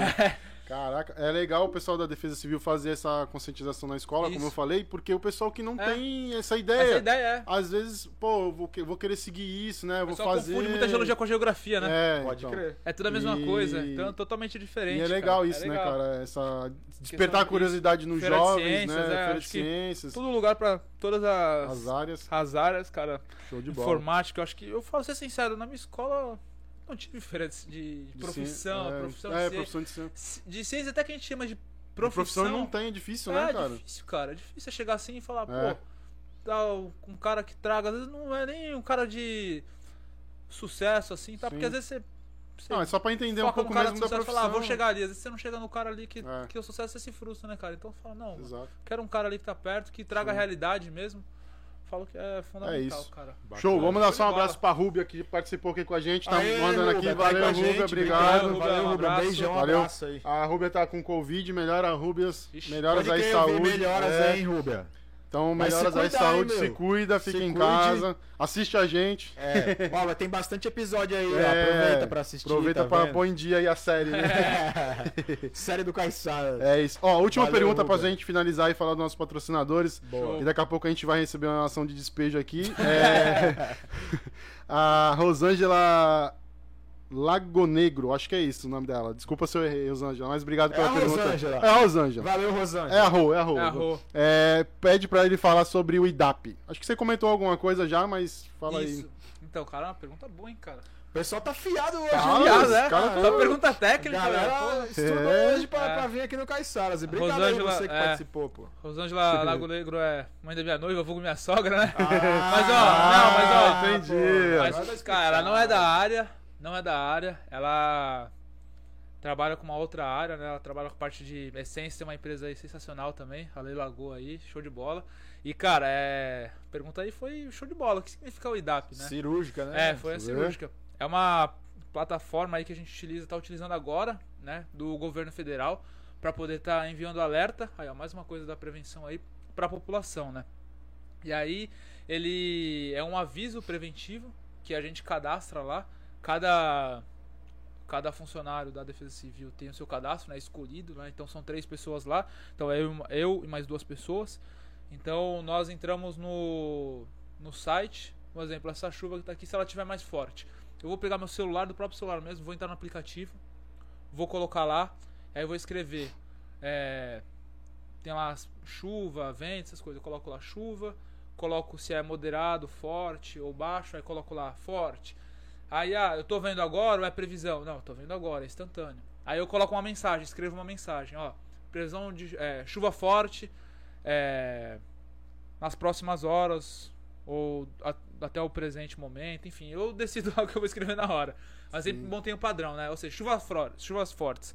Speaker 3: Caraca, é legal o pessoal da defesa civil fazer essa conscientização na escola, como
Speaker 4: Isso.
Speaker 3: eu falei, porque o pessoal que não
Speaker 4: É.
Speaker 3: tem essa ideia,
Speaker 4: Essa ideia é.
Speaker 3: às vezes, pô, eu vou, vou querer seguir isso, né?
Speaker 4: O
Speaker 3: vou fazer.
Speaker 4: confunde muita geologia com a geografia, né?
Speaker 3: É,
Speaker 2: Pode
Speaker 3: então.
Speaker 2: crer.
Speaker 4: É tudo a mesma
Speaker 3: E-
Speaker 4: coisa, então é totalmente diferente.
Speaker 3: E é legal
Speaker 4: cara.
Speaker 3: isso,
Speaker 4: É
Speaker 3: né,
Speaker 4: legal.
Speaker 3: cara? Essa despertar a
Speaker 4: de-
Speaker 3: curiosidade nos
Speaker 4: Feira de
Speaker 3: jovens,
Speaker 4: ciências,
Speaker 3: né?
Speaker 4: é,
Speaker 3: Feira de
Speaker 4: acho que
Speaker 3: ciências,
Speaker 4: Todo lugar pra todas as,
Speaker 3: as áreas,
Speaker 4: as áreas, cara.
Speaker 3: show de bola.
Speaker 4: Informática, eu acho que. Eu falo ser sincero, na minha escola não tive feira de, de
Speaker 3: De
Speaker 4: profissão,
Speaker 3: é,
Speaker 4: profissão
Speaker 3: é,
Speaker 4: de ciência.
Speaker 3: profissão de ciência.
Speaker 4: Ci- De ciência até que a gente chama de
Speaker 3: De
Speaker 4: profissão.
Speaker 3: profissão não tem, é difícil,
Speaker 4: é,
Speaker 3: né, cara?
Speaker 4: difícil, cara. É difícil chegar assim e falar,
Speaker 3: É.
Speaker 4: pô, tá um cara que traga, às vezes não é nem um cara de sucesso, assim, tá?
Speaker 3: Sim.
Speaker 4: Porque às vezes você. você
Speaker 3: Não, é só pra entender um pouco
Speaker 4: de
Speaker 3: da profissão.
Speaker 4: falar, ah, vou chegar ali. Às vezes você não chega no cara ali que,
Speaker 3: É.
Speaker 4: que o sucesso você se frustra, né, cara? Então fala, não,
Speaker 3: Exato.
Speaker 4: quero um cara ali que tá perto, que traga a
Speaker 3: Sim.
Speaker 4: realidade mesmo. Falo que é fundamental,
Speaker 3: isso.
Speaker 4: cara.
Speaker 3: Show, vamos só um abraço pra Rubia que participou aqui com a gente, tá
Speaker 2: Aê,
Speaker 3: mandando aqui.
Speaker 2: Rubia, tá aí
Speaker 3: Valeu,
Speaker 2: a
Speaker 3: Rubia,
Speaker 2: gente,
Speaker 3: obrigado.
Speaker 4: Rubia,
Speaker 2: Valeu,
Speaker 4: um
Speaker 2: Rubia.
Speaker 4: abraço.
Speaker 2: Beijão, um
Speaker 3: Valeu.
Speaker 2: abraço aí.
Speaker 3: A Rubia tá com Covid, melhora a Rubias, melhoras aí saúde.
Speaker 2: melhoras
Speaker 3: é.
Speaker 2: aí, hein, Rubia.
Speaker 3: Então, melhoras aí saúde,
Speaker 2: meu?
Speaker 3: se cuida, fica
Speaker 2: Se
Speaker 3: em
Speaker 2: cuide.
Speaker 3: casa, assiste a gente.
Speaker 2: É, vai ter bastante episódio aí.
Speaker 3: É,
Speaker 2: aproveita pra assistir.
Speaker 3: Aproveita
Speaker 2: tá
Speaker 3: pra
Speaker 2: vendo?
Speaker 3: pôr em dia aí a série, né? [laughs]
Speaker 2: Série do Caissara.
Speaker 3: É isso. Ó, última
Speaker 2: Valeu,
Speaker 3: pergunta pra
Speaker 2: Rubia.
Speaker 3: gente finalizar e falar dos nossos patrocinadores.
Speaker 2: Boa.
Speaker 3: E daqui a pouco a gente vai receber uma ação de despejo aqui. [laughs] É... [laughs] a Rosângela Lagonegro, acho que é isso o nome dela. Desculpa se eu errei, Rosângela, mas obrigado
Speaker 2: É
Speaker 3: pela
Speaker 2: a
Speaker 3: pergunta.
Speaker 2: Rosângela.
Speaker 3: É a Rosângela.
Speaker 2: Valeu, Rosângela.
Speaker 3: É a Rô, é a Rô.
Speaker 4: É a Rô.
Speaker 3: É, pede pra ele falar sobre o IDAP. Acho que você comentou alguma coisa já, mas fala
Speaker 4: Isso. Então, cara, é uma pergunta boa, hein, cara.
Speaker 2: O pessoal tá fiado hoje,
Speaker 3: Tá,
Speaker 2: hein?
Speaker 3: Aliás,
Speaker 4: Aliás, é.
Speaker 3: cara,
Speaker 4: Só
Speaker 3: tá-
Speaker 4: pergunta técnica,
Speaker 2: Galera
Speaker 4: né?
Speaker 2: Estudou
Speaker 3: É.
Speaker 2: hoje pra,
Speaker 4: É.
Speaker 2: pra vir aqui no Caissaras. E obrigado
Speaker 4: Rosângela,
Speaker 2: aí você que
Speaker 4: é.
Speaker 2: participou, pô.
Speaker 4: Rosângela Lago Negro é mãe da minha noiva, vulgo minha sogra, né?
Speaker 2: Ah, [laughs]
Speaker 4: Mas, ó, não, mas, ó,
Speaker 3: entendi.
Speaker 4: Mas, cara, ela não é da área, não é da área. Ela trabalha com uma outra área, né? Ela trabalha com parte de essência, tem uma empresa aí sensacional também, a Lei Lagoa aí, show de bola. E, cara, é... a pergunta aí foi show de bola. O que significa o IDAP, né?
Speaker 2: Cirúrgica, né?
Speaker 4: É, foi a
Speaker 3: vê?
Speaker 4: cirúrgica. É uma plataforma aí que a gente utiliza, tá utilizando agora, né, do governo federal, para poder estar enviando alerta. Aí, ó, mais uma coisa da prevenção aí para a população, né? E aí ele é um aviso preventivo que a gente cadastra lá. Cada cada funcionário da Defesa Civil tem o seu cadastro, né, escolhido, né? Então são três pessoas lá. Então eu, eu e mais duas pessoas. Então nós entramos no no site, por exemplo, essa chuva que tá aqui, se ela estiver mais forte, eu vou pegar meu celular do próprio celular mesmo, vou entrar no aplicativo, vou colocar lá, aí eu vou escrever é, tem lá chuva, vento, essas coisas. Eu coloco lá chuva, coloco se é moderado, forte ou baixo, aí coloco lá forte. Aí, ah, eu tô vendo agora ou é previsão? Não, tô vendo agora, é instantâneo. Aí eu coloco uma mensagem, escrevo uma mensagem, ó. Previsão de é, chuva forte é, nas próximas horas ou a- até o presente momento, enfim, eu decido [laughs] o que eu vou escrever na hora. Mas sempre
Speaker 3: Sim.
Speaker 4: mantém o padrão, né? Ou seja, chuvas, fro- chuvas fortes.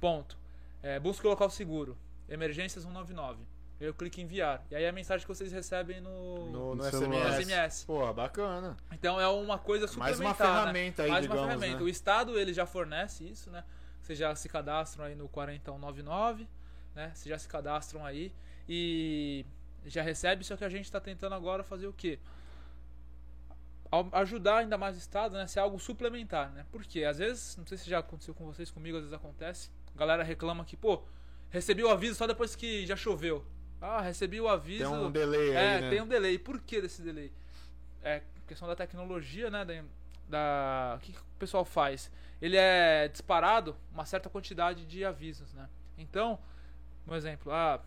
Speaker 4: Ponto. É, busque o local seguro. Emergências 199. Eu clico em enviar. E aí é a mensagem que vocês recebem no,
Speaker 2: No, no
Speaker 3: No
Speaker 2: SMS.
Speaker 4: SMS.
Speaker 2: Pô, bacana.
Speaker 4: Então é uma coisa
Speaker 2: Mais
Speaker 4: suplementar.
Speaker 2: uma ferramenta
Speaker 4: né?
Speaker 2: aí,
Speaker 4: Mais uma
Speaker 2: digamos,
Speaker 4: ferramenta.
Speaker 2: né?
Speaker 4: O Estado ele já fornece isso, né? Vocês já se cadastram aí no 4199, né? Vocês já se cadastram aí e já recebe, só que a gente está tentando agora fazer o quê? Ajudar ainda mais o Estado, né? Ser algo suplementar, né? Porque às vezes, não sei se já aconteceu com vocês, comigo às vezes acontece, a galera reclama que, pô, recebi o aviso só depois que já choveu. Ah, recebi o aviso.
Speaker 2: Tem um delay
Speaker 4: É,
Speaker 2: aí, né?
Speaker 4: tem um delay. Por que desse delay? É questão da tecnologia, né? Da, da- o que, que o pessoal faz? Ele é disparado uma certa quantidade de avisos, né? Então, um exemplo, ah,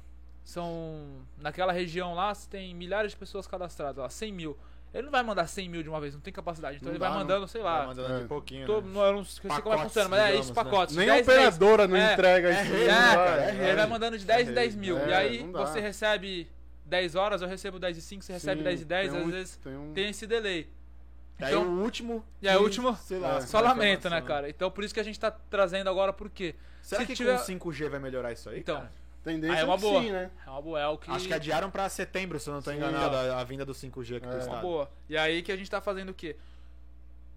Speaker 4: são naquela região lá você tem milhares de pessoas cadastradas, lá, 100 mil. Ele não vai mandar 100 mil de uma vez, não tem capacidade. Então
Speaker 3: Não
Speaker 4: ele
Speaker 3: dá,
Speaker 4: vai
Speaker 3: não.
Speaker 4: mandando, sei lá.
Speaker 2: Vai mandando
Speaker 3: É.
Speaker 2: de pouquinho.
Speaker 4: tô-
Speaker 2: né?
Speaker 4: não, eu não sei como é que
Speaker 2: Pacotes,
Speaker 4: funciona, mas é isso,
Speaker 2: né?
Speaker 4: pacotes.
Speaker 3: Nem
Speaker 4: 10,
Speaker 3: a operadora não
Speaker 4: É,
Speaker 3: entrega
Speaker 2: é
Speaker 3: isso.
Speaker 4: É,
Speaker 3: não
Speaker 2: cara,
Speaker 3: vai.
Speaker 2: é
Speaker 4: ele vai mandando de 10 em
Speaker 2: É
Speaker 4: 10
Speaker 2: rede.
Speaker 4: mil.
Speaker 3: É,
Speaker 4: e aí
Speaker 3: não
Speaker 4: você recebe 10 horas, eu recebo 10 e 5, você recebe
Speaker 3: Sim,
Speaker 4: 10 e 10,
Speaker 3: tem
Speaker 4: às
Speaker 3: um-
Speaker 4: vezes
Speaker 3: tem um-
Speaker 4: tem esse delay.
Speaker 2: Aí
Speaker 4: Então-
Speaker 2: o último.
Speaker 4: E aí o último,
Speaker 2: sei lá,
Speaker 3: é.
Speaker 4: só
Speaker 2: essa
Speaker 4: lamento, né, cara? Então por isso que a gente tá trazendo agora, por quê?
Speaker 2: Será
Speaker 4: Se
Speaker 2: que
Speaker 4: tiver-
Speaker 2: com 5G vai melhorar isso aí?
Speaker 4: Então,
Speaker 2: cara?
Speaker 3: Tendência
Speaker 4: Ah, é uma
Speaker 3: que
Speaker 4: boa.
Speaker 3: sim, né?
Speaker 4: é uma boa, é o que...
Speaker 2: Acho que adiaram pra setembro, se eu não tô
Speaker 3: Sim.
Speaker 2: enganado, a, a vinda do 5G aqui
Speaker 3: É.
Speaker 2: pro
Speaker 3: Uma
Speaker 4: Uma
Speaker 2: estado.
Speaker 4: boa. E aí que a gente tá fazendo o quê?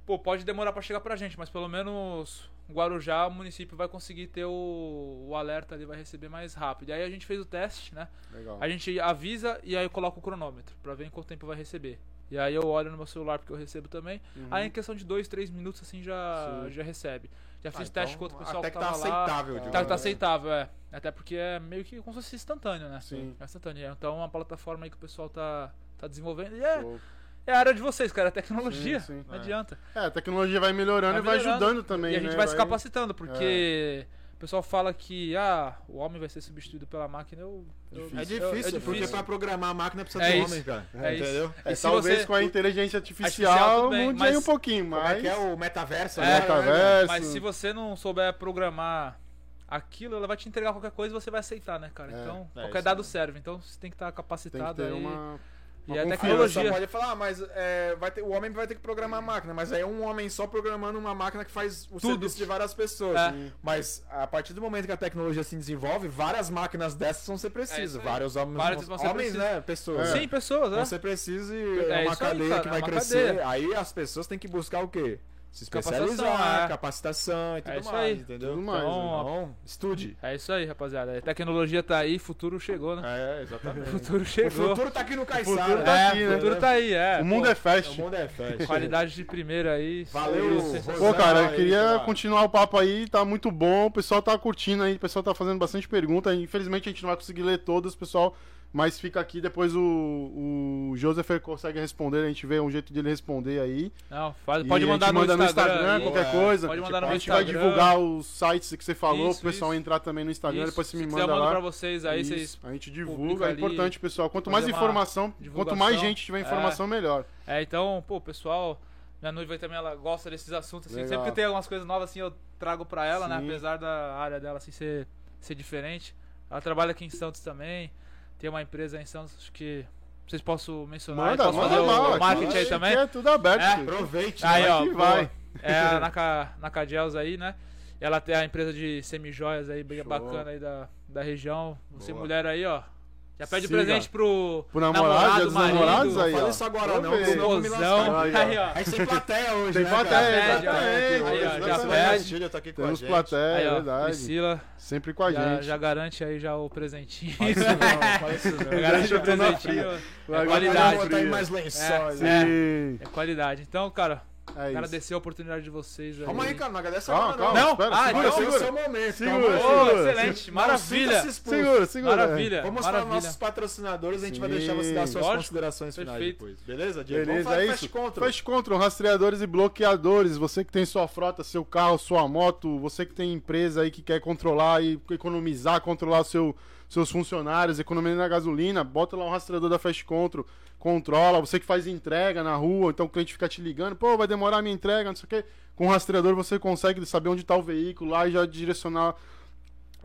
Speaker 4: Pô, pode demorar pra chegar pra gente, mas pelo menos Guarujá, o município vai conseguir ter o, o alerta ali, vai receber mais rápido. E aí a gente fez o teste, né?
Speaker 3: Legal.
Speaker 4: A gente avisa e aí eu coloco o cronômetro pra ver em quanto tempo vai receber. E aí eu olho no meu celular porque eu recebo também.
Speaker 3: Uhum.
Speaker 4: Aí em questão de 2, 3 minutos assim já,
Speaker 3: Sim.
Speaker 4: já recebe. Já
Speaker 2: Ah,
Speaker 4: fiz
Speaker 2: então,
Speaker 4: teste com outro pessoal
Speaker 2: até
Speaker 4: que
Speaker 2: que tá
Speaker 4: tava lá.
Speaker 2: aceitável,
Speaker 3: Tá.
Speaker 4: Tá, aceitável, é. Até porque é meio que como se fosse instantâneo, né?
Speaker 3: Sim.
Speaker 4: É instantâneo. Então é uma plataforma aí que o pessoal tá, tá desenvolvendo. E é,
Speaker 3: Show.
Speaker 4: é a área de vocês, cara. É tecnologia.
Speaker 3: Sim, sim.
Speaker 4: Não
Speaker 2: É.
Speaker 4: adianta.
Speaker 3: É, a tecnologia vai melhorando
Speaker 4: Vai
Speaker 3: e vai
Speaker 4: melhorando.
Speaker 3: ajudando também,
Speaker 4: e a gente
Speaker 3: né?
Speaker 4: vai se capacitando, porque
Speaker 3: É.
Speaker 4: o pessoal fala que ah, o homem vai ser substituído pela máquina. Eu, eu-
Speaker 2: É
Speaker 4: eu-
Speaker 2: difícil,
Speaker 4: é
Speaker 2: porque
Speaker 4: difícil.
Speaker 2: pra programar a máquina precisa
Speaker 4: É
Speaker 2: de
Speaker 4: isso.
Speaker 2: homem, cara.
Speaker 4: É.
Speaker 2: Entendeu?
Speaker 3: É,
Speaker 4: E
Speaker 3: talvez
Speaker 4: você-
Speaker 3: com a inteligência artificial,
Speaker 4: Artificial,
Speaker 3: mude aí
Speaker 4: mas-
Speaker 3: um pouquinho,
Speaker 2: Como
Speaker 3: mas...
Speaker 2: é que é o metaverso?
Speaker 4: É,
Speaker 2: né?
Speaker 3: metaverso.
Speaker 4: Mas se você não souber programar aquilo, ela vai te entregar qualquer coisa e você vai aceitar, né, cara?
Speaker 3: É,
Speaker 4: então,
Speaker 2: é
Speaker 4: qualquer
Speaker 2: isso
Speaker 4: dado serve. Então você tem que estar
Speaker 3: Tem que
Speaker 4: capacitado
Speaker 3: ter
Speaker 4: aí.
Speaker 3: uma...
Speaker 4: E
Speaker 3: uma
Speaker 4: a tecnologia.
Speaker 2: Pode falar, ah, mas é, vai ter, o homem vai ter que programar a máquina, mas aí é um homem só programando uma máquina que faz o
Speaker 4: Tudo.
Speaker 2: serviço de várias pessoas.
Speaker 4: É.
Speaker 2: Mas a partir do momento que a tecnologia se desenvolve, várias máquinas dessas vão ser
Speaker 4: É
Speaker 2: precisas.
Speaker 4: aí.
Speaker 2: vários homens,
Speaker 4: Várias vão ser
Speaker 2: homens
Speaker 4: precisas.
Speaker 2: né? Pessoas.
Speaker 3: É.
Speaker 4: Sim, pessoas, né?
Speaker 2: Vão ser precisas e
Speaker 4: É
Speaker 2: é, uma
Speaker 4: aí,
Speaker 2: cadeia
Speaker 4: cara,
Speaker 2: que
Speaker 4: é
Speaker 2: vai crescer.
Speaker 4: cadeia.
Speaker 2: Aí as pessoas têm que buscar o quê? Se
Speaker 4: Capacitação,
Speaker 2: especializar,
Speaker 4: é.
Speaker 2: capacitação e tudo
Speaker 4: É isso
Speaker 2: mais,
Speaker 4: aí.
Speaker 2: entendeu?
Speaker 3: Tudo mais,
Speaker 4: Então,
Speaker 2: Então, estude.
Speaker 4: É isso aí, rapaziada. A tecnologia tá aí, futuro chegou, né?
Speaker 2: É, exatamente. [laughs]
Speaker 4: O futuro
Speaker 2: O
Speaker 4: chegou.
Speaker 2: futuro tá aqui no Caissara.
Speaker 3: futuro tá
Speaker 4: é,
Speaker 3: aqui,
Speaker 4: o
Speaker 3: né?
Speaker 4: futuro tá aí, é.
Speaker 3: O mundo
Speaker 4: Pô,
Speaker 3: é fast.
Speaker 2: O mundo é festa.
Speaker 4: Qualidade de primeira aí.
Speaker 2: Valeu,
Speaker 4: sensacional.
Speaker 3: Pô, cara, eu
Speaker 2: aí,
Speaker 3: queria
Speaker 2: cara.
Speaker 3: continuar o papo aí, tá muito bom. O pessoal tá curtindo aí, o pessoal tá fazendo bastante pergunta. Infelizmente a gente não vai conseguir ler todas, pessoal. Mas fica aqui, depois o, o Joseph consegue responder, a gente vê um jeito de ele responder aí.
Speaker 4: Não, faz- pode
Speaker 3: a gente
Speaker 4: mandar no
Speaker 3: manda
Speaker 4: Instagram. aí.
Speaker 3: qualquer
Speaker 2: É,
Speaker 3: coisa.
Speaker 4: pode mandar no
Speaker 3: a gente vai
Speaker 4: Instagram.
Speaker 3: divulgar os sites que você falou,
Speaker 4: Isso,
Speaker 3: pro pessoal
Speaker 4: isso.
Speaker 3: entrar também no Instagram,
Speaker 4: Isso,
Speaker 3: depois você me
Speaker 4: quiser,
Speaker 3: manda
Speaker 4: mando
Speaker 3: lá.
Speaker 4: pra vocês aí,
Speaker 3: Isso,
Speaker 4: vocês.
Speaker 3: a gente divulga, é importante, pessoal. Quanto mais informação, quanto mais gente tiver informação, melhor.
Speaker 4: É, então, pô, pessoal, minha noiva também, ela gosta desses assuntos, assim.
Speaker 3: Legal.
Speaker 4: Sempre que tem algumas coisas novas, assim, eu trago pra ela, né?
Speaker 3: Sim.
Speaker 4: Apesar da área dela, assim, ser, ser diferente. Ela trabalha aqui em Santos também. Tem uma empresa em Santos, acho que vocês possam mencionar.
Speaker 3: Manda,
Speaker 4: posso
Speaker 3: manda
Speaker 4: fazer o-
Speaker 3: mal.
Speaker 4: o marketing
Speaker 3: aqui
Speaker 4: aí também?
Speaker 3: É tudo aberto.
Speaker 4: É.
Speaker 2: Aproveite.
Speaker 4: Aí,
Speaker 3: vai
Speaker 4: ó,
Speaker 3: vai.
Speaker 4: é a na, Ca- na Cadiels aí, né? Ela tem a empresa de semijoias aí, bem
Speaker 3: Show.
Speaker 4: bacana aí da, da região. Você,
Speaker 2: Boa.
Speaker 4: mulher aí, ó. Já pede
Speaker 3: Siga.
Speaker 4: presente pro,
Speaker 3: Pro namorado, dia dos
Speaker 4: marido,
Speaker 3: namorados aí,
Speaker 2: Fala
Speaker 3: ó.
Speaker 2: isso agora não, senão eu me lascar.
Speaker 3: Aí, ó.
Speaker 4: Aí, ó.
Speaker 2: Aí sem plateia hoje,
Speaker 3: Tem
Speaker 2: né,
Speaker 3: plateia,
Speaker 2: cara?
Speaker 4: já
Speaker 3: exatamente.
Speaker 4: pede, aí, ó, já pede.
Speaker 2: Tá aqui com a gente.
Speaker 3: plateia,
Speaker 4: Aí,
Speaker 3: é
Speaker 4: ó,
Speaker 3: verdade.
Speaker 4: Priscila
Speaker 3: Sempre com a
Speaker 4: já,
Speaker 3: gente.
Speaker 4: já garante aí já o presentinho.
Speaker 2: Fala isso não, fala isso não.
Speaker 4: Já [laughs] garante o presentinho. É qualidade.
Speaker 3: vai,
Speaker 2: Vou botar mais lençóis.
Speaker 4: É. É qualidade. Então, cara,
Speaker 3: É isso.
Speaker 4: agradecer a oportunidade de vocês aí.
Speaker 2: Calma aí, cara, não agradece
Speaker 3: Calma,
Speaker 2: agora
Speaker 3: calma.
Speaker 2: não.
Speaker 4: Não?
Speaker 3: espera,
Speaker 4: Ah,
Speaker 3: segura,
Speaker 4: então-
Speaker 2: Esse é o
Speaker 3: segura.
Speaker 2: seu momento.
Speaker 3: Segura,
Speaker 2: calma
Speaker 3: segura.
Speaker 4: excelente,
Speaker 2: Não
Speaker 4: maravilha.
Speaker 2: expulso.
Speaker 3: Segura, segura.
Speaker 4: Maravilha.
Speaker 2: Vamos para
Speaker 4: maravilha.
Speaker 2: nossos patrocinadores, a gente vai
Speaker 3: Sim.
Speaker 2: deixar você dar suas
Speaker 4: Lógico.
Speaker 2: considerações finais
Speaker 4: Perfeito.
Speaker 2: depois. Beleza, Diego? Vamos
Speaker 3: Beleza, é isso.
Speaker 2: Fast Control.
Speaker 3: Fast Control, rastreadores e bloqueadores. Você que tem sua frota, seu carro, sua moto, você que tem empresa aí que quer controlar e economizar, controlar o seu, seus funcionários, economizar na gasolina, bota lá um rastreador da Fast Control, controla. Você que faz entrega na rua, então o cliente fica te ligando, pô, vai demorar a minha entrega, não sei o quê. Com o rastreador você consegue saber onde está o veículo lá e já direcionar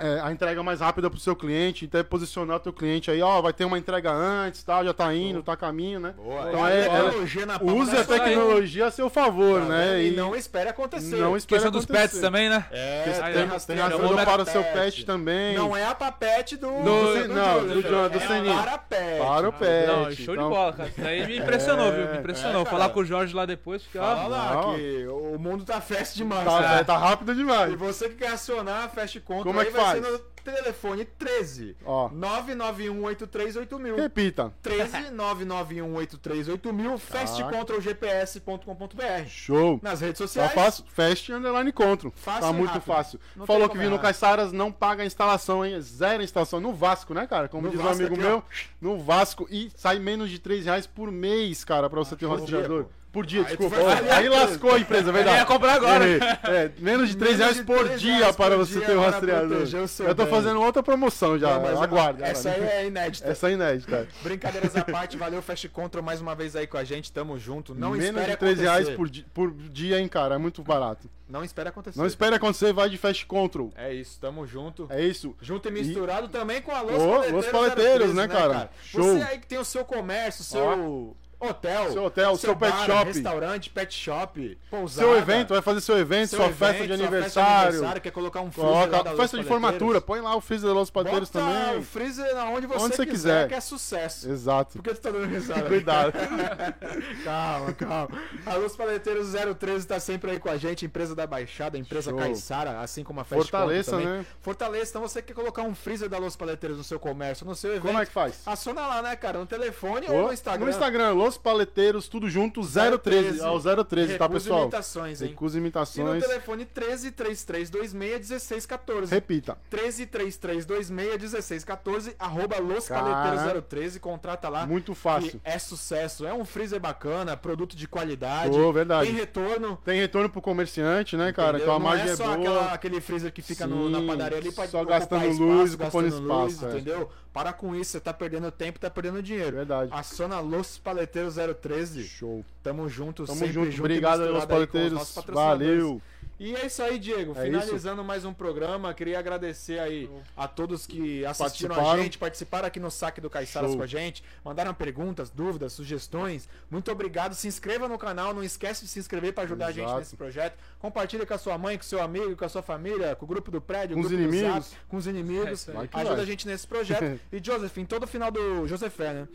Speaker 3: é, a entrega mais rápida pro seu cliente, então é posicionar o teu cliente aí, ó, vai ter uma entrega antes, tal, já tá indo, tá a caminho, né?
Speaker 2: Boa.
Speaker 3: Então
Speaker 2: é,
Speaker 3: é-
Speaker 2: a tecnologia na palma
Speaker 3: Use a tecnologia a seu favor,
Speaker 2: Tá
Speaker 3: né?
Speaker 2: E não espere acontecer.
Speaker 3: não espere
Speaker 4: Questão dos
Speaker 3: acontecer.
Speaker 4: pets também, né?
Speaker 2: É,
Speaker 3: Tem,
Speaker 4: Aí,
Speaker 3: tem,
Speaker 4: ó,
Speaker 3: tem
Speaker 2: da
Speaker 3: para o seu
Speaker 2: pet.
Speaker 3: também.
Speaker 2: Não é a papete do...
Speaker 3: Do- não, do John- do
Speaker 2: é
Speaker 3: Seninho.
Speaker 2: para pet.
Speaker 3: Para o pet.
Speaker 4: Não, show
Speaker 3: então-
Speaker 4: de bola, cara. Isso daí me impressionou, viu? Me impressionou.
Speaker 2: é, cara.
Speaker 4: Falar com o Jorge lá depois.
Speaker 2: Fala lá
Speaker 3: Não.
Speaker 2: que o mundo tá fast demais.
Speaker 3: Tá, tá rápido demais.
Speaker 2: E você que quer acionar a Fast Control
Speaker 3: Como é
Speaker 2: aí
Speaker 3: que
Speaker 2: vai
Speaker 3: faz?
Speaker 2: No telefone 13
Speaker 3: Ó.
Speaker 2: 991838000.
Speaker 3: Repita.
Speaker 2: 13 991838000 fastcontrolgps.com.br.
Speaker 3: Show.
Speaker 2: Nas redes
Speaker 3: Tá
Speaker 2: sociais.
Speaker 3: fácil. Fast underline control.
Speaker 2: Fácil
Speaker 3: tá muito
Speaker 2: rápido.
Speaker 3: fácil.
Speaker 2: Não
Speaker 3: Falou que vindo. Caiçaras não paga a instalação, hein? Zero instalação. No Vasco, né, cara? Como
Speaker 2: No
Speaker 3: diz
Speaker 2: Vasco
Speaker 3: um amigo
Speaker 2: aqui, ó.
Speaker 3: meu. No Vasco. E sai menos de 3 reais por mês, cara, pra você ter um rastreador.
Speaker 2: Diego.
Speaker 3: Por dia,
Speaker 2: Aí
Speaker 3: desculpa. Ó, Aí lascou a empresa, é verdade.
Speaker 4: Eu ia comprar agora.
Speaker 3: É, menos de 3
Speaker 2: Menos
Speaker 3: reais
Speaker 2: de
Speaker 3: por
Speaker 2: 3
Speaker 3: dia
Speaker 2: reais
Speaker 3: para
Speaker 2: por
Speaker 3: você
Speaker 2: dia
Speaker 3: ter um
Speaker 2: para
Speaker 3: rastreador.
Speaker 2: proteger o seu
Speaker 3: Eu tô
Speaker 2: bem.
Speaker 3: fazendo outra promoção já.
Speaker 2: Não, mas
Speaker 3: Aguarde.
Speaker 2: Essa aí é inédita.
Speaker 3: Essa é inédita.
Speaker 2: Brincadeiras à [laughs] parte, valeu Fast Control mais uma vez aí com a gente, tamo junto. Não
Speaker 3: Menos
Speaker 2: espere
Speaker 3: de 3
Speaker 2: acontecer.
Speaker 3: reais por, di- por dia, hein, cara. É muito barato.
Speaker 2: Não espere acontecer.
Speaker 3: Não espere acontecer, vai de Fast Control.
Speaker 2: É isso, tamo junto.
Speaker 3: É isso.
Speaker 2: Junto e misturado também com a Los
Speaker 3: Ô,
Speaker 2: Paleteiros.
Speaker 3: Los Paleteiros,
Speaker 2: 013,
Speaker 3: né, cara? Show.
Speaker 2: Você aí que tem o seu comércio, seu hotel,
Speaker 3: Seu hotel, seu pet
Speaker 2: bar,
Speaker 3: shop.
Speaker 2: restaurante, pet shop, pousada.
Speaker 3: Seu evento, vai fazer seu evento,
Speaker 2: seu
Speaker 3: sua
Speaker 2: evento,
Speaker 3: festa de aniversário.
Speaker 2: aniversário, quer colocar um freezer
Speaker 3: Coloca
Speaker 2: Los
Speaker 3: festa de
Speaker 2: Paleteiros.
Speaker 3: formatura, põe lá o freezer da Los Pateiros
Speaker 2: Bota
Speaker 3: também.
Speaker 2: o freezer aonde você,
Speaker 3: Onde você
Speaker 2: quiser,
Speaker 3: quiser.
Speaker 2: que é sucesso.
Speaker 3: Exato.
Speaker 2: Por que tu tá dando risada? [laughs]
Speaker 3: Cuidado. [laughs]
Speaker 2: calma, calma. A Luz Paleteiros 013 tá sempre aí com a gente, empresa da Baixada, empresa
Speaker 3: Show.
Speaker 2: Caissara, assim como a Fast
Speaker 3: Fortaleça, né?
Speaker 2: Fortaleça, então você quer colocar um freezer da Luz Paleteiros no seu comércio, no seu evento.
Speaker 3: Como é que faz?
Speaker 2: Aciona lá, né, cara? No telefone ou
Speaker 3: Ô,
Speaker 2: no Instagram.
Speaker 3: No Instagram, Los Paleteiros, tudo junto, 013. Ao 013, tá, pessoal?
Speaker 2: imitações, hein?
Speaker 3: Recusa
Speaker 2: E no
Speaker 3: imitações.
Speaker 2: telefone 13 3326 1614.
Speaker 3: Repita.
Speaker 2: 13 3326 1614, arroba Los. Paleteiros 013, contrata lá.
Speaker 3: Muito fácil.
Speaker 2: é sucesso. É um freezer bacana, produto de qualidade.
Speaker 3: Ô, verdade.
Speaker 2: Tem retorno.
Speaker 3: Tem retorno pro comerciante, né, cara?
Speaker 2: entendeu?
Speaker 3: Então a
Speaker 2: Não
Speaker 3: margem
Speaker 2: é
Speaker 3: é
Speaker 2: só
Speaker 3: boa.
Speaker 2: aquela- aquele freezer que fica no- na
Speaker 3: Sim,
Speaker 2: padaria ali pra
Speaker 3: só gastando
Speaker 2: espaço,
Speaker 3: luz, ocupando
Speaker 2: gastando luz,
Speaker 3: espaço, é.
Speaker 2: entendeu? Para com isso, você tá perdendo tempo, tá perdendo dinheiro.
Speaker 3: Verdade.
Speaker 2: Aciona Los Paleteiros 013.
Speaker 3: Show.
Speaker 2: Tamo junto,
Speaker 3: Tamo
Speaker 2: sempre
Speaker 3: junto.
Speaker 2: junto
Speaker 3: Obrigado, Los Paleteiros. Valeu.
Speaker 2: E é isso aí, Diego.
Speaker 3: É
Speaker 2: Finalizando mais um programa, queria agradecer aí a todos que assistiram a gente, participaram aqui no Saque do Caiçaras com a gente, mandaram perguntas, dúvidas, sugestões. Muito obrigado. Se inscreva no canal, não esquece de se inscrever para ajudar a gente
Speaker 3: Exato.
Speaker 2: nesse projeto. Compartilha com a sua mãe, com seu amigo, com a sua família, com o grupo do prédio,
Speaker 3: Com
Speaker 2: o
Speaker 3: os
Speaker 2: grupo do
Speaker 3: inimigos.
Speaker 2: Zap, com os [laughs]
Speaker 4: É
Speaker 2: inimigos.
Speaker 3: que
Speaker 2: Ajuda
Speaker 3: vai.
Speaker 2: a gente nesse projeto. [laughs] E Joseph, em todo final do Josefé, né?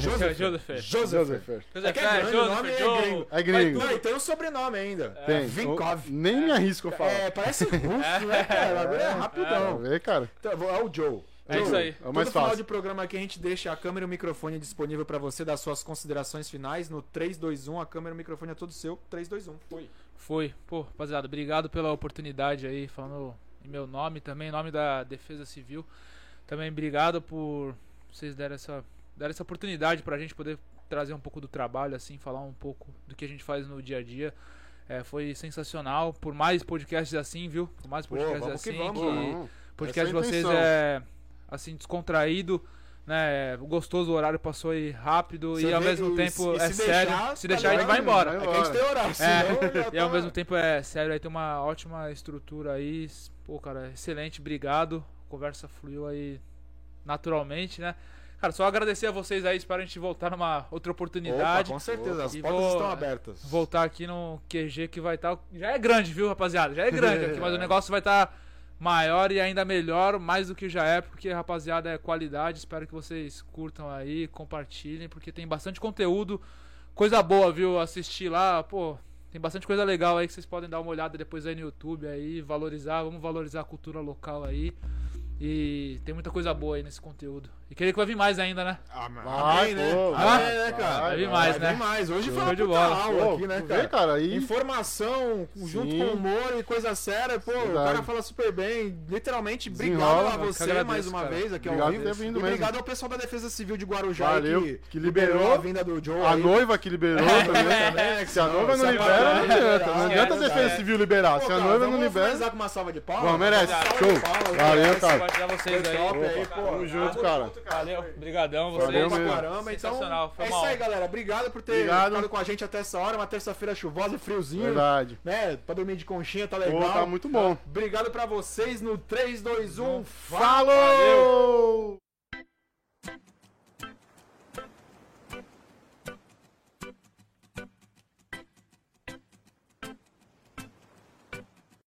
Speaker 4: Joseph.
Speaker 2: Joseph.
Speaker 3: Joseph.
Speaker 2: É que é grande, o nome é gringo.
Speaker 3: É gringo.
Speaker 2: Não, e tem um sobrenome ainda.
Speaker 3: Tem.
Speaker 2: Vinkov.
Speaker 3: Nem me arrisco a falar.
Speaker 2: É, parece russo, né, [laughs] cara? Bagulho é rapidão.
Speaker 3: ver, cara.
Speaker 2: Então, é o Joe.
Speaker 4: É isso aí.
Speaker 3: É o
Speaker 2: Todo
Speaker 3: mais
Speaker 2: final
Speaker 3: fácil.
Speaker 2: de programa aqui a gente deixa a câmera e o microfone disponível pra você dar suas considerações finais no 321. A câmera e o microfone é todo seu. 321. Foi.
Speaker 4: Foi. Pô, rapaziada, obrigado pela oportunidade aí, falando em meu nome também, em nome da Defesa Civil. Também obrigado por vocês darem essa, darem essa oportunidade pra gente poder trazer um pouco do trabalho, assim, falar um pouco do que a gente faz no dia a dia. É, foi sensacional. Por mais podcasts assim, viu? Por mais
Speaker 2: Pô,
Speaker 4: podcasts
Speaker 2: que
Speaker 4: assim.
Speaker 2: vamos,
Speaker 4: que o podcast de
Speaker 3: é a
Speaker 4: vocês é assim, descontraído. Né, gostoso, o horário passou aí rápido
Speaker 2: Você
Speaker 4: e ao mesmo tempo
Speaker 2: se-
Speaker 4: é
Speaker 2: se
Speaker 4: sério.
Speaker 2: deixar,
Speaker 4: se
Speaker 2: tá
Speaker 4: deixar, a gente vai embora.
Speaker 3: Vai
Speaker 2: É que a gente tem horário, já [laughs]
Speaker 4: E ao
Speaker 2: tá-
Speaker 4: mesmo tempo é sério, aí tem uma ótima estrutura aí. Pô, cara, excelente, obrigado. A conversa fluiu aí naturalmente, né? Cara, só agradecer a vocês aí, espero a gente voltar numa outra
Speaker 2: Opa,
Speaker 4: oportunidade.
Speaker 2: com certeza, as portas estão abertas.
Speaker 4: voltar aqui no QG que vai estar. Já é grande, viu, rapaziada? Já é grande aqui, mas o [laughs] negócio vai estar maior e ainda melhor, mais do que já é, porque, rapaziada, é qualidade. Espero que vocês curtam aí, compartilhem, porque tem bastante conteúdo, coisa boa, viu? Assistir lá, pô. Tem bastante coisa legal aí que vocês podem dar uma olhada depois aí no YouTube aí, valorizar, vamos valorizar a cultura local aí. E tem muita coisa boa aí nesse conteúdo. E queria que vai vir mais ainda, né?
Speaker 2: Ah, mas
Speaker 3: Vai,
Speaker 2: né?
Speaker 3: pô,
Speaker 2: Amém,
Speaker 3: vai,
Speaker 2: né, cara?
Speaker 3: vai,
Speaker 4: Vai vir mais,
Speaker 2: Vai
Speaker 4: né?
Speaker 2: mais. Hoje foi
Speaker 4: Show
Speaker 2: uma
Speaker 4: de
Speaker 2: puta
Speaker 4: bola.
Speaker 2: aula
Speaker 3: Pô,
Speaker 2: aqui, né, cara?
Speaker 3: vê, cara, aí...
Speaker 2: Informação junto
Speaker 3: Sim.
Speaker 2: com humor e coisa séria. Pô, o
Speaker 3: Verdade.
Speaker 2: cara fala super bem. Literalmente, obrigado a você
Speaker 4: agradeço,
Speaker 2: mais uma
Speaker 4: cara.
Speaker 2: vez aqui ao
Speaker 3: Obrigado
Speaker 2: vivo.
Speaker 3: ter vindo
Speaker 2: E
Speaker 3: mesmo.
Speaker 2: obrigado ao pessoal da Defesa Civil de Guarujá
Speaker 3: Valeu,
Speaker 2: que,
Speaker 3: que liberou
Speaker 2: a vinda do Joe.
Speaker 3: A
Speaker 2: aí.
Speaker 3: noiva que liberou [laughs] também. Se a noiva não
Speaker 2: a
Speaker 3: libera, não adianta.
Speaker 2: não
Speaker 3: Não adianta a defesa
Speaker 2: é.
Speaker 3: civil liberar. Se a
Speaker 2: cara,
Speaker 3: noiva não
Speaker 2: vamos
Speaker 3: libera.
Speaker 2: finalizar com uma salva de palmas?
Speaker 3: Bom, merece. Show. Valeu, cara.
Speaker 4: Compartilhar vocês
Speaker 2: Foi
Speaker 4: aí.
Speaker 2: top aí,
Speaker 4: Opa,
Speaker 2: pô.
Speaker 3: Tamo junto, cara.
Speaker 4: Valeu, brigadão vocês.
Speaker 3: Valeu
Speaker 2: pra caramba. Então, é isso aí, galera. Obrigado por ter
Speaker 3: Obrigado.
Speaker 2: ficado com a gente até essa hora. Uma terça-feira chuvosa, friozinho.
Speaker 3: Verdade.
Speaker 2: Né? Pra dormir de conchinha, tá
Speaker 3: Pô,
Speaker 2: legal.
Speaker 3: tá muito bom.
Speaker 2: Obrigado pra vocês no 3, 2, 1.
Speaker 3: Falou!